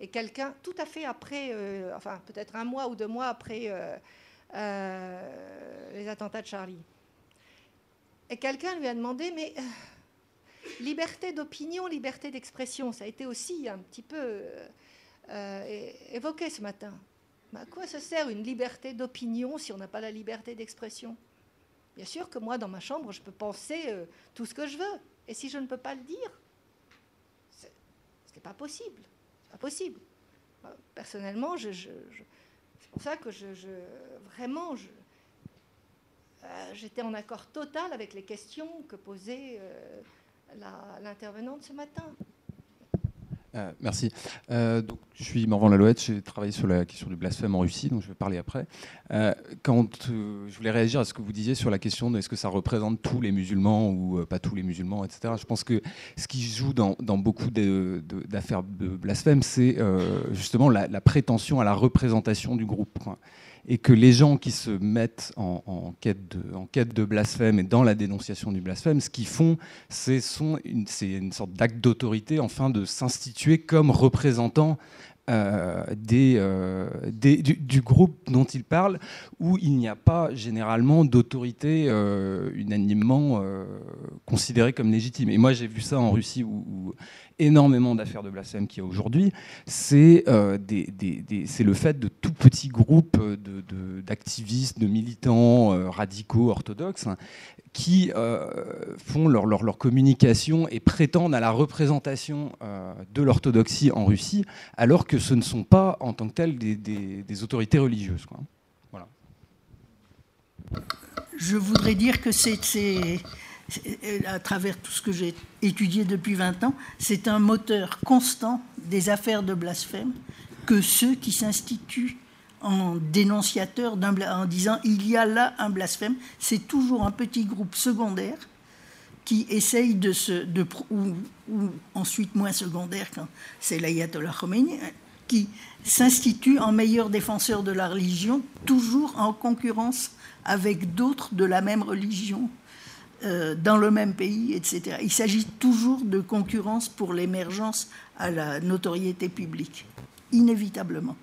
Et quelqu'un, tout à fait après, euh, enfin peut-être un mois ou deux mois après euh, les attentats de Charlie. Et quelqu'un lui a demandé, mais liberté d'opinion, liberté d'expression, ça a été aussi un petit peu évoqué ce matin. Mais à quoi ça sert une liberté d'opinion si on n'a pas la liberté d'expression? Bien sûr que moi, dans ma chambre, je peux penser euh, tout ce que je veux. Et si je ne peux pas le dire, ce n'est pas possible. Pas possible. Personnellement, c'est pour ça que je, vraiment, euh, j'étais en accord total avec les questions que posait euh, l'intervenante ce matin. Euh, merci. Euh, donc, je suis Morvan Lalouette, j'ai travaillé sur la question du blasphème en Russie, donc je vais parler après. Euh, quand je voulais réagir à ce que vous disiez sur la question de est-ce que ça représente tous les musulmans ou pas tous les musulmans, etc. Je pense que ce qui joue dans, beaucoup d'affaires de, blasphème, c'est justement la, la, prétention à la représentation du groupe et que les gens qui se mettent en, quête, de, en quête, de, blasphème et dans la dénonciation du blasphème, ce qu'ils font, c'est une, sorte d'acte d'autorité, enfin de s'instituer comme représentant euh, euh, du, groupe dont il parle, où il n'y a pas généralement d'autorité euh, unanimement considérée comme légitime. Et moi, j'ai vu ça en Russie, où, énormément d'affaires de blasphème qu'il y a aujourd'hui, c'est le fait de tout petits groupes d'activistes, de, militants radicaux, orthodoxes, qui euh, font leur, communication et prétendent à la représentation euh, de l'orthodoxie en Russie, alors que ce ne sont pas en tant que tels des, autorités religieuses. Voilà. Je voudrais dire que c'est, à travers tout ce que j'ai étudié depuis 20 ans, c'est un moteur constant des affaires de blasphème que ceux qui s'instituent en dénonciateur en disant il y a là un blasphème. C'est toujours un petit groupe secondaire qui essaye de se. Ou, ensuite moins secondaire quand c'est l'ayatollah Khomeini, qui s'institue en meilleur défenseur de la religion, toujours en concurrence avec d'autres de la même religion. Euh, dans le même pays, etc. Il s'agit toujours de concurrence pour l'émergence à la notoriété publique, inévitablement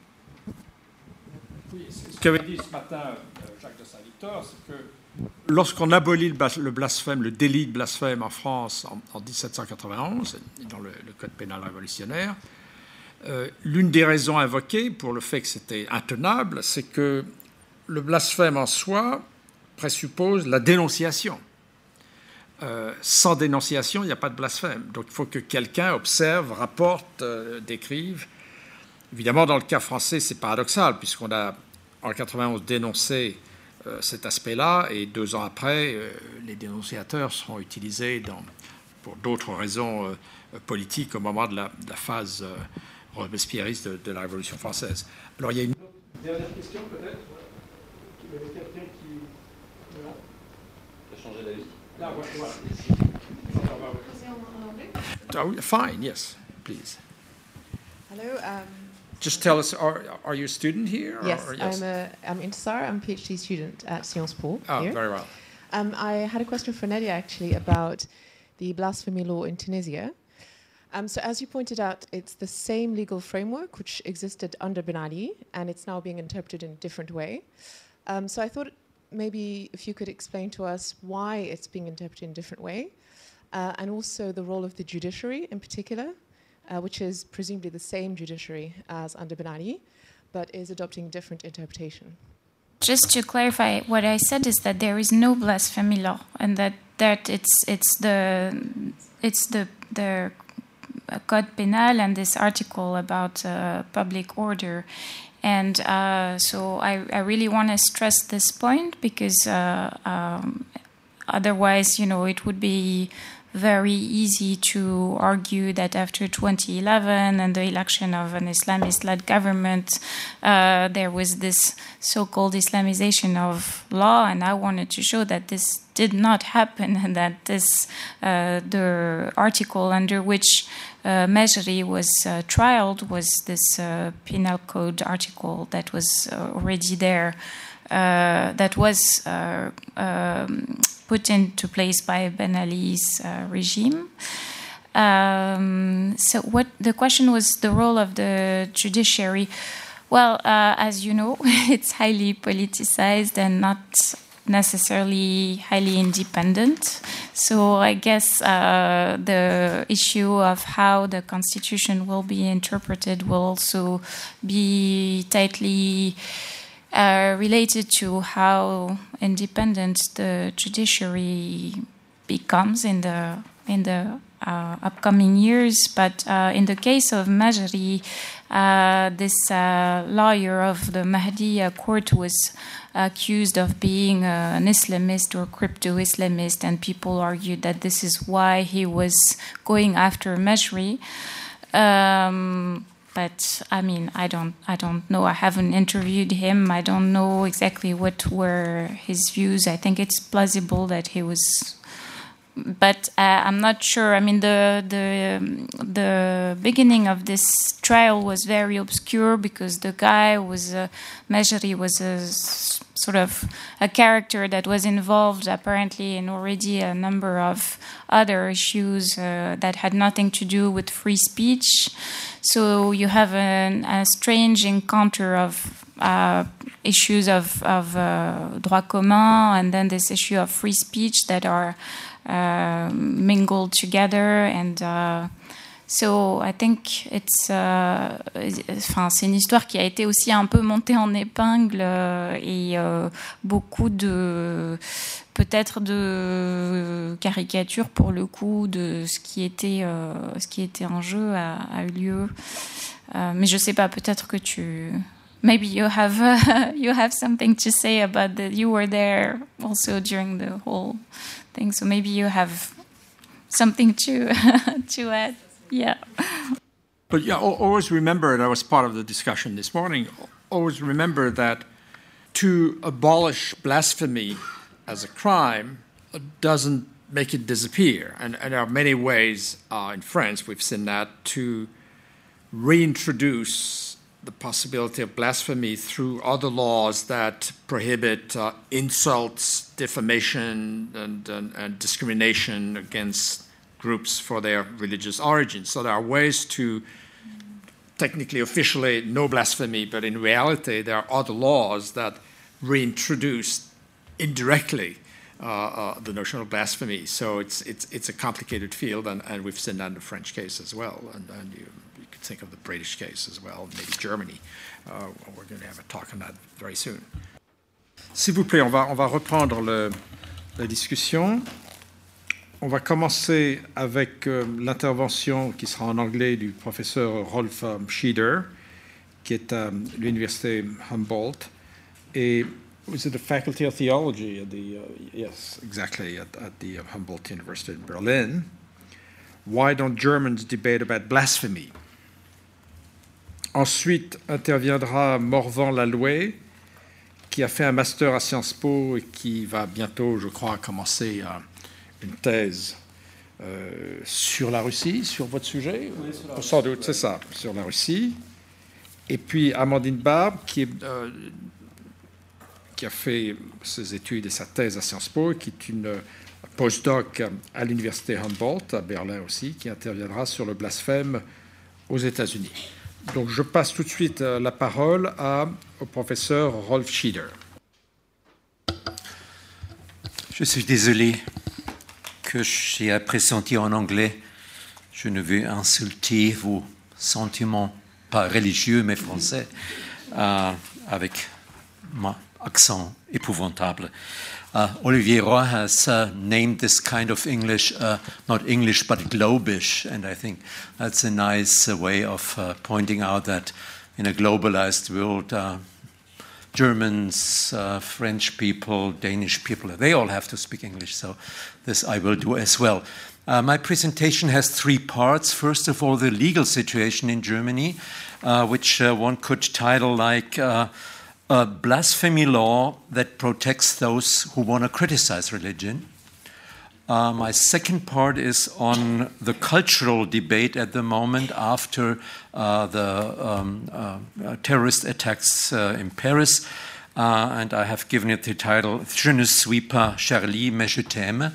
ce qu'avait dit ce matin euh, Jacques de Saint-Victor, c'est que lorsqu'on abolit le blasphème, le délit de blasphème en France en, 1791, dans le, code pénal révolutionnaire, euh, l'une des raisons invoquées pour le fait que c'était intenable, c'est que le blasphème en soi présuppose la dénonciation. Euh, sans dénonciation, il n'y a pas de blasphème. Donc il faut que quelqu'un observe, rapporte, décrive Évidemment, dans le cas français, c'est paradoxal, puisqu'on a en 91 dénoncé euh, cet aspect-là, et deux ans après, euh, les dénonciateurs seront utilisés pour d'autres raisons euh, politiques au moment de la, phase robespierriste de, la Révolution française. Alors, il y a une dernière question, peut-être? Il y avait quelqu'un qui. Voilà. changé d'avis? Ah fine, yes, please. Hello. Um, just tell us, are, are you a student here? Yes, or, yes? I'm, a, I'm Intisar. I'm a PhD student at Sciences Po. Oh, here. very well. Um, I had a question for Nadia actually about the blasphemy law in Tunisia. Um, so, as you pointed out, it's the same legal framework which existed under Ben Ali, and it's now being interpreted in a different way. Um, so, I thought maybe if you could explain to us why it's being interpreted in a different way, uh, and also the role of the judiciary in particular, uh, which is presumably the same judiciary as under Ben Ali, but is adopting different interpretation. Just to clarify, what I said is that there is no blasphemy law, and that, that it's it's the it's the the code penal and this article about uh, public order. And uh, so I, I really want to stress this point because uh, um, otherwise, you know, it would be very easy to argue that after 2011 and the election of an Islamist led government, uh, there was this so called Islamization of law. And I wanted to show that this did not happen and that this, uh, the article under which uh, Mejri was uh, trialed was this uh, penal code article that was uh, already there. Uh, that was uh, um, put into place by Ben Ali's regime. Um, so, what the question was the role of the judiciary. Well, as you know, it's highly politicized and not necessarily highly independent. So, I guess uh, the issue of how the constitution will be interpreted will also be tightly uh, related to how independent the judiciary becomes in the in the uh, upcoming years. But uh, in the case of Majri, uh, this uh, lawyer of the Mahdi court was accused of being an Islamist or crypto Islamist, and people argued that this is why he was going after Majri. Um, but I mean, I don't, I don't know. I haven't interviewed him. I don't know exactly what were his views. I think it's plausible that he was, but uh, I'm not sure. I mean, the the the beginning of this trial was very obscure because the guy was uh, Mejri was a sort of a character that was involved apparently in already a number of other issues uh, that had nothing to do with free speech. So you have an, a strange encounter of uh, issues of, of uh, droit commun and then this issue of free speech that are mingled together and uh, So I think it's, uh, enfin, c'est une histoire qui a été aussi un peu montée en épingle euh, et euh, beaucoup de peut-être de caricatures pour le coup de ce qui était euh, ce qui était en jeu a, a eu lieu. Mais je sais pas, peut-être que tu maybe you have you have something to say about that. You were there also during the whole thing, so maybe you have something to to add. Yeah. But yeah, always remember, and I was part of the discussion this morning, always remember that to abolish blasphemy as a crime doesn't make it disappear. And, and there are many ways uh, in France, we've seen that, to reintroduce the possibility of blasphemy through other laws that prohibit uh, insults, defamation, and, and, and discrimination against groups for their religious origins. So there are ways to technically, officially, no blasphemy, but in reality, there are other laws that reintroduce indirectly uh, uh, the notion of blasphemy. So it's, it's, it's a complicated field, and, and we've seen that in the French case as well. And, and you, think of the British case as well, maybe Germany. Uh, we're going to have a talk on that very soon. S'il vous plaît, on va, reprendre la discussion. On va commencer avec euh, l'intervention qui sera en anglais du professeur Rolf euh, Schieder, qui est à l'université Humboldt. Et was it the Faculty of Theology at the, uh, yes, exactly, at, at the Humboldt University in Berlin? Why don't Germans debate about blasphemy? Ensuite interviendra Morvan Laloué, qui a fait un master à Sciences Po et qui va bientôt, je crois, commencer à une thèse euh, sur la Russie, sur votre sujet Oui, sur la Sans doute, c'est ça, sur la Russie. Et puis Amandine Barbe, qui, est, euh, qui a fait ses études et sa thèse à Sciences Po, qui est une postdoc à l'université Humboldt, à Berlin aussi, qui interviendra sur le blasphème aux États-Unis. Donc je passe tout de suite euh, la parole à, au professeur Rolf Schieder. Je suis désolé que j'ai pressenti en anglais. Je ne veux insulter vos sentiments, pas religieux, mais français, euh, avec mon accent épouvantable. Uh, Olivier Roy has uh, named this kind of English uh, not English but globish, and I think that's a nice uh, way of uh, pointing out that in a globalized world, uh, Germans, French people, Danish people, they all have to speak English. So this I will do as well. My presentation has three parts. First of all, the legal situation in Germany, which one could title like a blasphemy law that protects those who want to criticize religion. Uh, my second part is on the cultural debate at the moment after uh, the um, uh, uh, terrorist attacks uh, in Paris. Uh, and I have given it the title Je ne suis pas Charlie, mais je t'aime.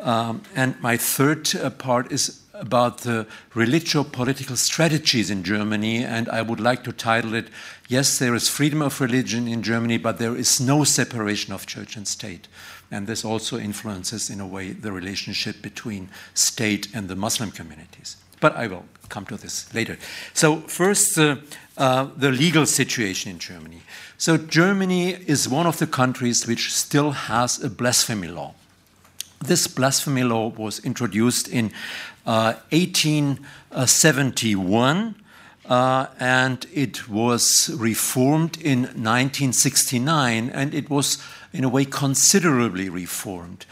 Um, and my third part is about the religio political strategies in Germany, and I would like to title it Yes, there is freedom of religion in Germany, but there is no separation of church and state. And this also influences, in a way, the relationship between state and the Muslim communities. But I will come to this later. So, first, uh, uh, the legal situation in Germany. So, Germany is one of the countries which still has a blasphemy law. This blasphemy law was introduced in 1871 uh, and it was reformed in 1969 and it was, in a way, considerably reformed.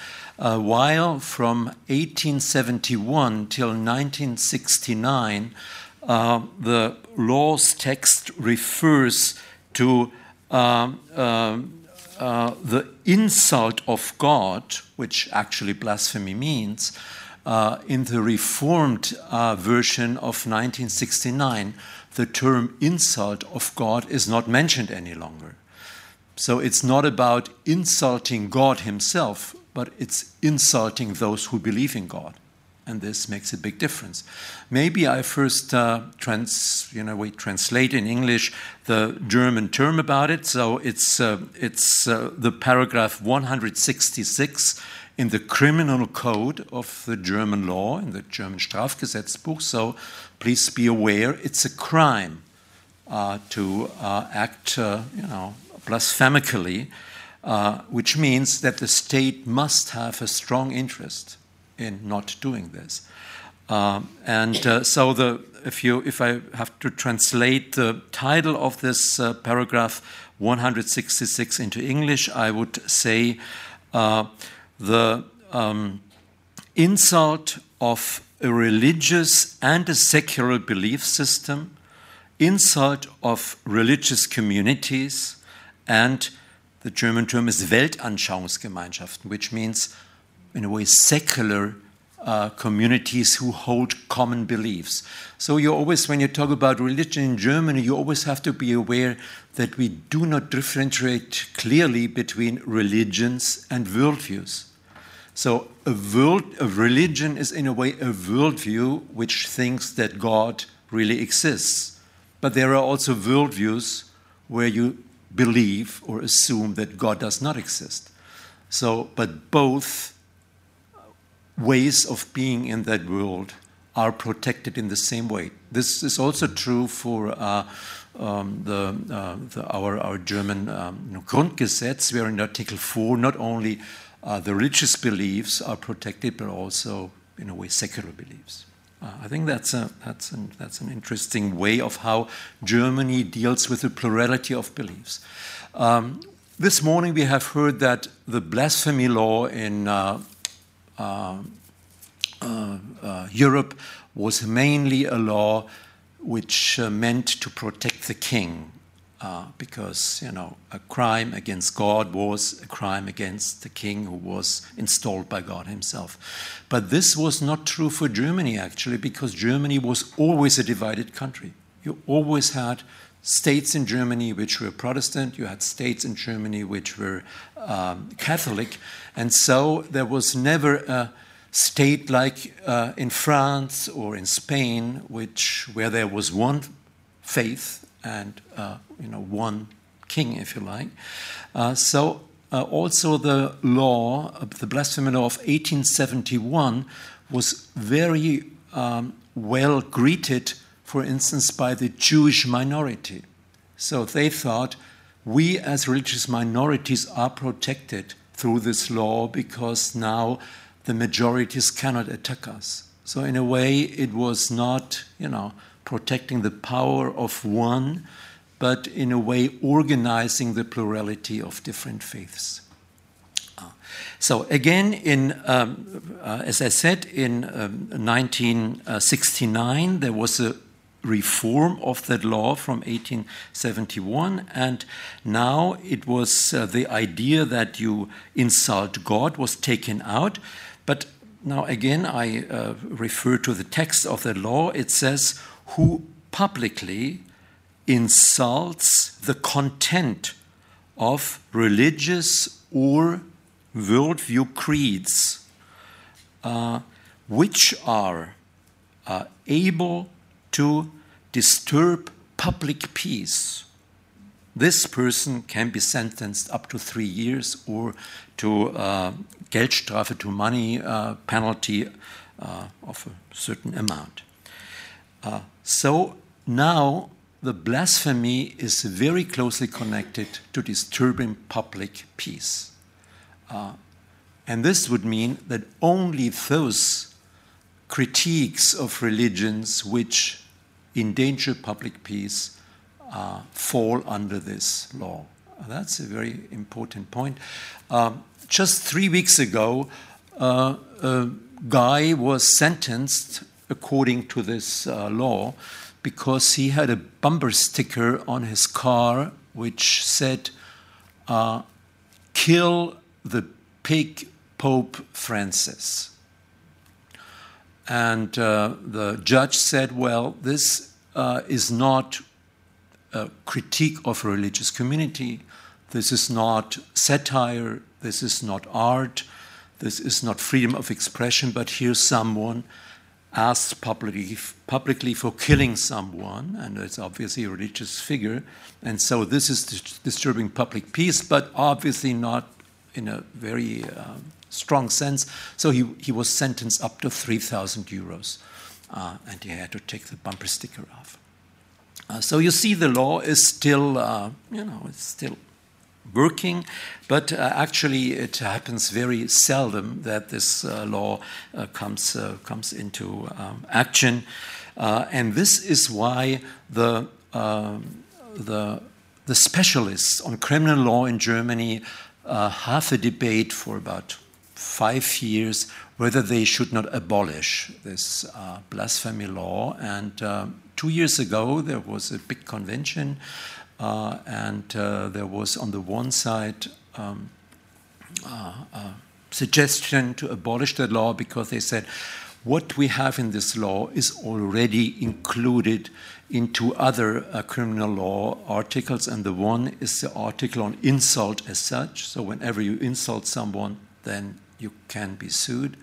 uh, while from 1871 till 1969, uh, the law's text refers to um, um, uh, the insult of God, which actually blasphemy means, uh, in the Reformed uh, version of 1969, the term insult of God is not mentioned any longer. So it's not about insulting God Himself, but it's insulting those who believe in God. And this makes a big difference. Maybe I first uh, trans, you know, we translate in English the German term about it. So it's uh, it's uh, the paragraph 166 in the criminal code of the German law, in the German Strafgesetzbuch. So please be aware it's a crime uh, to uh, act, uh, you know, blasphemically, uh, which means that the state must have a strong interest in not doing this. Um, and uh, so the if you if I have to translate the title of this uh, paragraph 166 into English, I would say the um, insult of a religious and a secular belief system, insult of religious communities, and the German term is Weltanschauungsgemeinschaften, which means, in a way, secular uh, communities who hold common beliefs. So you always, when you talk about religion in Germany, you always have to be aware that we do not differentiate clearly between religions and worldviews. So a world, a religion is in a way a worldview which thinks that God really exists. But there are also worldviews where you believe or assume that God does not exist. So, but both ways of being in that world are protected in the same way. This is also true for uh, um, the, uh, the, our, our German um, Grundgesetz, where in Article 4 not only uh, the religious beliefs are protected, but also, in a way, secular beliefs. Uh, I think that's, a, that's, an, that's an interesting way of how Germany deals with the plurality of beliefs. Um, this morning we have heard that the blasphemy law in uh, uh, uh, uh Europe was mainly a law which meant to protect the king uh, because you know a crime against God was a crime against the king who was installed by God Himself. But this was not true for Germany actually, because Germany was always a divided country. You always had states in Germany which were Protestant, you had states in Germany which were um, Catholic, and so there was never a state like uh, in France or in Spain, which where there was one faith and uh, you know one king, if you like. Uh, so uh, also the law, the blasphemy law of 1871, was very um, well greeted, for instance, by the Jewish minority. So they thought we as religious minorities are protected through this law because now the majorities cannot attack us. So in a way, it was not, you know, protecting the power of one, but in a way organizing the plurality of different faiths. Uh, so again, in um, uh, as I said, in um, 1969 there was a reform of that law from 1871, and now it was uh, the idea that you insult God was taken out. But now again, I uh, refer to the text of the law. It says, who publicly insults the content of religious or worldview creeds uh, which are uh, able to disturb public peace. This person can be sentenced up to three years or to uh, Geldstrafe, to money uh, penalty uh, of a certain amount. Uh, so now the blasphemy is very closely connected to disturbing public peace. Uh, and this would mean that only those critiques of religions which endanger public peace uh, fall under this law. That's a very important point. Um, just three weeks ago, uh, a guy was sentenced according to this uh, law because he had a bumper sticker on his car which said, uh, Kill the pig Pope Francis. And uh, the judge said, Well, this uh, is not a critique of a religious community. This is not satire. This is not art. This is not freedom of expression. But here's someone asked publicly, publicly for killing someone, and it's obviously a religious figure. And so this is disturbing public peace, but obviously not in a very uh, strong sense. So he, he was sentenced up to 3,000 euros, uh, and he had to take the bumper sticker off. Uh, so you see, the law is still, uh, you know, it's still working, but uh, actually it happens very seldom that this uh, law uh, comes uh, comes into um, action, uh, and this is why the um, the the specialists on criminal law in Germany uh, have a debate for about five years whether they should not abolish this blasphemy law. And two years ago there was a big convention uh, and uh, there was, on the one side, um, uh, suggestion to abolish that law because they said what we have in this law is already included into other uh, criminal law articles, and the one is the article on insult as such. So, whenever you insult someone, then you can be sued.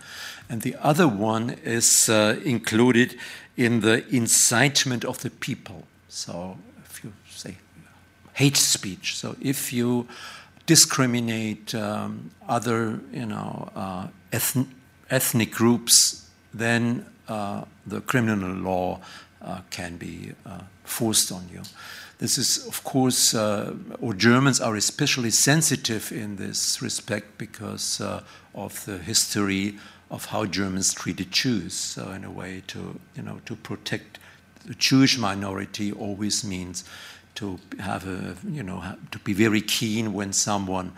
And the other one is uh, included in the incitement of the people. So, hate speech. So if you discriminate um, other, you know, uh, ethn- ethnic groups, then uh, the criminal law uh, can be uh, forced on you. This is, of course, uh, or Germans are especially sensitive in this respect because uh, of the history of how Germans treated Jews. So, in a way, to you know, to protect the Jewish minority always means to have a, you know, to be very keen when someone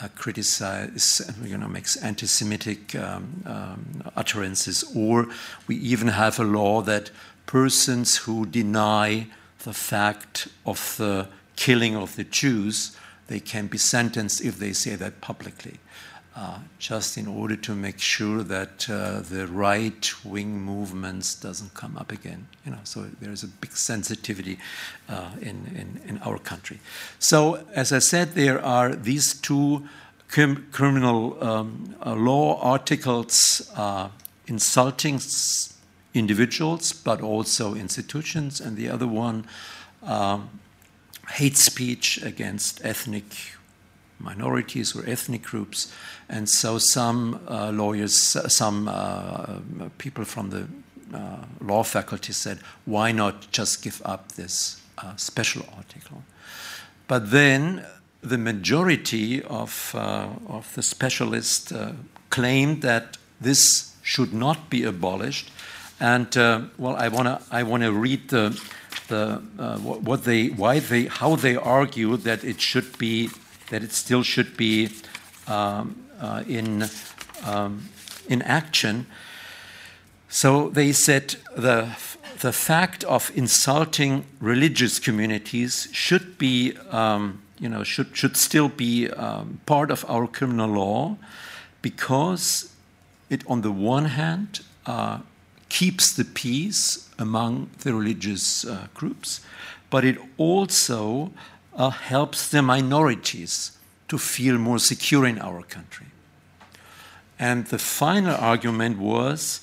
uh, criticizes, you know, makes anti-Semitic um, um, utterances, or we even have a law that persons who deny the fact of the killing of the Jews, they can be sentenced if they say that publicly. Uh, just in order to make sure that uh, the right-wing movements doesn't come up again. You know, so there is a big sensitivity uh, in, in, in our country. So, as I said, there are these two crim- criminal um, uh, law articles uh, insulting individuals, but also institutions, and the other one. Um, hate speech against ethnic minorities or ethnic groups. And so some uh, lawyers, some uh, people from the uh, law faculty said, why not just give up this uh, special article? But then the majority of, uh, of the specialists uh, claimed that this should not be abolished. And well, I want to I wanna read the, the, what they, why they, how they argue that it should be that it still should be um, uh, in, um, in action. So they said the, the fact of insulting religious communities should be, um, you know, should, should still be um, part of our criminal law because it, on the one hand, uh, keeps the peace among the religious uh, groups, but it also uh, helps the minorities to feel more secure in our country. And the final argument was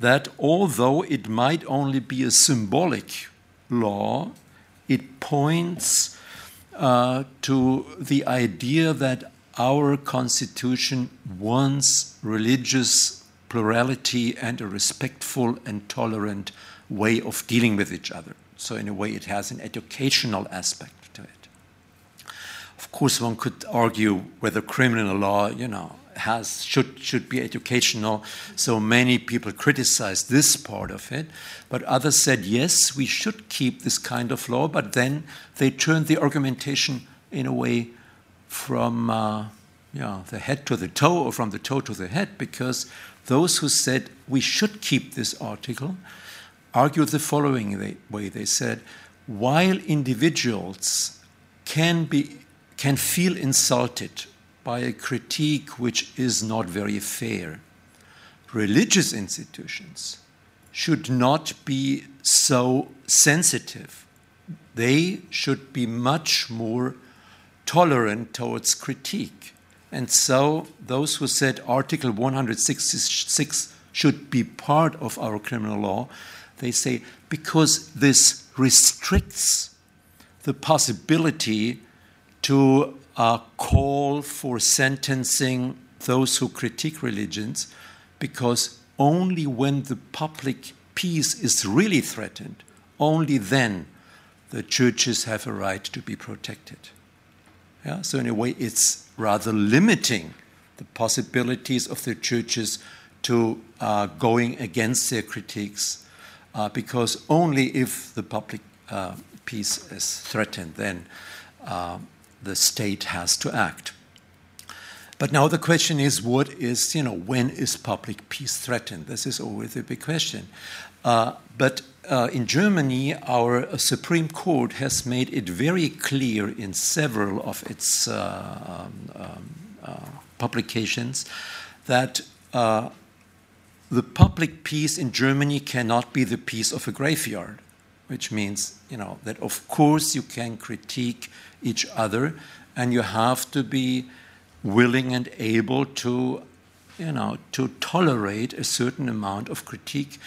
that although it might only be a symbolic law, it points uh, to the idea that our constitution wants religious plurality and a respectful and tolerant way of dealing with each other. So, in a way, it has an educational aspect. Of course, one could argue whether criminal law, you know, has should should be educational. So many people criticized this part of it, but others said yes, we should keep this kind of law. But then they turned the argumentation in a way from uh, the head to the toe or from the toe to the head because those who said we should keep this article argued the following way they said while individuals can be can feel insulted by a critique which is not very fair. Religious institutions should not be so sensitive. They should be much more tolerant towards critique. And so those who said article 166 should be part of our criminal law they say because this restricts the possibility to uh, call for sentencing those who critique religions, because only when the public peace is really threatened, only then the churches have a right to be protected. Yeah? So, in a way, it's rather limiting the possibilities of the churches to uh, going against their critiques uh, because only if the public uh, peace is threatened, then uh, the state has to act. But now the question is, what is, you know, when is public peace threatened? This is always a big question. Uh, but uh, in Germany, our Supreme Court has made it very clear in several of its uh, um, um, publications that the public peace in Germany cannot be the peace of a graveyard, which means, you know, that of course you can critique each other and you have to be willing and able to, you know, to tolerate a certain amount of critique.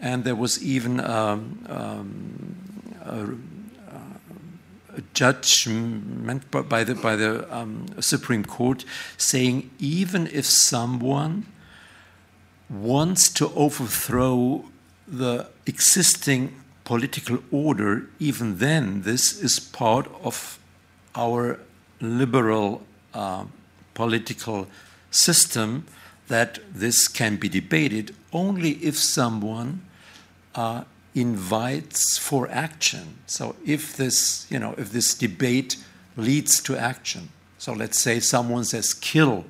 And there was even um, um, a, a, judgment by the, by the um, Supreme Court saying even if someone wants to overthrow the existing political order, even then, this is part of our liberal uh, political system that this can be debated only if someone uh, invites for action. So if this, you know, if this debate leads to action. So let's say someone says kill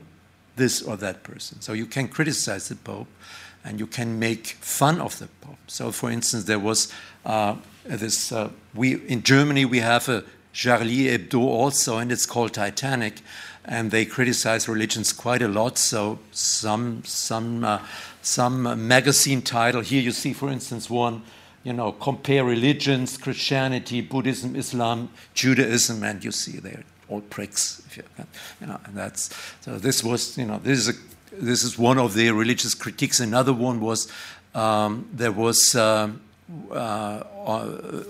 this or that person. So you can criticize the Pope and you can make fun of the Pope. So, for instance, there was uh, this, uh, we, in Germany, we have a Charlie Hebdo also, and it's called Titanic. And they criticize religions quite a lot. So some some uh, some magazine title here you see, for instance, one you know compare religions, Christianity, Buddhism, Islam, Judaism, and you see there all pricks. You, you, know, and that's so. This was, you know, this is a, this is one of their religious critiques. Another one was um, there was uh, uh,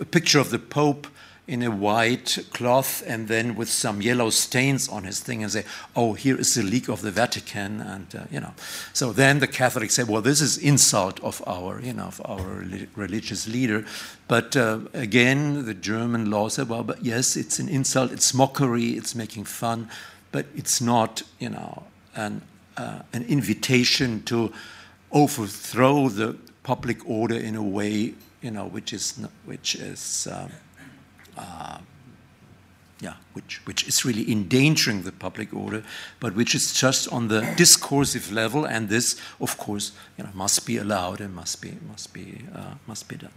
a picture of the Pope in a white cloth and then with some yellow stains on his thing and say, oh, here is the leak of the Vatican. And, uh, you know, so then the Catholics say, well, this is insult of our, you know, of our religious leader. But uh, again, the German law said, well, but yes, it's an insult, it's mockery, it's making fun, but it's not, you know, an, uh, an invitation to overthrow the public order in a way, you know, which is, which is, um, uh, yeah, which, which is really endangering the public order, but which is just on the discursive level, and this, of course, you know, must be allowed and must be must be uh, must be done.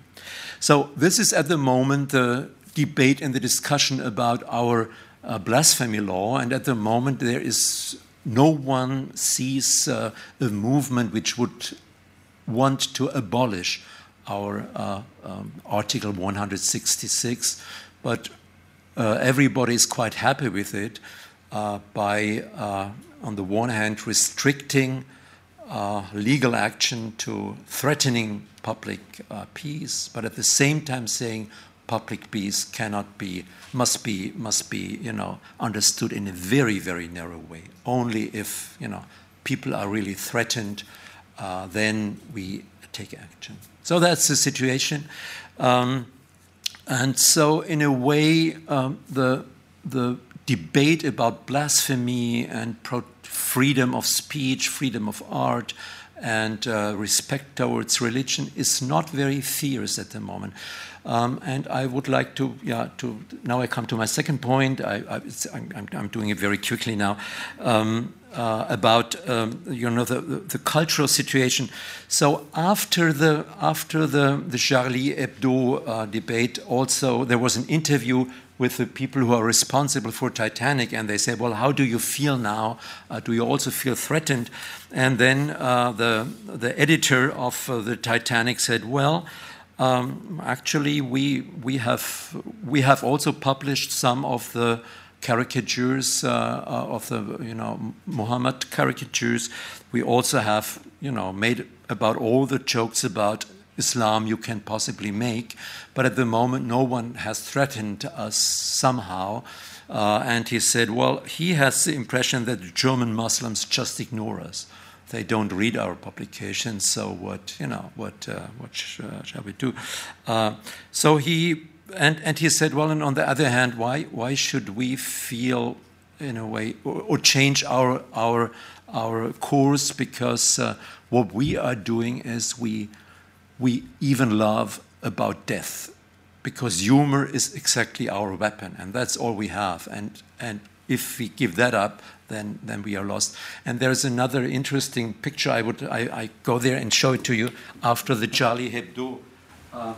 So this is at the moment the debate and the discussion about our uh, blasphemy law, and at the moment there is no one sees uh, a movement which would want to abolish our uh, um, Article 166 but uh, everybody is quite happy with it uh, by, uh, on the one hand, restricting uh, legal action to threatening public uh, peace, but at the same time saying public peace cannot be, must be, must be, you know, understood in a very, very narrow way. Only if, you know, people are really threatened, uh, then we take action. So that's the situation. Um, and so, in a way, um, the, the debate about blasphemy and pro- freedom of speech, freedom of art, and uh, respect towards religion is not very fierce at the moment. Um, and I would like to, yeah, to now I come to my second point. I, am doing it very quickly now um, uh, about um, you know the, the, cultural situation. So after the after the the Charlie Hebdo uh, debate, also there was an interview with the people who are responsible for Titanic, and they said, "Well, how do you feel now? Uh, do you also feel threatened?" And then uh, the the editor of uh, the Titanic said, "Well." Um, actually, we we have we have also published some of the caricatures uh, uh, of the you know Muhammad caricatures. We also have you know made about all the jokes about Islam you can possibly make, but at the moment no one has threatened us somehow. Uh, and he said, well, he has the impression that German Muslims just ignore us they don't read our publications. So what you know what uh, what sh- uh, shall we do? Uh, so he and and he said, well, and on the other hand, why why should we feel in a way or, or change our our our course because uh, what we are doing is we we even love about death because humor is exactly our weapon and that's all we have and and if we give that up then, then we are lost. And there's another interesting picture. I would I, I go there and show it to you after the Charlie Hebdo um,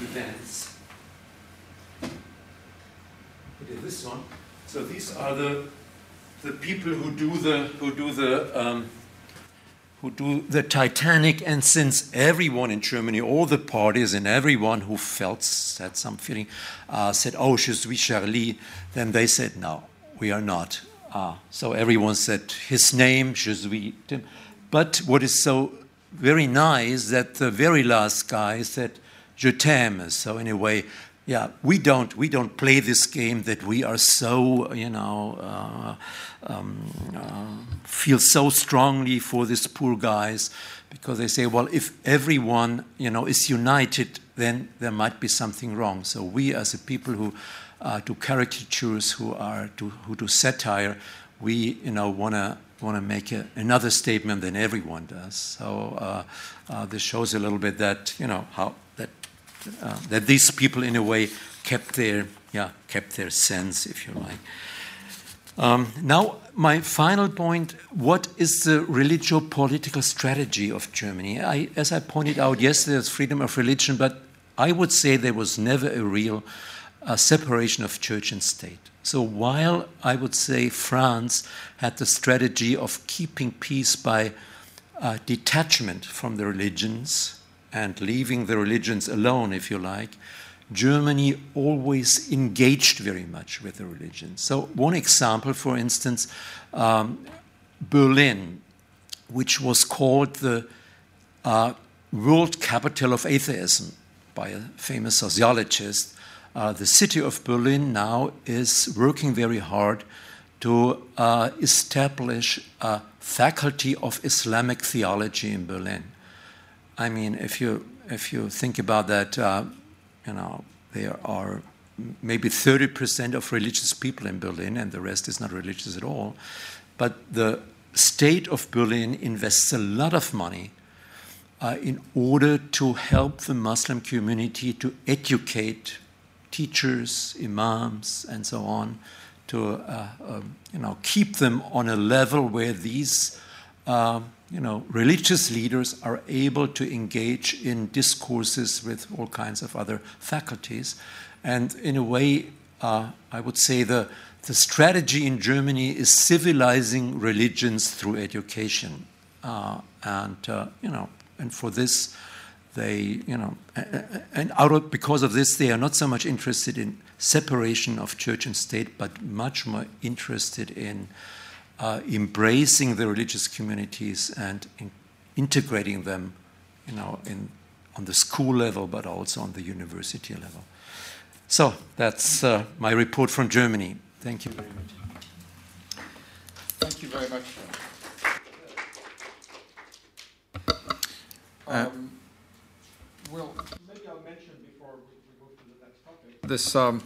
events. This one. So these are the the people who do the who do the um, who do the Titanic, and since everyone in Germany, all the parties and everyone who felt had some feeling, uh, said, "Oh, je suis Charlie," then they said, "No, we are not. Ah, so everyone said his name. But what is so very nice that the very last guy said, je t'aime. So anyway, yeah, we don't we don't play this game that we are so you know uh, um, uh, feel so strongly for these poor guys because they say, well, if everyone you know is united, then there might be something wrong. So we, as a people who uh, to caricatures, who are to who do satire, we you know want to want to make a, another statement than everyone does. So uh, uh, this shows a little bit that you know how that uh, that these people in a way kept their yeah kept their sense, if you like. Um, now, my final point what is the religio political strategy of Germany? I, as I pointed out, yesterday, there's freedom of religion, but I would say there was never a real a separation of church and state. So while I would say France had the strategy of keeping peace by uh, detachment from the religions and leaving the religions alone, if you like, Germany always engaged very much with the religions. So, one example, for instance, um, Berlin, which was called the uh, world capital of atheism by a famous sociologist, uh, the city of Berlin now is working very hard to uh, establish a faculty of Islamic theology in Berlin. I mean, if you if you think about that, uh, you know there are maybe 30% of religious people in Berlin, and the rest is not religious at all. But the state of Berlin invests a lot of money uh, in order to help the Muslim community to educate teachers, imams, and so on, to uh, um, you know keep them on a level where these uh, you know religious leaders are able to engage in discourses with all kinds of other faculties, and in a way, uh, I would say the the strategy in Germany is civilizing religions through education, uh, and uh, you know, and for this they, you know, and out of, because of this, they are not so much interested in separation of church and state, but much more interested in uh, embracing the religious communities and in integrating them, you know, in, on the school level, but also on the university level. So that's uh, my report from Germany. Thank you very much. Thank you very much. Um, well, maybe I'll mention before we, we move to the next topic. This um,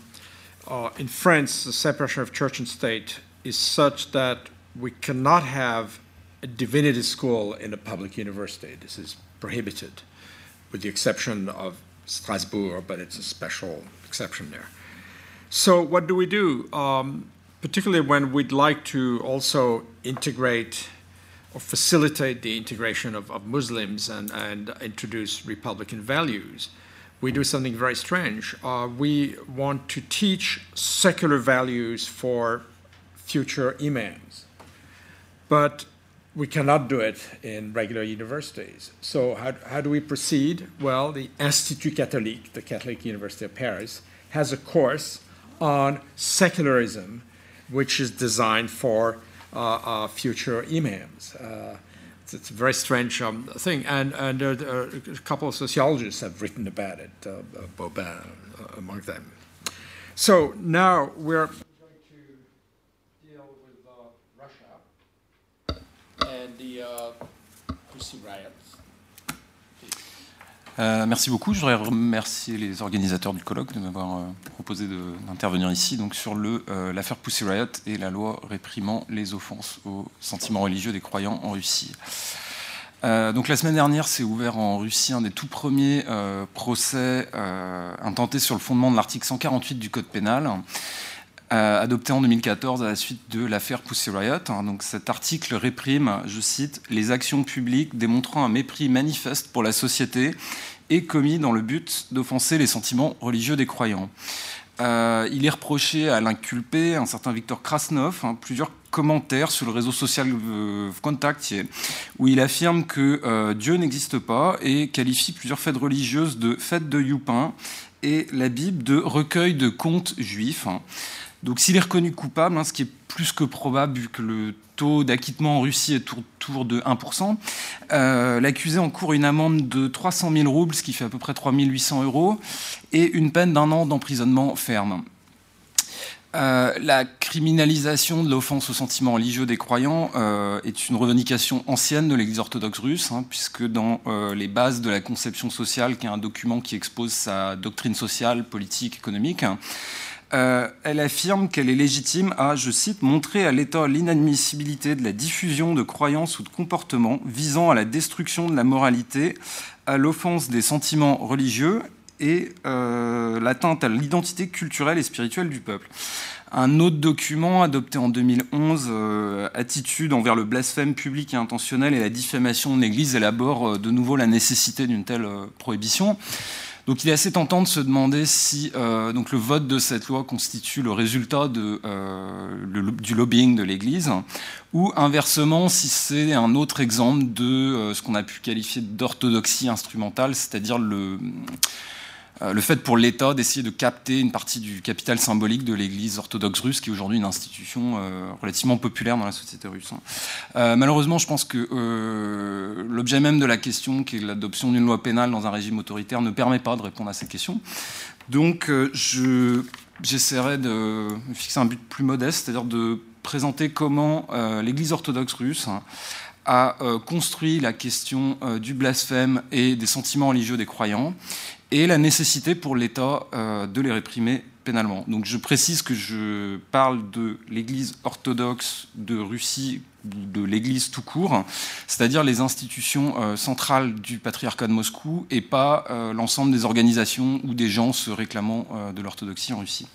uh, in France, the separation of church and state is such that we cannot have a divinity school in a public university. This is prohibited, with the exception of Strasbourg, but it's a special exception there. So, what do we do? Um, particularly when we'd like to also integrate or facilitate the integration of, of Muslims and, and, introduce Republican values, we do something very strange. Uh, we want to teach secular values for future imams. But we cannot do it in regular universities. So, how, how do we proceed? Well, the Institut Catholique, the Catholic University of Paris, has a course on secularism, which is designed for future imams. Uh, it's, it's, a very strange um, thing, and, and a couple of sociologists have written about it, uh, uh, Bobin uh, among them. So now we're Euh, merci beaucoup. Je voudrais remercier les organisateurs du colloque de m'avoir euh, proposé d'intervenir ici donc sur euh, l'affaire Pussy Riot et la loi réprimant les offenses aux sentiments religieux des croyants en Russie. donc la semaine dernière s'est ouvert en Russie un des tout premiers procès intentés sur le fondement de l'article 148 du Code pénal. Adopté en 2014 à la suite de l'affaire Pussy Riot. Donc cet article réprime, je cite, les actions publiques démontrant un mépris manifeste pour la société et commis dans le but d'offenser les sentiments religieux des croyants. Euh, il est reproché à l'inculpé, un certain Victor Krasnov, hein, plusieurs commentaires sur le réseau social euh, Contact, où il affirme que euh, Dieu n'existe pas et qualifie plusieurs fêtes religieuses de fêtes de Youpin et la Bible de recueil de contes juifs. Donc s'il est reconnu coupable, hein, ce qui est plus que probable vu que le taux d'acquittement en Russie est autour de 1%, euh, l'accusé encourt une amende de 300 000 roubles, ce qui fait à peu près 3 800 euros, et une peine d'un an d'emprisonnement ferme. Euh, la criminalisation de l'offense au sentiment religieux des croyants euh, est une revendication ancienne de l'Église orthodoxe russe, hein, puisque dans les bases de la conception sociale, qui est un document qui expose sa doctrine sociale, politique, économique, euh, elle affirme qu'elle est légitime à, je cite, montrer à l'État l'inadmissibilité de la diffusion de croyances ou de comportements visant à la destruction de la moralité, à l'offense des sentiments religieux et euh, l'atteinte à l'identité culturelle et spirituelle du peuple. Un autre document adopté en 2011, euh, Attitude envers le blasphème public et intentionnel et la diffamation de l'Église, élabore de nouveau la nécessité d'une telle prohibition. Donc il est assez tentant de se demander si euh, donc le vote de cette loi constitue le résultat de, euh, du lobbying de l'Église, ou inversement si c'est un autre exemple de euh, ce qu'on a pu qualifier d'orthodoxie instrumentale, c'est-à-dire le le fait pour l'État d'essayer de capter une partie du capital symbolique de l'Église orthodoxe russe, qui est aujourd'hui une institution euh, relativement populaire dans la société russe. Hein. Euh, malheureusement, je pense que l'objet même de la question, qui est l'adoption d'une loi pénale dans un régime autoritaire, ne permet pas de répondre à cette question. Donc, j'essaierai de fixer un but plus modeste, c'est-à-dire de présenter comment l'Église orthodoxe russe hein, a construit la question du blasphème et des sentiments religieux des croyants et la nécessité pour l'État euh, de les réprimer pénalement. Donc je précise que je parle de l'Église orthodoxe de Russie, de l'Église tout court, c'est-à-dire les institutions euh, centrales du patriarcat de Moscou et pas euh, l'ensemble des organisations ou des gens se réclamant de l'orthodoxie en Russie.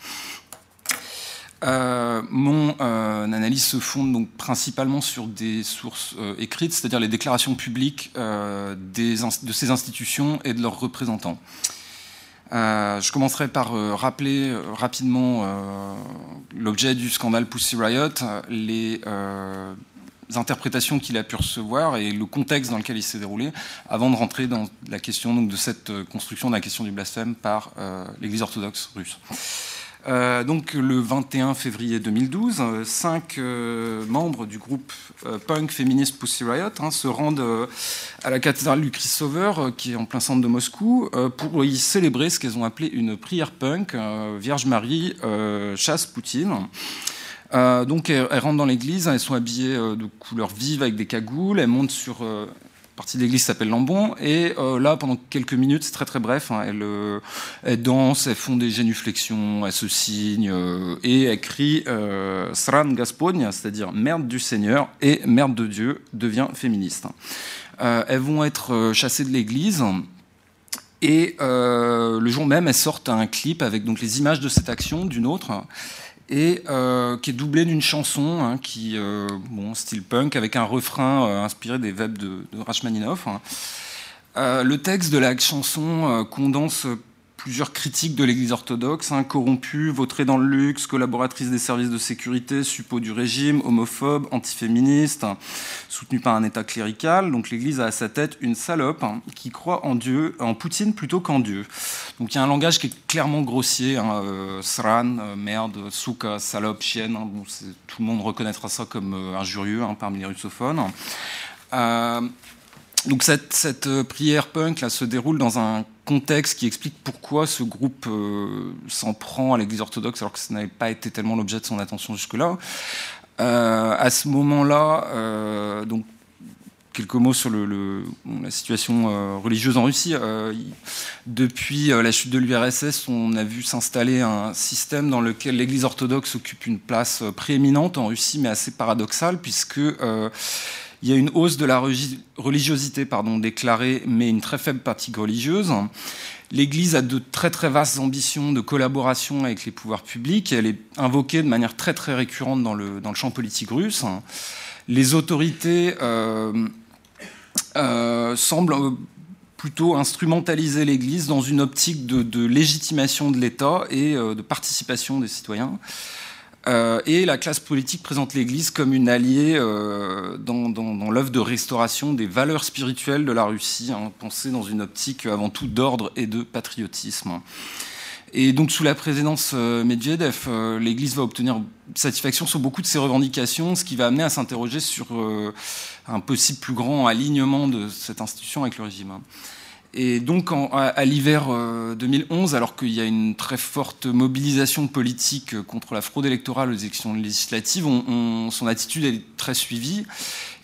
Euh, mon euh, analyse se fonde donc principalement sur des sources euh, écrites, c'est-à-dire les déclarations publiques de ces institutions et de leurs représentants. je commencerai par rappeler rapidement l'objet du scandale Pussy Riot, les interprétations qu'il a pu recevoir et le contexte dans lequel il s'est déroulé, avant de rentrer dans la question de cette construction de la question du blasphème par l'Église orthodoxe russe. Euh, donc le 21 février 2012, euh, cinq euh, membres du groupe punk féministe Pussy Riot hein, se rendent à la cathédrale du Christ Sauveur, qui est en plein centre de Moscou, pour y célébrer ce qu'elles ont appelé une prière punk, Vierge Marie chasse Poutine. donc elles, rentrent dans l'église, elles sont habillées de couleurs vives avec des cagoules, elles montent sur partie de l'église s'appelle Lambon. Et là, pendant quelques minutes, c'est très très bref, hein, elle, elle font des génuflexions, elle se signe et elle crie Sran Gaspogna, c'est-à-dire merde du Seigneur et merde de Dieu devient féministe. elles vont être chassées de l'église. Et le jour même, elles sortent un clip avec donc les images de cette action, d'une autre, et euh, qui est doublé d'une chanson hein, qui, euh, bon, style punk, avec un refrain euh, inspiré des webs de, de Rachmaninoff. Hein. le texte de la chanson condense plusieurs critiques de l'Église orthodoxe, hein, corrompue, vautrée dans le luxe, collaboratrice des services de sécurité, suppôt du régime, homophobe, antiféministe, hein, soutenue par un État clérical. Donc l'Église a à sa tête une salope hein, qui croit en Dieu, en Poutine plutôt qu'en Dieu. Donc il y a un langage qui est clairement grossier, euh, sran, euh, merde, souka, salope, chienne. Bon, tout le monde reconnaîtra ça comme euh, injurieux parmi les russophones. Donc cette, cette, prière punk là, se déroule dans un contexte qui explique pourquoi ce groupe euh, s'en prend à l'Église orthodoxe alors que ce n'avait pas été tellement l'objet de son attention jusque-là. Euh, à ce moment-là, euh, donc quelques mots sur le, la situation religieuse en Russie. depuis la chute de l'URSS, on a vu s'installer un système dans lequel l'Église orthodoxe occupe une place prééminente en Russie, mais assez paradoxale, puisque il y a une hausse de la religiosité déclarée, mais une très faible pratique religieuse. L'Église a de très très vastes ambitions de collaboration avec les pouvoirs publics. elle est invoquée de manière très très récurrente dans le, champ politique russe. Les autorités euh, euh, semblent plutôt instrumentaliser l'Église dans une optique de, légitimation de l'État et euh, de participation des citoyens. Euh, et la classe politique présente l'Église comme une alliée euh, dans, l'œuvre de restauration des valeurs spirituelles de la Russie, hein, pensée dans une optique avant tout d'ordre et de patriotisme. Et donc sous la présidence euh, Medvedev, l'Église va obtenir satisfaction sur beaucoup de ses revendications, ce qui va amener à s'interroger sur un possible plus grand alignement de cette institution avec le régime. Et donc à, l'hiver 2011, euh, alors qu'il y a une très forte mobilisation politique contre la fraude électorale aux élections législatives, son attitude est très suivie.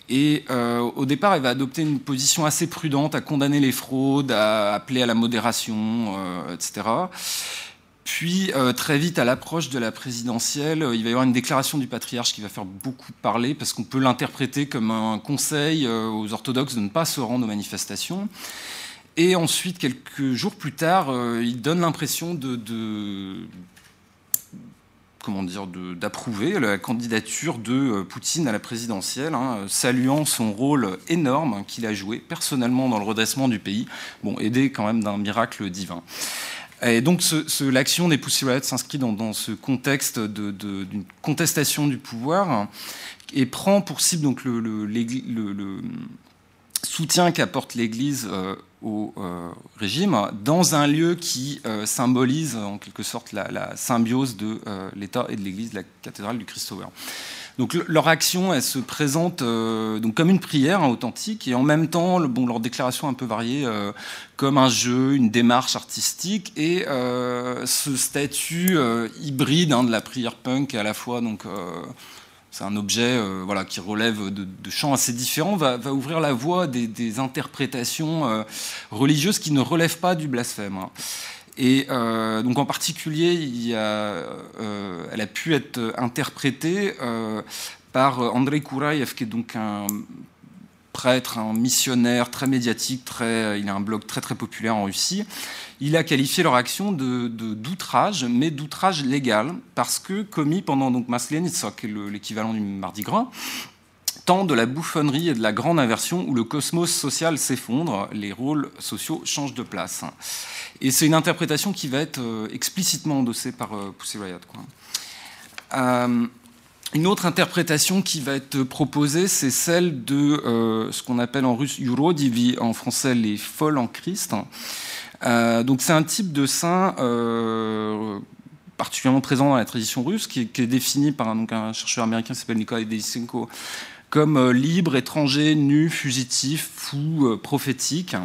Et euh, au départ, elle va adopter une position assez prudente à condamner les fraudes, à appeler à la modération, euh, etc. Puis, très vite, à l'approche de la présidentielle, il va y avoir une déclaration du patriarche qui va faire beaucoup parler, parce qu'on peut l'interpréter comme un conseil aux orthodoxes de ne pas se rendre aux manifestations. Et ensuite, quelques jours plus tard, euh, il donne l'impression de, comment dire, d'approuver la candidature de euh, Poutine à la présidentielle, hein, saluant son rôle énorme qu'il a joué personnellement dans le redressement du pays, bon, aidé quand même d'un miracle divin. Et donc l'action des Pussy Riot s'inscrit dans, ce contexte d'une contestation du pouvoir et prend pour cible donc le, le soutien qu'apporte l'Église euh, au euh, régime dans un lieu qui euh, symbolise en quelque sorte la, symbiose de l'État et de l'Église, la cathédrale du Christ Sauveur. Donc leur action, elle se présente donc comme une prière hein, authentique et en même temps, bon, leur déclaration un peu variée, comme un jeu, une démarche artistique et ce statut hybride hein, de la prière punk à la fois donc c'est un objet euh, voilà, qui relève de, champs assez différents, va, ouvrir la voie des, interprétations euh, religieuses qui ne relèvent pas du blasphème. Hein. Et euh, donc en particulier, elle a pu être interprétée par Andrei Kouraïev, qui est donc un prêtre, un missionnaire très médiatique, très, il a un blog très très populaire en Russie. Il a qualifié leur action de, d'outrage, mais d'outrage légal, parce que commis pendant donc Maslenitsa, qui est l'équivalent du Mardi Gras, tant de la bouffonnerie et de la grande inversion où le cosmos social s'effondre, les rôles sociaux changent de place. Et c'est une interprétation qui va être euh, explicitement endossée par euh, Pussy Riot. Euh, une autre interprétation qui va être proposée, c'est celle de ce qu'on appelle en russe Urodivi, en français les folles en Christ. Euh, donc c'est un type de saint euh, particulièrement présent dans la tradition russe, qui est, défini par un, donc un chercheur américain qui s'appelle Nikolai Delisenko comme libre, étranger, nu, fugitif, fou, prophétique.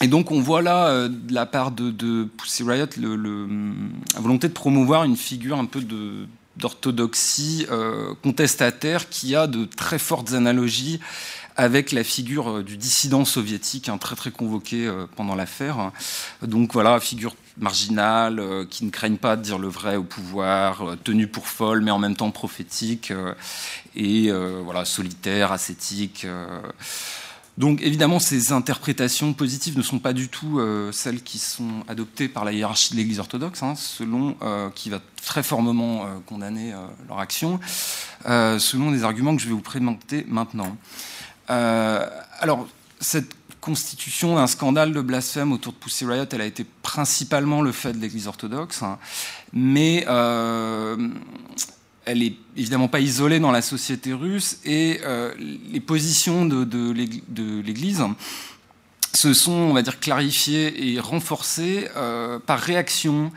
Et donc on voit là, de la part de, Pussy Riot, la volonté de promouvoir une figure un peu de d'orthodoxie euh, contestataire qui a de très fortes analogies avec la figure du dissident soviétique, hein, très très convoqué pendant l'affaire. Donc voilà, figure marginale, qui ne craignent pas de dire le vrai au pouvoir, tenue pour folle, mais en même temps prophétique, et voilà, solitaire, ascétique. Donc évidemment, ces interprétations positives ne sont pas du tout euh, celles qui sont adoptées par la hiérarchie de l'Église orthodoxe, hein, selon euh, qui va très formellement euh, condamner leur action, selon des arguments que je vais vous présenter maintenant. Alors cette constitution d'un scandale de blasphème autour de Pussy Riot, elle a été principalement le fait de l'Église orthodoxe, hein, mais elle est évidemment pas isolée dans la société russe et euh, les positions de, l'Église se sont, on va dire, clarifiées et renforcées euh, par réaction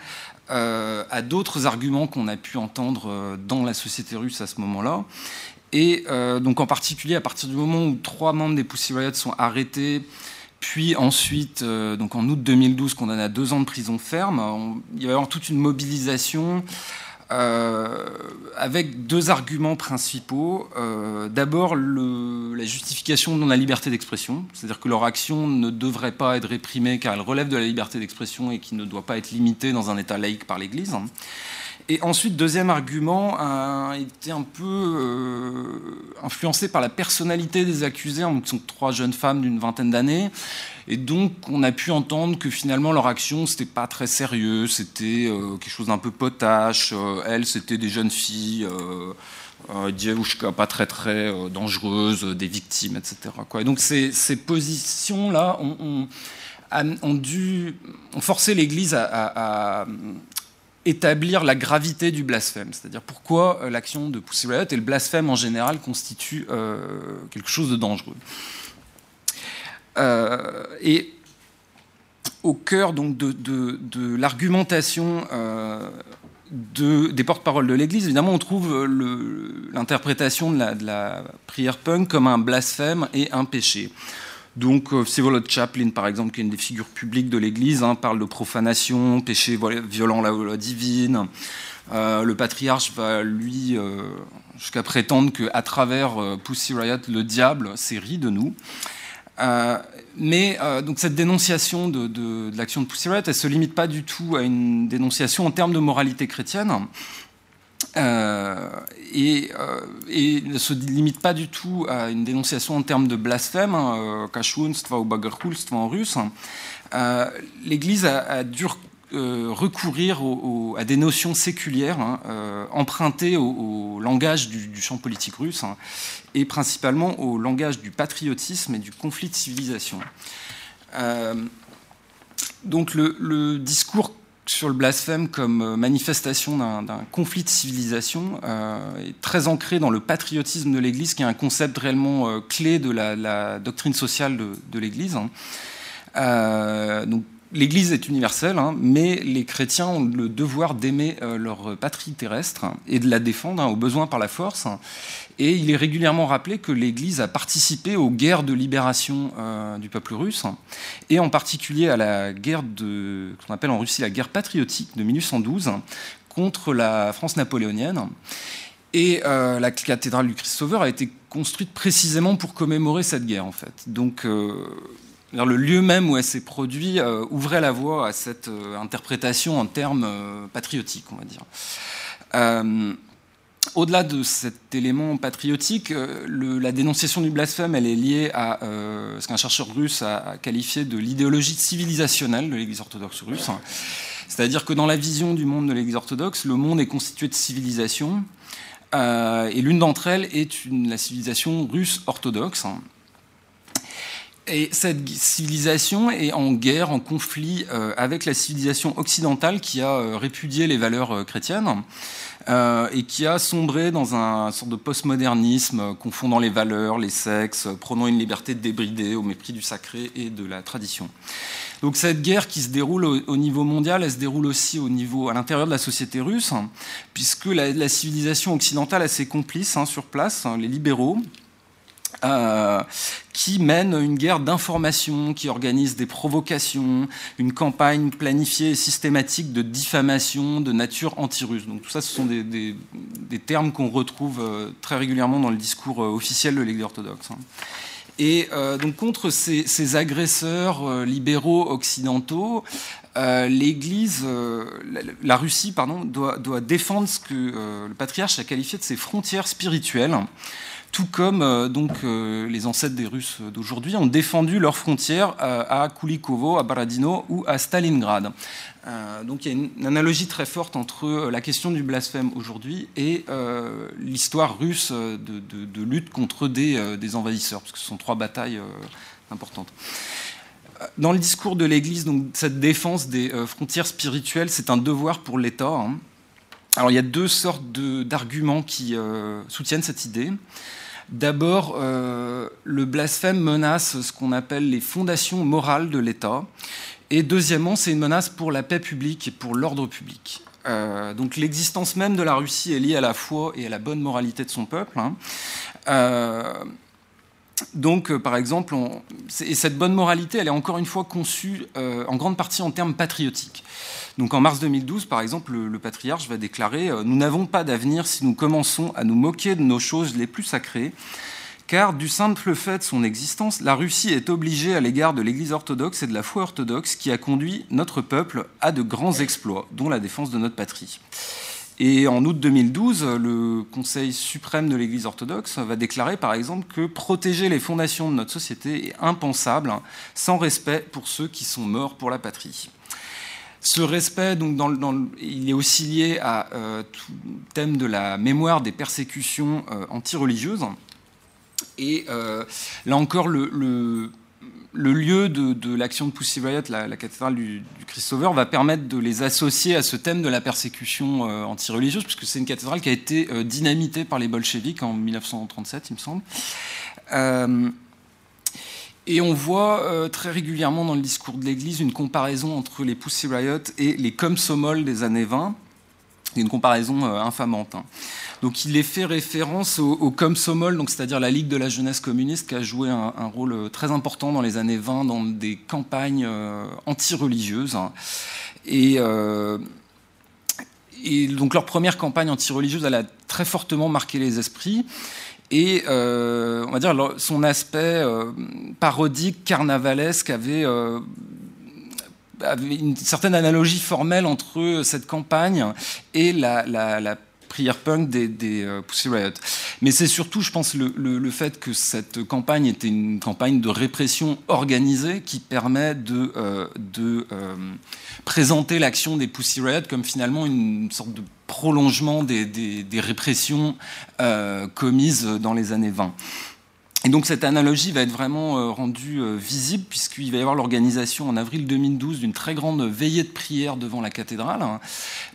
euh, à d'autres arguments qu'on a pu entendre dans la société russe à ce moment-là. Et donc en particulier à partir du moment où trois membres des Pussy Riot sont arrêtés, puis ensuite, donc en août 2012, condamnés à deux ans de prison ferme, il y va y avoir toute une mobilisation euh, avec deux arguments principaux. Euh, d'abord, la justification de la liberté d'expression, c'est-à-dire que leur action ne devrait pas être réprimée car elle relève de la liberté d'expression et qui ne doit pas être limitée dans un État laïque par l'Église. Et ensuite, deuxième argument, a été un peu euh, influencé par la personnalité des accusés, donc sont trois jeunes femmes d'une vingtaine d'années. Et donc, on a pu entendre que finalement, leur action, c'était pas très sérieux, c'était euh, quelque chose d'un peu potache. Euh, elles, c'était des jeunes filles, euh, euh pas très très dangereuses, des victimes, etc. Et donc, ces, positions-là ont, dû ont forcé l'Église à, établir la gravité du blasphème, c'est-à-dire pourquoi euh, l'action de Pussy Riot et le blasphème en général constituent euh, quelque chose de dangereux. Euh, et au cœur donc de, l'argumentation des porte-paroles de l'Église, évidemment, on trouve l'interprétation de, de la, prière punk comme un blasphème et un péché. Donc, euh, Chaplin, par exemple, qui est une des figures publiques de l'Église, hein, parle de profanation, péché violent la loi divine. Euh, le patriarche va, lui, euh, jusqu'à prétendre qu'à travers Pussy Riot, le diable s'est ri de nous. mais donc cette dénonciation de, de l'action de Pussy Riot, elle ne se limite pas du tout à une dénonciation en termes de moralité chrétienne. Euh, et, euh, et, ne se limite pas du tout à une dénonciation en termes de blasphème, hein, euh, ou bagarkulstva en russe. L'Église a, dû recourir à des notions séculières hein, empruntées au, langage du, champ politique russe hein, et principalement au langage du patriotisme et du conflit de civilisation. donc le discours sur le blasphème comme euh, manifestation d'un conflit de civilisation euh, très ancré dans le patriotisme de l'Église, qui est un concept réellement euh, clé de la, doctrine sociale de, l'Église. Hein. donc, L'Église est universelle, hein, mais les chrétiens ont le devoir d'aimer leur patrie terrestre et de la défendre hein, au besoin par la force. Et il est régulièrement rappelé que l'Église a participé aux guerres de libération euh, du peuple russe, et en particulier à la guerre de, qu'on appelle en Russie la guerre patriotique de 1812 contre la France napoléonienne. Et euh, la cathédrale du Christ Sauveur a été construite précisément pour commémorer cette guerre, en fait. Donc, euh, le lieu même où elle s'est produite ouvrait la voie à cette interprétation en termes patriotiques, on va dire. Au-delà de cet élément patriotique, euh, la dénonciation du blasphème, elle est liée à euh, ce qu'un chercheur russe a, qualifié de l'idéologie civilisationnelle de l'Église orthodoxe russe. C'est-à-dire que dans la vision du monde de l'Église orthodoxe, le monde est constitué de civilisations, euh, et l'une d'entre elles est la civilisation russe orthodoxe. Et cette civilisation est en guerre, en conflit avec la civilisation occidentale qui a répudié les valeurs chrétiennes. Euh, et qui a sombré dans un sorte de postmodernisme, euh, confondant les valeurs, les sexes, euh, prenant une liberté débridée au mépris du sacré et de la tradition. Donc cette guerre qui se déroule au, niveau mondial, elle se déroule aussi au niveau à l'intérieur de la société russe, puisque la, civilisation occidentale a ses complices hein, sur place, hein, les libéraux, euh, qui mène une guerre d'information, qui organise des provocations, une campagne planifiée et systématique de diffamation de nature anti-russe. Donc tout ça, ce sont des, termes qu'on retrouve euh, très régulièrement dans le discours euh, officiel de l'Église orthodoxe. Hein. Et donc contre ces, agresseurs libéraux occidentaux, l'Église, la, Russie, pardon, doit défendre ce que le patriarche a qualifié de ses frontières spirituelles tout comme euh, donc, euh, les ancêtres des Russes d'aujourd'hui ont défendu leurs frontières euh, à Kulikovo, à Baradino ou à Stalingrad. donc il y a une, analogie très forte entre la question du blasphème aujourd'hui et l'histoire russe de, lutte contre des, envahisseurs, parce que ce sont trois batailles importantes. Dans le discours de l'Église, cette défense des frontières spirituelles, c'est un devoir pour l'État. Hein. Alors il y a deux sortes d'arguments qui soutiennent cette idée. D'abord, euh, le blasphème menace ce qu'on appelle les fondations morales de l'État. Et deuxièmement, c'est une menace pour la paix publique et pour l'ordre public. Euh, donc l'existence même de la Russie est liée à la foi et à la bonne moralité de son peuple. Hein. Euh, donc, par exemple, et cette bonne moralité, elle est encore une fois conçue en grande partie en termes patriotiques. Donc en mars 2012, par exemple, le, patriarche va déclarer euh, Nous n'avons pas d'avenir si nous commençons à nous moquer de nos choses les plus sacrées, car du simple fait de son existence, la Russie est obligée à l'égard de l'Église orthodoxe et de la foi orthodoxe qui a conduit notre peuple à de grands exploits, dont la défense de notre patrie. Et en août 2012, le Conseil suprême de l'Église orthodoxe va déclarer par exemple que protéger les fondations de notre société est impensable sans respect pour ceux qui sont morts pour la patrie. Ce respect, donc, il est aussi lié à euh, tout thème de la mémoire des persécutions euh, antireligieuses. Et euh, là encore, le, lieu de, l'action de Pussy Riot, la, cathédrale du, Christ Sauveur, va permettre de les associer à ce thème de la persécution antireligieuse, puisque c'est une cathédrale qui a été dynamitée par les bolcheviks en 1937, il me semble. Et on voit euh, très régulièrement dans le discours de l'Église une comparaison entre les Pussy Riot et les Komsomol des années 20, une comparaison euh, infamante. Hein. Donc il est fait référence au, au Komsomol, donc c'est-à-dire la Ligue de la jeunesse communiste qui a joué un, rôle euh, très important dans les années 20 dans des campagnes anti-religieuses. Hein. Et, et, donc leur première campagne anti-religieuse, elle a très fortement marqué les esprits et euh, on va dire son aspect euh, parodique, carnavalesque avait, euh, avait, une certaine analogie formelle entre cette campagne et la, la, la prière punk des, euh, Pussy Riot. Mais c'est surtout, je pense, le, fait que cette campagne était une campagne de répression organisée qui permet de, euh, euh, présenter l'action des Pussy Riot comme finalement une sorte de prolongement des, répressions commises dans les années 20. Et donc cette analogie va être vraiment rendue visible puisqu'il va y avoir l'organisation en avril 2012 d'une très grande veillée de prière devant la cathédrale hein,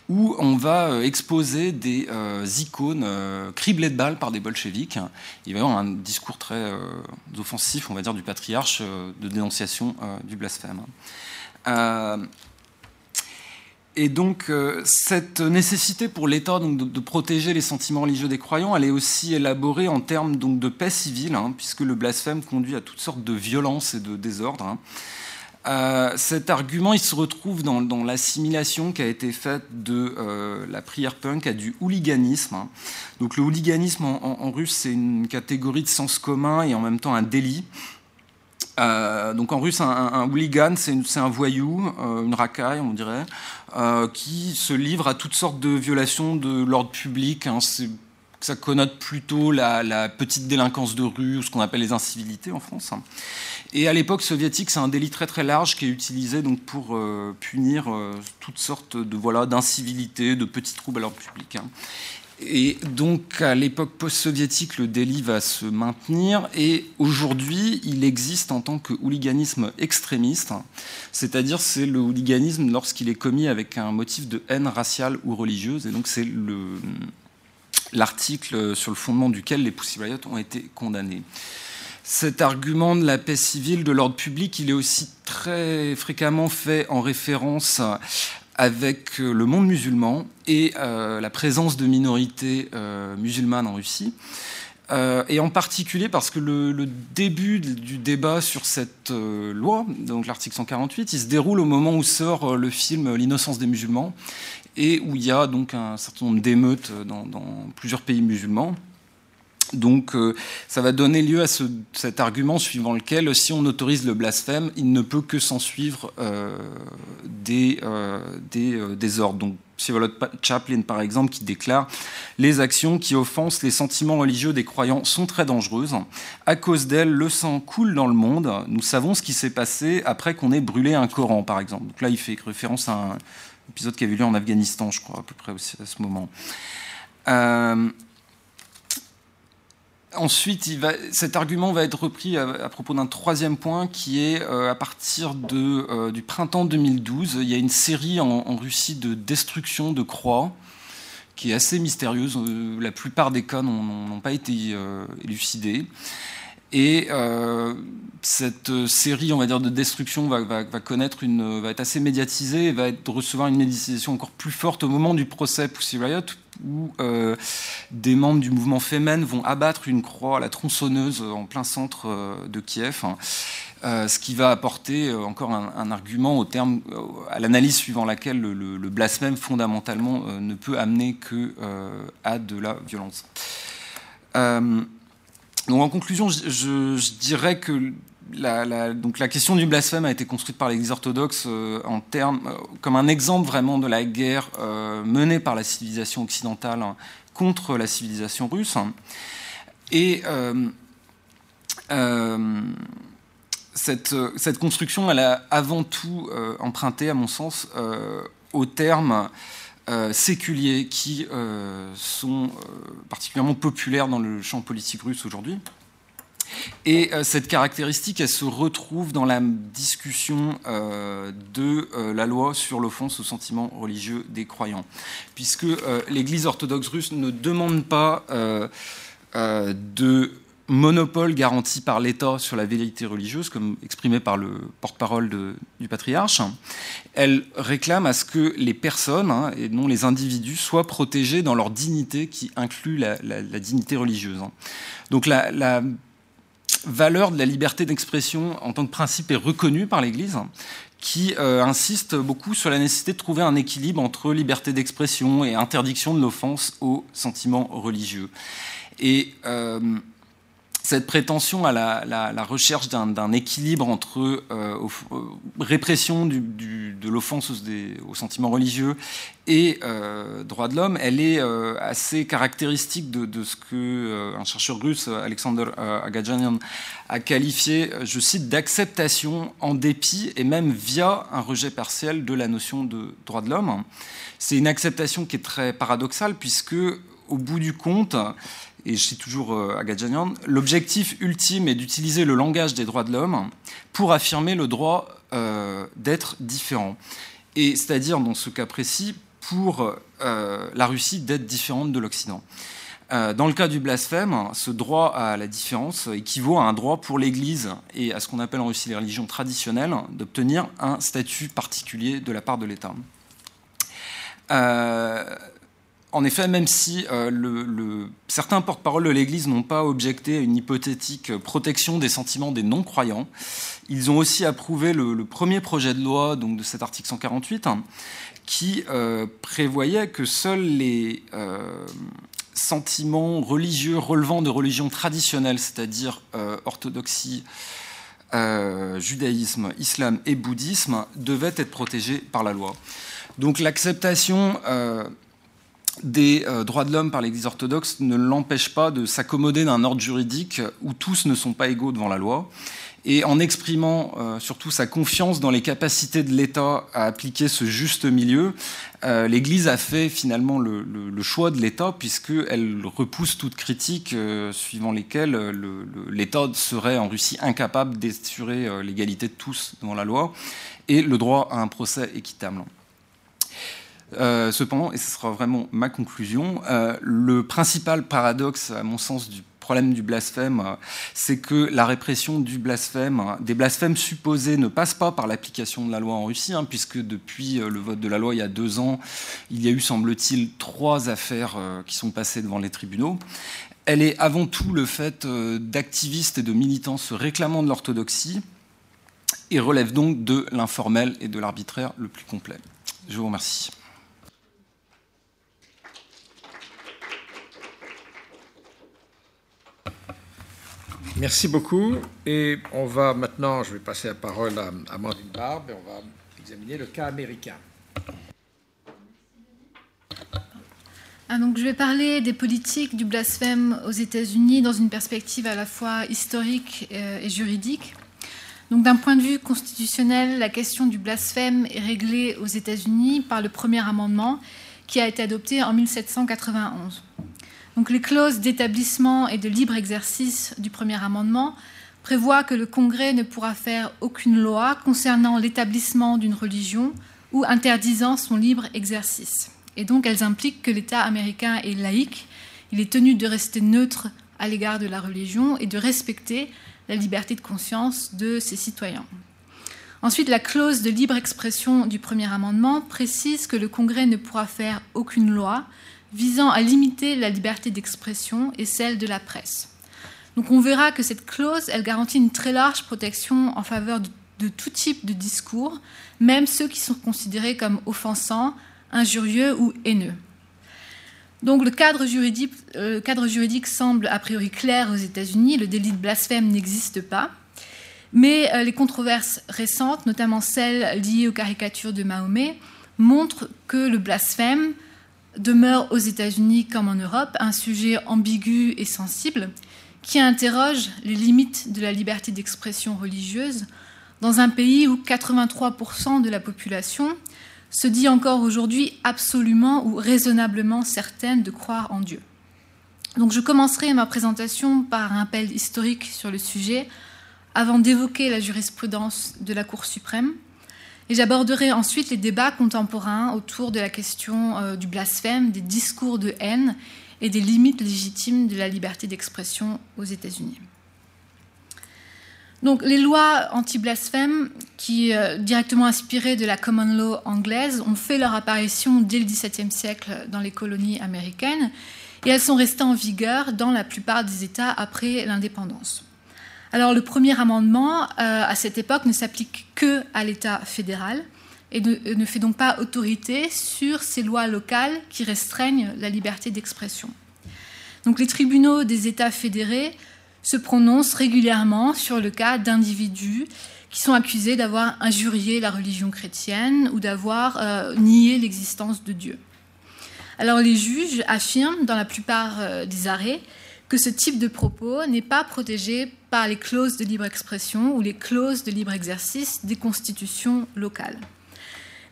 où on va exposer des icônes criblées de balles par des bolcheviks. Il va y avoir un discours très offensif, on va dire, du patriarche de dénonciation du blasphème. Et donc, euh, cette nécessité pour l'État de, de, protéger les sentiments religieux des croyants, elle est aussi élaborée en termes donc, de paix civile, hein, puisque le blasphème conduit à toutes sortes de violences et de désordres. Hein. Euh, cet argument, il se retrouve dans, l'assimilation qui a été faite de euh, la prière punk à du hooliganisme. Donc, le hooliganisme en, russe, c'est une catégorie de sens commun et en même temps un délit. Euh, donc en russe, un, hooligan, c'est un voyou, une racaille, on dirait, qui se livre à toutes sortes de violations de l'ordre public. Hein, ça connote plutôt la, petite délinquance de rue ou ce qu'on appelle les incivilités en France. Et à l'époque soviétique, c'est un délit très très large qui est utilisé donc pour punir toutes sortes de voilà d'incivilités, de petits troubles à l'ordre public. Hein. Et donc, à l'époque post-soviétique, le délit va se maintenir. Et aujourd'hui, il existe en tant que hooliganisme extrémiste, c'est-à-dire c'est le hooliganisme lorsqu'il est commis avec un motif de haine raciale ou religieuse. Et donc, c'est l'article sur le fondement duquel les Pussy Riot ont été condamnés. Cet argument de la paix civile, de l'ordre public, il est aussi très fréquemment fait en référence avec euh, le monde musulman et euh, la présence de minorités euh, musulmanes en Russie. et en particulier parce que le, début du débat sur cette loi, donc l'article 148, il se déroule au moment où sort le film L'innocence des musulmans et où il y a donc un certain nombre d'émeutes dans, plusieurs pays musulmans. Donc euh, ça va donner lieu à ce, cet argument suivant lequel si on autorise le blasphème, il ne peut que s'en suivre euh, des, euh, des, ordres. Donc Sievolod Chaplin par exemple qui déclare les actions qui offensent les sentiments religieux des croyants sont très dangereuses. À cause d'elles, le sang coule dans le monde. Nous savons ce qui s'est passé après qu'on ait brûlé un Coran par exemple. Donc là il fait référence à un épisode qui avait lieu en Afghanistan je crois à peu près aussi à ce moment. Ensuite, cet argument va être repris à, propos d'un troisième point qui est euh, à partir euh, du printemps 2012. Il y a une série en, Russie de destruction de croix qui est assez mystérieuse. Euh, la plupart des cas n'ont pas été élucidés. Et cette série, on va de destruction va, être assez médiatisée et va recevoir une médiatisation encore plus forte au moment du procès Pussy Riot, où euh, des membres du mouvement Femen vont abattre une croix à la tronçonneuse en plein centre euh, de Kiev. Euh, ce qui va apporter euh, encore un, argument euh, à l'analyse suivant laquelle le, blasphème fondamentalement euh, ne peut amener que à de la violence. donc en conclusion, je dirais que la, donc la question du blasphème a été construite par l'Église orthodoxe euh, en euh, comme un exemple vraiment de la guerre euh, menée par la civilisation occidentale hein, contre la civilisation russe. Et cette, cette, construction, elle a avant tout emprunté, à mon sens, aux termes séculiers qui sont particulièrement populaires dans le champ politique russe aujourd'hui. Et euh, cette caractéristique, elle se retrouve dans la discussion euh, de euh, la loi sur l'offense aux sentiments religieux des croyants, puisque l'Église orthodoxe russe ne demande pas de monopole garanti par l'État sur la vérité religieuse, comme exprimé par le porte-parole du patriarche. Elle réclame à ce que les personnes, hein, et non les individus, soient protégés dans leur dignité qui inclut la, dignité religieuse. Donc la valeur de la liberté d'expression en tant que principe est reconnue par l'Église, qui euh, insiste beaucoup sur la nécessité de trouver un équilibre entre liberté d'expression et interdiction de l'offense aux sentiments religieux. Et euh, cette prétention à la, la, la recherche d'un équilibre entre euh, répression du, du, de l'offense aux, aux, sentiments religieux et euh, droits de l'homme, elle est euh, assez caractéristique de, de ce que euh, un chercheur russe, Alexander euh, Agadjanian, a qualifié, je cite, d'acceptation en dépit et même via un rejet partiel de la notion de droits de l'homme. C'est une acceptation qui est très paradoxale puisque, au bout du compte, et je cite toujours euh, Agadjanian, l'objectif ultime est d'utiliser le langage des droits de l'homme pour affirmer le droit euh, d'être différent. Et c'est-à-dire, dans ce cas précis, pour euh, la Russie d'être différente de l'Occident. Dans le cas du blasphème, ce droit à la différence équivaut à un droit pour l'Église et à ce qu'on appelle en Russie les religions traditionnelles d'obtenir un statut particulier de la part de l'État. En effet, même si euh, certains porte-parole de l'Église n'ont pas objecté à une hypothétique protection des sentiments des non-croyants, ils ont aussi approuvé le, premier projet de loi donc de cet article 148 hein, qui euh, prévoyait que seuls les euh, sentiments religieux relevant de religions traditionnelles, c'est-à-dire euh, orthodoxie, euh, judaïsme, islam et bouddhisme, devaient être protégés par la loi. Donc l'acceptation euh, des euh, droits de l'homme par l'Église orthodoxe ne l'empêche pas de s'accommoder d'un ordre juridique où tous ne sont pas égaux devant la loi. Et en exprimant euh, surtout sa confiance dans les capacités de l'État à appliquer ce juste milieu, euh, l'Église a fait finalement le, choix de l'État puisqu'elle repousse toute critique suivant lesquelles l'État serait en Russie incapable d'assurer l'égalité de tous devant la loi et le droit à un procès équitable. Euh, cependant, et ce sera vraiment ma conclusion, euh, le principal paradoxe, à mon sens, du problème du blasphème, euh, c'est que la répression du blasphème, des blasphèmes supposés, ne passe pas par l'application de la loi en Russie, hein, puisque depuis le vote de la loi il y a deux ans, il y a eu, semble-t-il, trois affaires qui sont passées devant les tribunaux. Elle est avant tout le fait d'activistes et de militants se réclamant de l'orthodoxie et relève donc de l'informel et de l'arbitraire le plus complet. Je vous remercie. Merci beaucoup. Et on va maintenant, je vais passer la parole à Amandine Barbe et on va examiner le cas américain. Ah, donc, je vais parler des politiques du blasphème aux États-Unis dans une perspective à la fois historique euh, et juridique. Donc, d'un point de vue constitutionnel, la question du blasphème est réglée aux États-Unis par le premier amendement qui a été adopté en 1791. Donc, les clauses d'établissement et de libre exercice du premier amendement prévoient que le Congrès ne pourra faire aucune loi concernant l'établissement d'une religion ou interdisant son libre exercice. Et donc, elles impliquent que l'État américain est laïque. Il est tenu de rester neutre à l'égard de la religion et de respecter la liberté de conscience de ses citoyens. Ensuite, la clause de libre expression du premier amendement précise que le Congrès ne pourra faire aucune loi visant à limiter la liberté d'expression et celle de la presse. Donc on verra que cette clause, elle garantit une très large protection en faveur de, tout type de discours, même ceux qui sont considérés comme offensants, injurieux ou haineux. Donc le cadre juridique, euh, semble a priori clair aux États-Unis, le délit de blasphème n'existe pas, mais euh, les controverses récentes, notamment celles liées aux caricatures de Mahomet, montrent que le blasphème demeure aux États-Unis comme en Europe un sujet ambigu et sensible qui interroge les limites de la liberté d'expression religieuse dans un pays où 83% de la population se dit encore aujourd'hui absolument ou raisonnablement certaine de croire en Dieu. Donc je commencerai ma présentation par un appel historique sur le sujet avant d'évoquer la jurisprudence de la Cour suprême et j'aborderai ensuite les débats contemporains autour de la question euh, du blasphème, des discours de haine et des limites légitimes de la liberté d'expression aux États-Unis. Donc, les lois anti-blasphème, qui euh, directement inspirées de la common law anglaise, ont fait leur apparition dès le XVIIe siècle dans les colonies américaines et elles sont restées en vigueur dans la plupart des États après l'indépendance. Alors, le premier amendement, euh, à cette époque, ne s'applique que à l'État fédéral et ne, fait donc pas autorité sur ces lois locales qui restreignent la liberté d'expression. Donc, les tribunaux des États fédérés se prononce régulièrement sur le cas d'individus qui sont accusés d'avoir injurié la religion chrétienne ou d'avoir euh, nié l'existence de Dieu. Alors les juges affirment dans la plupart euh, des arrêts ce type de propos n'est pas protégé par les clauses de libre expression ou les clauses de libre exercice des constitutions locales.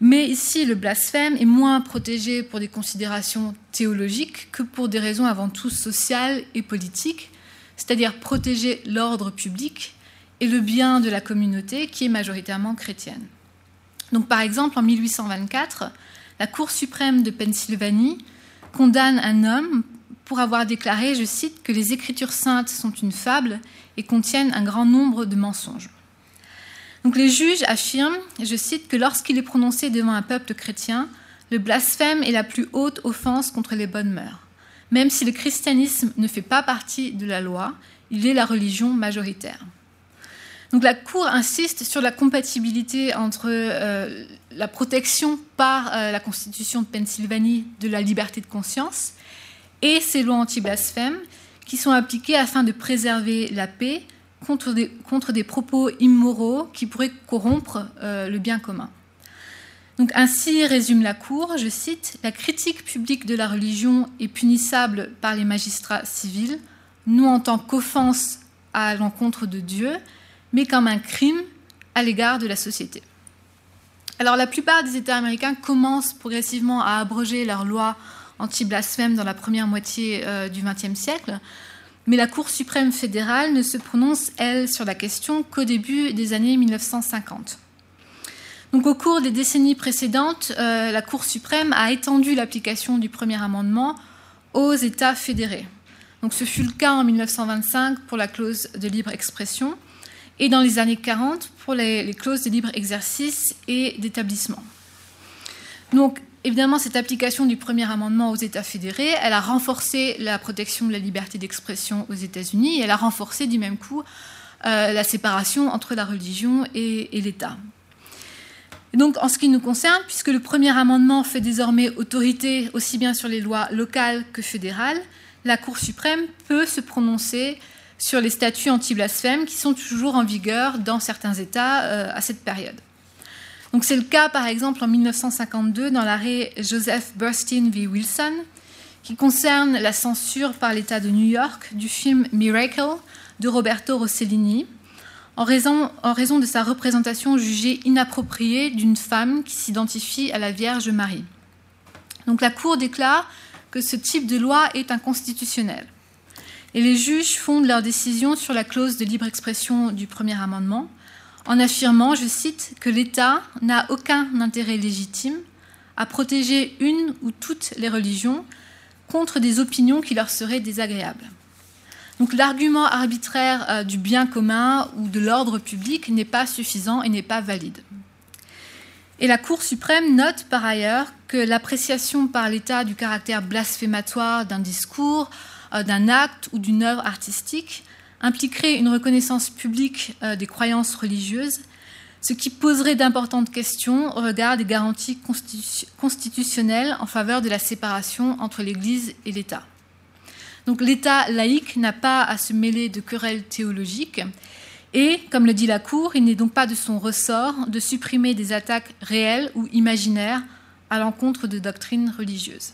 Mais ici, le blasphème est moins protégé pour des considérations théologiques que pour des raisons avant tout sociales et politiques, c'est-à-dire protéger l'ordre public et le bien de la communauté qui est majoritairement chrétienne. Donc, par exemple, en 1824, la Cour suprême de Pennsylvanie condamne un homme pour avoir déclaré, je cite, que les Écritures saintes sont une fable et contiennent un grand nombre de mensonges. Donc les juges affirment, je cite, que lorsqu'il est prononcé devant un peuple chrétien, le blasphème est la plus haute offense contre les bonnes mœurs. Même si le christianisme ne fait pas partie de la loi, il est la religion majoritaire. Donc la Cour insiste sur la compatibilité entre euh, la protection par euh, la Constitution de Pennsylvanie de la liberté de conscience et ces lois anti-blasphème qui sont appliquées afin de préserver la paix contre des, propos immoraux qui pourraient corrompre euh, le bien commun. Donc ainsi résume la Cour, je cite, La critique publique de la religion est punissable par les magistrats civils, non en tant qu'offense à l'encontre de Dieu, mais comme un crime à l'égard de la société. Alors la plupart des États américains commencent progressivement à abroger leurs lois anti-blasphème dans la première moitié euh, du XXe siècle, mais la Cour suprême fédérale ne se prononce, elle, sur la question qu'au début des années 1950. Donc, au cours des décennies précédentes, euh, la Cour suprême a étendu l'application du premier amendement aux États fédérés. Donc, ce fut le cas en 1925 pour la clause de libre expression et dans les années 40 pour les, les clauses de libre exercice et d'établissement. Donc, évidemment, cette application du premier amendement aux États fédérés, elle a renforcé la protection de la liberté d'expression aux États-Unis et elle a renforcé du même coup euh, la séparation entre la religion et, l'État donc, en ce qui nous concerne, puisque le premier amendement fait désormais autorité aussi bien sur les lois locales que fédérales, la Cour suprême peut se prononcer sur les statuts anti-blasphème qui sont toujours en vigueur dans certains États euh, à cette période. Donc c'est le cas par exemple en 1952 dans l'arrêt Joseph Burstein v. Wilson qui concerne la censure par l'État de New York du film Miracle de Roberto Rossellini en raison, en raison de sa représentation jugée inappropriée d'une femme qui s'identifie à la Vierge Marie. Donc la Cour déclare que ce type de loi est inconstitutionnel. Et les juges fondent leur décision sur la clause de libre expression du premier amendement, en affirmant, je cite, que l'État n'a aucun intérêt légitime à protéger une ou toutes les religions contre des opinions qui leur seraient désagréables. Donc l'argument arbitraire euh, du bien commun ou de l'ordre public n'est pas suffisant et n'est pas valide. Et la Cour suprême note par ailleurs que l'appréciation par l'État du caractère blasphématoire d'un discours, euh, d'un acte ou d'une œuvre artistique impliquerait une reconnaissance publique euh, des croyances religieuses, ce qui poserait d'importantes questions au regard des garanties constitutionnelles en faveur de la séparation entre l'Église et l'État. Donc l'État laïque n'a pas à se mêler de querelles théologiques et, comme le dit la Cour, il n'est donc pas de son ressort de supprimer des attaques réelles ou imaginaires à l'encontre de doctrines religieuses.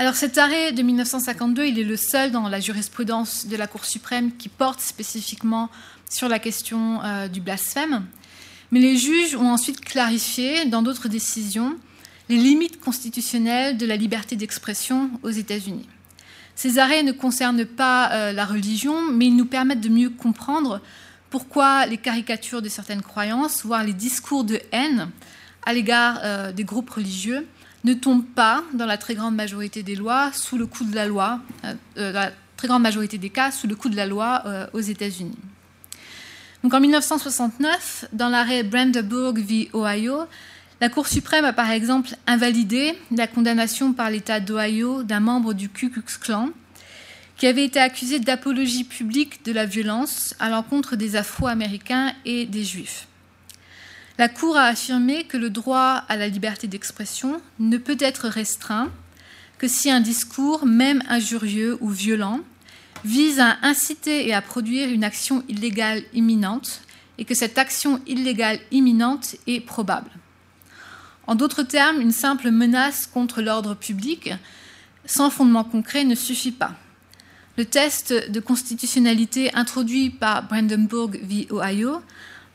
Alors cet arrêt de 1952, il est le seul dans la jurisprudence de la Cour suprême qui porte spécifiquement sur la question euh, du blasphème. Mais les juges ont ensuite clarifié dans d'autres décisions les limites constitutionnelles de la liberté d'expression aux États-Unis. Ces arrêts ne concernent pas euh, la religion, mais ils nous permettent de mieux comprendre pourquoi les caricatures de certaines croyances, voire les discours de haine à l'égard euh, des groupes religieux, ne tombent pas, dans la très grande majorité des lois, sous le coup de la loi, euh, la très grande majorité des cas, sous le coup de la loi aux États-Unis. Donc en 1969, dans l'arrêt Brandenburg v. Ohio, la Cour suprême a par exemple invalidé la condamnation par l'État d'Ohio d'un membre du Ku Klux Klan qui avait été accusé d'apologie publique de la violence à l'encontre des Afro-Américains et des Juifs. La Cour a affirmé que le droit à la liberté d'expression ne peut être restreint que si un discours, même injurieux ou violent, vise à inciter et à produire une action illégale imminente et que cette action illégale imminente est probable. En d'autres termes, une simple menace contre l'ordre public sans fondement concret ne suffit pas. Le test de constitutionnalité introduit par Brandenburg v. Ohio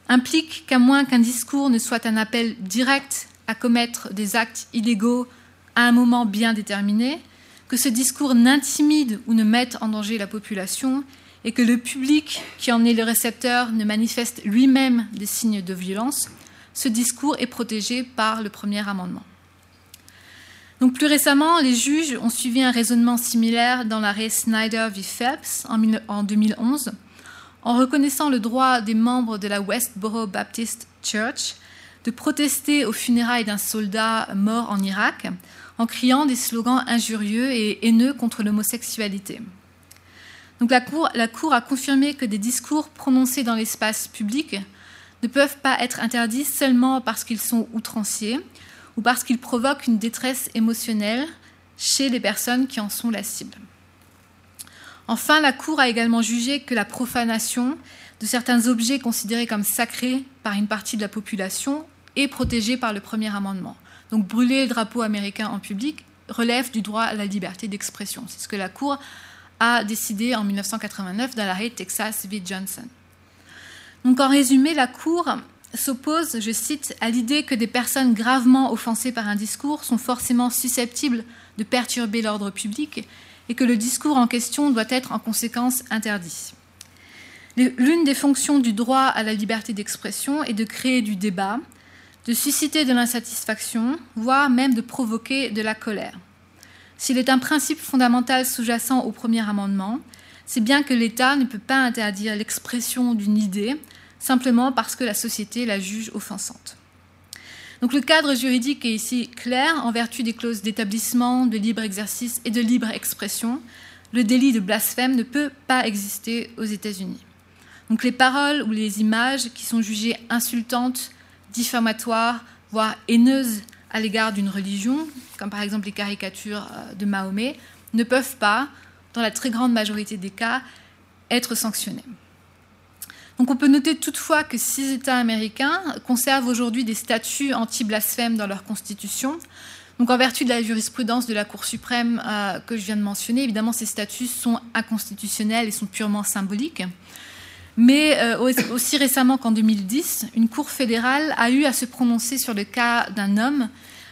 implique qu'à moins qu'un discours ne soit un appel direct à commettre des actes illégaux à un moment bien déterminé, que ce discours n'intimide ou ne mette en danger la population et que le public qui en est le récepteur ne manifeste lui-même des signes de violence, ce discours est protégé par le premier amendement. Donc plus récemment, les juges ont suivi un raisonnement similaire dans l'arrêt Snyder v. Phelps en 2011, en reconnaissant le droit des membres de la Westboro Baptist Church de protester aux funérailles d'un soldat mort en Irak en criant des slogans injurieux et haineux contre l'homosexualité. Donc la cour, la cour a confirmé que des discours prononcés dans l'espace public ne peuvent pas être interdits seulement parce qu'ils sont outranciers ou parce qu'ils provoquent une détresse émotionnelle chez les personnes qui en sont la cible. Enfin, la Cour a également jugé que la profanation de certains objets considérés comme sacrés par une partie de la population est protégée par le premier amendement. Donc brûler le drapeau américain en public relève du droit à la liberté d'expression. C'est ce que la Cour a décidé en 1989 dans l'arrêt Texas v. Johnson. Donc en résumé, la Cour s'oppose, je cite, à l'idée que des personnes gravement offensées par un discours sont forcément susceptibles de perturber l'ordre public et que le discours en question doit être en conséquence interdit. L'une des fonctions du droit à la liberté d'expression est de créer du débat, de susciter de l'insatisfaction, voire même de provoquer de la colère. S'il est un principe fondamental sous-jacent au premier amendement, c'est bien que l'État ne peut pas interdire l'expression d'une idée simplement parce que la société la juge offensante. Donc le cadre juridique est ici clair en vertu des clauses d'établissement, de libre exercice et de libre expression. Le délit de blasphème ne peut pas exister aux États-Unis. Donc les paroles ou les images qui sont jugées insultantes, diffamatoires, voire haineuses à l'égard d'une religion, comme par exemple les caricatures euh, de Mahomet, ne peuvent pas, dans la très grande majorité des cas, être sanctionnés. Donc on peut noter toutefois que six États américains conservent aujourd'hui des statuts anti-blasphème dans leur constitution. Donc en vertu de la jurisprudence de la Cour suprême euh, que je viens de mentionner, évidemment ces statuts sont inconstitutionnels et sont purement symboliques. Mais euh, aussi récemment qu'en 2010, une Cour fédérale a eu à se prononcer sur le cas d'un homme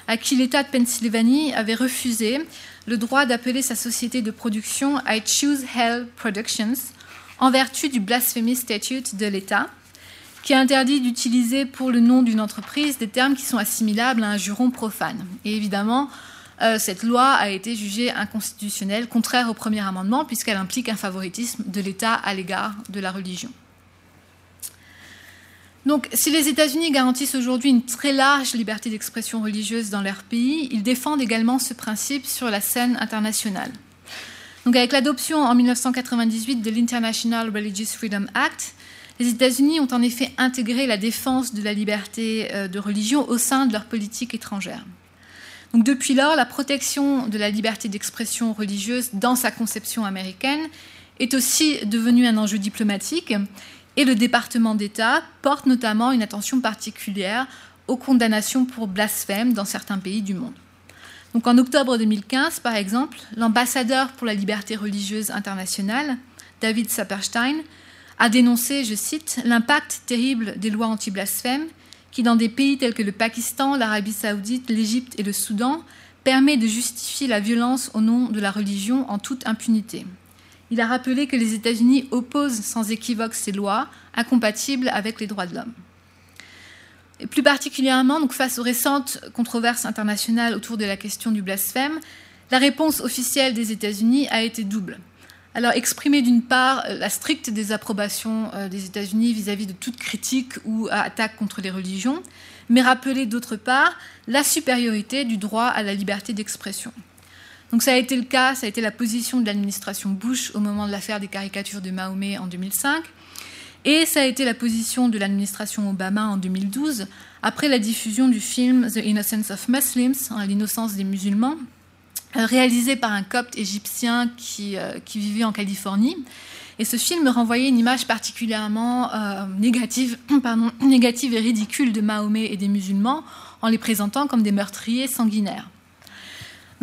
à qui l'État de Pennsylvanie avait refusé le droit d'appeler sa société de production I Choose Hell Productions en vertu du Blasphemy Statute de l'État, qui interdit d'utiliser pour le nom d'une entreprise des termes qui sont assimilables à un juron profane. Et évidemment, euh, cette loi a été jugée inconstitutionnelle, contraire au premier amendement, puisqu'elle implique un favoritisme de l'État à l'égard de la religion. Donc, si les États-Unis garantissent aujourd'hui une très large liberté d'expression religieuse dans leur pays, ils défendent également ce principe sur la scène internationale. Donc, avec l'adoption en 1998 de l'International Religious Freedom Act, les États-Unis ont en effet intégré la défense de la liberté euh, de religion au sein de leur politique étrangère. Donc, depuis lors, la protection de la liberté d'expression religieuse dans sa conception américaine est aussi devenue un enjeu diplomatique et le département d'État porte notamment une attention particulière aux condamnations pour blasphème dans certains pays du monde. Donc en octobre 2015, par exemple, l'ambassadeur pour la liberté religieuse internationale, David Saperstein, a dénoncé, je cite, l'impact terrible des lois anti-blasphème qui, dans des pays tels que le Pakistan, l'Arabie saoudite, l'Égypte et le Soudan, permet de justifier la violence au nom de la religion en toute impunité. Il a rappelé que les États-Unis opposent sans équivoque ces lois incompatibles avec les droits de l'homme. Et plus particulièrement, face aux récentes controverses internationales autour de la question du blasphème, la réponse officielle des États-Unis a été double. Alors, exprimer d'une part la stricte désapprobation euh, des États-Unis vis-à-vis de toute critique ou attaque contre les religions, mais rappeler d'autre part la supériorité du droit à la liberté d'expression. Donc, ça a été le cas, ça a été la position de l'administration Bush au moment de l'affaire des caricatures de Mahomet en 2005. Et ça a été la position de l'administration Obama en 2012, après la diffusion du film The Innocence of Muslims, hein, l'innocence des musulmans, euh, réalisé par un copte égyptien qui, euh, qui, vivait en Californie. Et ce film renvoyait une image particulièrement euh, négative et ridicule de Mahomet et des musulmans, en les présentant comme des meurtriers sanguinaires.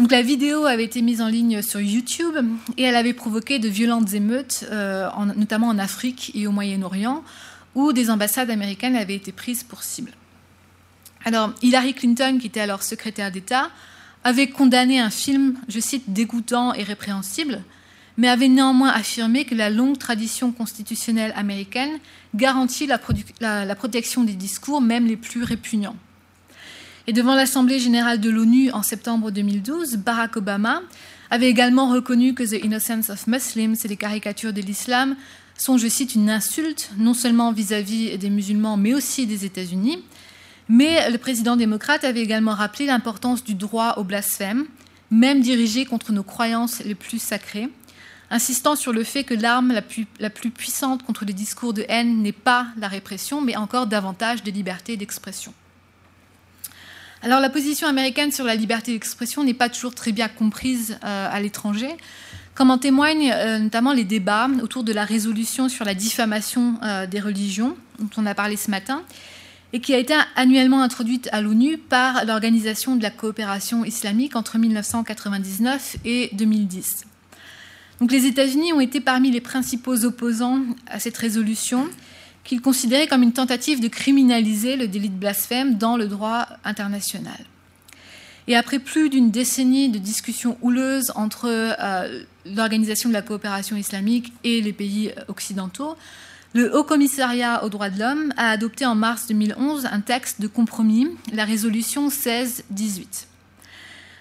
Donc la vidéo avait été mise en ligne sur YouTube et elle avait provoqué de violentes émeutes, euh, notamment en Afrique et au Moyen-Orient, où des ambassades américaines avaient été prises pour cible. Alors Hillary Clinton, qui était alors secrétaire d'État, avait condamné un film, je cite, dégoûtant et répréhensible, mais avait néanmoins affirmé que la longue tradition constitutionnelle américaine garantit la protection des discours, même les plus répugnants. Et devant l'Assemblée générale de l'ONU en septembre 2012, Barack Obama avait également reconnu que The Innocence of Muslims et les caricatures de l'islam sont, je cite, une insulte, non seulement vis-à-vis des musulmans, mais aussi des États-Unis. Mais le président démocrate avait également rappelé l'importance du droit au blasphème, même dirigé contre nos croyances les plus sacrées, insistant sur le fait que l'arme la plus, puissante contre les discours de haine n'est pas la répression, mais encore davantage des libertés d'expression. Alors la position américaine sur la liberté d'expression n'est pas toujours très bien comprise euh, à l'étranger, comme en témoignent euh, notamment les débats autour de la résolution sur la diffamation euh, des religions, dont on a parlé ce matin, et qui a été annuellement introduite à l'ONU par l'Organisation de la coopération islamique entre 1999 et 2010. Donc les États-Unis ont été parmi les principaux opposants à cette résolution qu'il considérait comme une tentative de criminaliser le délit de blasphème dans le droit international. Et après plus d'une décennie de discussions houleuses entre euh, l'Organisation de la coopération islamique et les pays occidentaux, le Haut Commissariat aux droits de l'homme a adopté en mars 2011 un texte de compromis, la résolution 1618.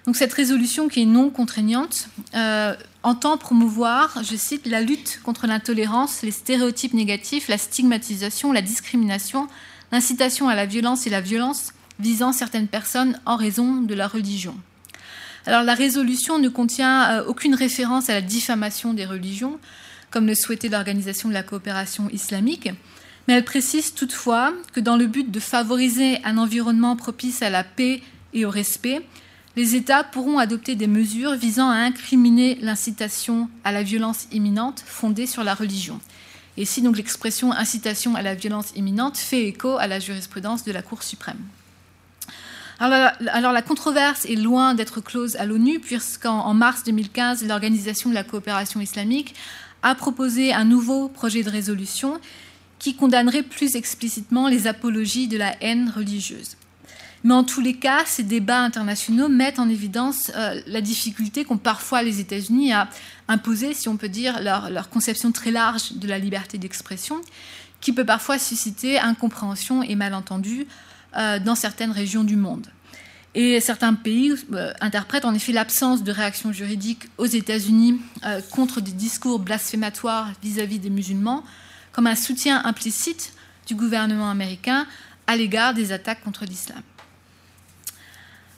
Donc cette résolution, qui est non contraignante, euh, entend promouvoir, je cite, la lutte contre l'intolérance, les stéréotypes négatifs, la stigmatisation, la discrimination, l'incitation à la violence et la violence visant certaines personnes en raison de leur religion. Alors la résolution ne contient euh, aucune référence à la diffamation des religions, comme le souhaitait l'Organisation de la coopération islamique, mais elle précise toutefois que dans le but de favoriser un environnement propice à la paix et au respect, les États pourront adopter des mesures visant à incriminer l'incitation à la violence imminente fondée sur la religion. Et si donc l'expression incitation à la violence imminente fait écho à la jurisprudence de la Cour suprême. Alors, la controverse est loin d'être close à l'ONU, puisqu'en mars 2015, l'Organisation de la coopération islamique a proposé un nouveau projet de résolution qui condamnerait plus explicitement les apologies de la haine religieuse. Mais en tous les cas, ces débats internationaux mettent en évidence euh, la difficulté qu'ont parfois les États-Unis à imposer, si on peut dire, leur, conception très large de la liberté d'expression, qui peut parfois susciter incompréhension et malentendus euh, dans certaines régions du monde. Et certains pays euh, interprètent en effet l'absence de réaction juridique aux États-Unis contre des discours blasphématoires vis à -vis des musulmans comme un soutien implicite du gouvernement américain à l'égard des attaques contre l'islam.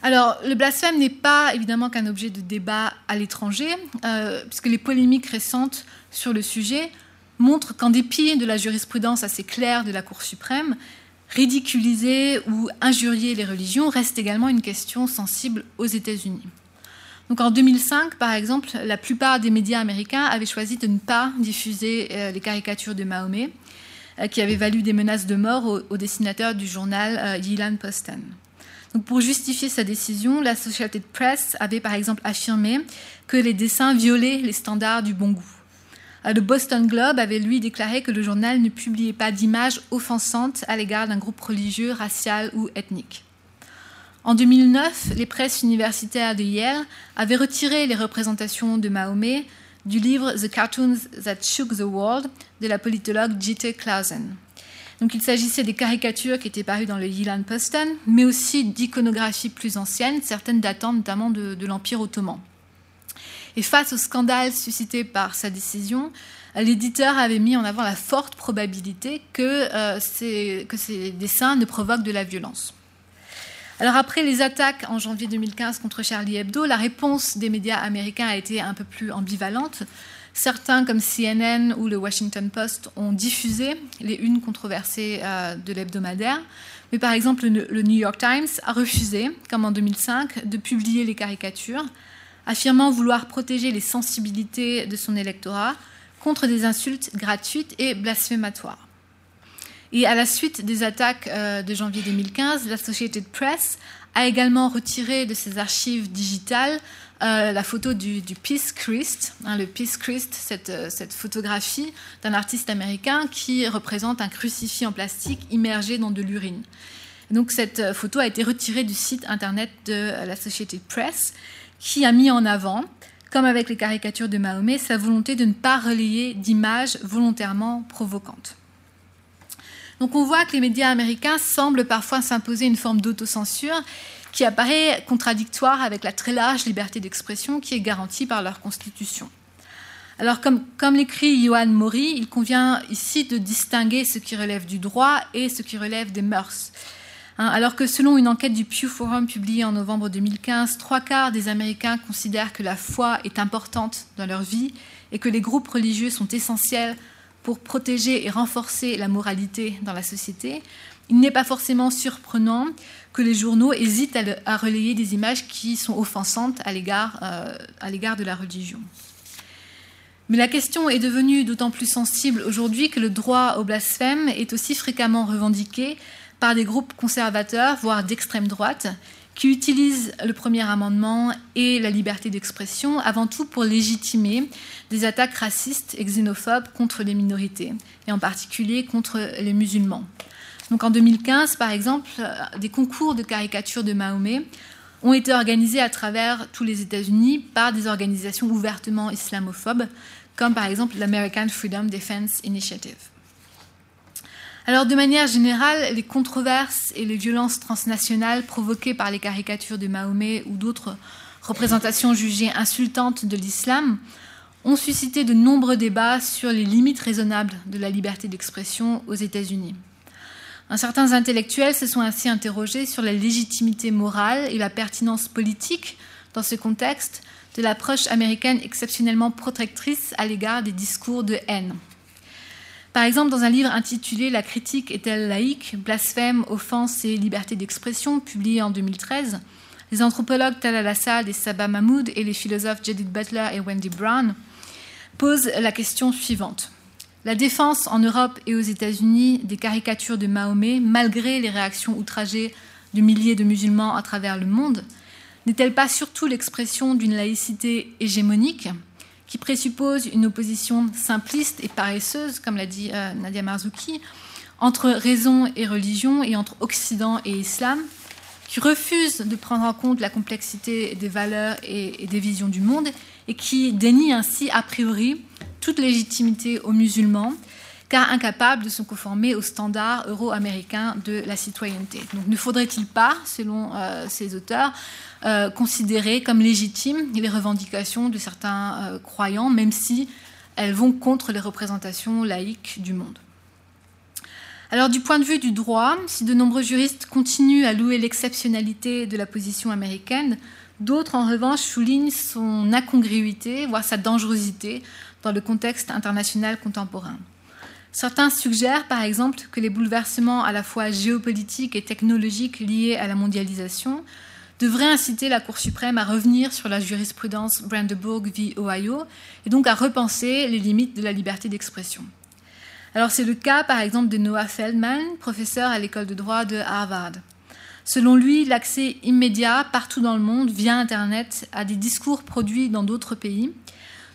Alors, le blasphème n'est pas évidemment qu'un objet de débat à l'étranger, euh, puisque les polémiques récentes sur le sujet montrent qu'en dépit de la jurisprudence assez claire de la Cour suprême, ridiculiser ou injurier les religions reste également une question sensible aux États-Unis. Donc en 2005, par exemple, la plupart des médias américains avaient choisi de ne pas diffuser euh, les caricatures de Mahomet, euh, qui avaient valu des menaces de mort au, dessinateur du journal Yilan Pour justifier sa décision, l'Associated Press avait par exemple affirmé que les dessins violaient les standards du bon goût. Euh, le Boston Globe avait lui déclaré que le journal ne publiait pas d'images offensantes à l'égard d'un groupe religieux, racial ou ethnique. En 2009, les presses universitaires de Yale avaient retiré les représentations de Mahomet du livre The Cartoons That Shook the World de la politologue J.T. Clausen. Donc il s'agissait des caricatures qui étaient parues dans le Yilan Posten, mais aussi d'iconographies plus anciennes, certaines datant notamment de, l'Empire ottoman. Et face au scandale suscité par sa décision, l'éditeur avait mis en avant la forte probabilité que, euh, ces dessins ne provoquent de la violence. Alors après les attaques en janvier 2015 contre Charlie Hebdo, la réponse des médias américains a été un peu plus ambivalente. Certains, comme CNN ou le Washington Post, ont diffusé les unes controversées euh, de l'hebdomadaire. Mais par exemple, le New York Times a refusé, comme en 2005, de publier les caricatures, affirmant vouloir protéger les sensibilités de son électorat contre des insultes gratuites et blasphématoires. Et à la suite des attaques euh, de janvier 2015, l'Associated Press a également retiré de ses archives digitales euh, la photo du, Peace Christ, hein, le Peace Christ, euh, cette, photographie d'un artiste américain qui représente un crucifix en plastique immergé dans de l'urine. Donc cette euh, photo a été retirée du site internet de l'Associated Press, qui a mis en avant, comme avec les caricatures de Mahomet, sa volonté de ne pas relayer d'images volontairement provocantes. Donc on voit que les médias américains semblent parfois s'imposer une forme d'autocensure qui apparaît contradictoire avec la très large liberté d'expression qui est garantie par leur constitution. Alors, comme, l'écrit Johan Maury, il convient ici de distinguer ce qui relève du droit et ce qui relève des mœurs. Hein, alors que selon une enquête du Pew Forum publiée en novembre 2015, trois quarts des Américains considèrent que la foi est importante dans leur vie et que les groupes religieux sont essentiels pour protéger et renforcer la moralité dans la société, il n'est pas forcément surprenant que les journaux hésitent à, relayer des images qui sont offensantes à l'égard euh, de la religion. Mais la question est devenue d'autant plus sensible aujourd'hui que le droit au blasphème est aussi fréquemment revendiqué par des groupes conservateurs, voire d'extrême droite, qui utilisent le premier amendement et la liberté d'expression avant tout pour légitimer des attaques racistes et xénophobes contre les minorités, et en particulier contre les musulmans. Donc en 2015, par exemple, euh, des concours de caricature de Mahomet ont été organisés à travers tous les États-Unis par des organisations ouvertement islamophobes, comme par exemple l'American Freedom Defense Initiative. Alors de manière générale, les controverses et les violences transnationales provoquées par les caricatures de Mahomet ou d'autres représentations jugées insultantes de l'islam ont suscité de nombreux débats sur les limites raisonnables de la liberté d'expression aux États-Unis. Certains intellectuels se sont ainsi interrogés sur la légitimité morale et la pertinence politique, dans ce contexte, de l'approche américaine exceptionnellement protectrice à l'égard des discours de haine. Par exemple, dans un livre intitulé La critique est-elle laïque Blasphème, offense et liberté d'expression, publié en 2013, les anthropologues Talal Assad et Sabah Mahmoud et les philosophes Judith Butler et Wendy Brown posent la question suivante. La défense en Europe et aux États-Unis des caricatures de Mahomet, malgré les réactions outragées de milliers de musulmans à travers le monde, n'est-elle pas surtout l'expression d'une laïcité hégémonique qui présuppose une opposition simpliste et paresseuse, comme l'a dit euh, Nadia Marzouki, entre raison et religion et entre Occident et Islam, qui refuse de prendre en compte la complexité des valeurs et, des visions du monde et qui dénie ainsi a priori toute légitimité aux musulmans, car incapable de se conformer aux standards euro-américains de la citoyenneté. Donc ne faudrait-il pas, selon euh, ces auteurs, euh, considérer comme légitimes les revendications de certains euh, croyants, même si elles vont contre les représentations laïques du monde? Alors du point de vue du droit, si de nombreux juristes continuent à louer l'exceptionnalité de la position américaine, d'autres en revanche soulignent son incongruité, voire sa dangerosité dans le contexte international contemporain. Certains suggèrent par exemple que les bouleversements à la fois géopolitiques et technologiques liés à la mondialisation devraient inciter la Cour suprême à revenir sur la jurisprudence Brandenburg v. Ohio et donc à repenser les limites de la liberté d'expression. Alors c'est le cas par exemple de Noah Feldman, professeur à l'école de droit de Harvard. Selon lui, l'accès immédiat partout dans le monde via Internet à des discours produits dans d'autres pays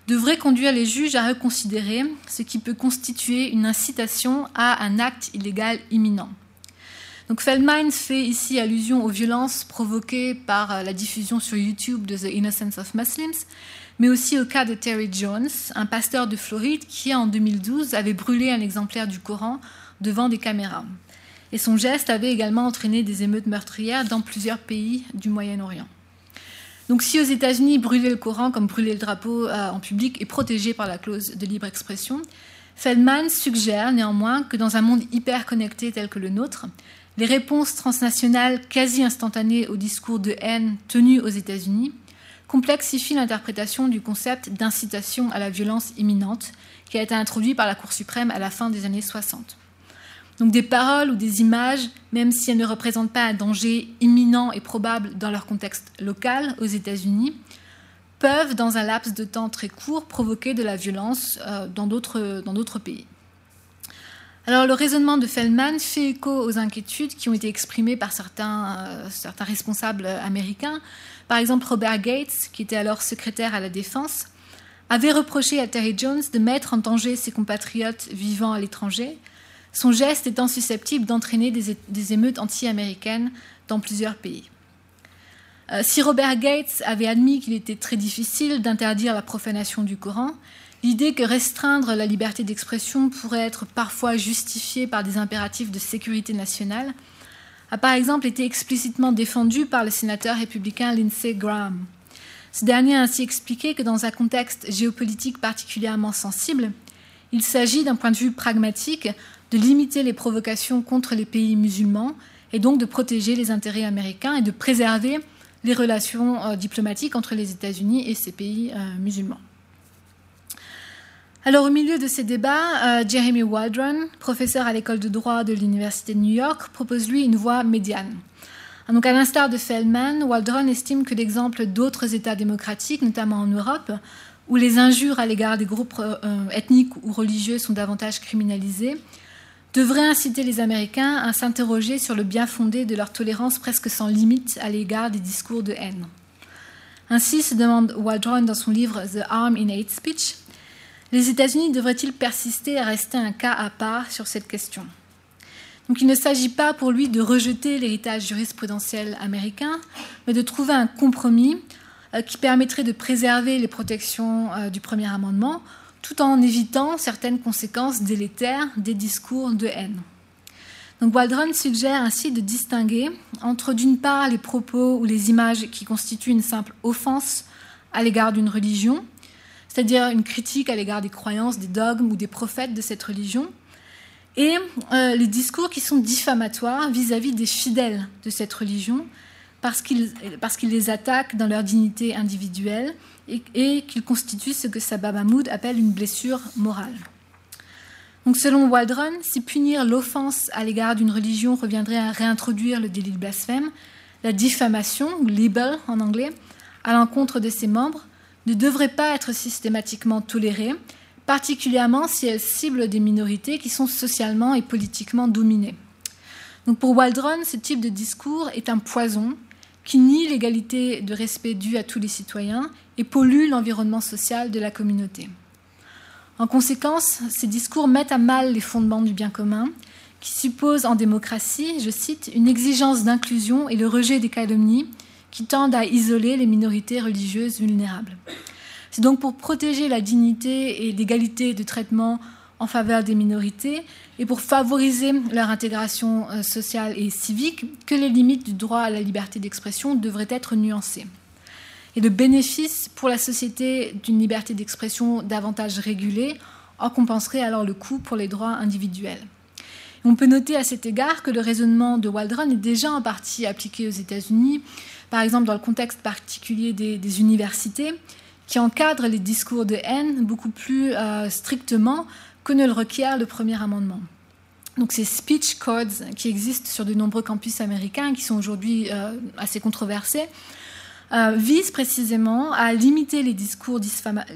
devrait conduire les juges à reconsidérer ce qui peut constituer une incitation à un acte illégal imminent. Donc Feldman fait ici allusion aux violences provoquées par la diffusion sur YouTube de The Innocence of Muslims, mais aussi au cas de Terry Jones, un pasteur de Floride qui, en 2012, avait brûlé un exemplaire du Coran devant des caméras. Et son geste avait également entraîné des émeutes meurtrières dans plusieurs pays du Moyen-Orient. Donc si aux États-Unis, brûler le Coran comme brûler le drapeau euh, en public est protégé par la clause de libre expression, Feldman suggère néanmoins que dans un monde hyper connecté tel que le nôtre, les réponses transnationales quasi instantanées aux discours de haine tenus aux États-Unis complexifie l'interprétation du concept d'incitation à la violence imminente qui a été introduit par la Cour suprême à la fin des années 60. Donc des paroles ou des images, même si elles ne représentent pas un danger imminent et probable dans leur contexte local aux États-Unis, peuvent, dans un laps de temps très court, provoquer de la violence euh, dans d'autres pays. Alors le raisonnement de Feldman fait écho aux inquiétudes qui ont été exprimées par euh, certains responsables américains par exemple, Robert Gates, qui était alors secrétaire à la Défense, avait reproché à Terry Jones de mettre en danger ses compatriotes vivant à l'étranger, son geste étant susceptible d'entraîner des, émeutes anti-américaines dans plusieurs pays. Euh, si Robert Gates avait admis qu'il était très difficile d'interdire la profanation du Coran, l'idée que restreindre la liberté d'expression pourrait être parfois justifiée par des impératifs de sécurité nationale a par exemple été explicitement défendu par le sénateur républicain Lindsey Graham. Ce dernier a ainsi expliqué que dans un contexte géopolitique particulièrement sensible, il s'agit d'un point de vue pragmatique de limiter les provocations contre les pays musulmans et donc de protéger les intérêts américains et de préserver les relations euh, diplomatiques entre les États-Unis et ces pays euh, musulmans. Alors, au milieu de ces débats, euh, Jeremy Waldron, professeur à l'école de droit de l'Université de New York, propose lui une voie médiane. Donc, à l'instar de Feldman, Waldron estime que l'exemple d'autres États démocratiques, notamment en Europe, où les injures à l'égard des groupes ethniques ou religieux sont davantage criminalisées, devrait inciter les Américains à s'interroger sur le bien fondé de leur tolérance presque sans limite à l'égard des discours de haine. Ainsi se demande Waldron dans son livre The Arm in Hate Speech les États-Unis devraient-ils persister à rester un cas à part sur cette question? Donc il ne s'agit pas pour lui de rejeter l'héritage jurisprudentiel américain, mais de trouver un compromis euh, qui permettrait de préserver les protections euh, du premier amendement tout en évitant certaines conséquences délétères des discours de haine. Donc Waldron suggère ainsi de distinguer entre d'une part les propos ou les images qui constituent une simple offense à l'égard d'une religion, c'est-à-dire une critique à l'égard des croyances, des dogmes ou des prophètes de cette religion, et euh, les discours qui sont diffamatoires vis-à-vis des fidèles de cette religion, parce qu'ils les attaquent dans leur dignité individuelle et, qu'ils constituent ce que Sabah Mahmoud appelle une blessure morale. Donc selon Waldron, si punir l'offense à l'égard d'une religion reviendrait à réintroduire le délit de blasphème, la diffamation, ou libel en anglais, à l'encontre de ses membres, ne devrait pas être systématiquement tolérée, particulièrement si elle cible des minorités qui sont socialement et politiquement dominées. Donc pour Waldron, ce type de discours est un poison qui nie l'égalité de respect due à tous les citoyens et pollue l'environnement social de la communauté. En conséquence, ces discours mettent à mal les fondements du bien commun, qui suppose en démocratie, je cite, une exigence d'inclusion et le rejet des calomnies qui tendent à isoler les minorités religieuses vulnérables. C'est donc pour protéger la dignité et l'égalité de traitement en faveur des minorités et pour favoriser leur intégration euh, sociale et civique que les limites du droit à la liberté d'expression devraient être nuancées. Et le bénéfice pour la société d'une liberté d'expression davantage régulée en compenserait alors le coût pour les droits individuels. On peut noter à cet égard que le raisonnement de Waldron est déjà en partie appliqué aux États-Unis, par exemple dans le contexte particulier des, universités, qui encadrent les discours de haine beaucoup plus euh, strictement que ne le requiert le premier amendement. Donc ces speech codes qui existent sur de nombreux campus américains, qui sont aujourd'hui euh, assez controversés, euh, visent précisément à limiter les discours,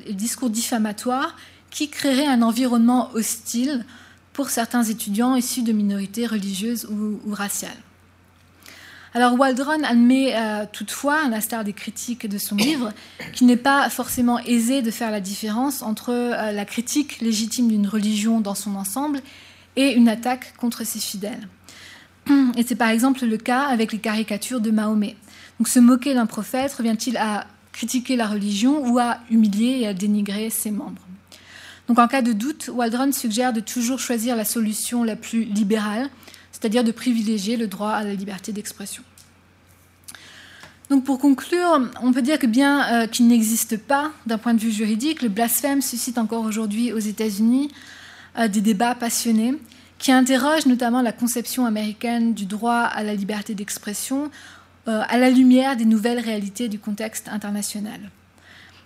les discours diffamatoires qui créeraient un environnement hostile pour certains étudiants issus de minorités religieuses ou, raciales. Alors Waldron admet euh, toutefois, à l'instar des critiques de son livre, qu'il n'est pas forcément aisé de faire la différence entre euh, la critique légitime d'une religion dans son ensemble et une attaque contre ses fidèles. Et c'est par exemple le cas avec les caricatures de Mahomet. Donc se moquer d'un prophète revient-il à critiquer la religion ou à humilier et à dénigrer ses membres? Donc en cas de doute, Waldron suggère de toujours choisir la solution la plus libérale, c'est-à-dire de privilégier le droit à la liberté d'expression. Donc pour conclure, on peut dire que bien euh, qu'il n'existe pas d'un point de vue juridique, le blasphème suscite encore aujourd'hui aux États-Unis euh, des débats passionnés qui interrogent notamment la conception américaine du droit à la liberté d'expression à la lumière des nouvelles réalités du contexte international.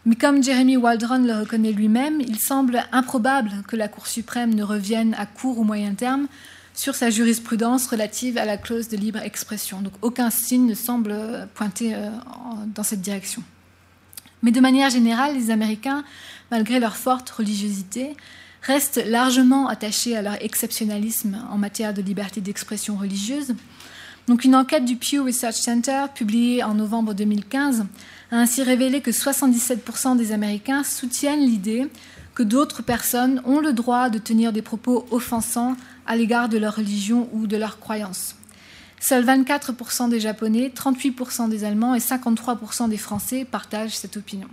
Mais comme Jeremy Waldron le reconnaît lui-même, il semble improbable que la Cour suprême ne revienne à court ou moyen terme sur sa jurisprudence relative à la clause de libre expression. Donc aucun signe ne semble pointer euh, dans cette direction. Mais de manière générale, les Américains, malgré leur forte religiosité, restent largement attachés à leur exceptionnalisme en matière de liberté d'expression religieuse. Donc une enquête du Pew Research Center, publiée en novembre 2015, a ainsi révélé que 77% des Américains soutiennent l'idée que d'autres personnes ont le droit de tenir des propos offensants à l'égard de leur religion ou de leur croyance. Seuls 24% des Japonais, 38% des Allemands et 53% des Français partagent cette opinion.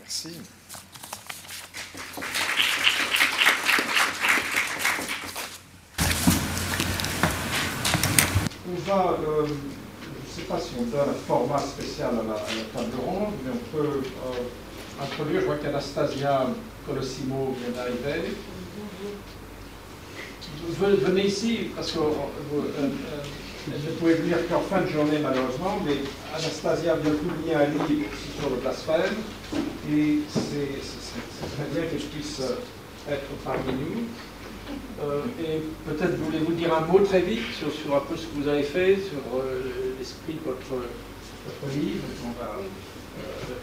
Merci. Euh, ne sais pas si on donne un format spécial à la, table ronde, mais on peut euh, introduire, je vois qu'Anastasia Colossimo vient d'arriver. Venez ici, parce que euh, euh, ne pouvait venir qu'en fin de journée malheureusement, mais Anastasia vient publier un livre sur le blasphème, et c'est très bien que je puisse être parmi nous. Euh, et peut-être voulez-vous dire un mot très vite sur, sur, un peu ce que vous avez fait, sur euh, l'esprit de votre, votre livre. On va, euh,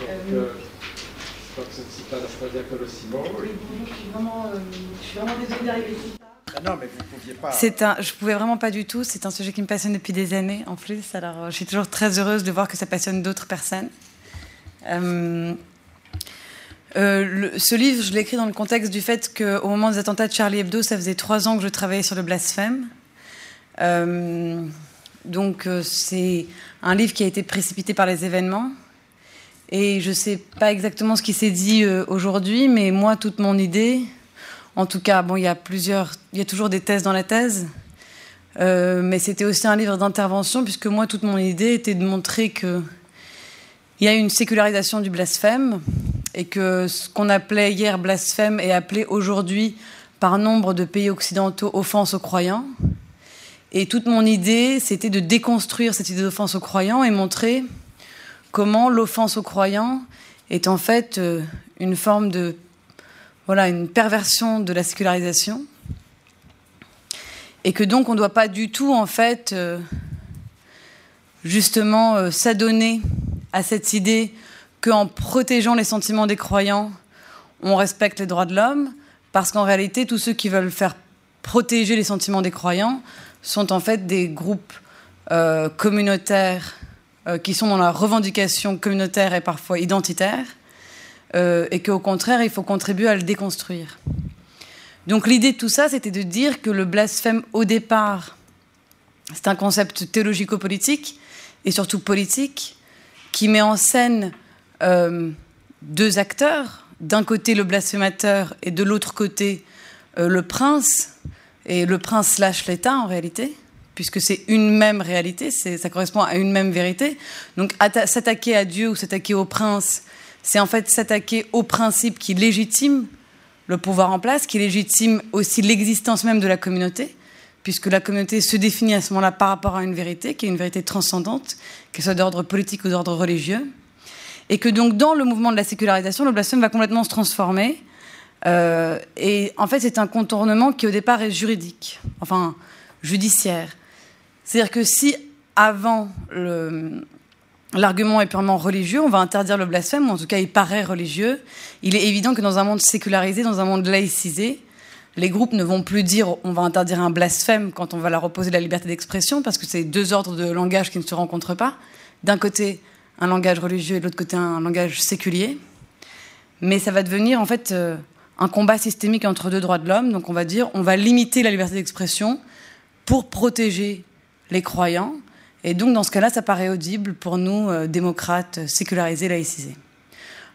donc, je crois que c'est Anastasia Colossimo. Oui, je suis vraiment, je suis vraiment désolée d'arriver ici. Ah non, mais vous ne pouviez pas. C'est un, je pouvais vraiment pas du tout. C'est un sujet qui me passionne depuis des années en plus. Alors, je suis toujours très heureuse de voir que ça passionne d'autres personnes. Euh, ce livre, je l'ai écrit dans le contexte du fait qu'au moment des attentats de Charlie Hebdo, ça faisait trois ans que je travaillais sur le blasphème. Euh, donc euh, c'est un livre qui a été précipité par les événements. Et je ne sais pas exactement ce qui s'est dit aujourd'hui, mais moi, toute mon idée, en tout cas, bon, il y a plusieurs, il y a toujours des thèses dans la thèse, mais c'était aussi un livre d'intervention, puisque moi, toute mon idée était de montrer qu'il y a une sécularisation du blasphème, et que ce qu'on appelait hier blasphème est appelé aujourd'hui par nombre de pays occidentaux offense aux croyants. Et toute mon idée, c'était de déconstruire cette idée d'offense aux croyants et montrer comment l'offense aux croyants est en fait euh, une forme de voilà une perversion de la sécularisation et que donc on ne doit pas du tout, en fait, euh, justement, euh, s'adonner à cette idée qu'en protégeant les sentiments des croyants, on respecte les droits de l'homme, parce qu'en réalité, tous ceux qui veulent faire protéger les sentiments des croyants sont en fait des groupes euh, communautaires euh, qui sont dans la revendication communautaire et parfois identitaire, euh, et qu'au contraire, il faut contribuer à le déconstruire. Donc l'idée de tout ça, c'était de dire que le blasphème, au départ, c'est un concept théologico-politique, et surtout politique, qui met en scène euh, deux acteurs, d'un côté le blasphémateur et de l'autre côté euh, le prince, et le prince slash l'État en réalité, puisque c'est une même réalité, ça correspond à une même vérité. Donc s'attaquer à Dieu ou s'attaquer au prince, c'est en fait s'attaquer au principe qui légitime le pouvoir en place, qui légitime aussi l'existence même de la communauté, puisque la communauté se définit à ce moment-là par rapport à une vérité, qui est une vérité transcendante, qu'elle soit d'ordre politique ou d'ordre religieux. Et que donc dans le mouvement de la sécularisation, le blasphème va complètement se transformer. Euh, et en fait, c'est un contournement qui au départ est juridique, enfin judiciaire. C'est-à-dire que si avant l'argument est purement religieux, on va interdire le blasphème, ou en tout cas il paraît religieux, il est évident que dans un monde sécularisé, dans un monde laïcisé, les groupes ne vont plus dire on va interdire un blasphème quand on va leur opposer la liberté d'expression, parce que c'est deux ordres de langage qui ne se rencontrent pas. D'un côté, un langage religieux et de l'autre côté, un langage séculier. Mais ça va devenir en fait euh, un combat systémique entre deux droits de l'homme. Donc on va dire on va limiter la liberté d'expression pour protéger les croyants. Et donc dans ce cas-là, ça paraît audible pour nous, euh, démocrates, sécularisés, laïcisés.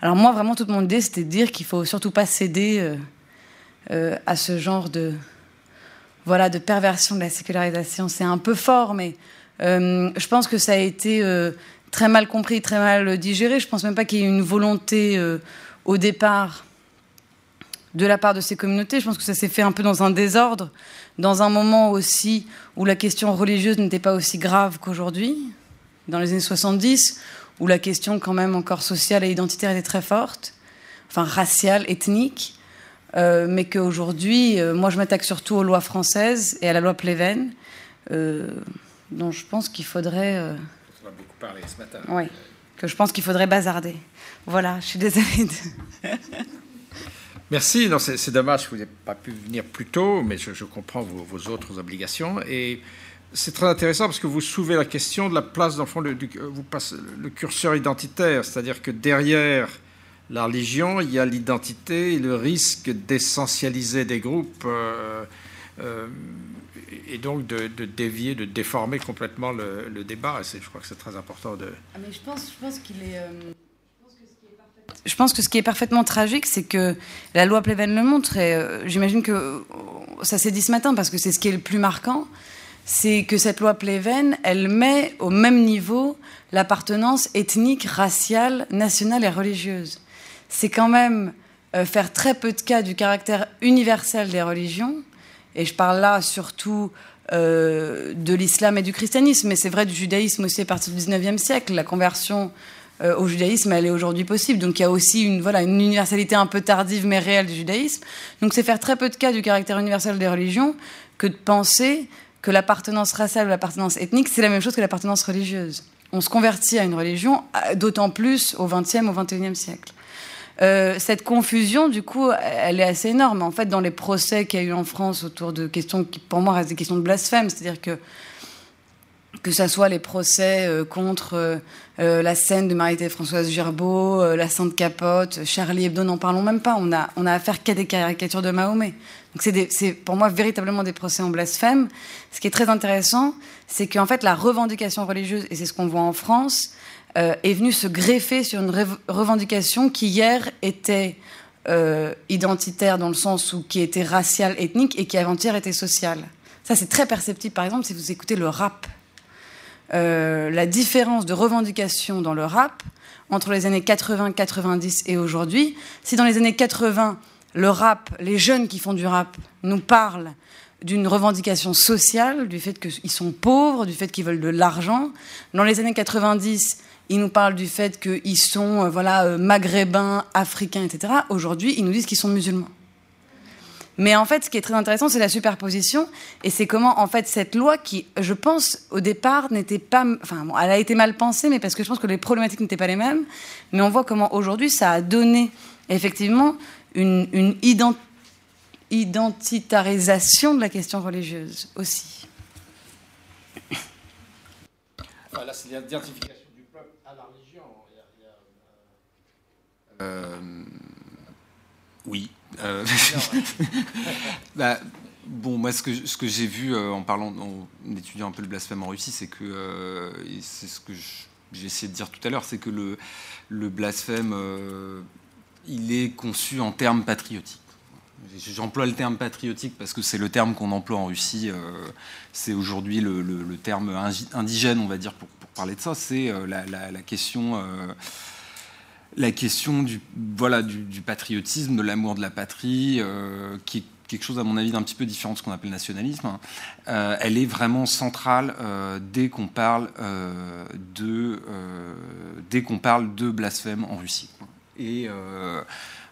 Alors moi, vraiment, toute mon idée, c'était de dire qu'il faut surtout pas céder euh, à ce genre de, voilà, de perversion de la sécularisation. C'est un peu fort, mais je pense que ça a été très mal compris, très mal digéré. Je pense même pas qu'il y ait une volonté euh, au départ de la part de ces communautés. Je pense que ça s'est fait un peu dans un désordre, dans un moment aussi où la question religieuse n'était pas aussi grave qu'aujourd'hui, dans les années 70, où la question quand même encore sociale et identitaire était très forte, enfin raciale, ethnique, euh, mais qu'aujourd'hui, euh, moi je m'attaque surtout aux lois françaises et à la loi Pleven, dont je pense qu'il faudrait... euh, ce matin. oui, que je pense qu'il faudrait bazarder. Voilà, je suis désolée. De... Merci. Non, c'est, c'est dommage que vous n'ayez pas pu venir plus tôt, mais je, je comprends vos, vos, autres obligations. Et c'est très intéressant parce que vous soulevez la question de la place, dans le fond, le, du, vous passez le curseur identitaire, c'est-à-dire que derrière la religion, il y a l'identité et le risque d'essentialiser des groupes euh, euh, et donc de, de, dévier, de déformer complètement le, le débat. Et je crois que c'est très important de. Ah, mais je pense, je pense qu'il est. Euh... Je pense que ce qui est parfaitement tragique, c'est que la loi Pleven le montre, et euh, j'imagine que ça s'est dit ce matin parce que c'est ce qui est le plus marquant, c'est que cette loi Pleven, elle met au même niveau l'appartenance ethnique, raciale, nationale et religieuse. C'est quand même euh, faire très peu de cas du caractère universel des religions, et je parle là surtout euh, de l'islam et du christianisme, mais c'est vrai du judaïsme aussi à partir du 19e siècle. La conversion euh, au judaïsme, elle est aujourd'hui possible. Donc il y a aussi une, voilà, une universalité un peu tardive mais réelle du judaïsme. Donc c'est faire très peu de cas du caractère universel des religions que de penser que l'appartenance raciale ou l'appartenance ethnique, c'est la même chose que l'appartenance religieuse. On se convertit à une religion, d'autant plus au XXe, au XXIe siècle. Euh, cette confusion, du coup, elle est assez énorme. En fait, dans les procès qu'il y a eu en France autour de questions qui, pour moi, restent des questions de blasphème, c'est-à-dire que que ça soit les procès euh, contre euh, la scène de Marie Françoise Gerbeau, euh, la Sainte Capote, Charlie Hebdo, n'en parlons même pas. On a, on a affaire qu'à des caricatures de Mahomet. Donc c'est pour moi véritablement des procès en blasphème. Ce qui est très intéressant, c'est qu'en fait la revendication religieuse, et c'est ce qu'on voit en France, euh, est venue se greffer sur une revendication qui hier était euh, identitaire dans le sens où qui était raciale, ethnique, et qui avant-hier était sociale. Ça c'est très perceptible par exemple si vous écoutez le rap euh, la différence de revendication dans le rap entre les années 80, 90 et aujourd'hui. Si dans les années 80, le rap, les jeunes qui font du rap nous parlent d'une revendication sociale, du fait qu'ils sont pauvres, du fait qu'ils veulent de l'argent. Dans les années 90, ils nous parlent du fait qu'ils sont euh, voilà, euh, maghrébins, africains, etc. Aujourd'hui, ils nous disent qu'ils sont musulmans. Mais en fait, ce qui est très intéressant, c'est la superposition, et c'est comment, en fait, cette loi qui, je pense, au départ, n'était pas, enfin, bon, elle a été mal pensée, mais parce que je pense que les problématiques n'étaient pas les mêmes. Mais on voit comment aujourd'hui, ça a donné effectivement une, une ident- identitarisation de la question religieuse aussi. Enfin, là, c'est l'identification du peuple à la religion. Il y a- il y a, Euh, oui. Euh, bah, bon, moi, ce que, ce que j'ai vu euh, en parlant, en étudiant un peu le blasphème en Russie, c'est que, euh, c'est ce que j'ai essayé de dire tout à l'heure, c'est que le, le blasphème, euh, il est conçu en termes patriotiques. J'emploie le terme patriotique parce que c'est le terme qu'on emploie en Russie. euh, c'est aujourd'hui le, le- le terme indigène, on va dire, pour, pour parler de ça. C'est euh, la, la- la question, euh, la question du, voilà, du, patriotisme, de l'amour de la patrie, euh, qui est quelque chose, à mon avis, d'un petit peu différent de ce qu'on appelle le nationalisme. hein. Euh, elle est vraiment centrale euh, dès qu'on parle, de, dès qu'on parle de blasphème en Russie. Et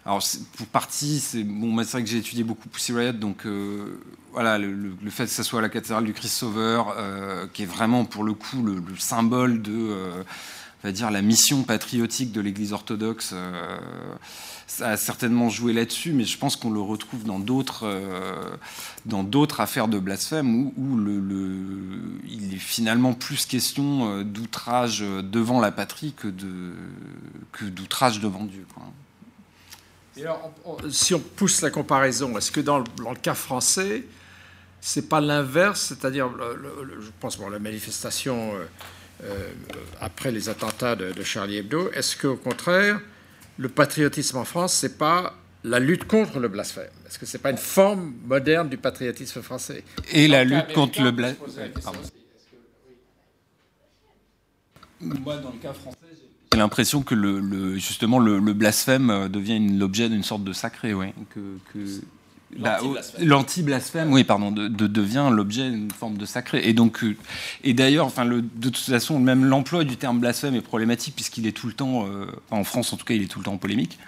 alors, pour partie, c'est bon, vrai que j'ai étudié beaucoup Pussy Riot, donc voilà, le, fait que ça soit à la cathédrale du Christ Sauveur, qui est vraiment pour le coup le, le symbole de, on va dire, la mission patriotique de l'Église orthodoxe, euh, a certainement joué là-dessus, mais je pense qu'on le retrouve dans d'autres, euh, affaires de blasphème où, il est finalement plus question euh, d'outrage devant la patrie que d'outrage devant Dieu. si on pousse la comparaison, est-ce que dans le, cas français, c'est pas l'inverse, c'est-à-dire, je pense, bon, la manifestation après les attentats de, de Charlie Hebdo, est-ce qu'au contraire, le patriotisme en France, c'est pas la lutte contre le blasphème? Est-ce que c'est pas une forme moderne du patriotisme français? Et la lutte contre le blasphème. Moi, dans le cas français, j'ai l'impression que le, le- justement le, le blasphème euh, devient l'objet d'une sorte de sacré, oui. Que, que- L'anti-blasphème. L'anti-blasphème, oui, pardon, de, de- devient l'objet d'une forme de sacré. Et donc, euh, et d'ailleurs, enfin, le, de toute façon, même l'emploi du terme blasphème est problématique puisqu'il est tout le temps, euh, en France en tout cas, il est tout le temps en polémique,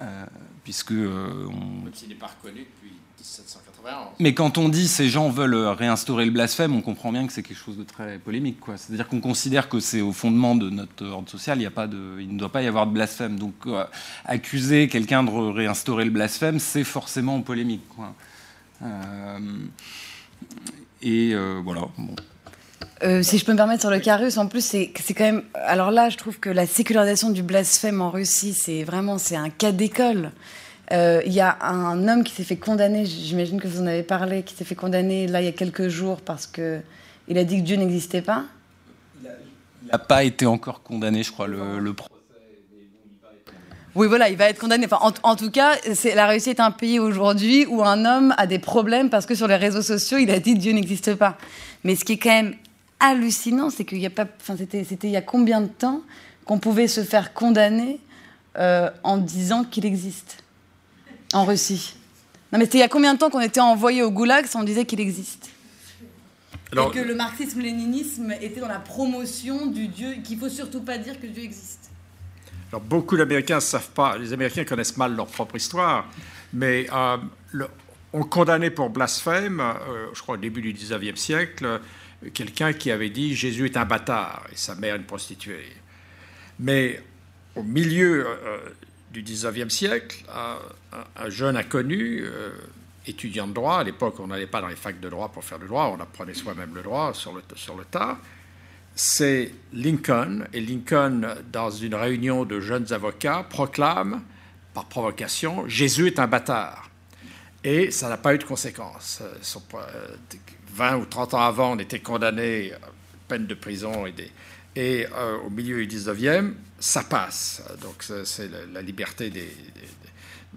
euh, puisque euh, on, Même s'il n'est pas reconnu depuis 1791. Mais quand on dit ces gens veulent euh, réinstaurer le blasphème, on comprend bien que c'est quelque chose de très polémique. quoi. C'est-à-dire qu'on considère que c'est au fondement de notre ordre social, il, y a pas de, il ne doit pas y avoir de blasphème. Donc euh, accuser quelqu'un de re- réinstaurer le blasphème, c'est forcément polémique. quoi. Euh, et euh, voilà. bon. Euh, si je peux me permettre sur le cas russe, en plus, c'est c'est quand même. Alors là, je trouve que la sécularisation du blasphème en Russie, c'est vraiment c'est un cas d'école. Euh, Il y a un homme qui s'est fait condamner, j'imagine que vous en avez parlé, qui s'est fait condamner là il y a quelques jours parce que il a dit que Dieu n'existait pas. Il n'a pas été encore condamné, je crois, le, le procès. Oui, voilà, il va être condamné. Enfin, en, en tout cas, c'est- la Russie est un pays aujourd'hui où un homme a des problèmes parce que sur les réseaux sociaux, il a dit Dieu n'existe pas. Mais ce qui est quand même hallucinant, c'est qu'il y a pas. Enfin, c'était, c'était il y a combien de temps qu'on pouvait se faire condamner euh, en disant qu'il existe? En Russie Non, mais c'était il y a combien de temps qu'on était envoyé au goulag si on disait qu'il existe Alors- Et que le marxisme-léninisme était dans la promotion du Dieu, qu'il faut surtout pas dire que Dieu existe. Alors, beaucoup d'Américains ne savent pas, les Américains connaissent mal leur propre histoire, mais euh, le- on condamnait pour blasphème, euh, je crois au début du 19e siècle, euh, quelqu'un qui avait dit Jésus est un bâtard et sa mère une prostituée. Mais au milieu euh, du 19e siècle, un, un- un jeune inconnu, euh, étudiant de droit, à l'époque on n'allait pas dans les facs de droit pour faire le droit, on apprenait soi-même le droit sur le, sur le tas, c'est Lincoln. Et Lincoln, dans une réunion de jeunes avocats, proclame, par provocation, Jésus est un bâtard. Et ça n'a pas eu de conséquences. Euh, son- euh, 20 ou 30 ans avant, on était condamné à peine de prison et, des, et euh, au milieu du 19e, ça passe. Donc c'est la, liberté des,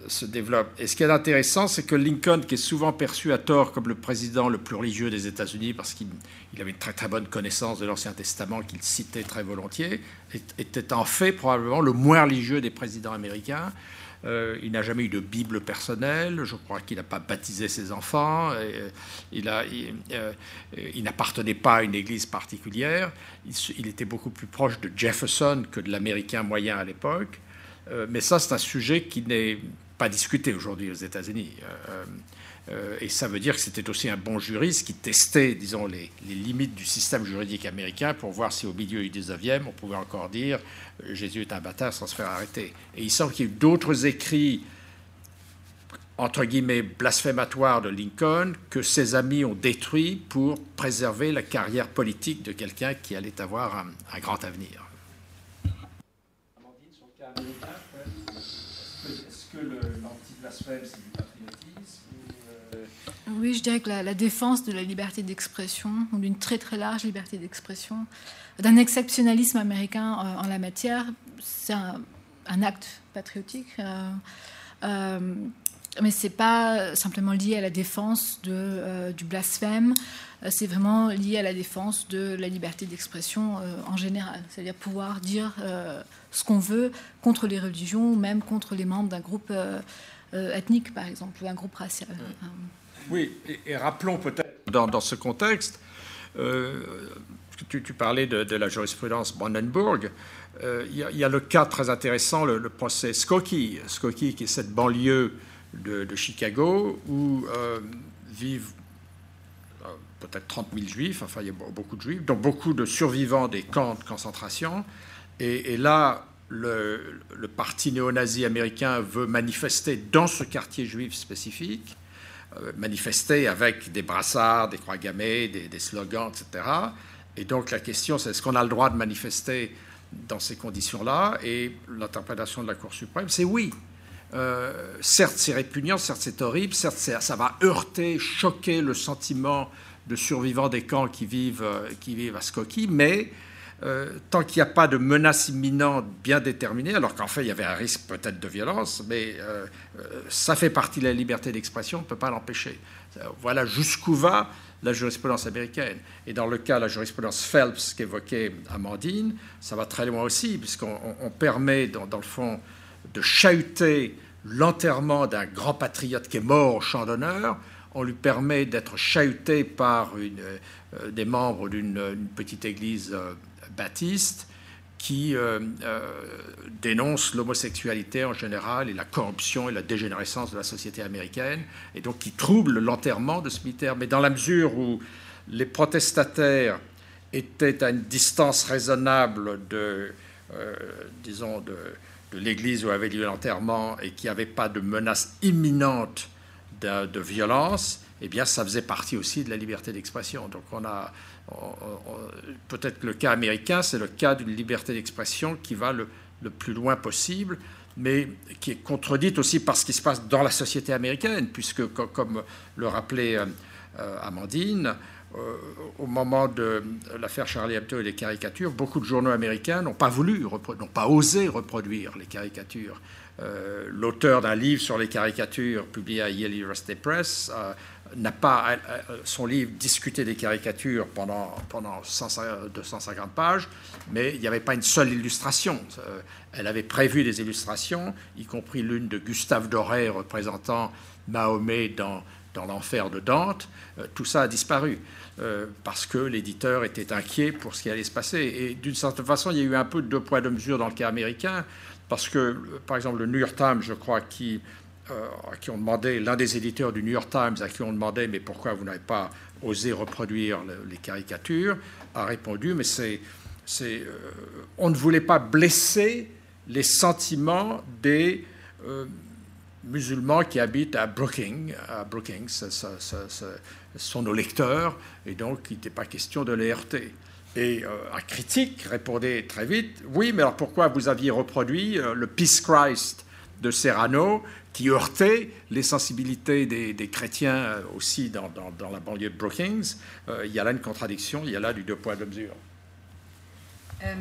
se développe. Et ce qui est intéressant, c'est que Lincoln, qui est souvent perçu à tort comme le président le plus religieux des États-Unis, parce qu'il il avait une très très bonne connaissance de l'Ancien Testament qu'il citait très volontiers, était en fait probablement le moins religieux des présidents américains. Euh, il n'a jamais eu de Bible personnelle. Je crois qu'il n'a pas baptisé ses enfants. euh, euh, il n'appartenait pas à une église particulière. Il, était beaucoup plus proche de Jefferson que de l'Américain moyen à l'époque. Mais ça, c'est un sujet qui n'est pas discuté aujourd'hui aux États-Unis. Euh, et ça veut dire que c'était aussi un bon juriste qui testait, disons, les, limites du système juridique américain pour voir si au milieu du 19e, on pouvait encore dire euh, Jésus est un bâtard sans se faire arrêter. Et il semble qu'il y ait d'autres écrits, entre guillemets, blasphématoires de Lincoln que ses amis ont détruits pour préserver la carrière politique de quelqu'un qui allait avoir un, grand avenir. Est-ce que l'anti-blasphème, c'est oui, je dirais que la, défense de la liberté d'expression, ou d'une très très large liberté d'expression, d'un exceptionnalisme américain euh, en la matière, c'est un, acte patriotique. Euh, euh, mais ce n'est pas simplement lié à la défense de, du blasphème, c'est vraiment lié à la défense de la liberté d'expression en général, c'est-à-dire pouvoir dire ce qu'on veut contre les religions ou même contre les membres d'un groupe ethnique, par exemple, ou un groupe racial. Oui, et, rappelons peut-être dans, ce contexte, euh, tu, parlais de, la jurisprudence Brandenburg, euh, il, y a, le cas très intéressant, le, procès Skokie, Skokie qui est cette banlieue de, Chicago où euh, vivent peut-être 30 000 juifs, enfin il y a beaucoup de juifs, donc beaucoup de survivants des camps de concentration. Et, là, le, le parti néo-nazi américain veut manifester dans ce quartier juif spécifique. Euh, manifester avec des brassards, des croix gammées, des, slogans, etc. Et donc la question, c'est est-ce qu'on a le droit de manifester dans ces conditions-là? Et l'interprétation de la Cour suprême, c'est oui. Euh, certes, c'est répugnant, certes, c'est horrible, certes, ça va heurter, choquer le sentiment de survivants des camps qui vivent, euh, qui vivent à Skokie, mais euh, tant qu'il n'y a pas de menace imminente bien déterminée, alors qu'en fait il y avait un risque peut-être de violence, mais euh, euh, ça fait partie de la liberté d'expression, on ne peut pas l'empêcher. Voilà jusqu'où va la jurisprudence américaine. Et dans le cas de la jurisprudence Phelps qu'évoquait Amandine, ça va très loin aussi, puisqu'on permet, dans, le fond, de chahuter l'enterrement d'un grand patriote qui est mort au champ d'honneur, on lui permet d'être chahuté par des membres d'une petite église Baptiste qui euh, euh, dénonce l'homosexualité en général et la corruption et la dégénérescence de la société américaine, et donc qui trouble l'enterrement de militaire. Mais dans la mesure où les protestataires étaient à une distance raisonnable de, euh, disons, de, de l'église où avait lieu l'enterrement et qu'il n'y avait pas de menace imminente de, de, violence, eh bien, ça faisait partie aussi de la liberté d'expression. Donc, on a, peut-être que le cas américain, c'est le cas d'une liberté d'expression qui va le, plus loin possible, mais qui est contredite aussi par ce qui se passe dans la société américaine, puisque, comme le rappelait euh, euh, Amandine, euh, au moment de l'affaire Charlie Hebdo et les caricatures, beaucoup de journaux américains n'ont pas voulu, n'ont pas osé reproduire les caricatures. L'auteur d'un livre sur les caricatures publié à Yale University Press n'a pas euh, euh, son livre discuté des caricatures pendant, pendant 250 pages, mais il n'y avait pas une seule illustration. Euh, elle avait prévu des illustrations, y compris l'une de Gustave Doré représentant Mahomet dans, dans l'enfer de Dante. tout ça a disparu parce que l'éditeur était inquiet pour ce qui allait se passer. Et d'une certaine façon, il y a eu un peu de deux poids, deux mesures dans le cas américain, parce que, par exemple, le New York Times, je crois, qui euh, à qui ont demandé, l'un des éditeurs du New York Times, à qui on demandait mais pourquoi vous n'avez pas osé reproduire les caricatures, a répondu mais c'est, c'est, euh, on ne voulait pas blesser les sentiments des euh, musulmans qui habitent à Brookings, à Brookings, ce sont nos lecteurs, et donc il n'était pas question de les heurter. Et un critique répondait très vite, oui, mais alors pourquoi vous aviez reproduit le Peace Christ? De Serrano qui heurtait les sensibilités des, chrétiens euh, aussi dans, la banlieue de Brookings. Euh, il y a là une contradiction, il y a là du deux poids, deux mesures. Euh,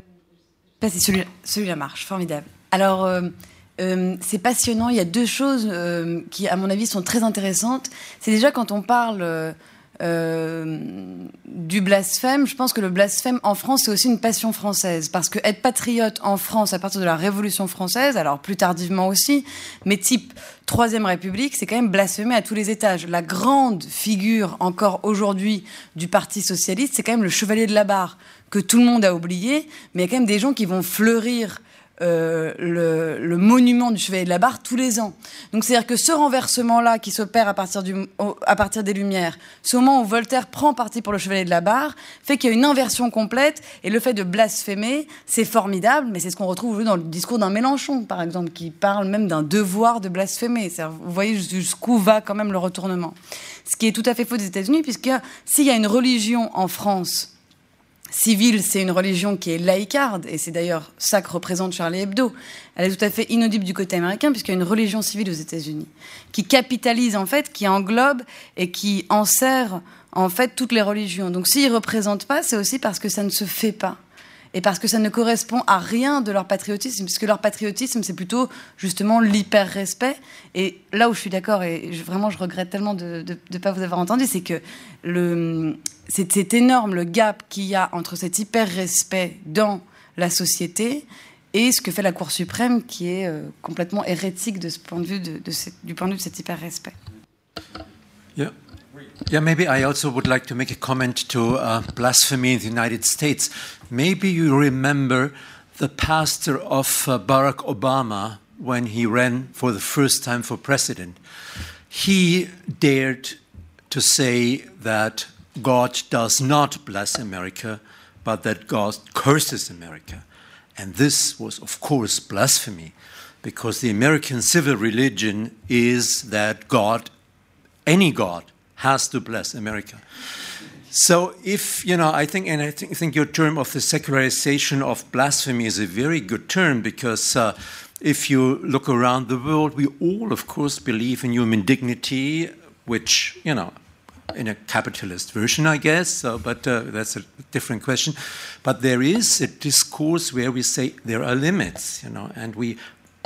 celui-là celui marche, formidable. Alors, euh, c'est passionnant, il y a deux choses qui, à mon avis, sont très intéressantes. C'est déjà quand on parle euh, du blasphème, je pense que le blasphème en France, c'est aussi une passion française. Parce que être patriote en France à partir de la Révolution française, alors plus tardivement aussi, mais type Troisième République, c'est quand même blasphémer à tous les étages. La grande figure encore aujourd'hui du Parti socialiste, c'est quand même le chevalier de la barre, que tout le monde a oublié, mais il y a quand même des gens qui vont fleurir euh, le, monument du Chevalier de la Barre tous les ans. Donc c'est-à-dire que ce renversement-là qui s'opère à, partir à partir des Lumières, ce moment où Voltaire prend parti pour le Chevalier de la Barre, fait qu'il y a une inversion complète, et le fait de blasphémer, c'est formidable, mais c'est ce qu'on retrouve dans le discours d'un Mélenchon, par exemple, qui parle même d'un devoir de blasphémer. Vous voyez jusqu'où va quand même le retournement. Ce qui est tout à fait faux des États-Unis, puisque s'il y a une religion en France civile, c'est une religion qui est laïcarde, et c'est d'ailleurs ça que représente Charlie Hebdo. Elle est tout à fait inaudible du côté américain, puisqu'il y a une religion civile aux États-Unis, qui capitalise en fait, qui englobe et qui enserre en fait toutes les religions. Donc s'ils ne représentent pas, c'est aussi parce que ça ne se fait pas et parce que ça ne correspond à rien de leur patriotisme, puisque leur patriotisme, c'est plutôt justement l'hyper-respect. Et là où je suis d'accord, et vraiment je regrette tellement de ne pas vous avoir entendu, c'est que c'est énorme le gap qu'il y a entre cet hyper-respect dans la société et ce que fait la Cour suprême, qui est euh, complètement hérétique de ce point de vue du point de vue de cet hyper-respect. Maybe I also would like to make a comment to uh, blasphemy in the United States. Maybe you remember the pastor of uh, Barack Obama when he ran for the first time for president. He dared to say that God does not bless America, but that God curses America. And this was, of course, blasphemy, because the American civil religion is that God, any God, has to bless America. So, if, you know, I think, and I think, think your term of the secularization of blasphemy is a very good term because uh, if you look around the world, we all, of course, believe in human dignity, which, you know, in a capitalist version, I guess, so, but uh, that's a different question. But there is a discourse where we say there are limits, you know, and we,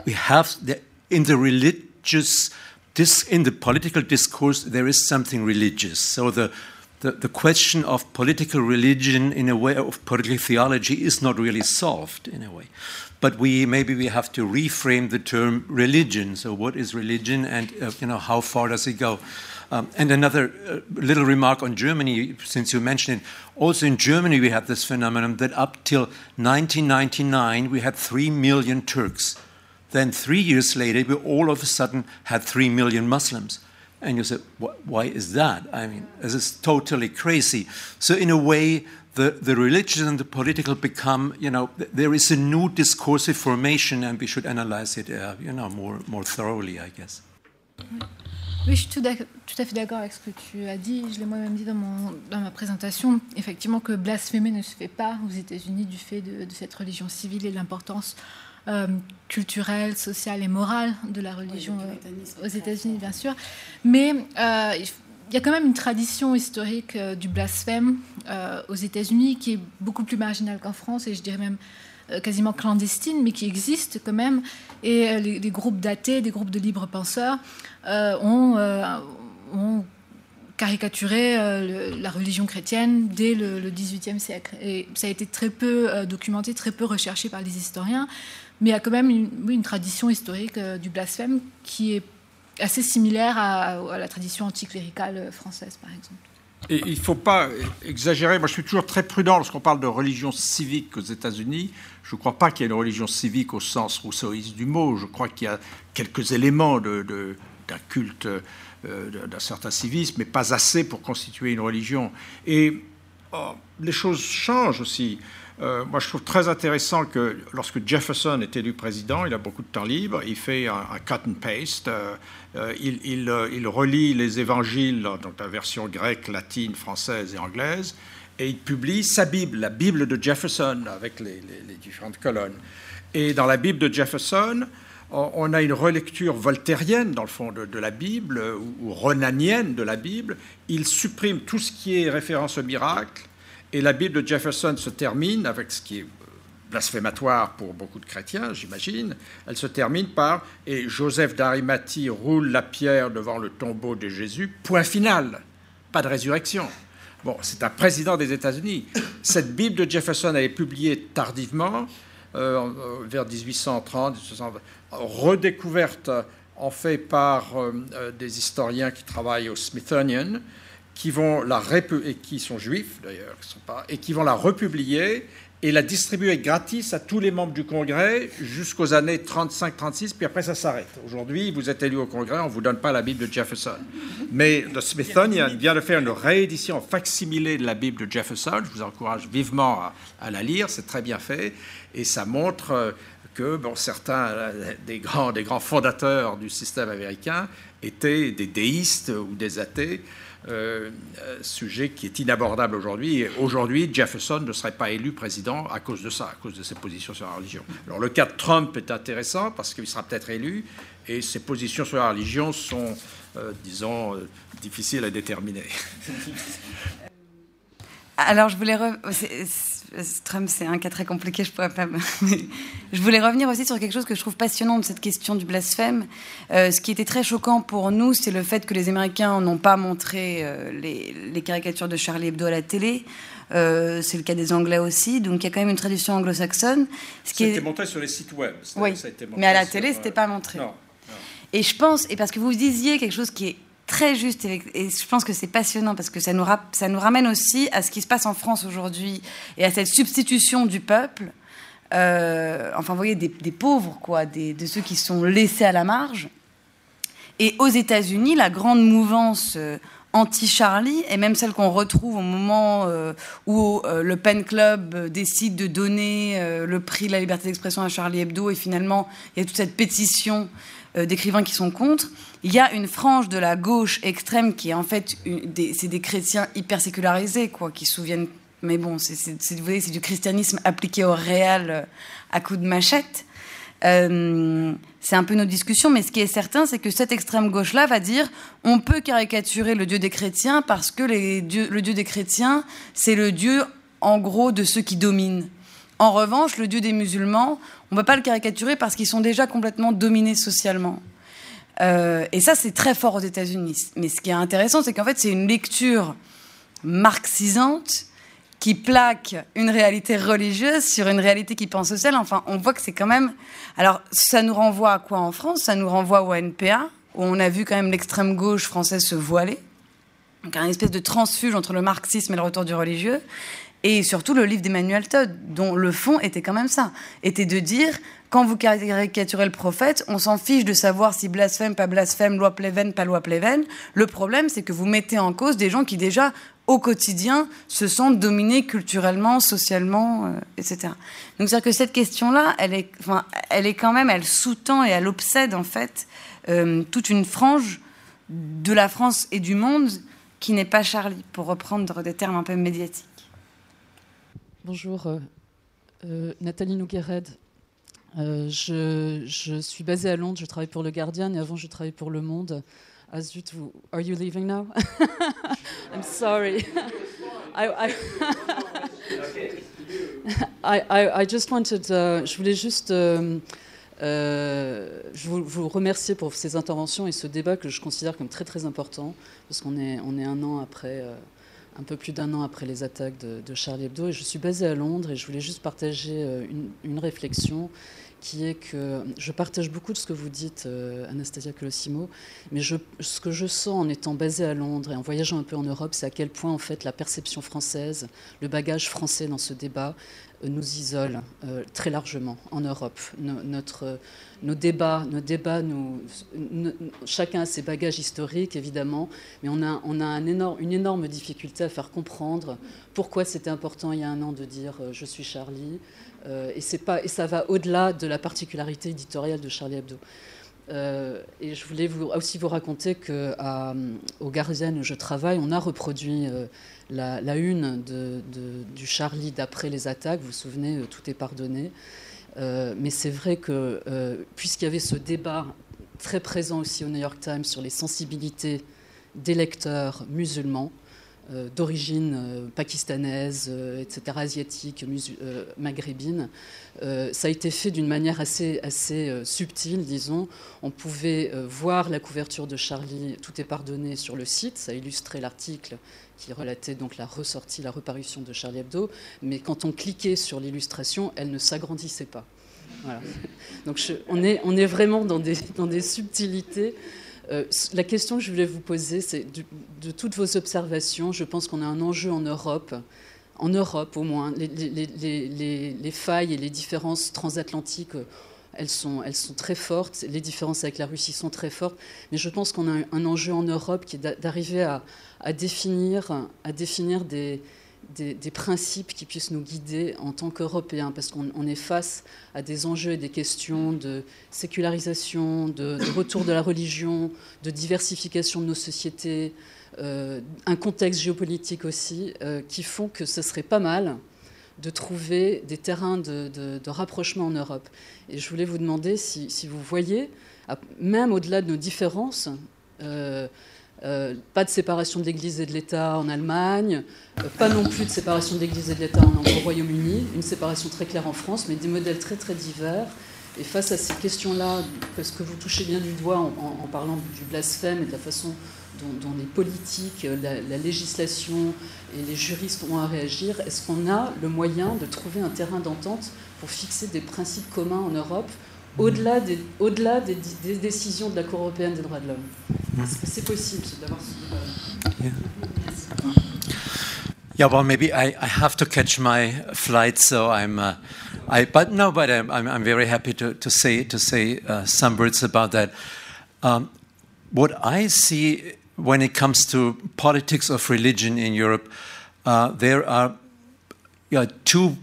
we have, the, in the religious this, in the political discourse, there is something religious. So the, the, the, question of political religion, in a way, of political theology, is not really solved in a way. But we maybe we have to reframe the term religion. So what is religion, and uh, you know how far does it go? Um, and another uh, little remark on Germany, since you mentioned it. Also in Germany, we have this phenomenon that up till 1999, we had three million Turks then three years later, we all of a sudden had three million Muslims. And you said, why is that? I mean, this is totally crazy. So, in a way, the, the religious and the political become, you know, there is a new discursive formation and we should analyze it, uh, you know, more, more thoroughly, I guess. Oui, je suis tout, tout à fait d'accord avec ce que tu as dit. Je l'ai moi-même dit dans, mon, dans, ma présentation, effectivement, que blasphémer ne se fait pas aux États-Unis du fait de, de, cette religion civile et de l'importance euh, culturelle, sociale et morale de la religion euh, aux États-Unis, bien sûr. Mais euh, il y a quand même une tradition historique du blasphème aux États-Unis qui est beaucoup plus marginale qu'en France et je dirais même quasiment clandestine, mais qui existe quand même. Et les, groupes datés, des groupes de libres penseurs ont, ont, caricaturé la religion chrétienne dès le, XVIIIe siècle. Et ça a été très peu documenté, très peu recherché par les historiens. Mais il y a quand même une, tradition historique euh, du blasphème qui est assez similaire à, la tradition anticléricale française, par exemple. Il ne faut pas exagérer. Moi, je suis toujours très prudent lorsqu'on parle de religion civique aux États-Unis. Je ne crois pas qu'il y ait une religion civique au sens rousseauiste du mot. Je crois qu'il y a quelques éléments d'un culte, euh, d'un certain civisme, mais pas assez pour constituer une religion. Et oh, les choses changent aussi. Euh, moi, je trouve très intéressant que lorsque Jefferson est élu président, il a beaucoup de temps libre, il fait un, cut and paste, euh, euh, il, il, relit les évangiles, donc la version grecque, latine, française et anglaise, et il publie sa Bible, la Bible de Jefferson, avec les, différentes colonnes. Et dans la Bible de Jefferson, on a une relecture voltairienne, dans le fond, de, de la Bible, ou, ou renanienne de la Bible. Il supprime tout ce qui est référence au miracle et la Bible de Jefferson se termine avec ce qui est blasphématoire pour beaucoup de chrétiens, j'imagine. Elle se termine par Et Joseph d'Arimathie roule la pierre devant le tombeau de Jésus. Point final. Pas de résurrection. Bon, c'est un président des États-Unis. Cette Bible de Jefferson, elle est publiée tardivement, euh, vers 1830, redécouverte en fait par euh, euh, des historiens qui travaillent au Smithsonian qui vont la et qui sont juifs d'ailleurs, et qui vont la republier et la distribuer gratis à tous les membres du Congrès jusqu'aux années 35-36, puis après ça s'arrête. Aujourd'hui, vous êtes élu au Congrès, on ne vous donne pas la Bible de Jefferson. Mais le Smithsonian vient de faire une réédition facsimilée de la Bible de Jefferson. Je vous encourage vivement à, la lire, c'est très bien fait, et ça montre euh, que bon, certains euh, des grands, des grands fondateurs du système américain étaient des déistes ou des athées. Euh, sujet qui est inabordable aujourd'hui. Aujourd'hui, Jefferson ne serait pas élu président à cause de ça, à cause de ses positions sur la religion. Alors le cas de Trump est intéressant parce qu'il sera peut-être élu et ses positions sur la religion sont, euh, disons, euh, difficiles à déterminer. Alors je voulais... Trump, c'est un cas très compliqué, je pourrais pas. je voulais revenir aussi sur quelque chose que je trouve passionnant de cette question du blasphème. Euh, ce qui était très choquant pour nous, c'est le fait que les Américains n'ont pas montré euh, les, caricatures de Charlie Hebdo à la télé. Euh, c'est le cas des Anglais aussi, donc il y a quand même une tradition anglo-saxonne. Ce qui est... montré sur les sites web. Oui, mais à la télé, c'était pas montré. Non. Et je pense, et parce que vous disiez quelque chose qui est très juste et, je pense que c'est passionnant parce que ça nous, ça nous ramène aussi à ce qui se passe en France aujourd'hui et à cette substitution du peuple. Euh, enfin, vous voyez, des, pauvres, quoi, de ceux qui sont laissés à la marge. Et aux États-Unis, la grande mouvance euh, anti-Charlie, et même celle qu'on retrouve au moment euh, où le Pen Club décide de donner le prix de la liberté d'expression à Charlie Hebdo, et finalement, il y a toute cette pétition d'écrivains qui sont contre il y a une frange de la gauche extrême qui est en fait c'est des chrétiens hyper sécularisés quoi qui souviennent mais bon c'est du christianisme appliqué au réel euh, à coup de machette euh, c'est un peu nos discussions, mais ce qui est certain, c'est que cette extrême gauche-là va dire on peut caricaturer le Dieu des chrétiens parce que le Dieu des chrétiens, c'est le Dieu, en gros, de ceux qui dominent. En revanche, le Dieu des musulmans, on ne va pas le caricaturer parce qu'ils sont déjà complètement dominés socialement. Euh, et ça, c'est très fort aux États-Unis. Mais ce qui est intéressant, c'est qu'en fait, c'est une lecture marxisante qui plaque une réalité religieuse sur une réalité qui pense sociale. Enfin, on voit que c'est quand même. Alors, ça nous renvoie à quoi en France? Ça nous renvoie au NPA, où on a vu quand même l'extrême gauche française se voiler. Donc, un espèce de transfuge entre le marxisme et le retour du religieux. Et surtout le livre d'Emmanuel Todd, dont le fond était quand même ça, était de dire quand vous caricaturez le prophète, on s'en fiche de savoir si blasphème, pas blasphème, loi Pleven, pas loi Pleven. Le problème, c'est que vous mettez en cause des gens qui déjà, au quotidien, se sentent dominés culturellement, socialement, euh, etc. Donc, c'est-à-dire que cette question-là, elle est, enfin, elle est quand même, elle sous-tend et elle obsède, en fait, euh, toute une frange de la France et du monde qui n'est pas Charlie, pour reprendre des termes un peu médiatiques. Bonjour, euh, Nathalie Nouguered, euh, je, suis basée à Londres, je travaille pour Le Guardian et avant je travaillais pour Le Monde. Ah vous, are you leaving now? I'm sorry. I, just wanted, uh, je voulais juste euh, euh, vous, remercier pour ces interventions et ce débat que je considère comme très très important parce qu'on est, on est un an après. Euh, un peu plus d'un an après les attaques de, Charlie Hebdo. Et je suis basée à Londres et je voulais juste partager euh, une réflexion qui est que je partage beaucoup de ce que vous dites, euh, Anastasia Colosimo, mais ce que je sens en étant basée à Londres et en voyageant un peu en Europe, c'est à quel point en fait la perception française, le bagage français dans ce débat euh, nous isole euh, très largement en Europe. notre, nos débats, nos débats nous, chacun a ses bagages historiques évidemment, mais on a, on a une énorme difficulté à faire comprendre pourquoi c'était important il y a un an de dire je suis Charlie. Euh, et, pas, et ça va au-delà de la particularité éditoriale de Charlie Hebdo. Euh, et je voulais vous, aussi vous raconter qu'au au Guardian où je travaille, on a reproduit euh, la, une du Charlie d'après les attaques. Vous vous souvenez, tout est pardonné. mais c'est vrai que puisqu'il y avait ce débat très présent aussi au New York Times sur les sensibilités des lecteurs musulmans, euh, d'origine euh, pakistanaise, euh, etc., asiatique, maghrébine. ça a été fait d'une manière assez, assez subtile, disons. On pouvait voir la couverture de Charlie, tout est pardonné, sur le site. Ça illustrait l'article qui relatait donc la ressortie, la reparution de Charlie Hebdo. Mais quand on cliquait sur l'illustration, elle ne s'agrandissait pas. Donc on, est, on est vraiment dans des, dans des subtilités Euh, la question que je voulais vous poser, c'est de, toutes vos observations, je pense qu'on a un enjeu en Europe, en Europe au moins. Les, les, les, les failles et les différences transatlantiques, elles sont, elles sont, très fortes. Les différences avec la Russie sont très fortes. Mais je pense qu'on a un, enjeu en Europe qui est d'arriver à définir des, des, principes qui puissent nous guider en tant qu'Européens, parce qu'on est face à des enjeux et des questions de sécularisation, de, retour de la religion, de diversification de nos sociétés, euh, un contexte géopolitique aussi, euh, qui font que ce serait pas mal de trouver des terrains de, rapprochement en Europe. Et je voulais vous demander si, si vous voyez, même au-delà de nos différences, euh, euh, pas de séparation de l'Église et de l'État en Allemagne, euh, pas non plus de séparation de l'Église et de l'État au Royaume-Uni, une séparation très claire en France, mais des modèles très très divers. Et face à ces questions-là, parce que vous touchez bien du doigt en, parlant du blasphème et de la façon dont, les politiques, la, la, législation et les juristes ont à réagir, est-ce qu'on a le moyen de trouver un terrain d'entente pour fixer des principes communs en Europe au-delà des, au -delà des, des, décisions de la Cour européenne des droits de l'homme. Est-ce que c'est possible d'avoir ce yeah. yeah, well, maybe I, I have to catch my flight, so I'm. Uh, I, but no, but I'm, I'm, I'm very happy to, to say to say uh, some words about that. Um, what I see when it comes to politics of religion in Europe, uh, there are yeah, two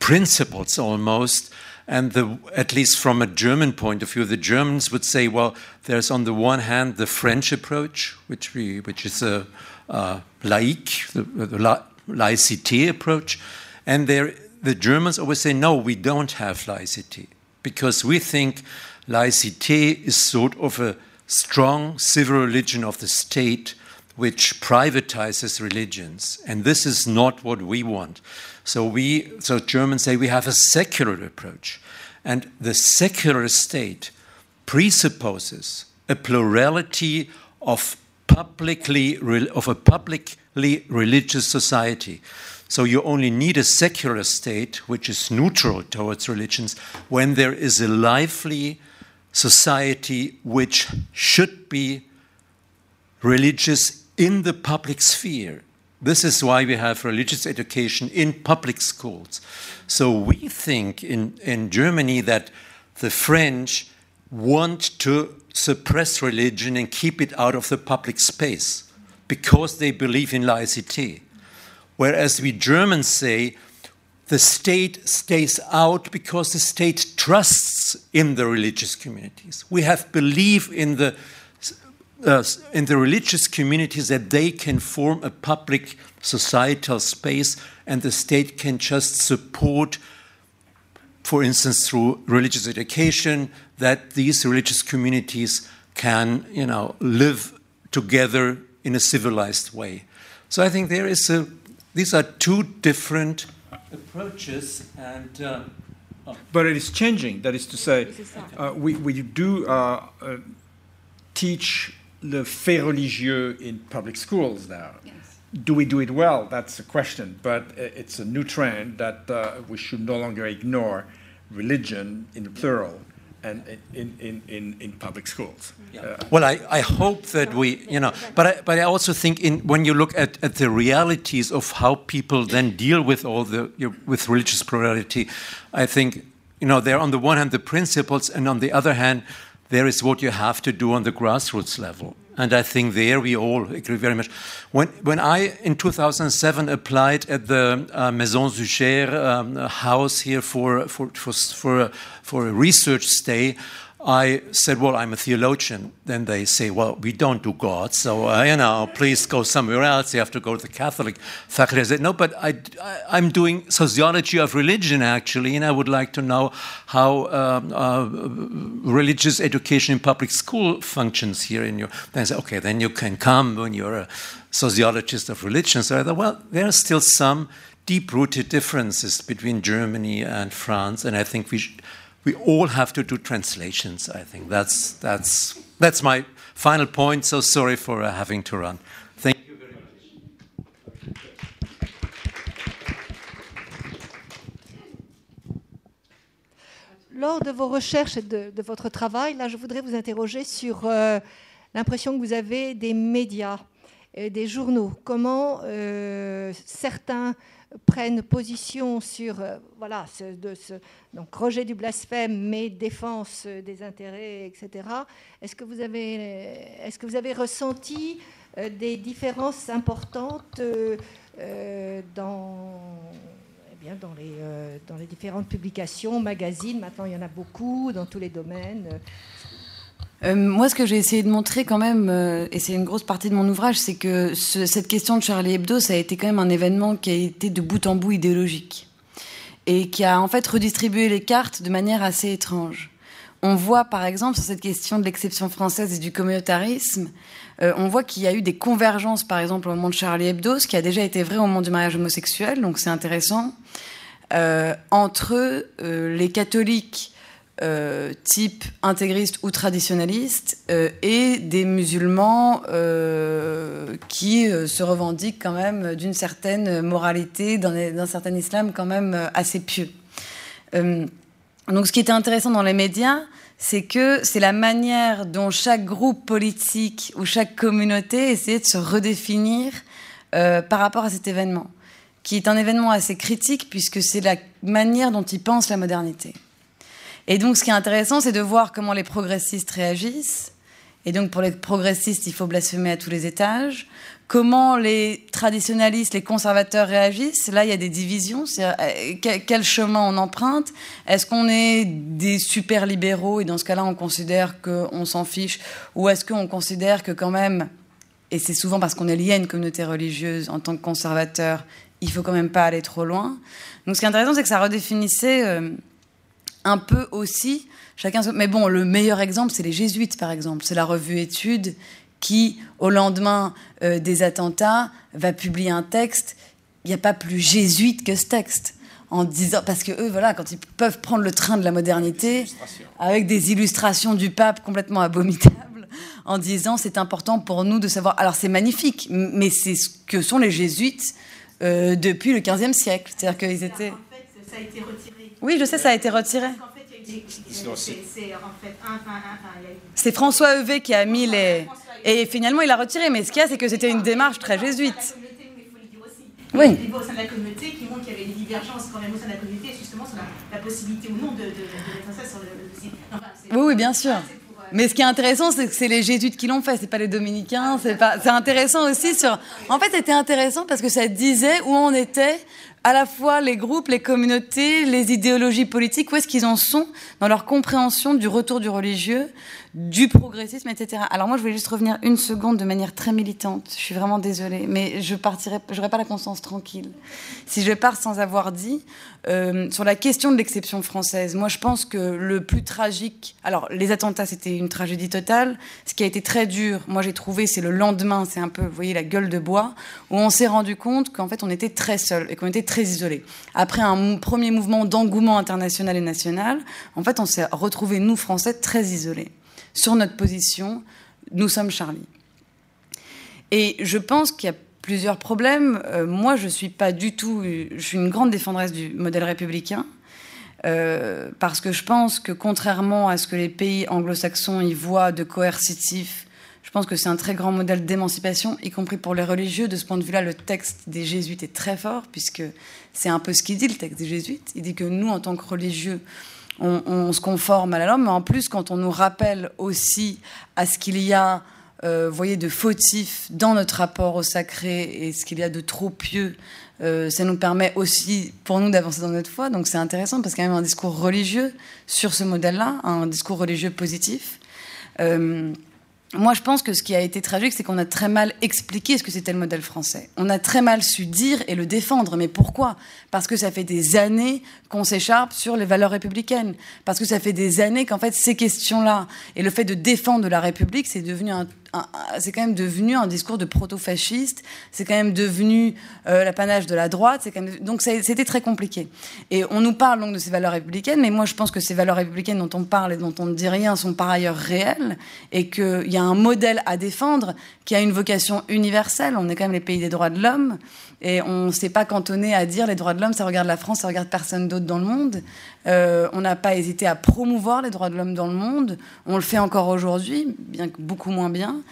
principles almost and the, at least from a German point of view, the Germans would say, well, there's on the one hand the French approach, which, we, which is a, a laïque, the, the la, laïcité approach, and there, the Germans always say, no, we don't have laïcité, because we think laïcité is sort of a strong civil religion of the state which privatizes religions, and this is not what we want. So we, so Germans say we have a secular approach, and the secular state presupposes a plurality of publicly of a publicly religious society. So you only need a secular state which is neutral towards religions when there is a lively society which should be religious in the public sphere this is why we have religious education in public schools. So we think in, in Germany that the French want to suppress religion and keep it out of the public space because they believe in laicity. Whereas we Germans say the state stays out because the state trusts in the religious communities. We have belief in the uh, in the religious communities that they can form a public societal space and the state can just support for instance through religious education that these religious communities can you know live together in a civilized way so i think there is a these are two different approaches and uh, oh. but it is changing that is to say uh, we, we do uh, uh teach le fait religieux in public schools now. Yes. Do we do it well? That's a question, but it's a new trend that uh, we should no longer ignore religion in the plural and in, in, in, in public schools. Yeah. Uh, well, I, I hope that we, you know, but I, but I also think in, when you look at, at the realities of how people then deal with all the, you know, with religious plurality, I think, you know, they're on the one hand the principles and on the other hand, there is what you have to do on the grassroots level. And I think there we all agree very much. When, when I, in 2007, applied at the uh, Maison Zucher um, house here for, for, for, for, for a research stay, I said, Well, I'm a theologian. Then they say, Well, we don't do God, so, uh, you know, please go somewhere else. You have to go to the Catholic faculty. I said, No, but I, am doing sociology of religion, actually, and I would like to know how um, uh, religious education in public school functions here in your. Then I said, Okay, then you can come when you're a sociologist of religion. So I thought, Well, there are still some deep rooted differences between Germany and France, and I think we should we all have to do translations. I think that's that's that's my final point. So sorry for uh, having to run. Thank you very much. lors de vos recherches et de, votre travail, là, je voudrais vous interroger sur euh, l'impression que vous avez des médias, et des journaux. Comment euh, certains prennent position sur euh, voilà, ce, donc rejet du blasphème, mais défense des intérêts, etc. Est-ce que vous avez, ressenti des différences importantes dans bien, dans, les, euh, dans les différentes publications, magazines, maintenant il y en a beaucoup dans tous les domaines. Euh, moi, ce que j'ai essayé de montrer quand même, euh, et c'est une grosse partie de mon ouvrage, c'est que cette question de Charlie Hebdo, ça a été quand même un événement qui a été de bout en bout idéologique et qui a en fait redistribué les cartes de manière assez étrange. On voit par exemple sur cette question de l'exception française et du communautarisme, euh, on voit qu'il y a eu des convergences, par exemple, au moment de Charlie Hebdo, ce qui a déjà été vrai au moment du mariage homosexuel, donc c'est intéressant, entre les catholiques type intégristes ou traditionnalistes et des musulmans qui se revendiquent quand même d'une certaine moralité, d'un certain islam quand même assez pieux. donc ce qui était intéressant dans les médias, c'est que c'est la manière dont chaque groupe politique ou chaque communauté essayait de se redéfinir euh, par rapport à cet événement, qui est un événement assez critique puisque c'est la manière dont ils pensent la modernité. Et donc ce qui est intéressant, c'est de voir comment les progressistes réagissent. Et donc pour les progressistes, il faut blasphémer à tous les étages comment les traditionalistes, les conservateurs réagissent. Là, il y a des divisions. Euh, quel chemin on emprunte? Est-ce qu'on est des super libéraux et dans ce cas-là, on considère qu'on s'en fiche? Ou est-ce qu'on considère que quand même, et c'est souvent parce qu'on est lié à une communauté religieuse en tant que conservateur, il faut quand même pas aller trop loin? Donc ce qui est intéressant, c'est que ça redéfinissait euh, un peu aussi chacun. Mais bon, le meilleur exemple, c'est les jésuites, par exemple. C'est la revue Études qui, au lendemain euh, des attentats, va publier un texte. Il n'y a pas plus jésuite que ce texte. En disant, parce que eux, voilà, quand ils peuvent prendre le train de la modernité, avec des illustrations du pape complètement abominables, en disant c'est important pour nous de savoir. Alors c'est magnifique, mais c'est ce que sont les jésuites euh, depuis le XVe siècle. C'est-à-dire qu'ils étaient. En fait, ça a été retiré. Oui, je sais, ça a été retiré. C'est François Heuvet qui a mis les. Et finalement, il a retiré. Mais ce qu'il y a, c'est que c'était une démarche très jésuite. Oui. Il y a des débats au sein de la communauté qui montrent qu'il y avait des divergences quand même au sein de la communauté, justement, sur la, possibilité ou non de, mettre ça sur le, site. oui, oui, bien sûr. Euh, Mais ce qui est intéressant, c'est que c'est les jésuites qui l'ont fait, c'est pas les dominicains. C'est pas. C'est intéressant aussi sur. En fait, c'était intéressant parce que ça disait où on était à la fois les groupes, les communautés, les idéologies politiques, où est-ce qu'ils en sont dans leur compréhension du retour du religieux, du progressisme, etc. Alors moi, je voulais juste revenir une seconde de manière très militante. Je suis vraiment désolée, mais je partirai, j'aurais pas la conscience tranquille si je pars sans avoir dit euh, sur la question de l'exception française. Moi, je pense que le plus tragique, alors les attentats, c'était une tragédie totale. Ce qui a été très dur, moi j'ai trouvé, c'est le lendemain, c'est un peu, vous voyez, la gueule de bois, où on s'est rendu compte qu'en fait, on était très seuls et qu'on était très isolés. Après un premier mouvement d'engouement international et national, en fait, on s'est retrouvé nous Français très isolés sur notre position, nous sommes Charlie. Et je pense qu'il y a plusieurs problèmes. Euh, moi, je suis pas du tout, je suis une grande défendresse du modèle républicain. Euh, parce que je pense que contrairement à ce que les pays anglo-saxons y voient de coercitif, je pense que c'est un très grand modèle d'émancipation, y compris pour les religieux. De ce point de vue-là, le texte des jésuites est très fort, puisque c'est un peu ce qu'il dit, le texte des jésuites. Il dit que nous, en tant que religieux, on, se conforme à la norme, mais en plus, quand on nous rappelle aussi à ce qu'il y a, euh, voyez, de fautif dans notre rapport au sacré et ce qu'il y a de trop pieux, euh, ça nous permet aussi, pour nous, d'avancer dans notre foi. Donc c'est intéressant parce qu'il y a même un discours religieux sur ce modèle-là, un discours religieux positif. Euh, moi, je pense que ce qui a été tragique, c'est qu'on a très mal expliqué ce que c'était le modèle français. On a très mal su dire et le défendre. Mais pourquoi? Parce que ça fait des années qu'on s'écharpe sur les valeurs républicaines. Parce que ça fait des années qu'en fait, ces questions-là et le fait de défendre la République, c'est devenu un c'est quand même devenu un discours de proto-fasciste, c'est quand même devenu euh, l'apanage de la droite, donc c'était très compliqué. Et on nous parle donc de ces valeurs républicaines, mais moi je pense que ces valeurs républicaines dont on parle et dont on ne dit rien sont par ailleurs réelles, et qu'il y a un modèle à défendre qui a une vocation universelle. On est quand même les pays des droits de l'homme. Et on ne s'est pas cantonné à dire les droits de l'homme, ça regarde la France, ça regarde personne d'autre dans le monde. Euh, on n'a pas hésité à promouvoir les droits de l'homme dans le monde. On le fait encore aujourd'hui, bien que beaucoup moins bien.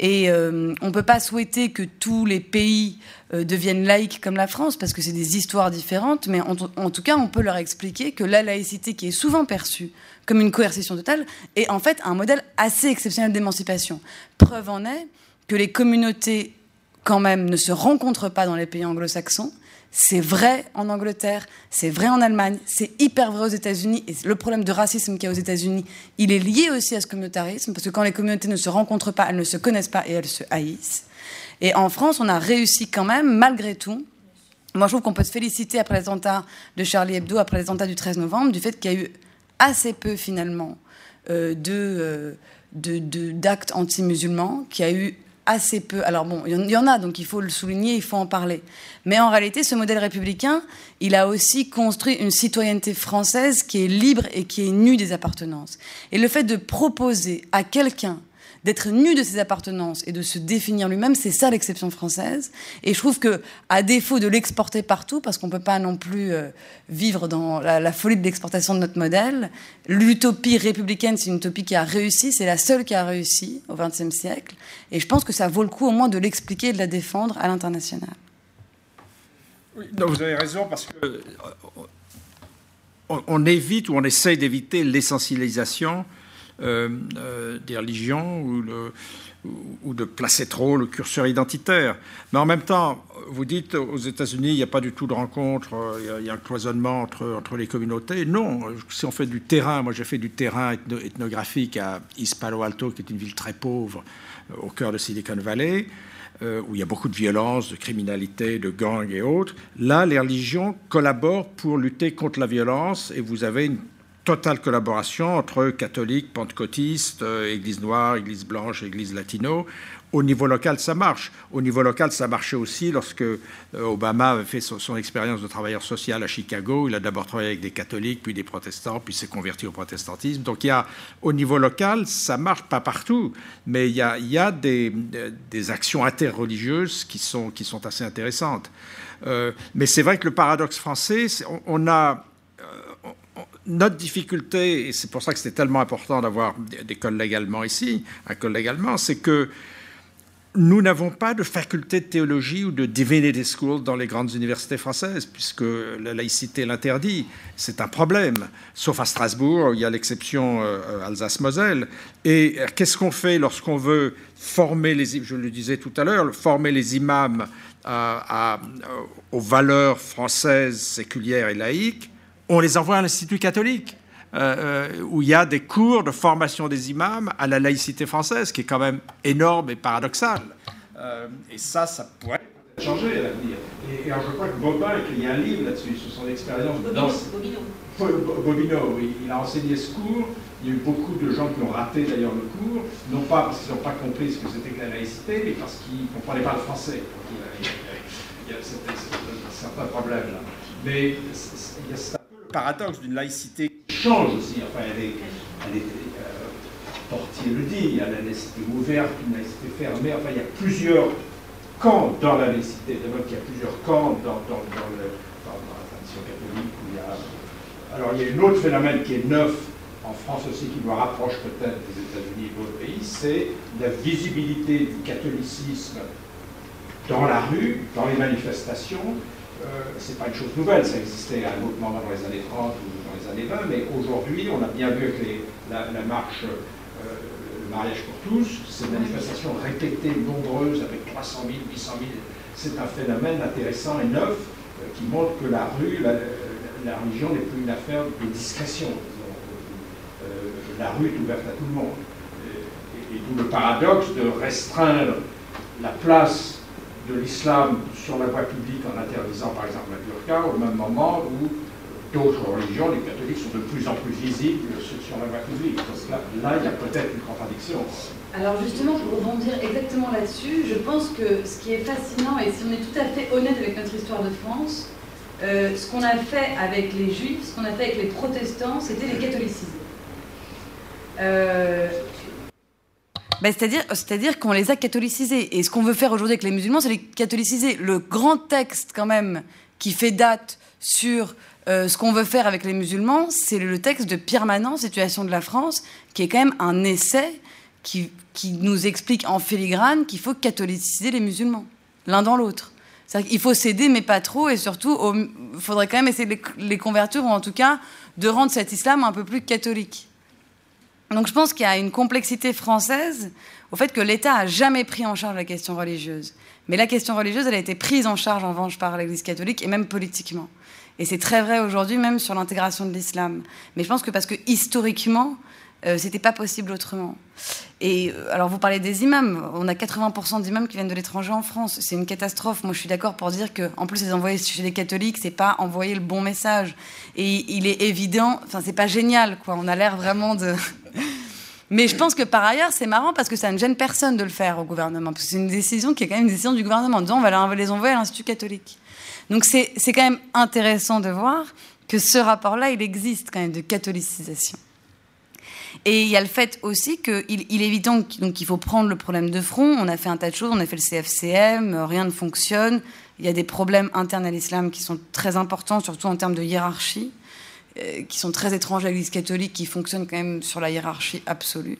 Et euh, on ne peut pas souhaiter que tous les pays euh, deviennent laïcs comme la France, parce que c'est des histoires différentes. Mais en, tout cas, on peut leur expliquer que la laïcité, qui est souvent perçue comme une coercition totale, est en fait un modèle assez exceptionnel d'émancipation. Preuve en est que les communautés quand même ne se rencontrent pas dans les pays anglo-saxons. C'est vrai en Angleterre, c'est vrai en Allemagne, c'est hyper vrai aux États-Unis. Et le problème de racisme qu'il y a aux États-Unis, il est lié aussi à ce communautarisme, parce que quand les communautés ne se rencontrent pas, elles ne se connaissent pas et elles se haïssent. Et en France, on a réussi quand même, malgré tout. Moi, je trouve qu'on peut se féliciter après l'attentat de Charlie Hebdo, après l'attentat du 13 novembre, du fait qu'il y a eu assez peu finalement euh, euh, d'actes anti-musulmans, qu'il y a eu assez peu. Alors bon, il y en a, donc il faut le souligner, il faut en parler. Mais en réalité, ce modèle républicain, il a aussi construit une citoyenneté française qui est libre et qui est nue des appartenances. Et le fait de proposer à quelqu'un d'être nu de ses appartenances et de se définir lui-même, c'est ça l'exception française. Et je trouve que, à défaut de l'exporter partout, parce qu'on ne peut pas non plus euh, vivre dans la, folie de l'exportation de notre modèle, l'utopie républicaine, c'est une utopie qui a réussi, c'est la seule qui a réussi au XXe siècle. Et je pense que ça vaut le coup au moins de l'expliquer et de la défendre à l'international. Vous avez raison, parce que euh, on, on évite ou on essaye d'éviter l'essentialisation des religions ou, de placer trop le curseur identitaire. Mais en même temps, vous dites aux États-Unis, il n'y a pas du tout de rencontre, euh, il y, a, un cloisonnement entre, les communautés. Non, si on fait du terrain, moi j'ai fait du terrain ethnographique à East Palo Alto, qui est une ville très pauvre au cœur de Silicon Valley. Euh, où il y a beaucoup de violence, de criminalité, de gangs et autres. Là, les religions collaborent pour lutter contre la violence et vous avez une totale collaboration entre catholiques, pentecôtistes, euh, église noire, église blanche, église latino. Au niveau local, ça marche. Au niveau local, ça marchait aussi lorsque euh, Obama avait fait son, expérience de travailleur social à Chicago. Il a d'abord travaillé avec des catholiques, puis des protestants, puis s'est converti au protestantisme. Donc il y a, au niveau local, ça marche pas partout, mais il y a, des, actions interreligieuses qui sont, qui sont assez intéressantes. Euh, mais c'est vrai que le paradoxe français, on a notre difficulté, et c'est pour ça que c'était tellement important d'avoir des collègues allemands ici, un collègue allemand, c'est que nous n'avons pas de faculté de théologie ou de divinity school dans les grandes universités françaises, puisque la laïcité l'interdit. C'est un problème. Sauf à Strasbourg, il y a l'exception euh, Alsace-Moselle. Et qu'est-ce qu'on fait lorsqu'on veut former les, je le disais tout à l'heure, former les imams à, aux valeurs françaises, séculières et laïques? On les envoie à l'Institut catholique, euh, euh, où il y a des cours de formation des imams à la laïcité française, qui est quand même énorme et paradoxal. Euh, et ça, ça pourrait changer à l'avenir. Et, et, alors, je crois que Bobin a écrit un livre là-dessus, sur son expérience. Bobino. Bobino. Bobino, oui. Il a enseigné ce cours. Il y a eu beaucoup de gens qui ont raté d'ailleurs le cours, non pas parce qu'ils n'ont pas compris ce que c'était que la laïcité, mais parce qu'ils ne comprenaient pas le français. il y a, il y a, il y a certains problèmes là. Mais il y a ça paradoxe d'une laïcité change aussi. Enfin, elle est, elle euh, Portier le dit, il y a la laïcité ouverte, une laïcité fermée. Enfin, il y a plusieurs camps dans la laïcité. D'abord, il y a plusieurs camps dans, la tradition catholique. Alors, il y a un autre phénomène qui est neuf en France aussi, qui nous rapproche peut-être des États-Unis et d'autres pays, c'est la visibilité du catholicisme dans la rue, dans les manifestations, c'est pas une chose nouvelle, ça existait à un autre moment dans les années 30 ou dans les années 20, mais aujourd'hui, on a bien vu avec la, marche, euh, le mariage pour tous, ces manifestations répétées, nombreuses, avec 300 000, 800 000, c'est un phénomène intéressant et neuf euh, qui montre que la rue, la, religion n'est plus une affaire de discrétion. Euh, la rue est ouverte à tout le monde. Et, et, le paradoxe de restreindre la place de l'islam sur la voie publique en interdisant par exemple la burqa, au même moment où d'autres religions, les catholiques, sont de plus en plus visibles sur la voie publique. Donc là, là il y a peut-être une contradiction. Alors justement, pour rebondir exactement là-dessus, je pense que ce qui est fascinant, et si on est tout à fait honnête avec notre histoire de France, euh, ce qu'on a fait avec les juifs, ce qu'on a fait avec les protestants, c'était les catholicisés. Euh, Ben, c'est-à-dire, qu'on les a catholicisés. Et ce qu'on veut faire aujourd'hui avec les musulmans, c'est les catholiciser. Le grand texte, quand même, qui fait date sur euh, ce qu'on veut faire avec les musulmans, c'est le texte de Pierre Manant, Situation de la France, qui est quand même un essai qui, nous explique en filigrane qu'il faut catholiciser les musulmans, l'un dans l'autre. Il faut s'aider, mais pas trop, et surtout, il faudrait quand même essayer de les convertir, ou en tout cas de rendre cet islam un peu plus catholique. Donc je pense qu'il y a une complexité française au fait que l'État a jamais pris en charge la question religieuse. Mais la question religieuse, elle a été prise en charge en revanche par l'Église catholique et même politiquement. Et c'est très vrai aujourd'hui même sur l'intégration de l'islam. Mais je pense que parce que historiquement, euh, c'était pas possible autrement. Et euh, alors vous parlez des imams, on a 80% d'imams qui viennent de l'étranger en France. C'est une catastrophe. Moi je suis d'accord pour dire que en plus les envoyer chez les catholiques, c'est pas envoyer le bon message. Et il est évident, enfin c'est pas génial quoi. On a l'air vraiment de mais je pense que par ailleurs, c'est marrant parce que ça ne gêne personne de le faire au gouvernement. C'est une décision qui est quand même une décision du gouvernement. En disant, on va les envoyer à l'Institut catholique. Donc c'est quand même intéressant de voir que ce rapport-là, il existe quand même de catholicisation. Et il y a le fait aussi qu'il il est évident qu'il faut prendre le problème de front. On a fait un tas de choses, on a fait le CFCM, rien ne fonctionne. Il y a des problèmes internes à l'islam qui sont très importants, surtout en termes de hiérarchie. Euh, qui sont très étranges à l'Église catholique, qui fonctionnent quand même sur la hiérarchie absolue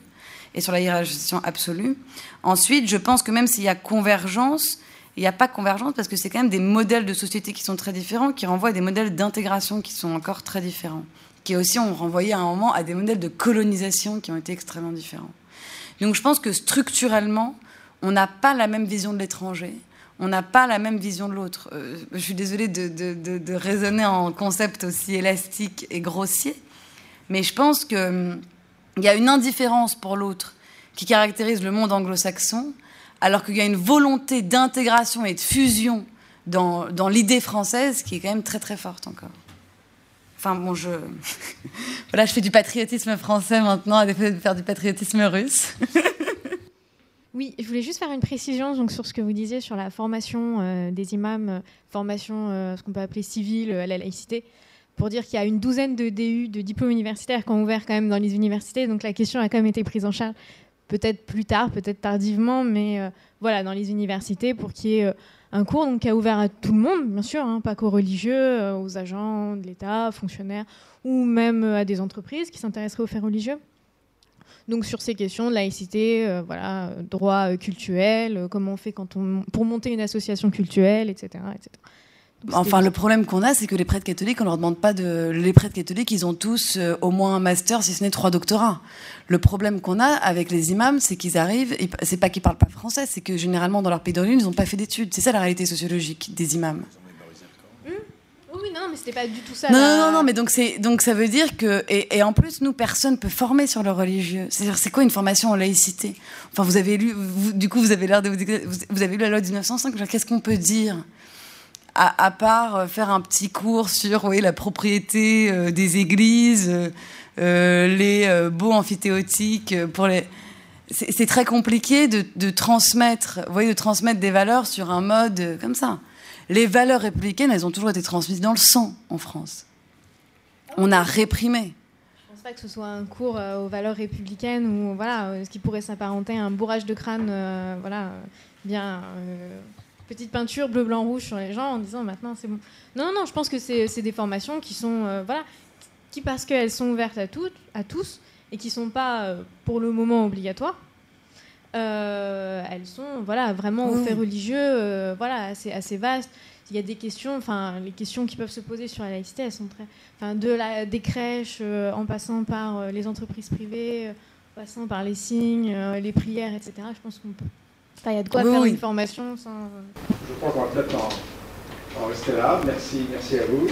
et sur la hiérarchisation absolue. Ensuite, je pense que même s'il y a convergence, il n'y a pas convergence parce que c'est quand même des modèles de société qui sont très différents, qui renvoient à des modèles d'intégration qui sont encore très différents, qui aussi ont renvoyé à un moment à des modèles de colonisation qui ont été extrêmement différents. Donc je pense que structurellement, on n'a pas la même vision de l'étranger on n'a pas la même vision de l'autre. Euh, je suis désolée de, raisonner en concept aussi élastique et grossier, mais je pense qu'il hum, y a une indifférence pour l'autre qui caractérise le monde anglo-saxon, alors qu'il y a une volonté d'intégration et de fusion dans, dans l'idée française qui est quand même très très forte encore. Enfin bon, je... voilà, je fais du patriotisme français maintenant à défaut de faire du patriotisme russe. Oui, je voulais juste faire une précision donc, sur ce que vous disiez sur la formation euh, des imams, euh, formation, euh, ce qu'on peut appeler civile à la laïcité, pour dire qu'il y a une douzaine de DU, de diplômes universitaires qui ont ouvert quand même dans les universités. Donc la question a quand même été prise en charge, peut-être plus tard, peut-être tardivement, mais voilà, dans les universités pour qu'il y ait un cours donc, qui a ouvert à tout le monde, bien sûr, hein, pas qu'aux religieux, aux agents de l'État, fonctionnaires, ou même à des entreprises qui s'intéresseraient aux faits religieux. Donc sur ces questions de laïcité, euh, voilà, droit euh, culturel, euh, comment on fait quand pour monter une association culturelle, etc. enfin, le problème qu'on a, c'est que les prêtres catholiques, on leur demande pas de. Les prêtres catholiques, ils ont tous au moins un master, si ce n'est trois doctorats. Le problème qu'on a avec les imams, c'est qu'ils arrivent. C'est pas qu'ils parlent pas français, c'est que généralement dans leur pays d'origine, ils n'ont pas fait d'études. C'est ça la réalité sociologique des imams non, mais c'était pas du tout ça. Non, non, non, mais donc, donc ça veut dire que. Et, en plus, nous, personne peut former sur le religieux. C'est-à-dire, c'est quoi une formation en laïcité? Enfin, vous avez lu. du coup, vous avez l'air de vous. Vous avez lu la loi de 1905. Qu'est-ce qu'on peut dire? À, part euh, faire un petit cours sur oui, la propriété euh, des églises, euh, les beaux amphithéotiques pour les. C'est très compliqué de, transmettre, voyez, de transmettre des valeurs sur un mode comme ça les valeurs républicaines, elles ont toujours été transmises dans le sang en France. On a réprimé. Je ne pense pas que ce soit un cours aux valeurs républicaines ou voilà, ce qui pourrait s'apparenter à un bourrage de crâne, voilà, bien petite peinture bleu, blanc, rouge sur les gens en disant maintenant c'est bon. Non, non, je pense que c'est des formations qui sont voilà, qui parce qu'elles sont ouvertes à toutes, à tous et qui sont pas pour le moment obligatoires. Euh, elles sont voilà, vraiment au fait religieux, euh, voilà, assez, assez vaste. Il y a des questions, enfin, les questions qui peuvent se poser sur la laïcité, elles sont très. Enfin, de la, des crèches, euh, en passant par les entreprises privées, en passant par les signes, les prières, etc. Je pense qu'on peut. Il y a de quoi faire une formation sans. Je crois qu'on va peut-être en, en, rester là. Merci, merci à vous.